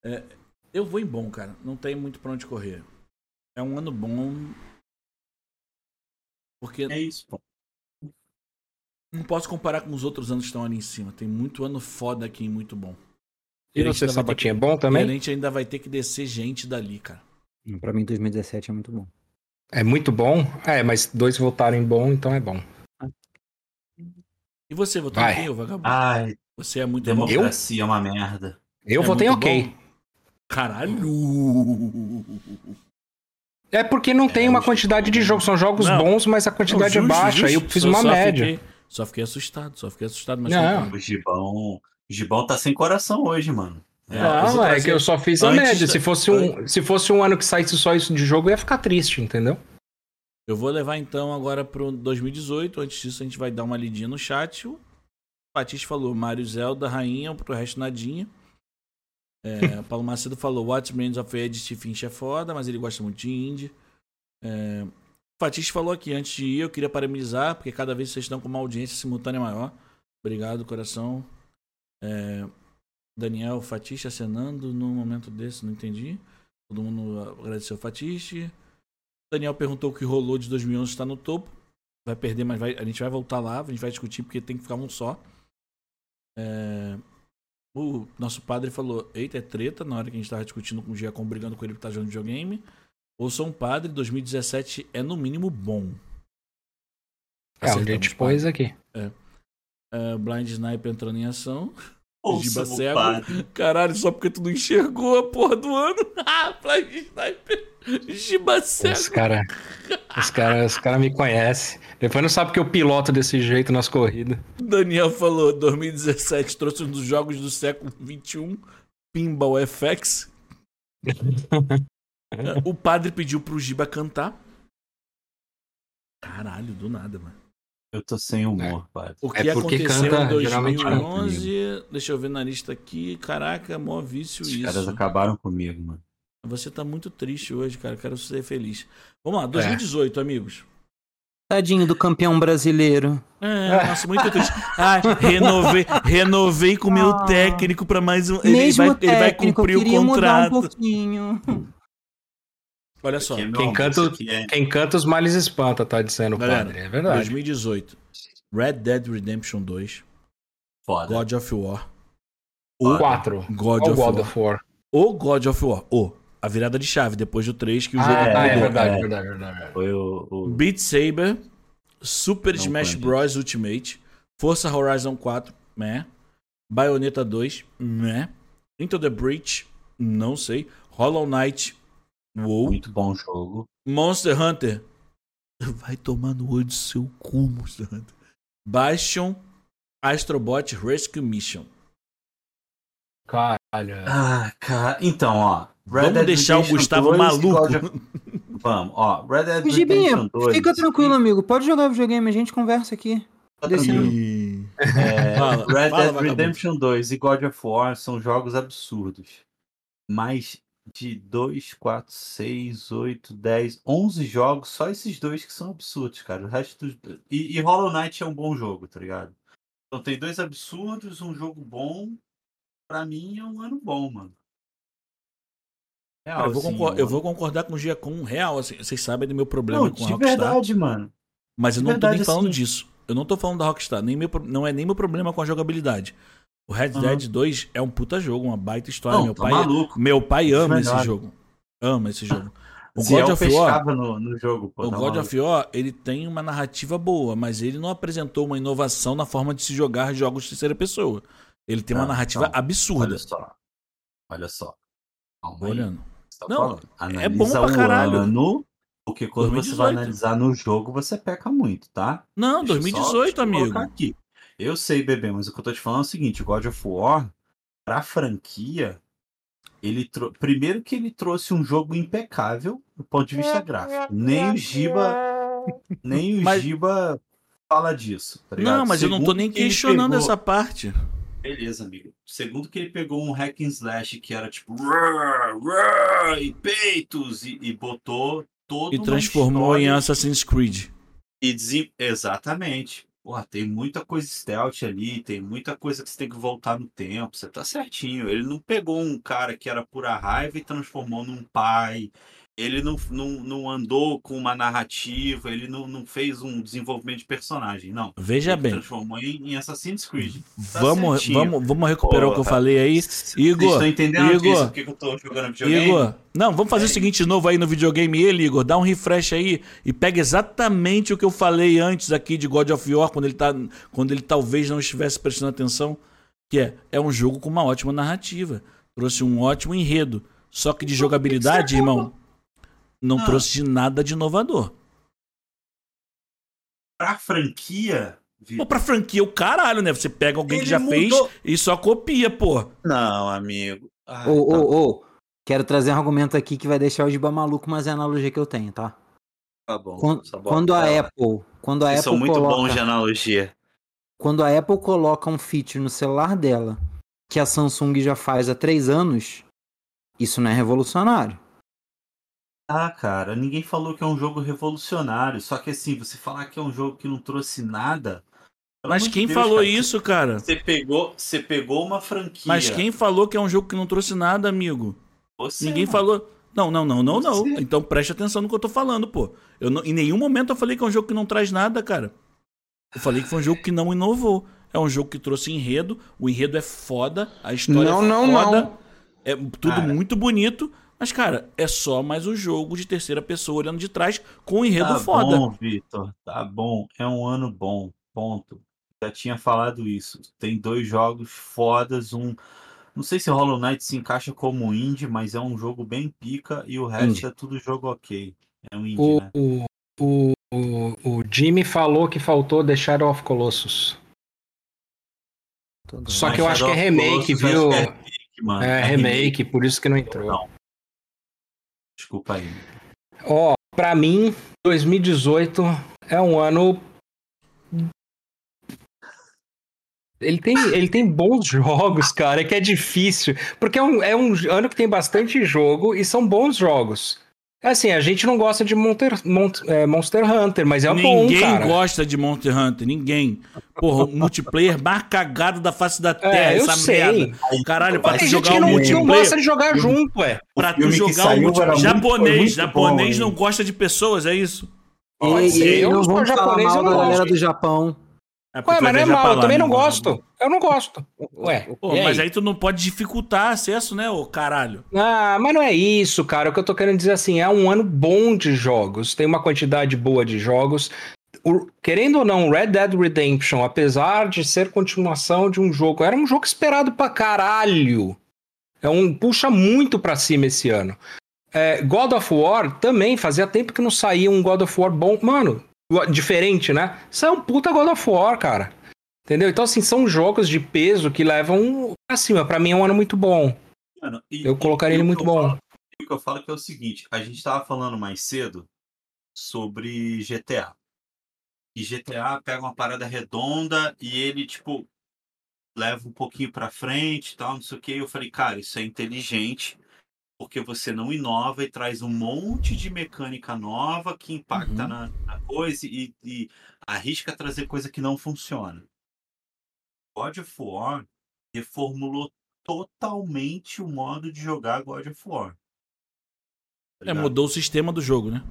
É, eu vou em bom, cara. Não tem muito pra onde correr. É um ano bom. Porque É isso, pô. não posso comparar com os outros anos que estão ali em cima. Tem muito ano foda aqui e muito bom. E você, ter Sabatinha, é que- bom E a também? gente ainda vai ter que descer gente dali, cara. Pra mim, 2017 é muito bom. É muito bom? É, mas dois votaram em bom, então é bom. E você, votou Vai. em quem, ô vagabundo? Ai, Você é muito bom. democracia é uma merda. Eu É votei ok. bom? Caralho! É porque não tem uma quantidade de jogos. São jogos Não. bons, mas a quantidade Não, é justo, baixa. Aí eu justo. fiz Só- uma só média. fiquei- só fiquei assustado, só fiquei assustado, mas Não. O Gibão. O Gibão tá sem coração hoje, mano. É, Não, é que eu só fiz a média. Se fosse, um, se fosse um ano que saísse só isso de jogo, eu ia ficar triste, entendeu? Eu vou levar então agora pro 2018. Antes disso, a gente vai dar uma lidinha no chat. O Batista falou Mario Zelda, Rainha, pro resto nadinha. É, Paulo Macedo falou Remains of Steve Finch é foda, mas ele gosta muito de indie. É, Fatiste falou aqui, antes de ir, eu queria parabenizar, porque cada vez vocês estão com uma audiência simultânea maior. Obrigado, coração. É, Daniel Fatiste acenando num momento desse, não entendi. Todo mundo agradeceu o Fatiste. Daniel perguntou o que rolou de 2011 está no topo. Vai perder, mas vai- a gente vai voltar lá, a gente vai discutir porque tem que ficar um só. É, o nosso padre falou: Eita, é treta na hora que a gente tava discutindo com o Giacom, brigando com ele por estar jogando videogame. Ou sou um padre, 2017 é no mínimo bom. É, Acertamos, gente pôs aqui. É, Blind Sniper entrando em ação. Ouça Giba o cego. Caralho, só porque tu não enxergou a porra do ano. Ah, Blind Sniper. Giba cego. Os caras os cara, os cara me conhecem. Depois não sabe que eu piloto desse jeito nas corridas. Daniel falou, 2017 trouxe um dos jogos do século 21, Pinball FX. o padre pediu pro Giba cantar. Caralho, do nada, mano. Eu tô sem humor, padre. O que É porque aconteceu canta, em geralmente canta 2011? Deixa eu ver na lista aqui. Caraca, mó vício Os isso. caras acabaram comigo, mano. Você tá muito triste hoje, cara. Quero ser feliz. Vamos lá, 2018, amigos. Tadinho do campeão brasileiro. É, nossa, muito triste. Ah, renovei, renovei com o meu Ah. técnico pra mais um. Ele Mesmo vai, ele vai técnico, cumprir eu o queria mudar contrato. um pouquinho. Olha só, é Quem canta- é- Quem canta os males espanta, tá dizendo o padre. É verdade. 2018. Red Dead Redemption 2, Foda. God of War. O O 4. God Olha of God War. of War. O God of War. O. A virada de chave, depois do 3 que o jogo Ah, é, mudou. verdade, É. verdade, verdade. Foi o. o- Beat Saber, Super Não Smash. Bros Ultimate, Forza Horizon 4, meh. Bayonetta 2, meh. Into the Breach, não sei. Hollow Knight, uou. Muito bom jogo. Monster Hunter, vai tomar no olho do seu cu, Monster Hunter. Bastion, Astrobot Rescue Mission. Caralho. Ah, cara. Então, ó. Red Vamos Dead deixar o Redemption Gustavo 2 e maluco. God of- Vamos, ó. Red Dead Gibinha, Redemption 2. fica tranquilo, amigo. Pode jogar videogame, a gente conversa aqui. Ih. É, Fala, Red fala, Dead vagabundo. Redemption 2 e God of War são jogos absurdos. Mais de 2, 4, 6, 8, 10, 11 jogos, só esses dois que são absurdos, cara. O resto dos... e, e Hollow Knight é um bom jogo, tá ligado? Então tem dois absurdos, um jogo bom. Pra mim é um ano bom, mano. Real, Cara, eu, vou assim, concor- um eu vou concordar com o Gia com um real. assim, vocês sabem do meu problema Não, com a de Rockstar. verdade, mano. Mas eu de não tô nem verdade, falando assim. disso. Eu não tô falando da Rockstar. Nem meu, não é nem meu problema com a jogabilidade. O Red. Dead 2 é um puta jogo, uma baita história. Não, meu, tá pai, maluco. meu pai ama esse jogo. Ama esse jogo. O Ziel God of War, no, no jogo, pô. o tá God maluco. of War, ele tem uma narrativa boa, mas ele não apresentou uma inovação na forma de se jogar jogos de terceira pessoa. Ele tem uma Não, narrativa não. absurda. Olha só. Olha só. Calma olhando. Você tá Não, falando. é bom Analisa pra caralho. ano, porque quando você 2018. vai analisar no jogo, você peca muito, tá? Não, Deixa eu só 2018, te amigo. aqui. Eu sei, bebê, mas o que eu tô te falando é o seguinte: God of War, pra franquia, ele trou- primeiro que ele trouxe um jogo impecável do ponto de vista gráfico. Nem o Giba, nem o Mas- Giba fala disso. tá? Não, mas eu não tô Segundo nem que questionando pegou- essa parte. Beleza, amigo. Segundo que ele pegou um hack and slash que era tipo "Rrr, rrr", e peitos e, e botou todo E transformou em Assassin's Creed. e desen... Exatamente. Porra, tem muita coisa stealth ali, tem muita coisa que você tem que voltar no tempo. Você tá certinho. Ele não pegou um cara que era pura raiva e transformou num pai. Ele não, não, não andou com uma narrativa, ele não, não fez um desenvolvimento de personagem, não. Veja ele bem. transformou em, em Assassin's Creed. Tá Vamos, certinho. vamos, vamos recuperar o que eu falei aí. Vocês Igor, estão entendendo Igor, disso? Por que que eu tô jogando videogame? Igor, não, vamos fazer É. o seguinte de novo aí no videogame ele, Igor, dá um refresh aí e pega exatamente o que eu falei antes aqui de God of War, quando ele, tá, quando ele talvez não estivesse prestando atenção, que é, é um jogo com uma ótima narrativa, trouxe um ótimo enredo, só que de jogabilidade, irmão, não Ah. trouxe de nada de inovador. Pra franquia, Pô, Vitor, pra franquia, o caralho, né? Você pega alguém que Ele já mudou. fez e só copia, pô. Não, amigo. Ah, Ô, tá, ô, ô. Quero trazer um argumento aqui que vai deixar o Giba maluco, mas é a analogia que eu tenho, tá? tá bom. Quando, quando a. Apple. Quando a Vocês Apple são muito coloca, bons de analogia. Quando a Apple coloca um feature no celular dela que a Samsung já faz há três anos, isso não é revolucionário. Ah, cara, ninguém falou que é um jogo revolucionário. Só que assim, você falar que é um jogo que não trouxe nada. pelo Mas amor de quem Deus, falou cara, isso, cara? Você pegou, você pegou uma franquia. Mas quem falou que é um jogo que não trouxe nada, amigo? Você, Ninguém mano. falou. Não, não, não, não, não. Você. Então preste atenção no que eu tô falando, pô. Eu não- em nenhum momento eu falei que é um jogo que não traz nada, cara. Eu falei que foi um jogo que não inovou. É um jogo que trouxe enredo. O enredo é foda. A história Não, é não, foda. não. É tudo Cara. muito bonito. Mas, cara, é só mais um jogo de terceira pessoa olhando de trás com um enredo Tá foda. bom, Vitor. Tá bom. É um ano bom. Ponto. Já tinha falado isso. Tem dois jogos fodas. Um. Não sei se Hollow Knight se encaixa como indie, mas é um jogo bem pica. E o resto Indie. é tudo jogo ok. É um indie, O, né? o, o, o, o Jimmy falou que faltou The Shadow of Colossus. Só Mas que eu acho que é remake, Colossus, viu? É, remake, mano. É remake, por isso que não entrou. Não. Desculpa aí. Ó, pra mim, 2018 é um ano. Ele tem, ele tem bons jogos, cara, é que é difícil. Porque é um, é um ano que tem bastante jogo e são bons jogos. É Assim, a gente não gosta de Monster, Mont- é, Monster Hunter, mas é um bom, Ninguém gosta de Monster Hunter, ninguém. Porra, o multiplayer mais cagado da face da terra, É, eu essa sei. merda. Caralho, pra tu tem gente jogar que um não, não multiplayer. gosta de jogar junto, ué. Pra O tu jogar um saiu multiplayer. Japonês, muito japonês bom, não gosta de pessoas, é isso? E, Pode e ser, aí eu não sou vamos falar japonês, mal eu da não galera gosto. do Japão. É Ué, mas não é mal, eu também não gosto. Eu não gosto. Ué, Pô, e mas aí? aí tu não pode dificultar acesso, né, ô caralho? Ah, mas não é isso, cara. O que eu tô querendo dizer assim, é um ano bom de jogos. Tem uma quantidade boa de jogos. O- querendo ou não, Red Dead Redemption, apesar de ser continuação de um jogo, era um jogo esperado pra caralho. É um puxa muito pra cima esse ano. É, God of War também fazia tempo que não saía um God of War bom, mano, diferente, né? Isso é um puta God of War, cara. Entendeu? Então assim, são jogos de peso que levam pra cima. Pra mim é um ano muito bom. Mano, e- Eu colocaria ele muito bom. falo- O que eu falo que é o seguinte: a gente tava falando mais cedo sobre GTA. E GTA pega uma parada redonda e ele, tipo, leva um pouquinho pra frente e tal, não sei o que. Eu falei, cara, isso é inteligente, porque você não inova e traz um monte de mecânica nova que impacta Uhum. na, na coisa e, e arrisca trazer coisa que não funciona. God of War reformulou totalmente o modo de jogar God of War. Tá É, mudou o sistema do jogo, né?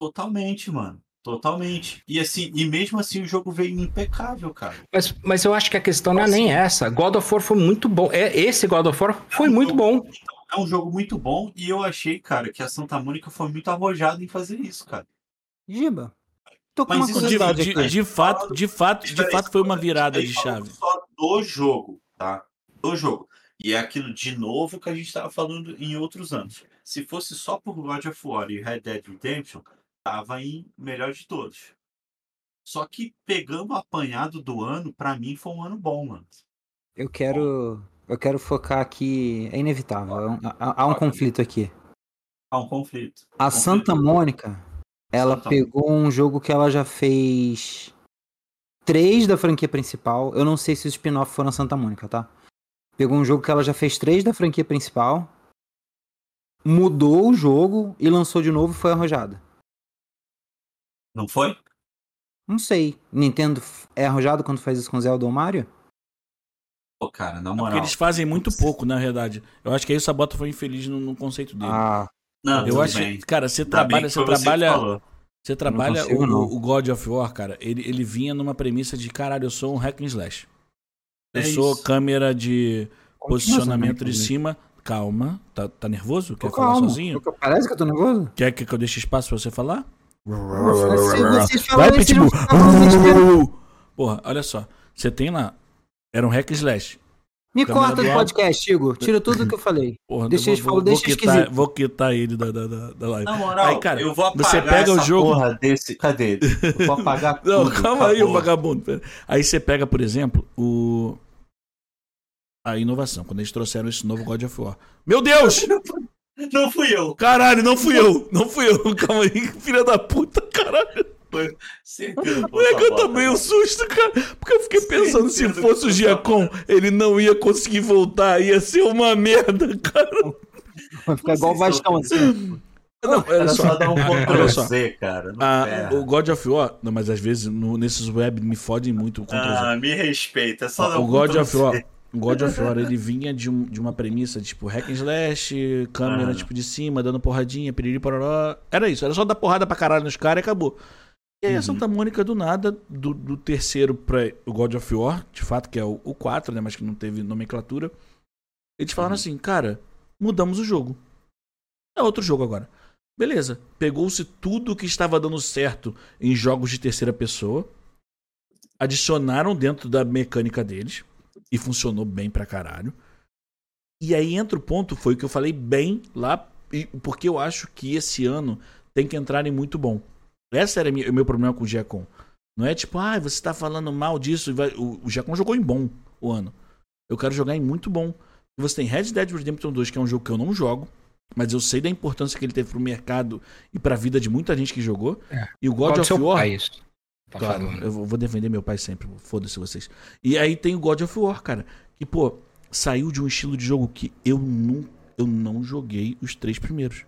Totalmente, mano. Totalmente. E assim, e mesmo assim o jogo veio impecável, cara. Mas, mas eu acho que a questão não é nem essa. God of War foi muito bom. É, esse God of War foi É um muito jogo- bom. é um jogo muito bom e eu achei, cara, que a Santa Mônica foi muito arrojada em fazer isso, cara. Giba, tô com Mas uma isso De, curiosidade de- aqui. de fato, de fato, de fato foi uma virada de chave. Só do jogo, tá? Do jogo. E é aquilo de novo que a gente estava falando em outros anos. Se fosse só por God of War e Red Dead Redemption, tava em melhor de todos. Só que pegando o apanhado do ano, pra mim foi um ano bom, mano. Eu quero. Eu quero focar aqui. É inevitável. Há, um- há- há um conflito aqui. Há um conflito. A Conflito. Santa Mônica, ela Santa pegou um jogo que ela já fez três da franquia principal. Eu não sei se os spin-off foram Santa Mônica, tá? Pegou um jogo que ela já fez três da franquia principal, mudou o jogo e lançou de novo e foi arrojada. Não foi? Não sei. Nintendo é arrojado quando faz isso com Zelda ou Mario? Pô, cara, na Porque moral. eles fazem muito pouco, na verdade. Eu acho que aí o Sabota foi infeliz no, no conceito dele. Ah, Não, eu tudo acho, bem. cara, você trabalha, você trabalha, você trabalha consigo, o, o God of War, cara. Ele, ele vinha numa premissa de caralho, eu sou um hack and slash. Eu É sou isso. câmera de posicionamento de Continua, cima. Calma, tá, tá nervoso? Quer Tô falar calmo. sozinho? Tô- Parece que eu tô nervoso? Quer que eu deixe espaço pra você falar? Vai, Pitbull! Porra, olha só. Você tem lá. Era um hack and slash. Me Câmera corta do do podcast, Igor. Tira tudo que eu falei. Porra, Deixa eu falar, deixa quitar, esquisito. vou quitar ele da, da, da, live. Na moral, Aí, cara, eu vou apagar você pega o jogo- porra desse. Cadê? Eu vou apagar Não, tudo. calma aí, o vagabundo. Aí você pega, por exemplo, o. A inovação, quando eles trouxeram esse novo God of War. Meu Deus! Não fui eu. Caralho, não fui eu! Não fui eu! Calma aí, filha da puta, caralho! Certeza. É que eu tomei um susto, cara. Porque eu fiquei pensando, se fosse o Giacom, ele não ia conseguir voltar, ia ser uma merda, cara. Vai ficar igual o Vascão assim. Não, olha Era só. só dar um Ctrl. Z, cara. Ah, o God of War, não, mas às vezes no- nesses web me fodem muito o Ctrl Z. Ah, me respeita. É só dar o um God Ctrl of War, o God of War, ele vinha de, um- de uma premissa de, tipo hack and slash, câmera Ah. tipo de cima, dando porradinha, piriri pororó. Era isso, era só dar porrada pra caralho nos caras e acabou. E aí a Uhum. Santa Mônica do nada, do, do terceiro pra o God of War, de fato que é o, o 4, né, mas que não teve nomenclatura. Eles falaram Uhum. assim, cara, mudamos o jogo. É outro jogo agora. Beleza, pegou-se tudo que estava dando certo em jogos de terceira pessoa, adicionaram dentro da mecânica deles e funcionou bem pra caralho. E aí entra o ponto, foi o que eu falei bem lá, porque eu acho que esse ano tem que entrar em muito bom. Esse era o meu problema com o Giacom. Não é tipo, ah, você tá falando mal disso. O, o Giacom jogou em bom o ano. Eu quero jogar em muito bom. Você tem Red Dead Redemption 2, que é um jogo que eu não jogo, mas eu sei da importância que ele teve pro mercado e pra vida de muita gente que jogou. É. E o God of War. pai, isso? Tá Claro, falando. eu vou defender meu pai sempre, foda-se vocês. E aí tem o God of War, cara, que, pô, saiu de um estilo de jogo que eu não, eu não joguei os três primeiros.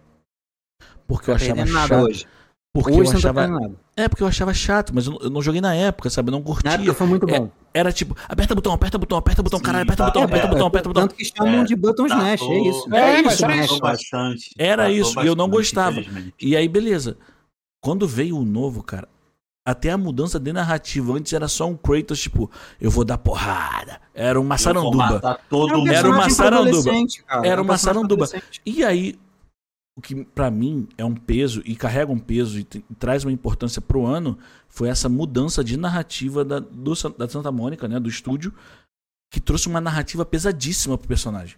Porque eu achava Perdendo nada chato. hoje. Porque Hoje eu tá achava. É, porque eu achava chato, mas eu não, eu não joguei na época, sabe? Eu não Na curtia. época foi muito É, bom. Era tipo, aperta botão, aperta botão, aperta botão, Sim, caralho, aperta tá, botão, aperta é. botão, aperta botão. Tanto que chamam É, de Button tá, Smash, é isso. É, É, isso, era Smash. Tratou bastante. Era isso, e eu não bastante, gostava. E aí, beleza. Quando veio o novo, cara, até a mudança de narrativa. Antes era só um Kratos, tipo, eu vou dar porrada. Era uma saranduba. É um. Era uma saranduba. Era É um uma saranduba. E aí, o que pra mim é um peso e carrega um peso e, e traz uma importância pro ano foi essa mudança de narrativa da, do da Santa Mônica, né, do estúdio, que trouxe uma narrativa pesadíssima pro personagem.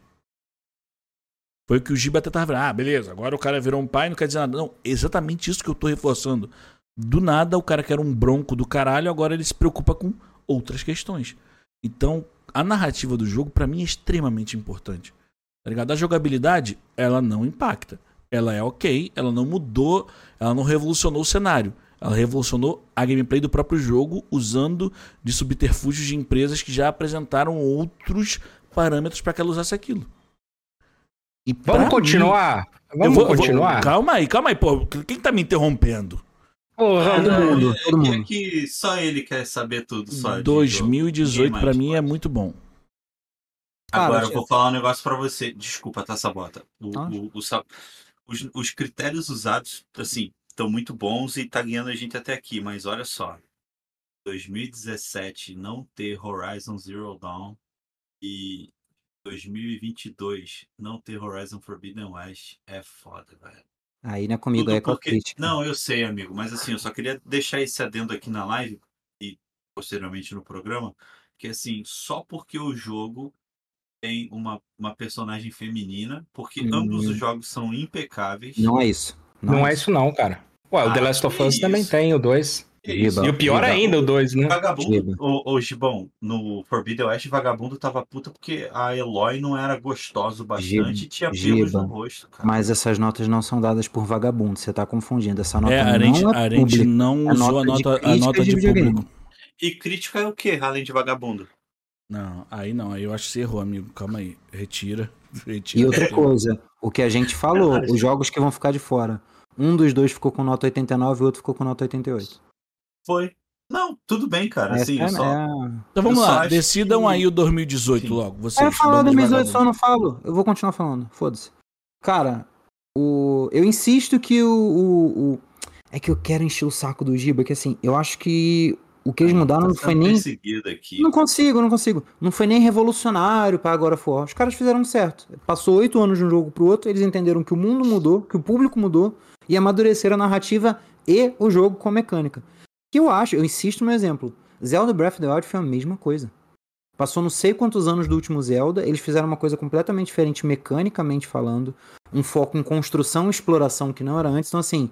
Foi o que o Giba até tava falando. Ah, beleza, agora o cara virou um pai, não quer dizer nada. Não, exatamente isso que eu tô reforçando. Do nada, o cara que era um bronco do caralho, agora ele se preocupa com outras questões. Então, a narrativa do jogo, pra mim, é extremamente importante. Tá ligado? A jogabilidade, ela não impacta. Ela é ok, ela não mudou, ela não revolucionou o cenário. Ela revolucionou a gameplay do próprio jogo usando de subterfúgios de empresas que já apresentaram outros parâmetros para que ela usasse aquilo. E Vamos mim- continuar? eu Vamos vou- eu vou- continuar? calma aí, calma aí, pô. Quem tá me interrompendo? Porra, Todo não, mundo, é- todo é mundo. que só ele quer saber tudo. Só de 2018 jogo. pra Ninguém mim é muito bom. Agora eu chefe. vou falar um negócio pra você. Desculpa, tá, Sabota. O, Ah. o- o sa- os, os critérios usados, assim, estão muito bons e tá guiando a gente até aqui, mas olha só. 2017 não ter Horizon Zero Dawn e 2022 não ter Horizon Forbidden West é foda, velho. Aí não é comigo, Tudo é com porque- crítica. Não, eu sei, amigo, mas assim, eu só queria deixar esse adendo aqui na live e posteriormente no programa, que assim, só porque o jogo tem uma, uma personagem feminina, porque Hum. ambos os jogos são impecáveis. Não é isso. Não é isso não, cara. Ué, o The Ah, Last of que Us também tem, o 2. Que isso? Giba. E o pior Giba. ainda, o 2, né? Vagabundo, ô, ô Gibão, no Forbidden West, vagabundo tava puta porque a Eloy não era gostosa o bastante e tinha pelos Giba. no rosto, cara. Mas essas notas não são dadas por vagabundo, você tá confundindo. Essa nota É, a não gente, é a gente pública. não É usou a nota de nota, a nota de de videogame. público. E crítica é o quê, além de vagabundo? Não, aí não, aí eu acho que você errou, amigo. Calma aí. Retira. Retira. E outra retira. coisa, o que a gente falou, os jogos que vão ficar de fora. Um dos dois ficou com nota 89 e o outro ficou com nota 88. Foi. Não, tudo bem, cara. Assim, é, eu só... é... Então vamos Eu lá, decidam que- aí o 2018 Sim. logo. Vocês, É falar bando de 2018 só não falo. Eu vou continuar falando. Foda-se. Cara, o... eu insisto que o, o, o- É que eu quero encher o saco do Giba, que assim, eu acho que o que eles mudaram não Tá foi sendo nem. aqui. Não consigo, não consigo. Não foi nem revolucionário pra agora for. Os caras fizeram certo. Passou oito anos de um jogo pro outro, eles entenderam que o mundo mudou, que o público mudou e amadureceram a narrativa e o jogo com a mecânica. Que eu acho, eu insisto no exemplo. Zelda Breath of the Wild foi a mesma coisa. Passou não sei quantos anos do último Zelda, eles fizeram uma coisa completamente diferente mecanicamente falando, um foco em construção e exploração que não era antes. Então assim,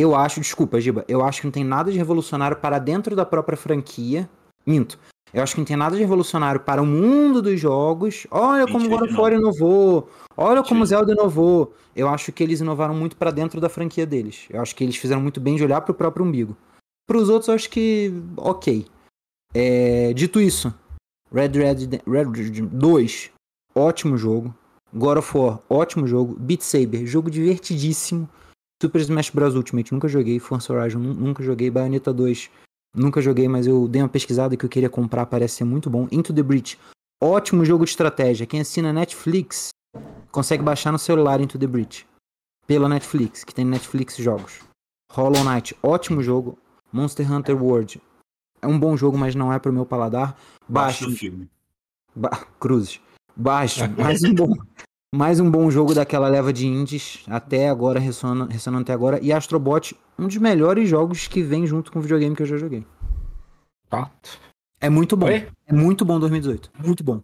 eu acho, desculpa, Giba, eu acho que não tem nada de revolucionário para dentro da própria franquia. Minto. Eu acho que não tem nada de revolucionário para o mundo dos jogos. Olha como God of War inovou. Olha como. Zelda inovou. Eu acho que eles inovaram muito para dentro da franquia deles. Eu acho que eles fizeram muito bem de olhar para o próprio umbigo. Para os outros, eu acho que ok. É, dito isso, Red Red, Red Dead 2, ótimo jogo. God of War, ótimo jogo. Beat Saber, jogo divertidíssimo. Super Smash Bros. Ultimate, nunca joguei. Forza Horizon, nu- nunca joguei. Bayonetta 2, nunca joguei, mas eu dei uma pesquisada que eu queria comprar, parece ser muito bom. Into the Breach, ótimo jogo de estratégia. Quem assina Netflix consegue baixar no celular Into the Breach. Pela Netflix, que tem Netflix jogos. Hollow Knight, ótimo jogo. Monster Hunter World, é um bom jogo, mas não é pro meu paladar. Baixo filme. Ba Cruzes. Baixo, mais um bom. Mais um bom jogo daquela leva de indies, até agora, ressonando, ressonando até agora. E Astrobot, um dos melhores jogos que vem junto com o videogame que eu já joguei. Tá. É muito bom. Oi? É muito bom 2018. Muito bom.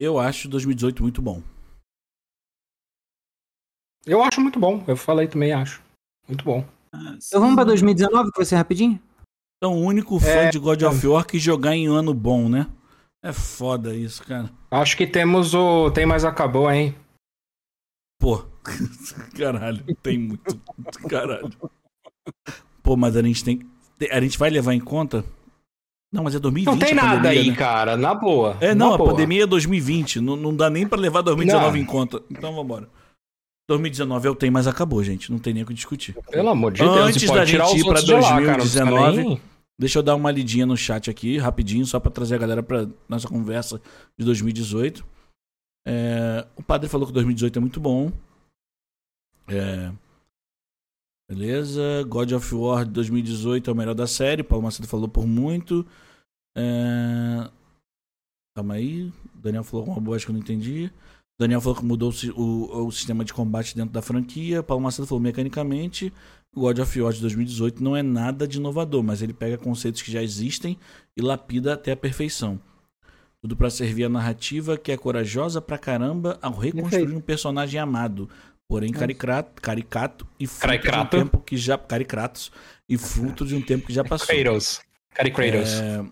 Eu acho 2018 muito bom. Eu acho muito bom. Eu falei também, acho. Muito bom. Ah, Então vamos pra 2019, que vai ser rapidinho? Então, o único fã É, de God of War que jogar em ano bom, né? É foda isso, cara. Acho que temos o. Tem mais acabou, hein? Pô, caralho, tem muito. Caralho. Pô, mas a gente tem. A gente vai levar em conta. Não, mas é 2020. Não tem nada pandemia, aí, né? cara. Na boa. É, não, na a boa. pandemia é 2020. Não, não dá nem pra levar 2019 Não. em conta. Então vambora. 2019 é o tem, mas acabou, gente. Não tem nem o que discutir. Pelo amor de Deus. Antes da gente ir pra outros de lá, cara, não precisa 2019, nem- Deixa eu dar uma lidinha no chat aqui, rapidinho, só pra trazer a galera pra nossa conversa de 2018. É, o padre falou que 2018 é muito bom. É, beleza. God of War de 2018 é o melhor da série. Paulo Macedo falou por muito. É, calma aí. Daniel falou alguma boa, acho que eu não entendi. Daniel falou que mudou o o, o sistema de combate dentro da franquia. Paulo Macedo falou mecanicamente. God of War de 2018 não é nada de inovador, mas ele pega conceitos que já existem e lapida até a perfeição. Tudo pra servir a narrativa que é corajosa pra caramba ao reconstruir um personagem amado, porém caricato, caricato e fruto Caricato. de um tempo que já caricatos e fruto de um tempo que já passou. Kratos. Cari Kratos. É,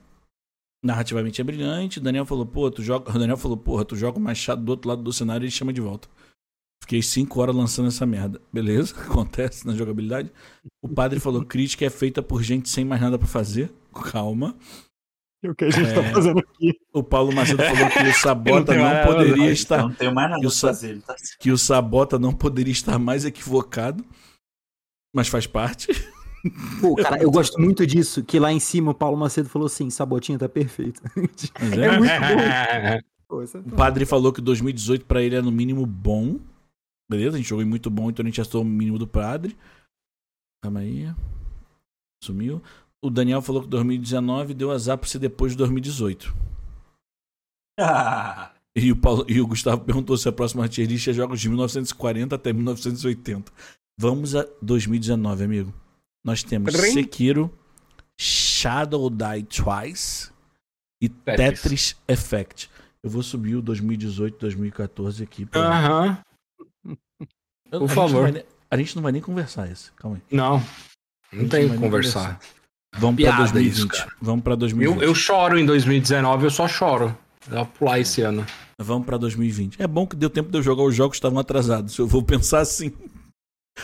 narrativamente é brilhante. O Daniel falou, pô, tu joga. O Daniel falou, porra, tu joga o machado do outro lado do cenário e ele chama de volta. Fiquei cinco horas lançando essa merda. Beleza? Acontece na jogabilidade. O padre falou, crítica é feita por gente sem mais nada pra fazer. Calma. É o que a gente tá fazendo aqui. O Paulo Macedo falou que o Sabota não não poderia não. estar. Não tenho mais nada pra sa- fazer. Tá... Que o Sabota não poderia estar mais equivocado. Mas faz parte. Pô, cara, eu gosto muito disso, que lá em cima o Paulo Macedo falou assim, Sabotinha tá perfeito. Mas É é. muito bom. É O padre falou que 2018 pra ele é no mínimo bom. Beleza? A gente jogou em muito bom, então a gente gastou o mínimo do padre. Calma aí. Sumiu. O Daniel falou que 2019 deu azar por ser depois de 2018. Ah, E o, Paulo, e o Gustavo perguntou se a próxima tier list é jogos de 1940 até 1980. Vamos a 2019, amigo. Nós temos Trim. Sekiro, Shadow Die Twice e Tetris. Tetris Effect. Eu vou subir o 2018, 2014 aqui. pra- Aham. Eu- por a gente favor. vai nem- a gente não vai nem conversar esse. Calma aí. Não. Não gente tem que nem conversar. Vamos pra Piada 2020. isso, cara. Vamos pra 2020. Eu, eu choro em 2019, eu só choro. Eu vou pular esse ano. Vamos pra 2020. É bom que deu tempo de eu jogar os jogos que estavam atrasados. Eu vou pensar assim.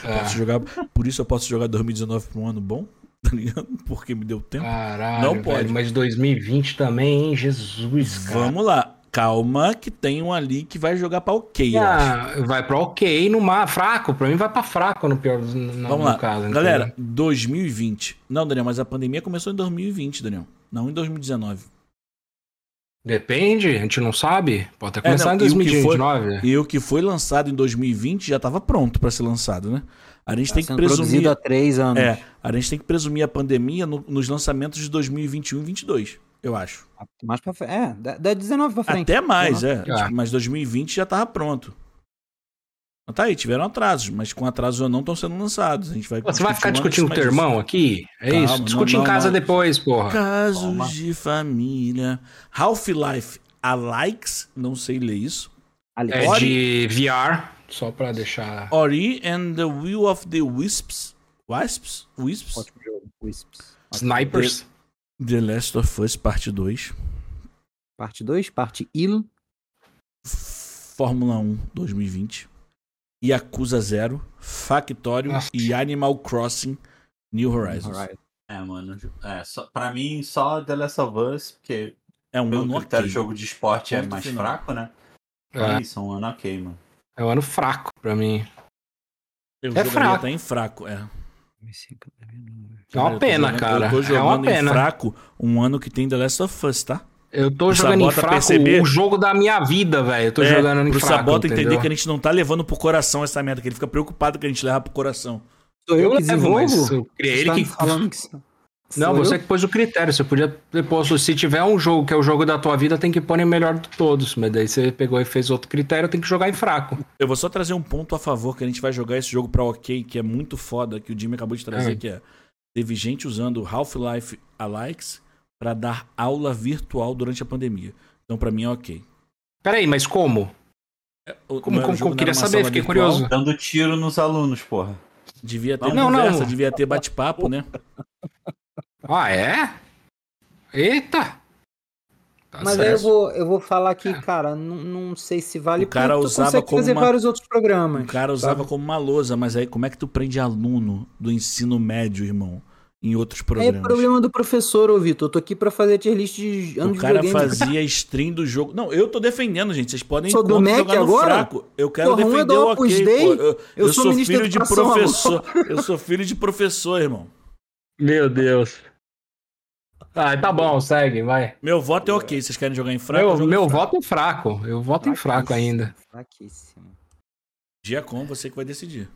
Posso É. jogar, por isso eu posso jogar 2019 pra um ano bom, tá ligado? Porque me deu tempo. Caralho, Não velho, pode. Mas 2020 também, hein? Jesus, cara. Vamos lá. Calma, que tem um ali que vai jogar pra ok, eu acho. Ah, vai pra ok, no mar, fraco. Pra mim vai pra fraco no pior no, Vamos no lá. caso. Galera, entendeu? 2020. Não, Daniel, mas a pandemia começou em 2020, Daniel. Não em 2019. Depende, a gente não sabe. Pode até É, começar não, em e o que foi- 2029. E o que foi lançado em 2020 já tava pronto pra ser lançado, né? A gente Tá tem que presumir. produzido há três anos. É, a gente tem que presumir a pandemia no- nos lançamentos de 2021 e 2022, eu acho. Mais pra frente. É, da, da 19 pra frente. Até mais, é. Ah. Tipo, Mas 2020 já tava pronto. Mas tá aí, tiveram atrasos, mas com atrasos ou não estão sendo lançados. A gente vai Pô, Você vai ficar discutindo com teu irmão aqui? É Calma, isso? não, Discute não, em casa não. depois, porra. Casos Calma. de família. Half-Life Alikes, não sei ler isso. É Ori- de VR, só pra deixar. Ori and the Will of the Wisps. Wisps? Ótimo jogo. Wisps. Snipers. The Last of Us, parte 2. Parte 2, parte IL. Fórmula 1 2020. Yakuza 0. Factório e Animal Crossing New Horizons. É, mano. É, só, pra mim, só The Last of Us, porque É um ano critério ok. de jogo de esporte é Ponto mais final. fraco, né? É, É isso, é um ano ok, mano. é um ano fraco pra mim. Eu É fraco. até em fraco, é. É uma pena, jogando- cara. Eu tô É jogando uma em pena. fraco um ano que tem The Last of Us, tá? Eu tô Pro jogando em Sabota fraco perceber- o jogo da minha vida, velho. Eu tô É, jogando em pro fraco. Sabota entender entendeu? que a gente não tá levando pro coração essa merda, que ele fica preocupado que a gente leva pro coração. Sou eu, Eu que levo, mas desenvolvo? eu criei Você ele tá que. falando que sou- Não, sou você eu? que pôs o critério. Você podia ter posto, se tiver um jogo que é o jogo da tua vida, tem que pôr em melhor de todos. Mas daí você pegou e fez outro critério, tem que jogar em fraco. Eu vou só trazer um ponto a favor que a gente vai jogar esse jogo pra ok, que é muito foda, que o Jimmy acabou de trazer, Ah. que é teve gente usando Half-Life Alikes pra dar aula virtual durante a pandemia. Então pra mim é ok. Peraí, mas como? O- Como, não como, como? não Queria saber, fiquei virtual. curioso. Dando tiro nos alunos, porra. Devia ter Não, não. conversa, devia ter bate-papo, né? Ah, é? Eita! Tá Mas aí eu vou, eu vou falar aqui, cara, não, não sei se vale. O cara porque usava como fazer uma- vários outros programas. O cara usava sabe? como uma lousa, mas aí como é que tu prende aluno do ensino médio, irmão, em outros É programas? problema do professor, ô Vitor. Eu tô aqui pra fazer tier list de ano O de cara videogame. fazia stream do jogo. Não, eu tô defendendo, gente. Vocês podem Sou do Mac jogar no agora? fraco. Eu quero Porra, é defender do o ok. Pô. Eu, eu eu sou sou ministro filho de professor. Eu sou filho de professor, irmão. Meu Deus. Ah, tá bom, segue, vai. Meu voto é ok. Vocês querem jogar em fraco? eu Meu, meu fraco. voto é fraco. Eu voto em fraco ainda. Fraquíssimo. Dia com você que vai decidir.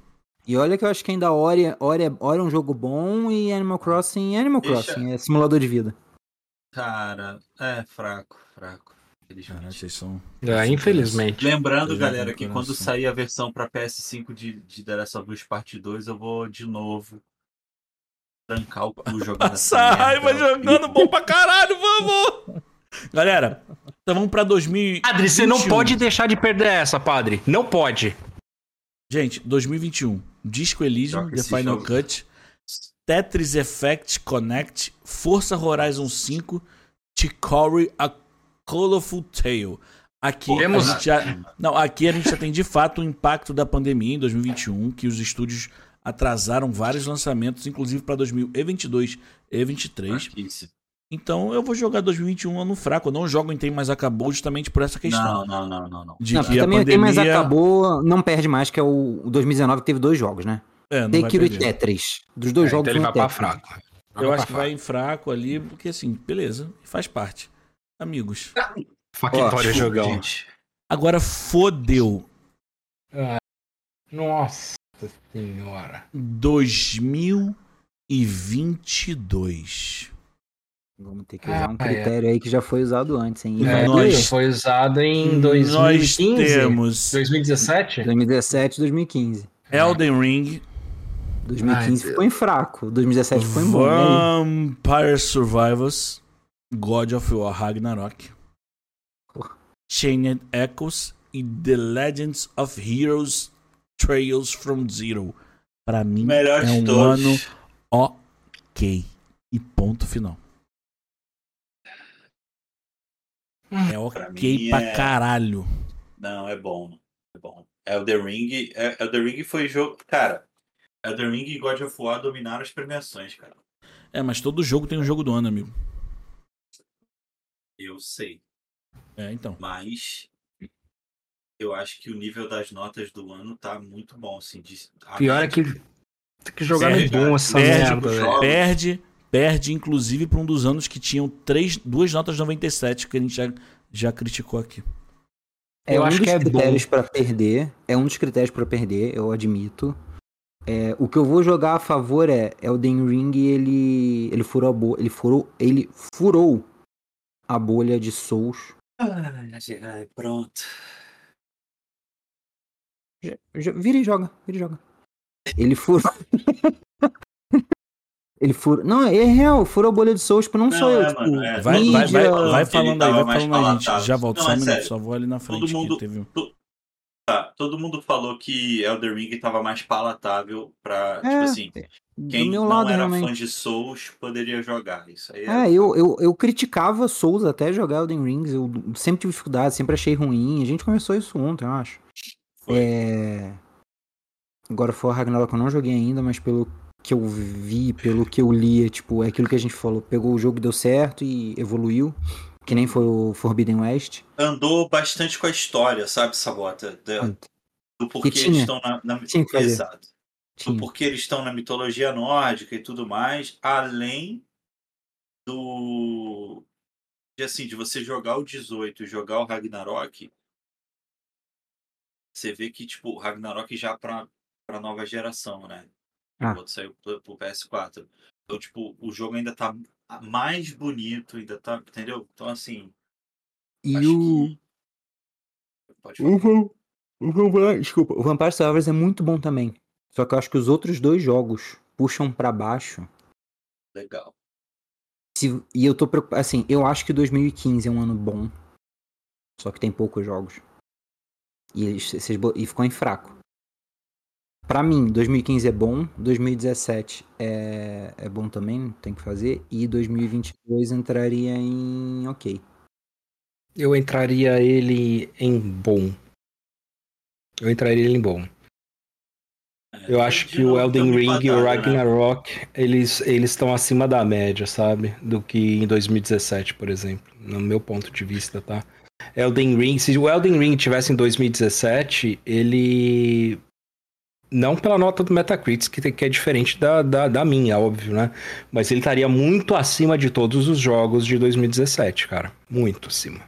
E olha que eu acho que ainda Ori, Ori, é- Ori é um jogo bom e Animal Crossing é Animal Deixa- Crossing, é simulador de vida. Cara, é fraco, fraco. infelizmente. Vocês são. É, infelizmente. Lembrando, galera, que quando sair a versão pra PS5 de, de The Last of Us Parte 2, eu vou de novo trancar o cu jogando Passar raiva jogando bom pra caralho, vamos! Galera, então vamos pra 2000. Padre, você não 21. pode deixar de perder essa, padre. Não pode. Gente, 2021. Disco Elysium, The Final jogo. Cut, Tetris Effect Connect, Forza Horizon 5, Chicory A Colorful Tale. Aqui Temos- a gente já, não, aqui a gente já tem de fato o impacto da pandemia em 2021, que os estúdios atrasaram vários lançamentos, inclusive para 2022 e 2023. Então eu vou jogar 2021 ano fraco. Eu não jogo em Tem Mais Acabou justamente por essa questão. Não, não, não, não, não. De Não, que a também pandemia... quem mais acabou não perde mais, que é o o 2019 que teve dois jogos, né? É, não vai Sekiro e. Tetris. Dos dois É, jogos então ele vai pra fraco. Eu pra acho que vai em fraco ali, porque assim, beleza, faz parte. Amigos. Factório Ó, jogão. Gente, Agora fodeu. Nossa senhora. 2022. Vamos ter que usar um Ah, é. critério aí que já foi usado antes, hein? É, É, nós- foi usado em Nós 2015. temos 2017? 2017 2015. Elden Ring, 2015 Ai, ficou em fraco. 2017 ficou em bom. né? Vampire Survivors, God of War Ragnarok, Porra. Chained Echoes e The Legends of Heroes Trails from Zero. Pra mim melhor é um todos. ano ok. E ponto final. É ok mim pra é- caralho. Não, é bom. É bom. Elden Ring, é, Elden Ring foi jogo. Cara, Elden Ring e God of War dominaram as premiações, cara. É, mas todo jogo tem um jogo do ano, amigo. Eu sei. É, então. Mas eu acho que o nível das notas do ano tá muito bom, assim. De, Pior é que tem que jogar no Perde, bom essa perde, merda, jogos. Perde, perde, inclusive, pra um dos anos que tinham três, duas notas 97, que a gente já, já criticou aqui. É Eu um acho dos que é critérios pra perder. É um dos critérios pra perder, eu admito. É, o que eu vou jogar a favor é Elden Ring, ele ele furou a bolha, ele furou, ele furou a bolha de Souls. Ai, ai, pronto. Já- já- Vira e joga, vira e joga. Ele furou. ele furou. Não, é real, furou a bolha de Souls, tipo, não, Não, sou eu, é, tipo, mano, é. Vai, vai, vai, vai que falando ele aí, vai falando aí, gente. Já volto, Não, só um é minuto, só vou ali na frente mundo- que teve. Tá, todo mundo falou que Elden Ring tava mais palatável pra, tipo É, assim, do quem meu não lado, era realmente. fã de Souls poderia jogar. Isso aí É, eu, eu, eu criticava Souls até jogar Elden Rings, eu sempre tive dificuldade, sempre achei ruim. A gente conversou isso ontem, eu acho. Foi. É... Agora for Ragnarok eu não joguei ainda, mas pelo que eu vi, pelo que eu li, é, tipo, é aquilo que a gente falou. Pegou o jogo, deu certo e evoluiu. Que nem foi o Forbidden West. andou bastante com a história, sabe, Sabota? Da- do porquê eles estão na, na... Tinha. Exato. Do Tinha. porquê eles estão na mitologia nórdica e tudo mais, além do de assim, de você jogar o 18 e jogar o Ragnarok, você vê que tipo, o Ragnarok já para para nova geração, né? Ah. O outro saiu pro, pro PS4. Então, tipo, o jogo ainda tá mais bonito, ainda tá, entendeu? Então assim, E o. que Pode o Vampire, desculpa, o Vampire Survivors é muito bom também. Só que eu acho que os outros dois jogos puxam pra baixo. Legal. Se- e eu tô preocupado. Assim, eu acho que 2015 é um ano bom. Só que tem poucos jogos. E, eles, bo- e ficou em fraco. Pra mim, 2015 é bom. 2017 é, é bom também, tem que fazer. E 2022 entraria em ok. Eu entraria ele em bom. Eu entraria ele em bom. Eu acho De que o Elden Ring e o né? Ragnarok, eles eles estão acima da média, sabe? Do que em 2017, por exemplo, no meu ponto de vista, tá? Elden Ring, se o Elden Ring tivesse em 2017, ele não pela nota do Metacritic, que é diferente da, da, da minha, óbvio, né? Mas ele estaria muito acima de todos os jogos de 2017, cara. Muito acima.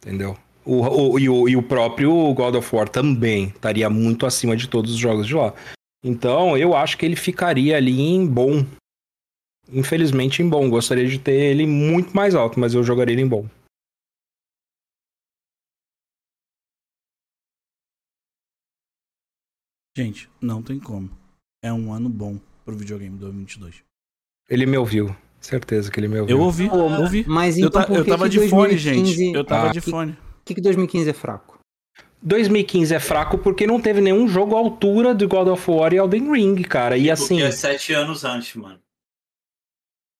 Entendeu? O, o- e, o, e o próprio God of War também estaria muito acima de todos os jogos de lá. Então, eu acho que ele ficaria ali em bom. Infelizmente em bom. Gostaria de ter ele muito mais alto, mas eu jogaria ele em bom. Gente, não tem como. É um ano bom pro videogame 2022. Ele me ouviu. Certeza que ele me ouviu. Eu ouvi, eu ouvi. Mas Eu, então eu tava de fone, 2015 gente. Eu tava Ah. de fone. Por que, que 2015 é fraco? 2015 é fraco porque não teve nenhum jogo à altura de God of War e Elden Ring, cara. E assim. Porque é sete anos antes, mano.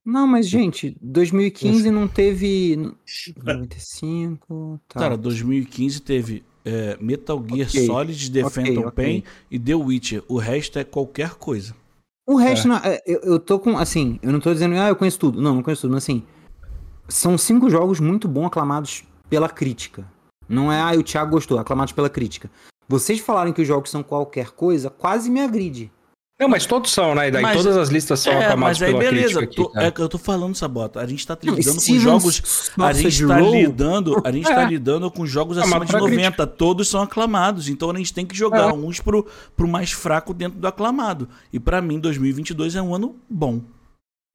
Não, mas gente, 2015 não teve 95, tá. Cara, 2015 teve é, Metal Gear Ok, Solid, The ok, Phantom ok. Pain e The Witcher. O resto é qualquer coisa. O resto, não- é, eu, eu tô com, assim, eu não tô dizendo, ah, eu conheço tudo. Não, não conheço tudo, mas assim, são cinco jogos muito bons aclamados pela crítica. Não é, ah, o Thiago gostou, aclamados pela crítica. Vocês falarem que os jogos são qualquer coisa, quase me agride. Não, mas todos são, né? E daí Mas- todas as listas são É, aclamadas mas aí pela beleza. crítica aqui, tô- cara. é eu tô falando, Sabota. A gente tá lidando com jogos. A gente tá Roll, lidando, a gente tá É. lidando com jogos Aclamado acima de pela 90. Todos são aclamados. Então a gente tem que jogar É. uns pro, pro mais fraco dentro do aclamado. E pra mim, 2022 é um ano bom.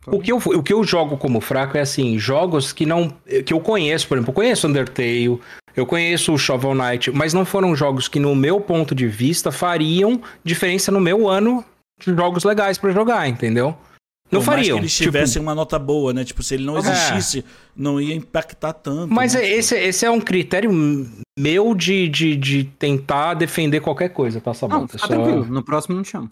O que, eu, o que eu jogo como fraco é assim, jogos que não. que eu conheço, por exemplo, eu conheço Undertale, eu conheço o Shovel Knight, mas não foram jogos que, no meu ponto de vista, fariam diferença no meu ano jogos legais pra jogar, entendeu? Não Por mais fariam. que eles tipo, tivessem uma nota boa, né? Tipo, se ele não É. existisse, não ia impactar tanto. Mas né? é- esse, esse é um critério meu de, de, de tentar defender qualquer coisa, tá, Não, Sabota? fica Só tranquilo. No próximo não chamo.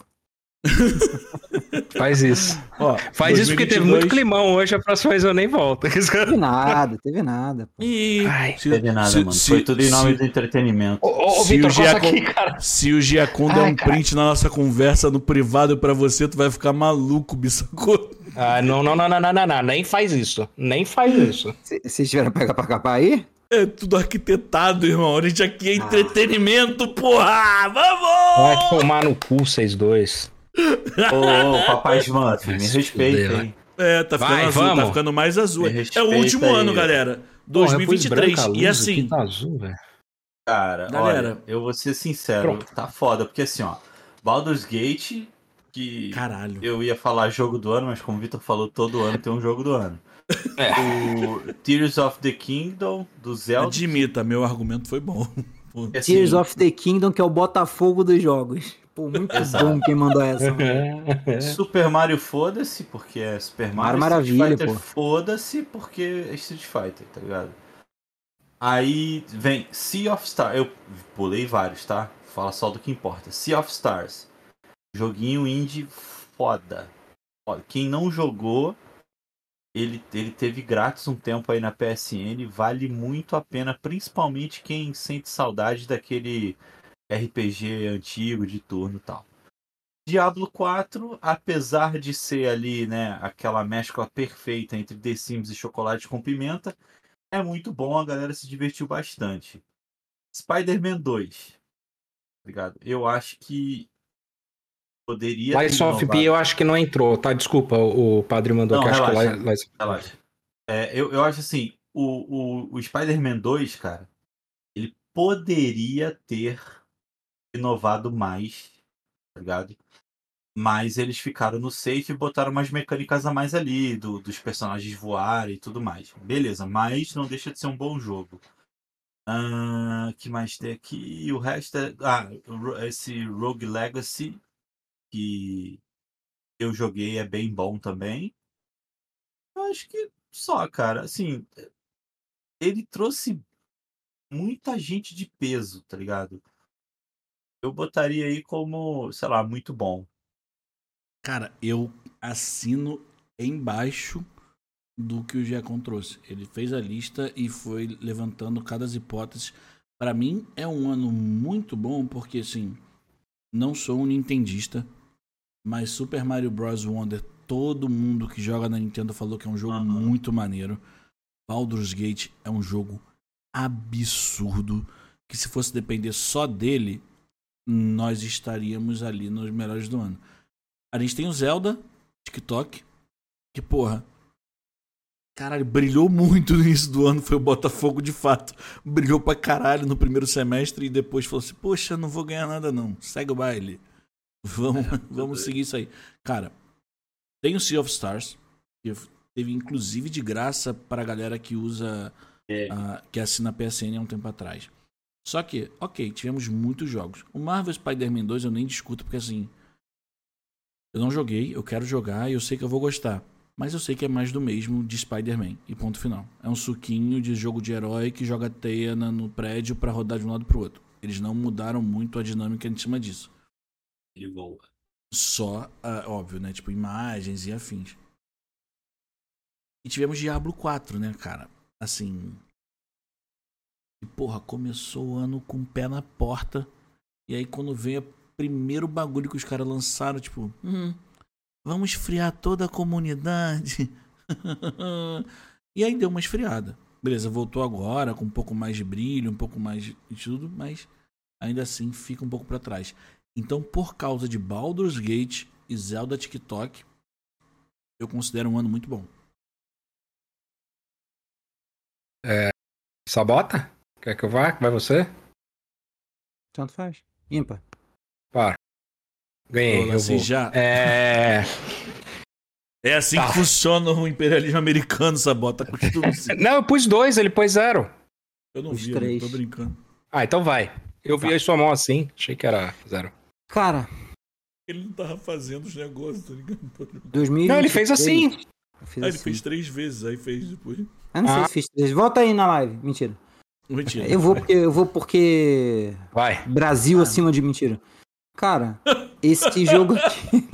faz isso. Ó, Faz isso porque teve 2022 muito climão hoje, a próxima vez eu nem volto. Teve nada, teve nada. pô. E Ai, se, Não teve nada, se- mano. se- Foi tudo em nome se- do entretenimento. Ô, ô, Se o passa Giacomo- aqui, cara. Se o Giacom der um cara. print na nossa conversa no privado pra você, tu vai ficar maluco, bissacô. Ah, não, não, não, não, não, não, não, nem faz isso. Nem faz isso. Se- Vocês tiveram pegar pra capar aí? É tudo arquitetado, irmão. A gente aqui é Ah. entretenimento, porra! Vamos! Vai tomar no cu, vocês dois. Ô, ô, papai Smurf, me respeita, hein? É, tá ficando Vai, azul, vamos. tá ficando mais azul. É o último aí. ano, galera. Porra, eu pus 2023. branca a luz e assim, Tá azul, velho. Cara, Galera. olha, eu vou ser sincero, Pronto. tá foda, porque assim, ó, Baldur's Gate, que caralho. eu ia falar jogo do ano, mas como o Vitor falou, todo ano tem um jogo do ano. É. O Tears of the Kingdom, do Zelda. Admita, meu argumento foi bom. Assim, Tears of the Kingdom, que é o Botafogo dos jogos. Pô, muito Exato. bom quem mandou essa. mano. Super Mario foda-se, porque é Super Mario. Mario Street Maravilha, foda-se, porque é Street Fighter, tá ligado? Aí vem Sea of Stars. Eu pulei vários, tá? Fala só do que importa. Sea of Stars. Joguinho indie foda. Foda. Quem não jogou, ele, ele teve grátis um tempo aí na PSN. Vale muito a pena, principalmente quem sente saudade daquele RPG antigo de turno e tal. Diablo 4, apesar de ser ali, né, aquela mescla perfeita entre The Sims e chocolate com pimenta, é muito bom, a galera se divertiu bastante. Spider-Man 2. Obrigado. Eu acho que poderia Lies of. P eu acho que não entrou, tá? Desculpa, o padre mandou Não, que acho que Lies- Relaxa. É, eu, eu acho assim, o, o, o Spider-Man 2, cara, ele poderia ter inovado mais, tá ligado? Mas eles ficaram no safe e botaram umas mecânicas a mais ali, do- dos personagens voarem e tudo mais. Beleza, mas não deixa de ser um bom jogo. Ah, que mais tem aqui? O resto é. Ah, esse Rogue Legacy, que eu joguei, é bem bom também. Eu acho que só, cara, assim, ele trouxe muita gente de peso, tá ligado? Eu botaria aí como, sei lá, muito bom. Cara, eu assino embaixo do que o Giacom trouxe. Ele fez a lista e foi levantando cada as hipóteses. Pra mim é um ano muito bom porque assim, não sou um nintendista, mas Super Mario Bros Wonder, todo mundo que joga na Nintendo falou que é um jogo Aham. muito maneiro. Baldur's Gate é um jogo absurdo que se fosse depender só dele, nós estaríamos ali nos melhores do ano. A gente tem o Zelda, TikTok, que porra. Caralho, brilhou muito no início do ano, foi o Botafogo de fato. Brilhou pra caralho no primeiro semestre e depois falou assim: Poxa, não vou ganhar nada não, segue o baile. Vamos, vamos seguir isso aí. Cara, tem o Sea of Stars, que teve inclusive de graça pra galera que usa, É. ah, que assina a PSN há um tempo atrás. Só que, ok, tivemos muitos jogos. O Marvel Spider-Man 2 eu nem discuto, porque assim. Eu não joguei, eu quero jogar e eu sei que eu vou gostar. Mas eu sei que é mais do mesmo de Spider-Man. E ponto final. É um suquinho de jogo de herói que joga teia no prédio pra rodar de um lado pro outro. Eles não mudaram muito a dinâmica em cima disso. Ele voa. Só, ah, óbvio, né? Tipo, imagens e afins. E tivemos Diablo 4, né, cara? Assim. E, porra, começou o ano com o pé na porta. E aí, quando vem o primeiro bagulho que os caras lançaram, tipo, hum, vamos esfriar toda a comunidade. e aí deu uma esfriada. Beleza, voltou agora com um pouco mais de brilho, um pouco mais de tudo, mas ainda assim fica um pouco pra trás. Então, por causa de Baldur's Gate, e Zelda TikTok, eu considero um ano muito bom. Sabota? Quer que eu vá? Vai você? Tanto faz. Ímpar. Para. Ganhei. Olá, eu assim vou. já. É. É assim Tá. que funciona o imperialismo americano, Sabota. Não, eu pus dois, ele pôs zero. Eu não Os vi, eu três. tô brincando. Ah, então vai. Eu vi a sua mão assim, achei que era zero. Cara, Ele não tava fazendo os negócios, tá ligado? 2023. Não, ele fez assim. Eu fiz Ah, ele assim. fez três vezes, aí fez depois. Eu não sei Ah. se fiz três. Volta aí na live. Mentira. Mentira. Eu vou porque. Eu vou porque. Vai. Brasil Ah. acima de mentira. Cara, esse jogo aqui.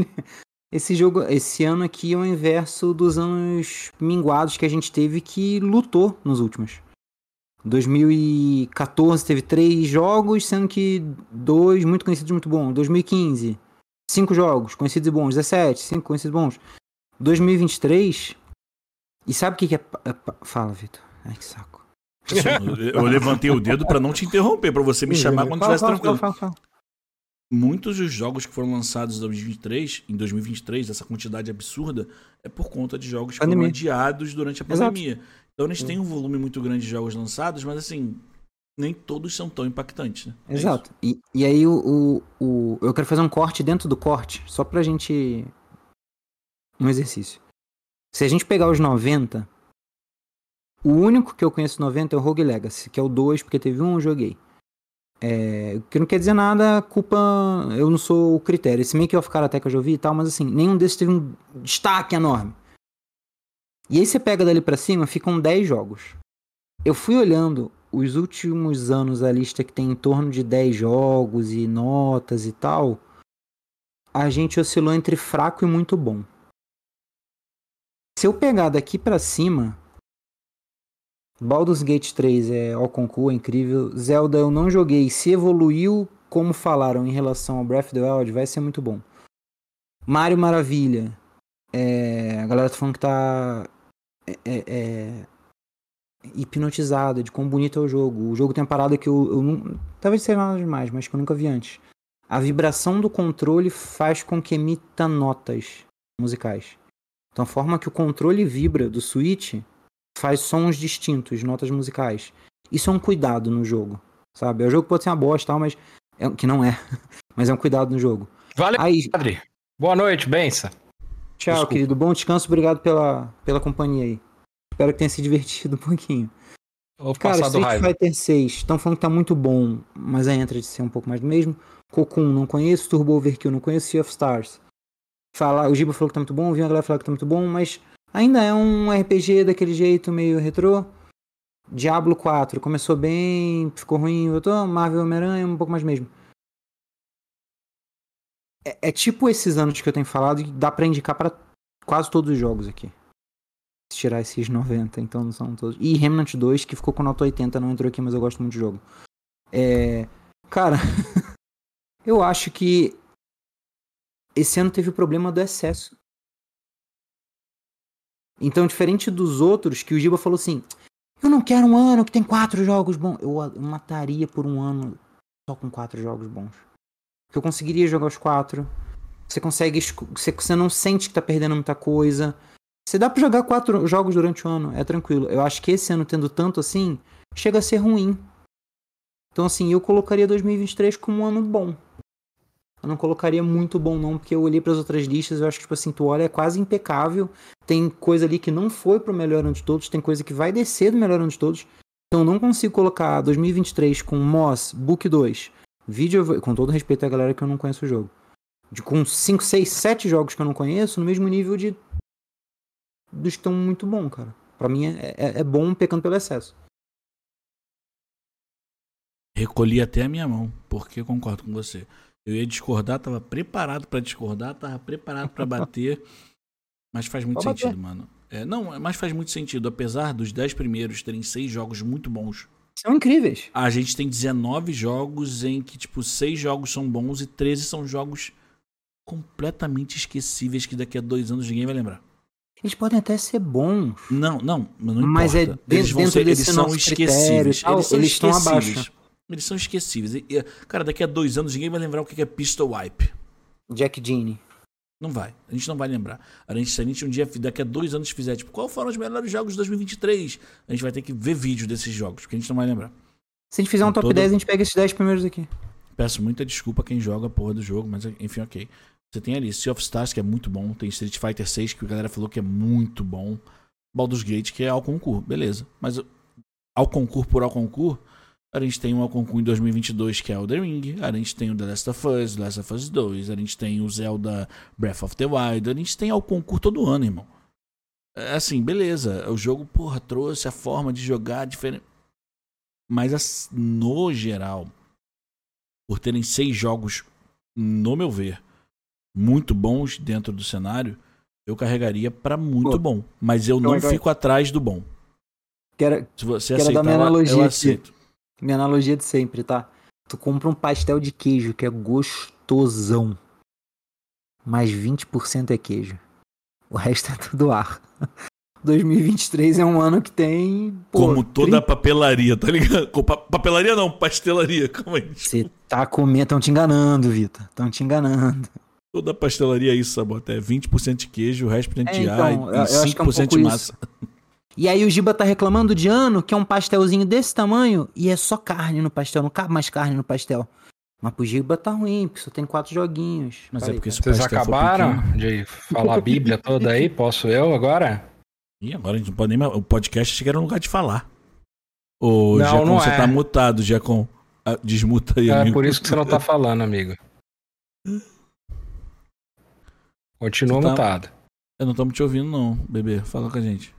Esse jogo, esse ano aqui é o inverso dos anos minguados que a gente teve que lutou nos últimos. 2014 teve três jogos, sendo que dois muito conhecidos e muito bons. 2015, cinco jogos conhecidos e bons. 17, cinco conhecidos e bons. 2023. E sabe o que, que é, é Fala, Vitor. Ai, que saco. Eu levantei o dedo pra não te interromper, pra você me chamar quando estivesse tranquilo. fala, fala, fala. Muitos dos jogos que foram lançados em 2023, em 2023, essa quantidade absurda, é por conta de jogos que foram adiados durante a Exato. pandemia. Então eles têm um volume muito grande de jogos lançados, mas assim, nem todos são tão impactantes, né? É Exato. E, e aí o, o, o- Eu quero fazer um corte dentro do corte, só pra gente. Um exercício. Se a gente pegar os 90, o único que eu conheço 90 é o Rogue Legacy, que é o 2, porque teve um eu joguei. É, que não quer dizer nada, culpa. Eu não sou o critério. Esse of Karate que eu já ouvi e tal, mas assim, nenhum desses teve um destaque enorme. E aí você pega dali pra cima, ficam 10 jogos. Eu fui olhando os últimos anos a lista que tem em torno de 10 jogos e notas e tal, a gente oscilou entre fraco e muito bom. Se eu pegar daqui pra cima, Baldur's Gate 3 é ao concurso, é incrível. Zelda eu não joguei, se evoluiu como falaram em relação ao Breath of the Wild, vai ser muito bom. Mario Maravilha, é, a galera tá falando que tá é, é, é, hipnotizada de quão bonito é o jogo. O jogo tem uma parada que eu, eu não. Talvez seja nada demais, mas que eu nunca vi antes. A vibração do controle faz com que emita notas musicais. Então a forma que o controle vibra do Switch faz sons distintos, notas musicais. Isso é um cuidado no jogo, sabe? O jogo pode ser uma bosta, e tal, mas é, que não é, mas é um cuidado no jogo. Valeu, Aí, padre. Boa noite, benção. tchau, Desculpa. querido. Bom descanso, obrigado pela, pela companhia aí. Espero que tenha se divertido um pouquinho. Vou Cara, Street raiva. Fighter 6, estão falando que tá muito bom, mas aí entra de ser um pouco mais do mesmo. Cocoon, não conheço. Turbo Overkill, não conheço. Sea of Stars. Fala, o Giba falou que tá muito bom, vi a galera falar que tá muito bom, mas ainda é um RPG daquele jeito meio retrô. Diablo 4, começou bem, ficou ruim, voltou. Marvel Homem-Aranha, um pouco mais mesmo. É, é tipo esses anos que eu tenho falado e dá pra indicar pra quase todos os jogos aqui. Se tirar esses 90, então não são todos. E Remnant 2, que ficou com nota 80, não entrou aqui, mas eu gosto muito do jogo. É. Cara, eu acho que esse ano teve o problema do excesso. Então, diferente dos outros, que o Giba falou assim: Eu não quero um ano que tem quatro jogos bons. Eu, mataria por um ano só com quatro jogos bons. Porque eu conseguiria jogar os quatro. Você consegue. Você, você não sente que tá perdendo muita coisa. Você dá pra jogar quatro jogos durante o ano, é tranquilo. Eu acho que esse ano tendo tanto assim, chega a ser ruim. Então, assim, eu colocaria 2023 como um ano bom. Eu não colocaria muito bom, não, porque eu olhei para as outras listas eu acho que, tipo assim, tu olha, é quase impecável. Tem coisa ali que não foi pro melhor ano de todos, tem coisa que vai descer do melhor ano de todos. Então, eu não consigo colocar 2023 com Moss, Book 2, Video, com todo respeito à galera que eu não conheço o jogo, de, com 5, 6, 7 jogos que eu não conheço, no mesmo nível de dos que estão muito bom, cara. Pra mim é, é, é bom pecando pelo excesso. Recolhi até a minha mão, porque concordo com você. Eu ia discordar, tava preparado pra discordar, tava preparado pra bater. Mas faz muito bater. sentido, mano. É, não, mas faz muito sentido. Apesar dos 10 primeiros terem seis jogos muito bons, São incríveis. a gente tem 19 jogos em que, tipo, seis jogos são bons e 13 são jogos completamente esquecíveis que daqui a dois anos ninguém vai lembrar. Eles podem até ser bons. Não, não, não Mas é importa. dentro- eles vão dentro ser, eles são esquecíveis. tal, eles são eles estão abaixo. Eles são esquecíveis. E, e, cara, daqui a dois anos ninguém vai lembrar o que é Pistol Wipe. Jack Genie. Não vai. A gente não vai lembrar. A gente, se a gente um dia, daqui a dois anos, fizer, tipo, qual foram os melhores jogos de 2023? A gente vai ter que ver vídeo desses jogos, porque a gente não vai lembrar. Se a gente fizer um Com top todo- 10, a gente pega esses 10 primeiros aqui. Peço muita desculpa a quem joga a porra do jogo, mas enfim, ok. Você tem ali Sea of Stars, que é muito bom. Tem Street Fighter 6, que a galera falou que é muito bom. Baldur's Gate, que é ao concurso, beleza. Mas ao concurso por ao concurso, a gente tem um ao concurso em 2022, que é Elden Ring. A gente tem o The Last of Us, The Last of Us 2. A gente tem o Zelda Breath of the Wild. A gente tem ao concurso todo ano, irmão. É assim, beleza. O jogo, porra, trouxe a forma de jogar diferente. Mas as- no geral, por terem seis jogos, no meu ver, muito bons dentro do cenário, eu carregaria pra muito bom. Mas eu então não fico atrás do bom. Quero, Se você Quero dar aceitar, minha eu- analogia eu aceito. Minha analogia de sempre, tá? Tu compra um pastel de queijo que é gostosão. Mais 20% é queijo. O resto é tudo ar. 2023 é um ano que tem. pô, Como toda 30 papelaria, tá ligado? Pa- Papelaria não, pastelaria. Calma aí. Você tá comendo, tão te enganando, Vitor. Tão te enganando. Toda pastelaria é isso, Sabota. É 20% de queijo, o resto de É, ar então, e eu- eu acho que é um 5% de massa. E aí o Giba tá reclamando de ano, que é um pastelzinho desse tamanho, e é só carne no pastel, não cabe mais carne no pastel. Mas pro Giba tá ruim, porque só tem quatro joguinhos. Mas é porque se Vocês acabaram de falar a Bíblia toda aí? Posso eu agora? Ih, agora a gente não pode nem mais. O podcast chega no lugar de falar. Ô, Não, Giacom, não você é. tá mutado, Giacom. Ah, desmuta aí, É amigo. por isso que você não tá falando, amigo. Continua Você tá- mutado. Eu não estamos te ouvindo, não, bebê. Fala com a gente.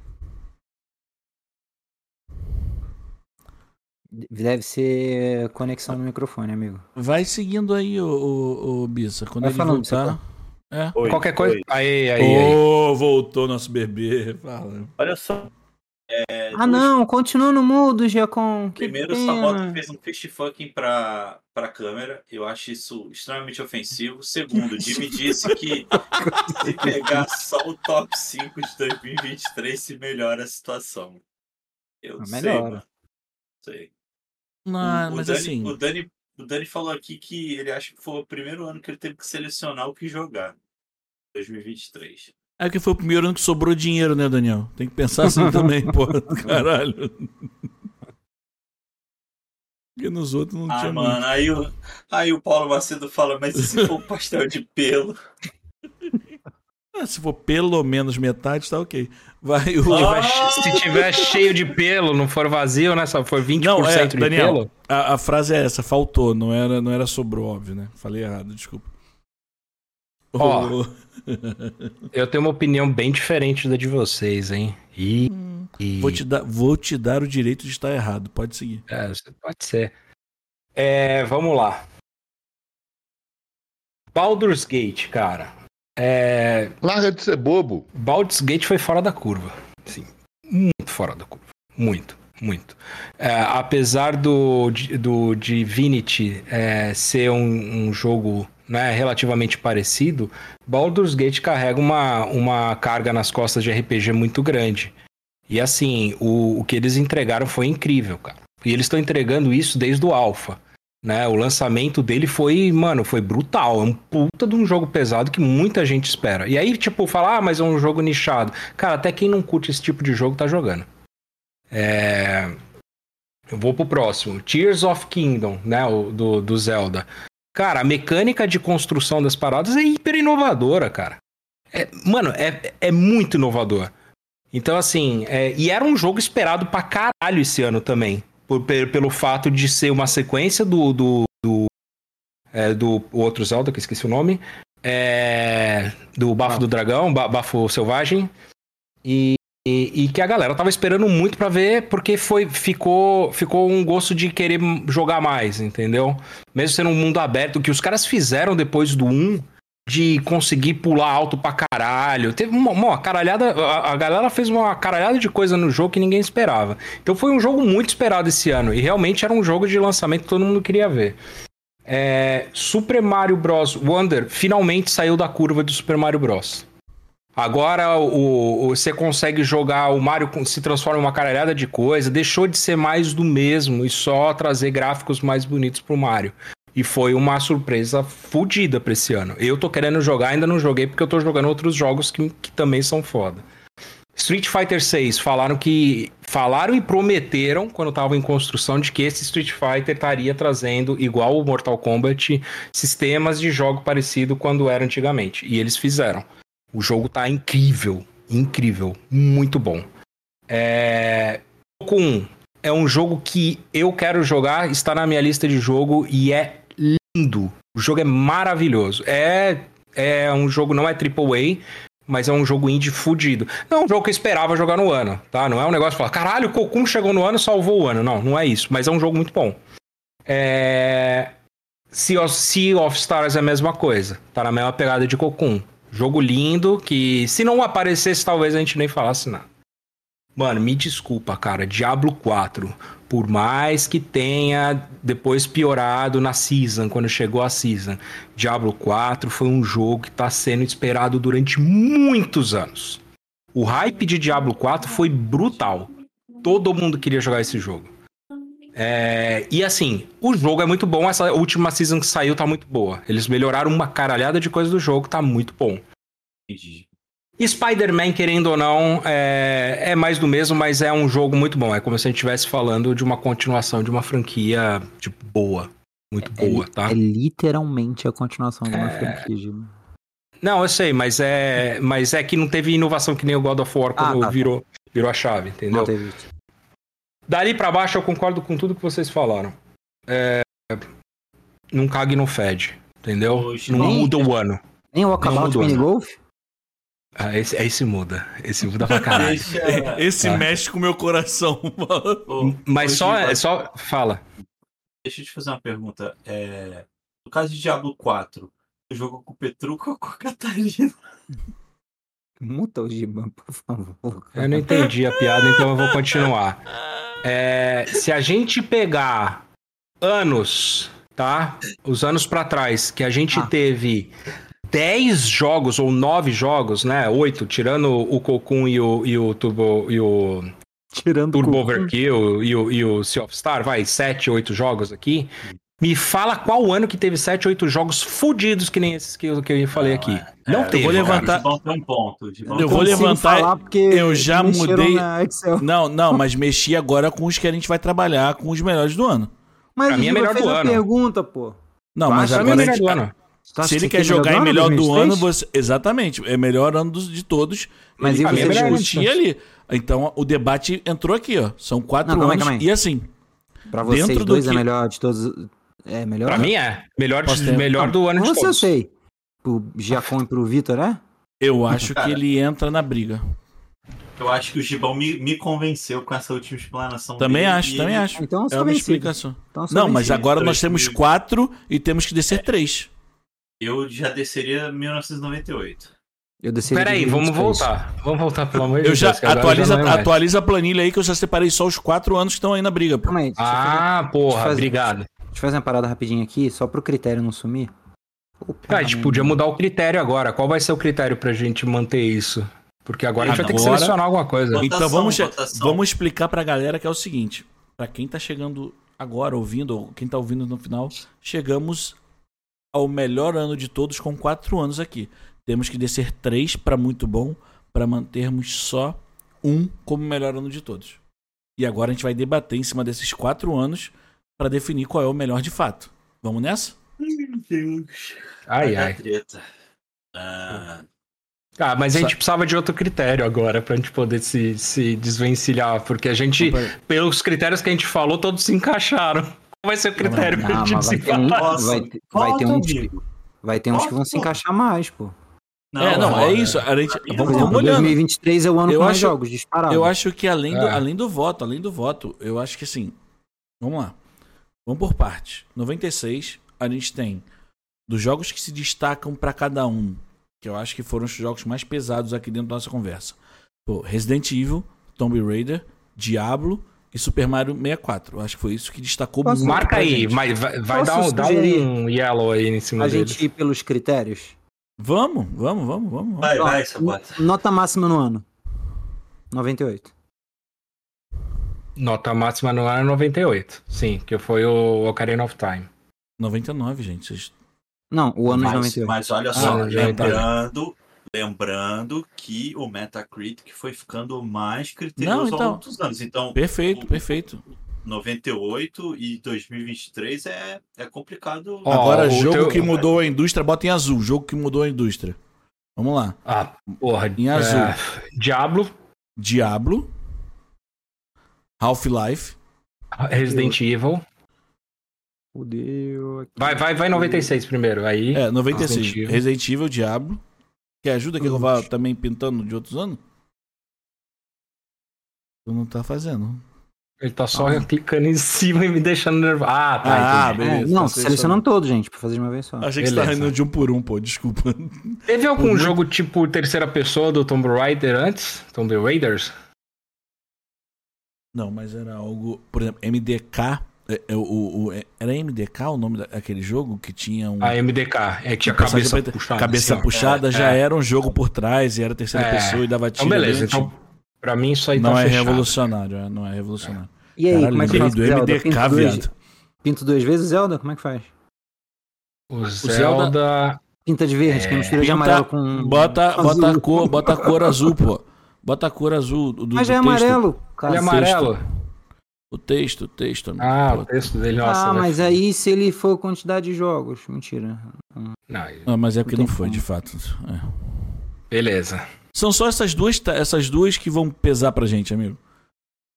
Deve ser conexão no microfone, amigo. Vai seguindo aí, ô, ô, ô Bissa. Quando Vai ele falando, voltar. É. Oi, Qualquer coisa. oi. Aí, aí, aí. Ô, voltou nosso bebê. Fala. Olha só. é, Ah, duas- não, continua no mudo, Giacom. Primeiro, o pena. Sabota fez um fist fucking pra, pra câmera. Eu acho isso extremamente ofensivo. Segundo, Jimmy disse que se pegar só o top 5 de 2023 se melhora a situação. Eu Ah, sei, melhora. mano. Sei. Não, O- o mas Dani- assim. O Dani, o Dani falou aqui que ele acha que foi o primeiro ano que ele teve que selecionar o que jogar. 2023. É que foi o primeiro ano que sobrou dinheiro, né, Daniel? Tem que pensar assim também, porra. Caralho. Porque nos outros não Ah, tinha mano, aí o, aí o Paulo Macedo fala, mas e se for um pastel de pelo? Ah, se for pelo menos metade, tá ok. Vai o. Se Ah! tiver, che- se tiver cheio de pelo, não for vazio, né? Só for 20% Não, é, de Daniel. pelo. A, a frase é essa, faltou, não era, não era sobrou, óbvio, né? Falei errado, desculpa. Ó. Ô, Eu tenho uma opinião bem diferente da de vocês, hein? E. e- vou, te dar, vou te dar o direito de estar errado, pode seguir. É, pode ser. É, vamos lá. Baldur's Gate, cara. É, Larga de ser bobo. Baldur's Gate foi fora da curva. Sim. Muito fora da curva. Muito, muito. É, apesar do, do Divinity é, ser um, um jogo né, relativamente parecido, Baldur's Gate carrega uma, uma carga nas costas de RPG muito grande. E assim, o, o que eles entregaram foi incrível, cara. E eles estão entregando isso desde o Alpha. Né? O lançamento dele foi, mano, foi brutal. É um puta de um jogo pesado que muita gente espera. E aí, tipo, falar, ah, mas é um jogo nichado. Cara, até quem não curte esse tipo de jogo tá jogando. É... Eu vou pro próximo. Tears of Kingdom, né? O, do, do Zelda. Cara, a mecânica de construção das paradas é hiper inovadora, cara. É, mano, é, é muito inovador. Então, assim, é, e era um jogo esperado pra caralho esse ano também. Por, pe- pelo fato de ser uma sequência do. do, do, é, do outro Zelda, que esqueci o nome. É, do Bafo do Dragão, Ba- Bafo Selvagem. E, e, e que a galera tava esperando muito pra ver, porque foi, ficou, ficou um gosto de querer jogar mais, entendeu? Mesmo sendo um mundo aberto, o que os caras fizeram depois do 1 de conseguir pular alto pra caralho. Teve uma, uma caralhada. A, a galera fez uma caralhada de coisa no jogo que ninguém esperava. Então foi um jogo muito esperado esse ano. E realmente era um jogo de lançamento que todo mundo queria ver. É, Super Mario Bros. Wonder finalmente saiu da curva do Super Mario Bros. Agora o, o- você consegue jogar o Mario se transforma em uma caralhada de coisa, deixou de ser mais do mesmo e só trazer gráficos mais bonitos pro Mario. E foi uma surpresa fodida pra esse ano. Eu tô querendo jogar, ainda não joguei porque eu tô jogando outros jogos que, que também são foda. Street Fighter 6 falaram que falaram e prometeram quando estavam em construção de que esse Street Fighter estaria trazendo igual o Mortal Kombat sistemas de jogo parecido quando era antigamente e eles fizeram. O jogo tá incrível, incrível, muito bom. É... Com é um jogo que eu quero jogar, está na minha lista de jogo e é lindo. O jogo é maravilhoso. É é um jogo não é AAA, mas é um jogo indie fudido. Não é um jogo que eu esperava jogar no ano, tá? Não é um negócio de falar, caralho, o Cocoon chegou no ano e salvou o ano. Não, não é isso. Mas é um jogo muito bom. É... Sea of, sea of Stars é a mesma coisa. Tá na mesma pegada de Cocoon. Jogo lindo que se não aparecesse talvez a gente nem falasse nada. Mano, me desculpa, cara. Diablo 4. Por mais que tenha depois piorado na Season, quando chegou a Season, Diablo 4 foi um jogo que está sendo esperado durante muitos anos. O hype de Diablo 4 foi brutal. Todo mundo queria jogar esse jogo. É, e assim, o jogo é muito bom. Essa última season que saiu tá muito boa. Eles melhoraram uma caralhada de coisas do jogo, tá muito bom. Spider-Man, querendo ou não, é, é mais do mesmo, mas é um jogo muito bom. É como se a gente estivesse falando de uma continuação de uma franquia, tipo, boa. Muito É, boa, tá? É literalmente a continuação de uma É. franquia. Gil. Não, eu sei, mas é, mas é que não teve inovação que nem o God of War quando Ah, tá. virou, virou a chave, entendeu? Não teve. Dali pra baixo eu concordo com tudo que vocês falaram. É, não cague no fed, entendeu? Hoje não não. muda o ano. Nem o Walkabout mudou, Mini né? Golf? Ah, esse, esse muda. Esse muda pra caralho. Deixa, Esse Tá. mexe com o meu coração. Mas só, Giba, é só. Fala. Deixa eu te fazer uma pergunta. É, No caso de Diablo 4, você jogou com o Petruco ou com a Catarina? Muta o Giba, por favor. Eu não entendi a piada, então eu vou continuar. É, se a gente pegar anos, tá? Os anos pra trás, que a gente Ah. teve 10 jogos ou 9 jogos, né? 8, tirando o Cocoon e o, e o Turbo e o Tirando Turbo o. Overkill e o, e o Sea of Star, vai, 7, 8 jogos aqui. Me fala qual ano que teve 7, 8 jogos fudidos que nem esses que eu, que eu falei aqui. Não É, teve. vou cara. levantar- um ponto. Eu vou levantar- falar porque eu já mudei-. Não, não, mas mexi agora com os que a gente vai trabalhar com os melhores do ano. Mas Pra mim é melhor fez do a ano. pergunta, pô. Não, mas mim é agora a melhor gente, do acha se ele que quer é jogar em melhor do 2023? ano, você exatamente, é melhor ano dos- de todos. Mas ele e você melhor discutia ali. Então o debate entrou aqui, ó. São quatro Não, calma aí, anos calma aí. e assim. Pra vocês Dentro do dois é que- melhor de todos. É melhor? Pra mim é. Melhor, de- melhor do ano de Você eu todos. sei. Pro Giacom e pro Vitor, é? Eu acho que ele entra na briga. Eu acho que o Gibão me, me convenceu com essa última explanação. Também dele, acho, também ele- acho. Então eu É uma vencido. explicação. Então Não, mas agora Três nós temos quatro e temos que descer três. Eu já desceria 1998. Eu desceria Peraí, vamos 23. voltar. Vamos voltar, pelo amor de Eu Deus. já atualiza, já é atualiza a planilha aí que eu já separei só os quatro anos que estão aí na briga. Pô. Aí, eu fazer, Ah, porra, fazer- obrigado. deixa eu fazer uma parada rapidinho aqui, só pro critério não sumir. Opa, Ah, a gente podia mudar o critério agora. Qual vai ser o critério pra gente manter isso? Porque agora a gente vai ter que selecionar alguma coisa. Votação, Então vamos, votação. vamos explicar pra galera que é o seguinte: pra quem tá chegando agora ouvindo, ou quem tá ouvindo no final, chegamos ao melhor ano de todos com quatro anos aqui. Temos que descer três pra muito bom pra mantermos só um como melhor ano de todos. E agora a gente vai debater em cima desses quatro anos pra definir qual é o melhor de fato. Vamos nessa? Meu Deus. Ai, ai. Ah, Ah, mas a Só- gente precisava de outro critério agora pra gente poder se, se desvencilhar. Porque a gente, pelos critérios que a gente falou, todos se encaixaram. Vai ser o critério pra Não, gente mas vai um, Nossa, vai, ter- vai ter uns, vai ter uns que vão se encaixar mais, pô. é, não, olha, é isso. A gente, mim vamos, não. vamos exemplo, olhando. 2023 é o ano Eu com mais acho- jogos, disparado. Eu acho que além do, É. além do voto, além do voto, eu acho que assim. Vamos lá. Vamos por parte. 96, a gente tem dos jogos que se destacam pra cada um, que eu acho que foram os jogos mais pesados aqui dentro da nossa conversa. Pô, Resident Evil, Tomb Raider, Diablo e Super Mario 64. Eu acho que foi isso que destacou Posso- muito. Marca aí, gente. mas vai, vai dar, um, sugerir? um yellow aí em cima A dele. gente ir pelos critérios. Vamos, vamos, vamos, vamos. Vai, Ó, vai, Sabota. Nota máxima no ano. 98. Nota máxima no ano é 98. Sim, que foi o Ocarina of Time. 99, gente. Vocês... Não, o ano de mas, 98. mas olha Ah, só, já lembrando, lembrando que o Metacritic foi ficando mais criterioso Não, então. ao longo dos anos. Então, Perfeito, o- perfeito. 98 e 2023 é, é complicado. Ó, Agora, jogo teu- que mudou a indústria, bota em azul. Jogo que mudou a indústria. Vamos lá. Ah, porra. Em azul. é, Diablo, Diablo. Half-Life. Resident Evil. Fudeu. Vai, vai, vai 96 primeiro. Aí. É, 96. Resident Evil. Resident Evil, Diablo. Quer ajuda que eu vá também pintando de outros anos? Tu não tá fazendo. Ele tá só clicando em cima e me deixando nervoso. Ah, tá. Ah, entendi. É, beleza, não, tá selecionando todos, gente, pra fazer de uma vez só. Achei que você tava Beleza. indo de um por um, pô. Desculpa. Teve algum Uhum. jogo tipo terceira pessoa do Tomb Raider antes? Tomb Raiders? Não, mas era algo. Por exemplo, MDK. É, é, o, o- é- era MDK o nome daquele jogo que tinha um. A MDK. É que tinha cabeça preta- puxada. cabeça assim, puxada já É. era um jogo por trás e era terceira É. pessoa e dava tiro. Então, beleza. Então, pra mim, isso aí não tá é fechado. revolucionário, é, não é revolucionário. E aí, Caralho, como é que faz do Zelda? MDK, Pinto duas, viado. pinto duas vezes Zelda? Como é que faz? O Zelda- Zelda. Pinta de verde, que é mistura de amarelo com. Bota, azul. bota, a cor, bota a cor azul, pô. Bota a cor azul do, do Mas já é texto. amarelo, cara. Ele é amarelo. O texto, o texto. amigo. Ah, o texto dele, nossa. ah, mas aí se ele for quantidade de jogos. Mentira. Não, Ah, mas é porque Não não foi, como. de fato. É. beleza. São só essas duas, essas duas que vão pesar pra gente, amigo.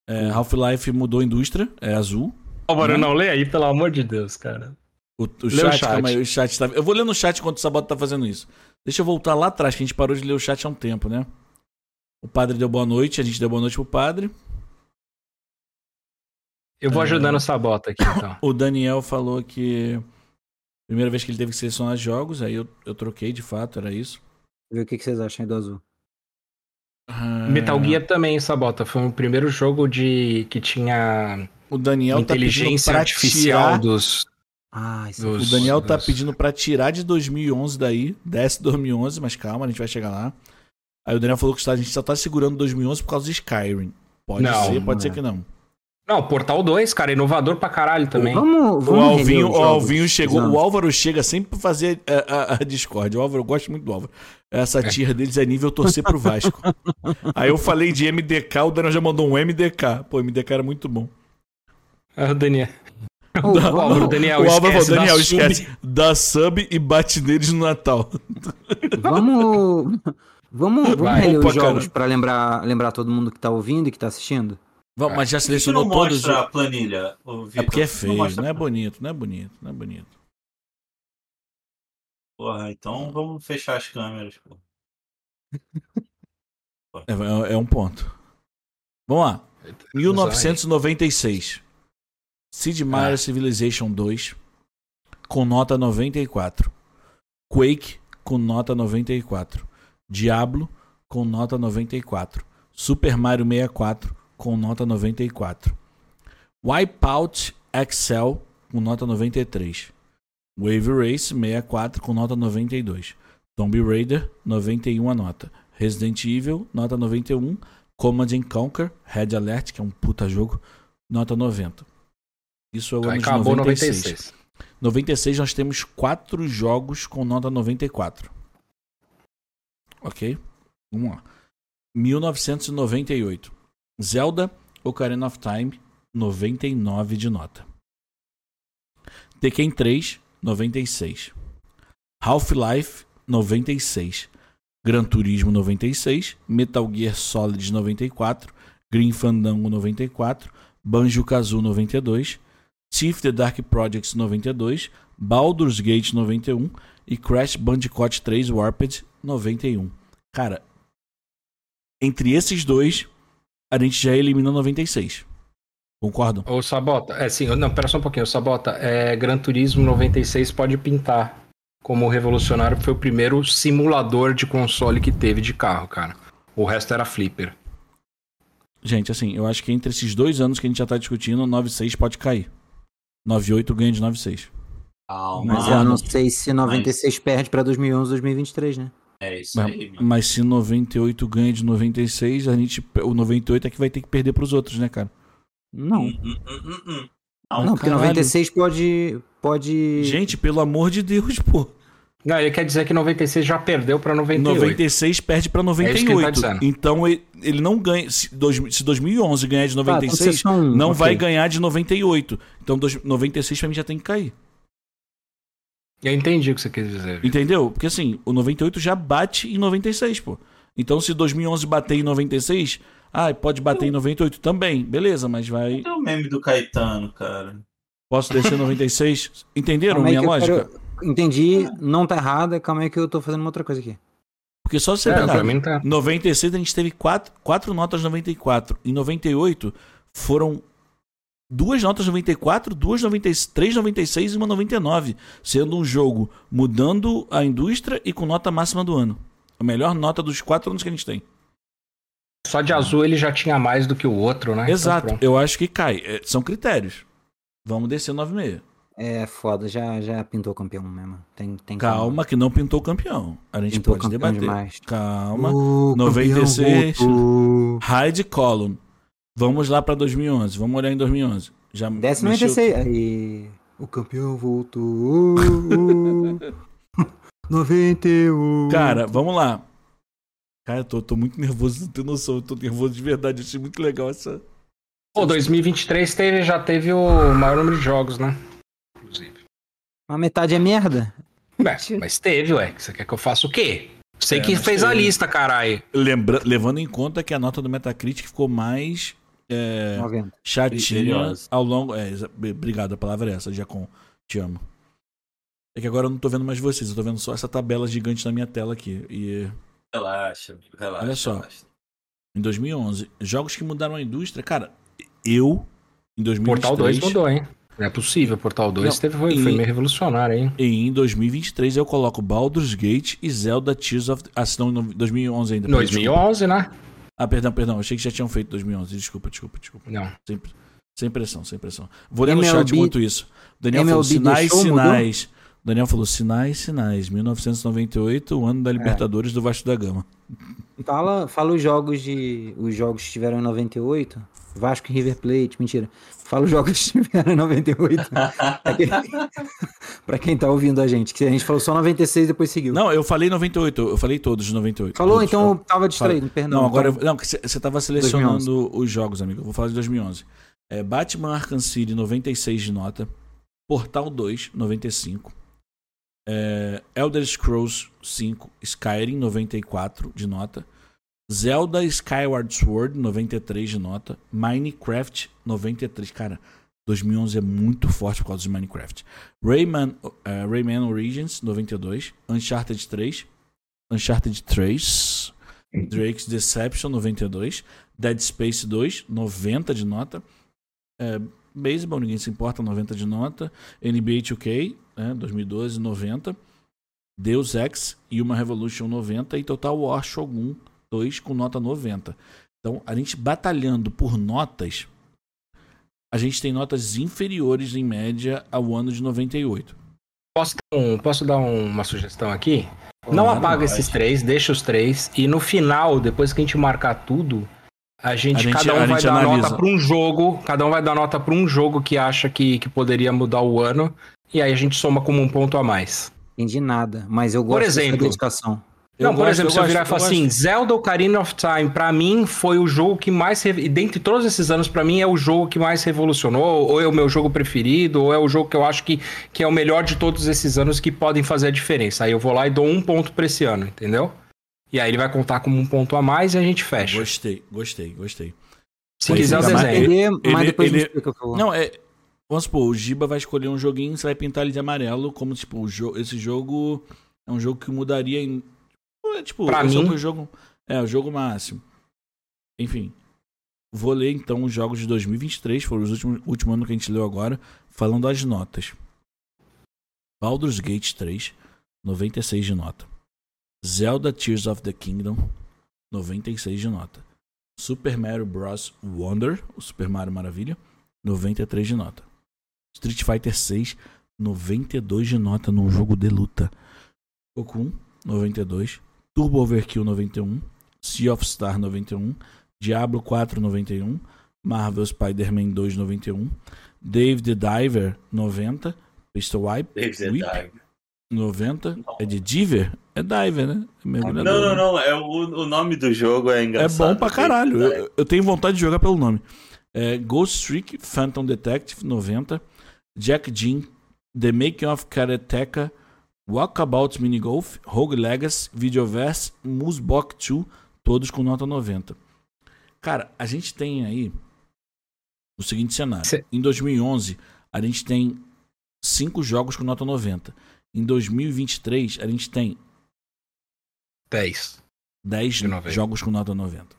É, Half-Life mudou a indústria, é azul. Álvaro, Né? não lê aí, pelo amor de Deus, cara. O, o Lê chat, o chat. calma aí, o chat tá. Eu vou ler no chat enquanto o Sabota tá fazendo isso. Deixa eu voltar lá atrás, que a gente parou de ler o chat há um tempo, né? O padre deu boa noite, a gente deu boa noite pro padre. Eu vou É. ajudando o Sabota aqui, então. O Daniel falou que. Primeira vez que ele teve que selecionar jogos, aí eu, eu troquei de fato, era isso. Ver o que que vocês acham aí do azul. Ah, Metal Gear também, Sabota. Foi o primeiro jogo de que tinha O Daniel tá inteligência pra artificial tirar. dos. Ah, isso Dos- O Daniel tá dos- pedindo pra tirar de 2011 daí. Desce 2011, mas calma, a gente vai chegar lá. Aí o Daniel falou que a gente só tá segurando 2011 por causa de Skyrim. Pode Não, ser, pode não ser é. que não. Não, Portal 2, cara, inovador pra caralho também. Vamos, O vamos reler Alvinho, o Alvinho chegou. dos O. Álvaro chega sempre pra fazer a, a, a Discord. O Álvaro, eu gosto muito do Álvaro. Essa tia deles é nível torcer pro Vasco. Aí eu falei de MDK, o Daniel já mandou um MDK. Pô, MDK era muito bom. Ah, o Daniel. O Álvaro, Daniel, o Álvaro esquece Daniel, da sub. esquece. Dá sub e bate neles no Natal. vamos, vamos, vamos Vai. reler Opa, os jogos cara. pra lembrar, lembrar todo mundo que tá ouvindo e que tá assistindo? Vamos, mas já que não selecionou todos os mostra a planilha, ô, Vitor? É porque é feio, mostra- não é bonito, não é bonito, não é bonito. Porra, então vamos fechar as câmeras, pô. É, é- é um ponto. Vamos lá. 1996. Sid Meier Ah. Civilization 2 com nota 94. Quake com nota 94. Diablo com nota 94. Super Mario 64 com nota 94. Wipeout Excel com nota 93. Wave Race 64 com nota 92. Tomb Raider 91 a nota. Resident Evil nota 91. Command and Conquer Red Alert, que é um puta jogo, nota 90. Isso é o ano de Acabou 96. 96. 96 nós temos quatro jogos com nota 94. Ok? Vamos lá. 1998. Zelda Ocarina of Time, 99 de nota. Tekken 3, 96. Half-Life, 96. Gran Turismo, 96. Metal Gear Solid, 94. Green Fandango, 94. Banjo-Kazooie, 92. Thief The Dark Projects 92, Baldur's Gate 91 e Crash Bandicoot 3 Warped 91. Cara, entre esses dois, a gente já eliminou 96. Concordam? Ô, Sabota, é sim, não, pera só um pouquinho, Sabota, é, Gran Turismo 96 pode pintar como revolucionário, foi o primeiro simulador de console que teve de carro, cara. O resto era flipper. Gente, assim, eu acho que entre esses dois anos que a gente já tá discutindo, 96 pode cair. 98 ganha de 96. Calma. Mas eu não sei se 96 perde pra 2011, 2023, né? É isso Mas, aí, mano. mas se 98 ganha de 96, a gente, o 98 é que vai ter que perder pros outros, né, cara? Não. Hum, hum, hum, hum, hum. Não, porque caralho. 96 pode. pode... Gente, pelo amor de Deus, pô. Não, ele quer dizer que 96 já perdeu pra 98. 96 perde pra É isso que ele tá 98. então ele, ele não ganha. Se, dois, se 2011 ganhar de Tá, então 96, vocês são- não ok. vai ganhar de 98. Então dois- 96 pra mim já tem que cair. Eu entendi o que você quis dizer. Entendeu? Porque assim, o 98 já bate em 96, pô. Então se 2011 bater em 96, ah, pode bater em 98 também. Beleza, mas vai. Tem o meme do Caetano, cara. Posso descer 96? Entenderam minha que eu lógica? quero- Entendi, não tá errado. Calma aí que eu tô fazendo uma outra coisa aqui. Porque só você É, pegar. pra mim não tá. 96 a gente teve quatro, quatro notas 94. Em 98 foram duas notas 94, duas 96, três 96 e uma 99, sendo um jogo mudando a indústria e com nota máxima do ano. A melhor nota dos quatro anos que a gente tem. Só de azul ele já tinha mais do que o outro, né? Então, Exato. pronto. Eu acho que cai. É, são critérios. Vamos descer 96. É foda, já, já pintou campeão mesmo. Tem, tem Calma que não pintou o campeão. A gente Pintou pode debater. demais. Calma. O 96. campeão voltou. Hyde Column. Vamos lá pra 2011. Vamos olhar em 2011. Já Desce mexeu- 96. Aí. O campeão voltou. 91. Cara, vamos lá. Cara, eu tô, tô muito nervoso, não tem noção. Eu tô nervoso de verdade. Eu achei muito legal essa. Pô, 2023 teve, já teve o maior número de jogos, né? Inclusive. A metade é merda? É, mas teve, ué. Você quer que eu faça o quê? Você É, que mas fez a teve. lista, caralho. Lembra... Levando em conta que a nota do Metacritic ficou mais é, 90. chatinha ao longo. É, obrigado, a palavra é essa, Giacom. Te amo. É que agora eu não tô vendo mais vocês, eu tô vendo só essa tabela gigante na minha tela aqui. E Relaxa, relaxa. Olha só. relaxa. em 2011, jogos que mudaram a indústria, cara, eu em 2023 Portal 2 mudou, hein? Não é possível, Portal 2 Não, teve, foi, e- foi meio revolucionário, hein? E em 2023 eu coloco Baldur's Gate e Zelda Tears of... Ah, se não, em 2011 ainda. perdão, 2011, né? Ah, perdão, perdão. Achei que já tinham feito 2011. Desculpa, desculpa, desculpa. Não. Sem, sem pressão, sem pressão. Vou ler no MLB chat enquanto isso. O Daniel falou MLB sinais, deixou, mudou? sinais. O Daniel falou sinais, sinais. 1998, o ano É. da Libertadores do Vasco da Gama. Fala, fala os jogos de. Os jogos que tiveram em 98. Vasco e River Plate, mentira. Fala os jogos que tiveram em 98. pra, quem, pra quem tá ouvindo a gente. Que a gente falou só 96 e depois seguiu. Não, eu falei 98. Eu falei todos de 98. Falou, Todos, então eu tava distraído, perdão. Não, agora. então- eu- Não, você tava selecionando os jogos, amigo. Eu vou falar de 2011. É, Batman Arkham City, 96 de nota. Portal 2, 95. É, Elder Scrolls 5, Skyrim, 94 de nota. Zelda Skyward Sword, 93 de nota. Minecraft, 93. Cara, 2011 é muito forte por causa de Minecraft. Rayman, eh, Rayman Origins, 92. Uncharted 3. Uncharted 3. Drake's Deception, 92. Dead Space 2, 90 de nota. É, Baseball, ninguém se importa, 90 de nota. NBA 2K, né, 2012, 90. Deus Ex e uma Revolution 90. E Total War Shogun 2 com nota 90. Então, a gente batalhando por notas, a gente tem notas inferiores em média ao ano de 98. Posso, dar um- posso dar um- uma sugestão aqui? Não Claro, apaga pode. esses três, deixa os três. E no final, depois que a gente marcar tudo, a gente, A gente- cada um a vai gente dar analisa. nota para um jogo. Cada um vai dar nota para um jogo que acha que, que poderia mudar o ano. E aí a gente soma como um ponto a mais. Entendi nada, mas eu gosto Por exemplo, dessa dedicação. Eu não, por gosto, exemplo, eu se eu virar e eu falar gosto. assim, Zelda Ocarina of Time, pra mim, foi o jogo que mais... rev- E dentre todos esses anos, pra mim, é o jogo que mais revolucionou, ou é o meu jogo preferido, ou é o jogo que eu acho que, que é o melhor de todos esses anos que podem fazer a diferença. Aí eu vou lá e dou um ponto pra esse ano, entendeu? E aí ele vai contar como um ponto a mais e a gente fecha. Gostei, gostei, gostei. Se Mas quiser o ainda mais- desenho. Mas ele- depois me ele- explica, por favor. Não, é. Vamos supor, o Giba vai escolher um joguinho, você vai pintar ele de amarelo, como tipo, o jo esse jogo é um jogo que mudaria em. É, Tipo, Pra mim- o jogo. É, o jogo máximo. Enfim. Vou ler então os jogos de 2023, foram os últimos último ano que a gente leu agora, falando das notas. Baldur's Gate 3, 96 de nota. Zelda Tears of the Kingdom, 96 de nota. Super Mario Bros. Wonder, o Super Mario Maravilha, 93 de nota. Street Fighter 6, 92 de nota num jogo de luta. Okun, 92. Turbo Overkill, 91. Sea of Star, 91. Diablo 4, 91. Marvel Spider-Man 2, 91. Dave the Diver, 90. Pistol Whip, David the Diver. 90. É de Diver? É Diver, né? É mergulhador, Não, não, né? não. É o, o nome do jogo é É engraçado. bom pra caralho. Eu, eu tenho vontade de jogar pelo nome. É, Ghost Trick, Phantom Detective, 90. Jack Jean, The Making of Karateka, Walkabout Mini Golf, Rogue Legacy, Videoverse, Musbok 2, todos com nota 90. Cara, a gente tem aí o seguinte cenário. Cê- Em 2011, a gente tem cinco jogos com nota 90. Em 2023, a gente tem 10. 10 De 90. jogos com nota 90.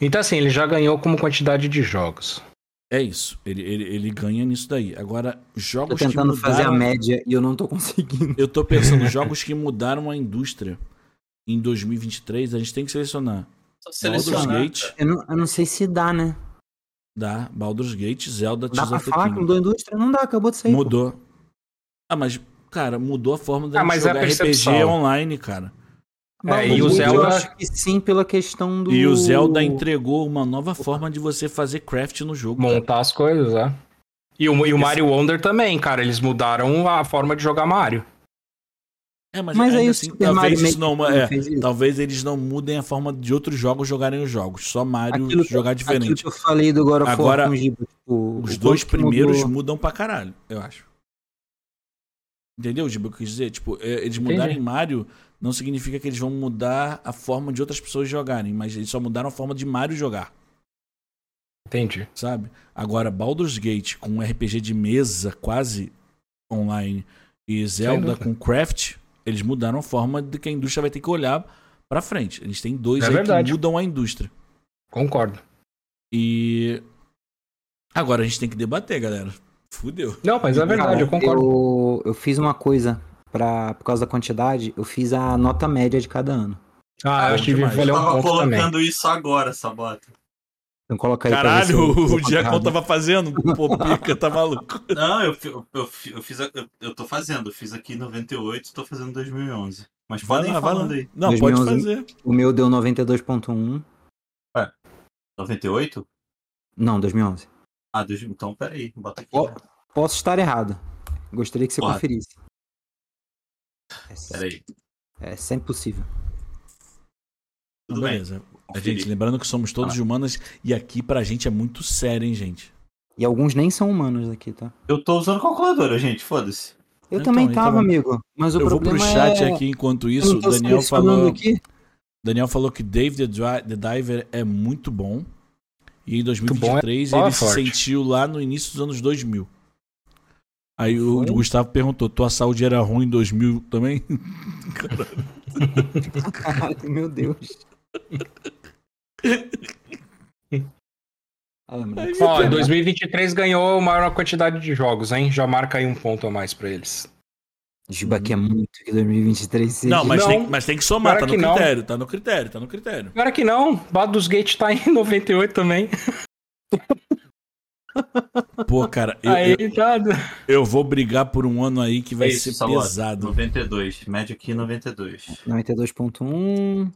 Então, assim, ele já ganhou como quantidade de jogos. É isso. Ele, ele, ele ganha nisso daí. Agora, Tô jogos que tentando mudaram... fazer a média e eu não tô conseguindo. Eu tô pensando, jogos que mudaram a indústria em 2023, a gente tem que selecionar Só Baldur's selecionar. Gate, Eu não, eu não sei se dá, né? dá, Baldur's Gate, Zelda, Tears of the falar que Kingdom. mudou a indústria? Não dá, acabou de sair. pô. Mudou. Ah, mas, cara, mudou a forma da Ah, gente mas é a jogar RPG percepção. online, cara. É, e o Zelda- Eu acho que sim, pela questão do. E o Zelda entregou uma nova forma de você fazer craft no jogo. cara. Montar as coisas, é. E o, e o Mario Wonder também, cara. Eles mudaram a forma de jogar Mario. É, mas, Mas ainda aí o assim, talvez Mario isso não, é, isso. talvez eles não mudem a forma de outros jogos jogarem os jogos. Só Mario Aquilo jogar Aquilo diferente. que eu falei do God of War Agora, Giba, tipo, Os dois primeiros mudou. mudam pra caralho, eu acho. Entendeu, Giba? O que eu quis dizer? Tipo, é, eles Entendi. mudarem Mario não significa que eles vão mudar a forma de outras pessoas jogarem, mas eles só mudaram a forma de Mario jogar, Entendi. sabe? Agora, Baldur's Gate com um RPG de mesa quase online e Zelda com craft, eles mudaram a forma de que a indústria vai ter que olhar pra frente. Eles têm dois É aí verdade. que mudam a indústria. Concordo. E agora a gente tem que debater, galera. Fudeu. Não, mas é verdade, eu concordo. Eu, eu fiz uma coisa pra, por causa da quantidade, eu fiz a nota média de cada ano. Ah, eu acho que demais. valer Eu um tava ponto também. colocando isso agora, Sabota. Então coloca aí Caralho, o Diacon errado. tava fazendo. Pô, pica, tá maluco. Não, eu, eu, eu, eu fiz. a- Eu, eu tô fazendo. Eu fiz aqui em 98, tô fazendo 2011. Mas Vai podem ir lá, falando aí. Não, pode 2011. fazer. O meu deu 92.1. 98? Não, 2011. Ah, dois- então peraí, bota aqui. Posso estar errado. Gostaria que você Porra. conferisse. É, Peraí. é sempre possível. Tudo Então, bem. beleza. A gente, lembrando que somos todos Ah. de humanas e aqui pra gente é muito sério, hein, gente. E alguns nem são humanos aqui, tá? Eu tô usando calculadora, gente, foda-se. Eu Então, também então tava, vamos- amigo. Mas o eu vou pro problema chat é... aqui enquanto isso. O Daniel falou, aqui. Daniel falou que Dave the, Dri- the Diver é muito bom. E em bom é 2023 palavra ele se forte. sentiu lá no início dos anos 2000. Aí o Foi? Gustavo perguntou: tua saúde era ruim em 2000 também? Caralho, meu Deus. Ah, moleque. Ó, em 2023 ganhou maior quantidade de jogos, hein? Já marca aí um ponto a mais pra eles. Juba que é muito que 2023 seja. Não, mas, Não. Tem, mas tem que somar, tá no que não. critério, tá no critério, tá no critério. Agora que não, Baldur's Gate tá em 98 também. Pô, cara, eu, aí eu, tá. eu vou brigar por um ano aí que vai É isso, ser Sabota. pesado. 92. Média aqui 92. 92.1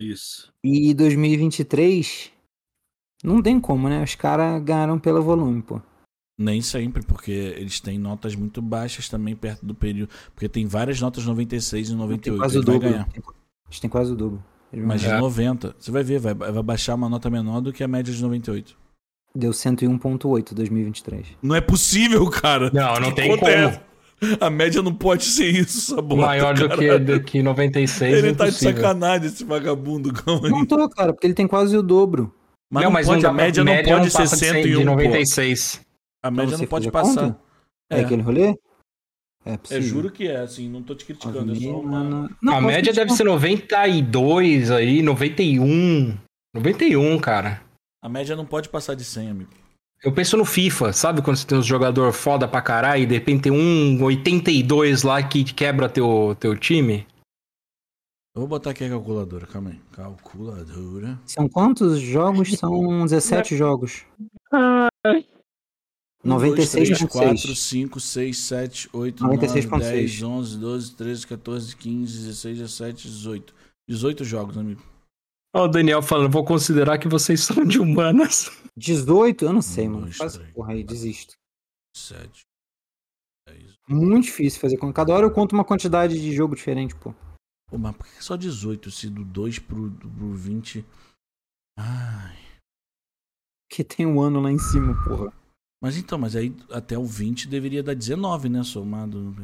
Isso. e 2023 não tem como, né? Os caras ganharam pelo volume, pô. Nem sempre, porque eles têm notas muito baixas também perto do período. Porque tem várias notas 96 e Tem 98. quase o dobro. ganhar. Tem- Eles têm quase o dobro. Mas de ganhar. É. 90. Você vai ver, vai, vai baixar uma nota menor do que a média de 98. Deu 101.8 2023. Não é possível, cara. Não, não tem conta é como. A média não pode ser isso, Sabota. Maior do que, do que 96 Ele é tá de sacanagem, esse vagabundo. Calma aí. Não tô, cara, porque ele tem quase o dobro. Mas não, pode, dá a pra- média, não pode ser de 100 101, de pô. 96. A média você não pode passar. É, É. aquele rolê? É É, possível. juro que é, assim, não tô te criticando, é só uma... Não, a média deve criticar. ser 92 aí, 91. 91, cara. A média não pode passar de 100, amigo. Eu penso no FIFA, sabe quando você tem uns jogador foda pra caralho e de repente tem um 82 lá que quebra teu, teu time? Eu vou botar aqui a calculadora, calma aí. Calculadora. São quantos jogos? São 17 jogos. 96, 4, 96.6. 5, 6, 7, 8, 9, 96,6. 10, 11, 12, 13, 14, 15, 16, 17, 18. 18 jogos, amigo. Ó, o Daniel falando, vou considerar que vocês são de humanas. 18? Eu não sei, mano. Faz porra aí, desisto. 7. 10. Muito difícil fazer conta. Cada hora eu conto uma quantidade de jogo diferente, pô. Pô, mas por que só 18? Se do 2 pro, pro 20. Ai. Que tem um ano lá em cima, porra. Mas então, mas aí até o 20 deveria dar 19, né? Somado.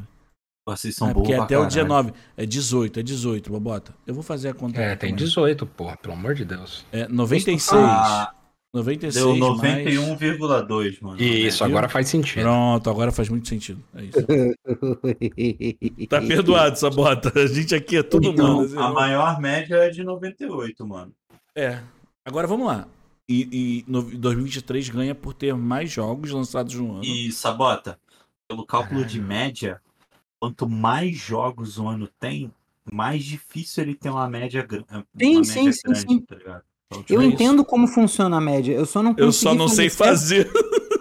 Vocês são É, porque até o caralho. 19. É 18, é 18, Bobota. Eu vou fazer a conta. É, aqui tem também. 18, porra, pelo amor de Deus. É 96. Ah, 96 deu mais... 91,2, mano. Isso, viu? agora faz sentido. Pronto, agora faz muito sentido. É isso. Tá perdoado, Sabota. A gente aqui é todo Então, mundo. a maior média é de 98, mano. É. Agora vamos lá. E, e no 2023 ganha por ter mais jogos lançados no ano. E, Sabota, pelo cálculo de média, quanto mais jogos o ano tem, mais difícil ele ter uma média, gra- uma Sim, sim, média sim, grande, sim. tá ligado? Então, Eu É isso. entendo como funciona a média. Eu só não Eu só não sei fazer.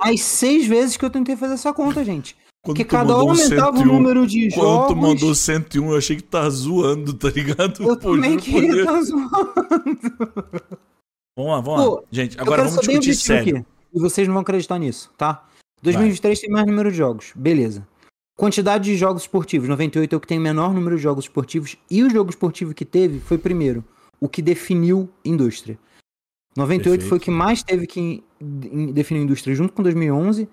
As seis vezes que eu tentei fazer essa conta, gente. Quando Porque cada hora um aumentava 101, o número de Quando jogos. tu mandou 101, eu achei que tá zoando, tá ligado? Eu Pô, também queria estar zoando. Vamos lá, vamos Pô, lá. Gente, agora vamos discutir sério. aqui. E vocês não vão acreditar nisso, tá? 2023 tem mais número de jogos. Beleza. Quantidade de jogos esportivos. 98 é o que tem o menor número de jogos esportivos. E o jogo esportivo que teve foi primeiro. O que definiu indústria. 98 Perfeito. foi o que mais teve que in- definir indústria junto com 2011.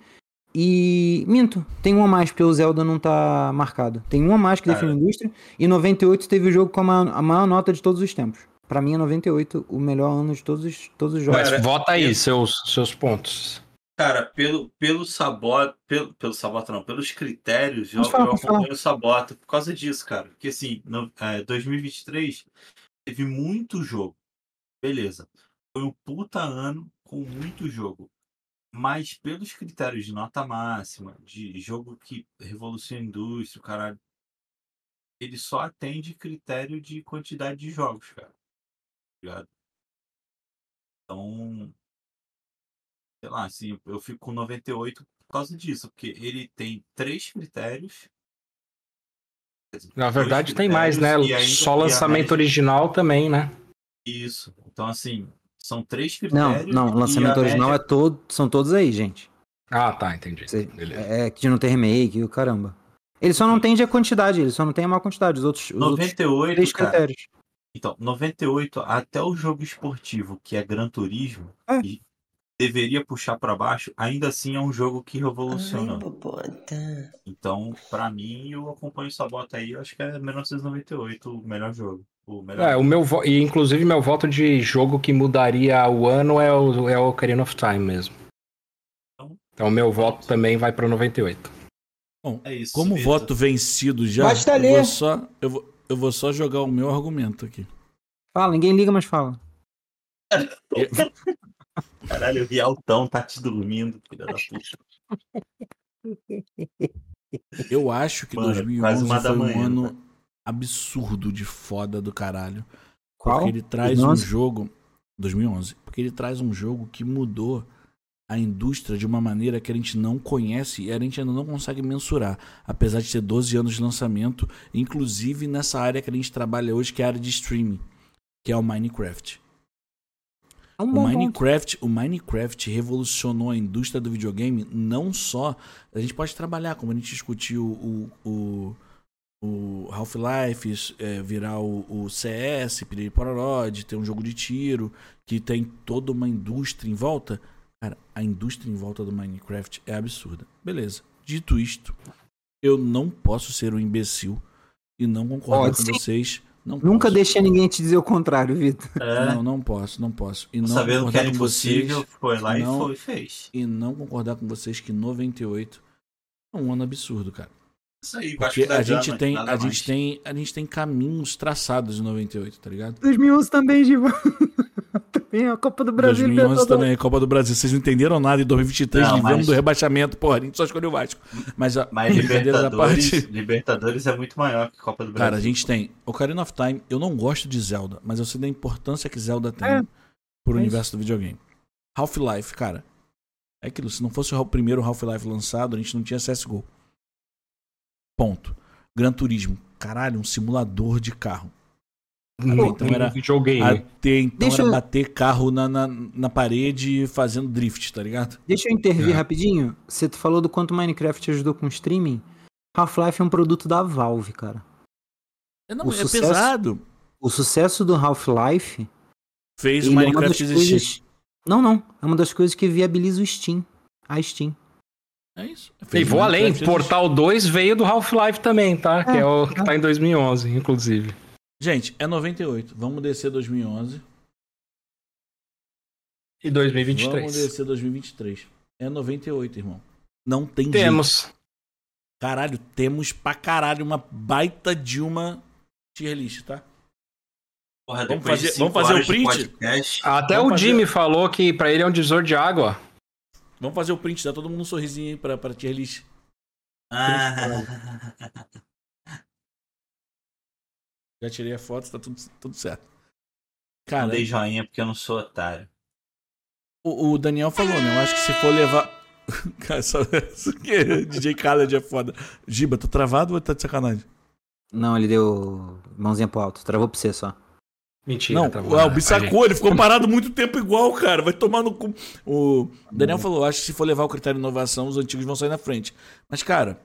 E. Minto, tem um a mais, porque o Zelda não tá marcado. Tem um a mais que define indústria. E 98 teve o jogo com a maior, a maior nota de todos os tempos. Pra mim é 98 o melhor ano de todos os, todos os jogos. Mas vota aí eu- seus, seus pontos. Cara, pelo, pelo Sabota, pelo, pelo Sabota não, pelos critérios, eu, falar, eu acompanho o Sabota por causa disso, cara. Porque assim, no, é, 2023 teve muito jogo. Beleza. Foi um puta ano com muito jogo. Mas pelos critérios de nota máxima, de jogo que revoluciona a indústria, o caralho, ele só atende critério de quantidade de jogos, cara. Tá ligado? Então, sei lá, assim, eu fico com 98 por causa disso, porque ele tem três critérios. dizer, Na verdade tem mais, né? ainda- Só lançamento média- original também, né? Isso. Então, assim, são três Não, critérios. não, e lançamento original média- é todo, são todos aí, gente. Ah, tá, entendi. Cê- Beleza. É que de não ter remake, o caramba. Ele só não tem a quantidade, ele só não tem a maior quantidade. Os outros, os outros 98, três cara. critérios. Então, 98, até o jogo esportivo, que é Gran Turismo, É. e deveria puxar pra baixo, ainda assim é um jogo que revoluciona. Então, pra mim, eu acompanho essa bota aí, eu acho que é 1998 o melhor jogo. O melhor. É, o meu vo- e inclusive meu voto de jogo que mudaria o ano é o, é o Ocarina of Time mesmo. Então o meu voto também vai para 98. Bom, É isso. como voto vencido já, Basta eu ler. vou, só, eu, vou, eu vou só jogar o meu argumento aqui. Fala, ninguém liga, mas fala. Caralho, o Rialtão tá te dormindo, filha da puta. Eu acho que Mano, quase 2011 uma da foi um manhã, ano absurdo de foda do caralho. Qual? Porque ele traz um 2011? jogo. 2011. Porque ele traz um jogo que mudou a indústria de uma maneira que a gente não conhece e a gente ainda não consegue mensurar. Apesar de ter 12 anos de lançamento, inclusive nessa área que a gente trabalha hoje, que é a área de streaming, que é o Minecraft. É um O bom ponto. Minecraft, o Minecraft revolucionou a indústria do videogame, não só. A gente pode trabalhar, como a gente discutiu o, o, o Half-Life, é, virar o, o CS, Piriri Pororó, de ter um jogo de tiro, que tem toda uma indústria em volta. Cara, a indústria em volta do Minecraft é absurda. Beleza. Dito isto, eu não posso ser um imbecil e não concordar Pode com sim. vocês. Não Nunca posso. deixei ninguém te dizer o contrário, Vitor. É, Não, não posso, não posso. E não sabendo que era com impossível, vocês foi lá não- e foi, fez. e não concordar com vocês que 98 é um ano absurdo, cara. Isso aí, Porque a gente Gama, tem, a gente mais. tem, a gente tem caminhos traçados em 98, tá ligado? 2011 também, Giva. A Copa do Brasil. 2011 Libertadores. também, Copa do Brasil. Vocês não entenderam nada. Em 2023 Não, livramos mas- do rebaixamento. Porra, a gente só escolheu o Vasco. Mas, a, Mas Libertadores, parte. Libertadores é muito maior que Copa do Brasil. Cara, a gente tem Ocarina of Time. Eu não gosto de Zelda, mas eu sei da importância que Zelda tem É, pro é universo do videogame. Half-Life, cara. É aquilo. Se não fosse o primeiro Half-Life lançado, a gente não tinha CSGO. Ponto. Gran Turismo. Caralho, um simulador de carro. Então era videogame. Até então Deixa era eu- bater carro na, na, na parede fazendo drift, tá ligado? Deixa eu intervir É. rapidinho. Você falou do quanto Minecraft ajudou com streaming. Half-Life é um produto da Valve, cara. É, não, O é sucesso- pesado. O sucesso do Half-Life Fez o é Minecraft das existir. coisas... Não, não. É uma das coisas que viabiliza o Steam. A Steam. É isso. E Fez o vou além. Portal 2 veio do Half-Life também, tá? que É, é o que tá em 2011, inclusive. Gente, é 98. Vamos descer 2011. E Vamos 2023. descer 2023. É 98, irmão. Não tem jeito. Temos. Caralho, temos pra caralho uma baita de uma tier list, tá? Porra, Vamos fazer- vamos fazer o print? Até Vamos o fazer- Jimmy falou que pra ele é um divisor de água. Vamos fazer o print, dá todo mundo um sorrisinho aí pra, pra tier list. Ah, Já tirei a foto, tá tudo, tudo certo. não Cara, dei joinha porque eu não sou otário. o, o Daniel falou, né? Eu acho que se for levar. Cara, só, isso aqui é- DJ Khaled é foda. Giba, tá travado ou tá de sacanagem? Não, ele deu mãozinha pro alto. Travou pra você só. Mentira. não, o, bom. ah, o bicho sacou, ele ficou parado muito tempo igual, cara. Vai tomar no cu. O Daniel falou: acho que se for levar o critério de inovação, os antigos vão sair na frente. Mas, cara,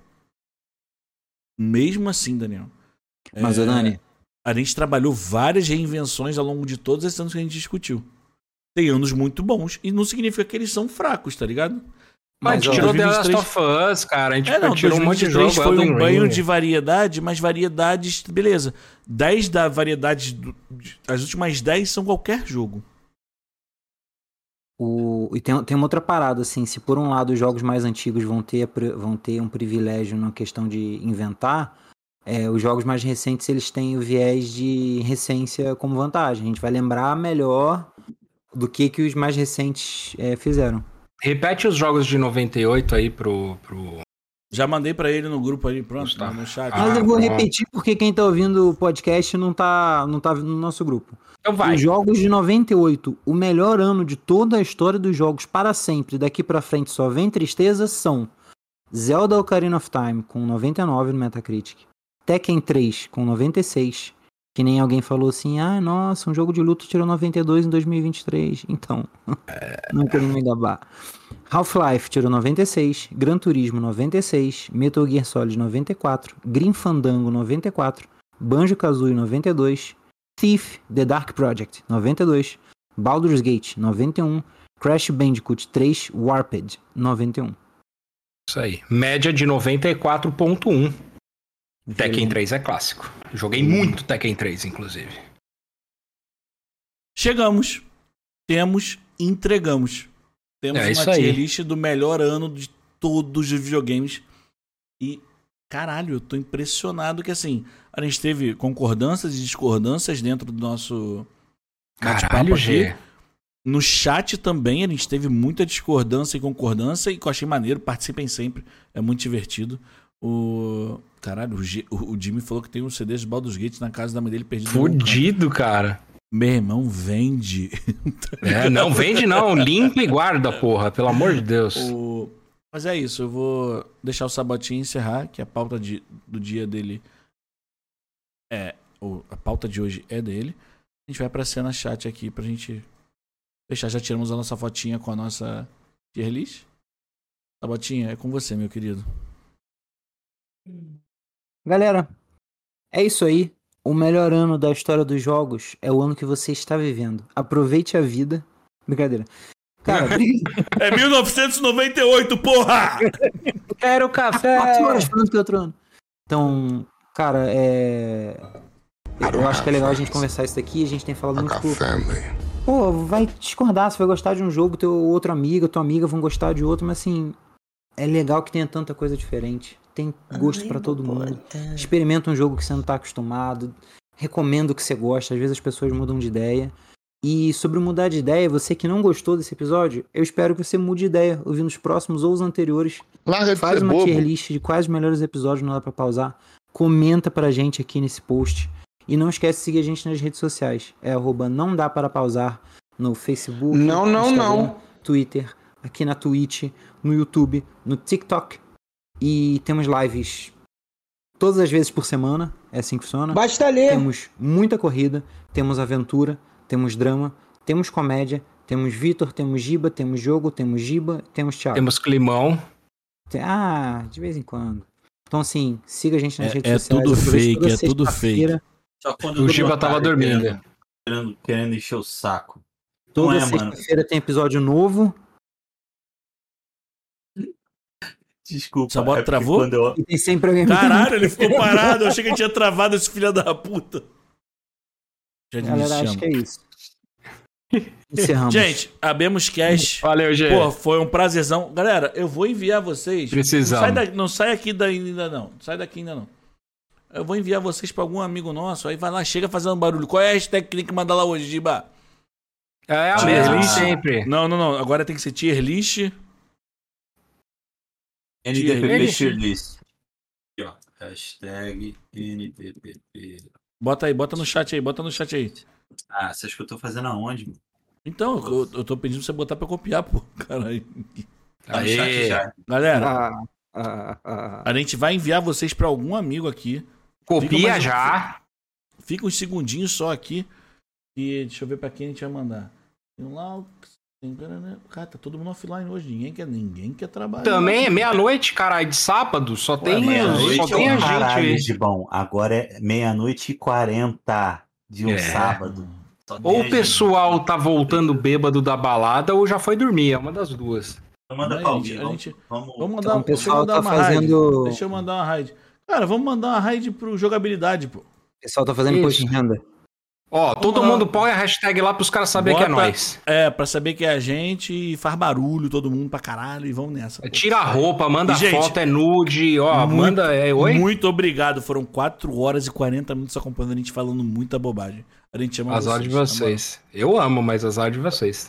mesmo assim, Daniel. Mas, é, ô Dani, A gente trabalhou várias reinvenções ao longo de todos esses anos que a gente discutiu. Tem anos muito bons e não significa que eles são fracos, tá ligado? Mas a Mas, gente ó, tirou The Last 2023 of Us, cara. A gente É, não, tirou um monte de 2023 jogo. foi um Elden banho Ring. de variedade, mas variedades, beleza. 10 da variedade, do- as últimas 10 são qualquer jogo. O, e tem, tem uma outra parada, assim, se por um lado os jogos mais antigos vão ter, vão ter um privilégio na questão de inventar, é, os jogos mais recentes eles têm o viés de recência como vantagem. A gente vai lembrar melhor do que, que os mais recentes é, fizeram. Repete os jogos de 98 aí pro. pro... Já mandei pra ele no grupo ali, pronto, Gustavo. no chat. Ah, Mas eu vou bom. repetir porque quem tá ouvindo o podcast não tá, não tá no nosso grupo. Então vai. Os jogos de 98, o melhor ano de toda a história dos jogos para sempre, daqui pra frente só vem tristeza, são Zelda Ocarina of Time com 99 no Metacritic, Tekken 3 com 96, que nem alguém falou assim, ah, nossa, um jogo de luta tirou 92 em 2023. Então, não querendo me gabar. Half-Life tirou 96, Gran Turismo 96, Metal Gear Solid 94, Grim Fandango 94, Banjo-Kazooie 92, Thief, The Dark Project, 92. Baldur's Gate, 91. Crash Bandicoot 3, Warped, 91. Isso aí. Média de 94.1. Tekken 3 é clássico. Joguei muito Tekken 3, inclusive. Chegamos, temos, entregamos. Temos É uma tier list do melhor ano de todos os videogames. E, caralho, eu tô impressionado que assim, a gente teve concordâncias e discordâncias dentro do nosso Caralho. G. No chat também a gente teve muita discordância e concordância e que eu achei maneiro. Participem sempre, é muito divertido. O. Caralho, o, G- o- Jimmy falou que tem um CD de Baldur's Gate na casa da mãe dele perdido. Fudido, cara. Meu irmão, vende. É, não vende não. Limpa e guarda, porra. Pelo amor de Deus. O- Mas é isso, eu vou deixar o Sabotinho encerrar, que a pauta de- do dia dele é. o- A pauta de hoje é dele. A gente vai pra cena chat aqui pra gente fechar. Já tiramos a nossa fotinha com a nossa tier list. Sabotinha, é com você, meu querido. Galera, é isso aí. O melhor ano da história dos jogos é o ano que você está vivendo. Aproveite a vida. Brincadeira. Cara, É 1998, porra! Quero café. quatro horas falando que é outro ano. Então, cara, é. Eu acho que é legal a gente conversar isso daqui. A gente tem falado muito. Pô, vai discordar, você vai gostar de um jogo, teu outro amigo, tua amiga vão gostar de outro, mas assim, é legal que tenha tanta coisa diferente. Tem gosto pra todo mundo. Experimenta um jogo que você não tá acostumado. Recomendo que você goste. Às vezes as pessoas mudam de ideia. E sobre mudar de ideia, você que não gostou desse episódio, eu espero que você mude de ideia, ouvindo os próximos ou os anteriores. Larga Faz uma bobo. tier list de quais os melhores episódios não dá pra pausar. Comenta pra gente aqui nesse post. E não esquece de seguir a gente nas redes sociais. É arroba não dá para pausar no Facebook, Não, não, Instagram, não. Twitter, aqui na Twitch, no YouTube, no TikTok. E temos lives todas as vezes por semana. É assim que funciona. Basta ler. Temos muita corrida, temos aventura, temos drama, temos comédia, temos Vitor, temos Giba, temos jogo, temos Giba, temos Thiago. Temos climão. Ah, de vez em quando. Então, assim, siga a gente nas É- redes é sociais. tudo fake, é tudo Só quando O Giba tava dormindo. Querendo, querendo, encher o saco. Toda é, sexta-feira tem episódio novo. Desculpa. Sabota é porque travou? Eu, E tem sempre alguém. Caralho, ele ficou parado. Eu achei que ele tinha travado esse filho da puta. Já Galera, acho que é isso. Encerramos. Gente, abemos cash. Valeu, Gê. Pô, foi um prazerzão. Galera, eu vou enviar vocês. Precisamos. Não sai, da- não sai aqui da- ainda não. Não sai daqui ainda não. Eu vou enviar vocês pra algum amigo nosso. Aí vai lá, chega fazendo barulho. Qual é a hashtag que tem que mandar lá hoje, Giba? É a Tier mesma sempre. Não, não, não. Agora tem que ser tier list. NDPP Ele- tier list. Aqui, ó. Hashtag NDPP. Bota aí, bota no chat aí, bota no chat aí. Ah, você acha que eu tô fazendo aonde? mano? Então, eu, eu tô pedindo pra você botar pra copiar, pô. Caralho. Tá no Aê. chat já. Galera, Ah, ah, ah. a gente vai enviar vocês pra algum amigo aqui. Fica Copia mais um- já. Fica uns segundinhos só aqui. E deixa eu ver pra quem a gente vai mandar. Tem um lá. Tem- Cara, tá todo mundo offline hoje. Ninguém quer, ninguém quer trabalhar. Também é meia-noite, caralho, de sábado. Só tem, meia-noite só é tem um a gente aí. Gibão. Agora é meia-noite e quarenta de um É. sábado. Só tem Ou o gente. pessoal tá voltando bêbado da balada ou já foi dormir. É uma das duas. Então manda Aí, a gente- Vamos, gente- vamos, Vamos mandar, Então, o deixa eu pessoal mandar tá uma raid. fazendo. Deixa eu mandar uma raid. Cara, vamos mandar uma raid pro jogabilidade, pô. O pessoal tá fazendo Isso. post em renda. Ó, todo mundo põe a hashtag lá pros caras saberem que é nós. É, pra saber que é a gente e faz barulho, todo mundo pra caralho e vamos nessa. pô. Tira a roupa, manda gente, foto, é nude, ó, muito- manda. É, oi? Muito obrigado. Foram 4 horas e 40 minutos acompanhando a gente falando muita bobagem. A gente ama As horas de tá vocês. Eu amo, mas as horas de vocês.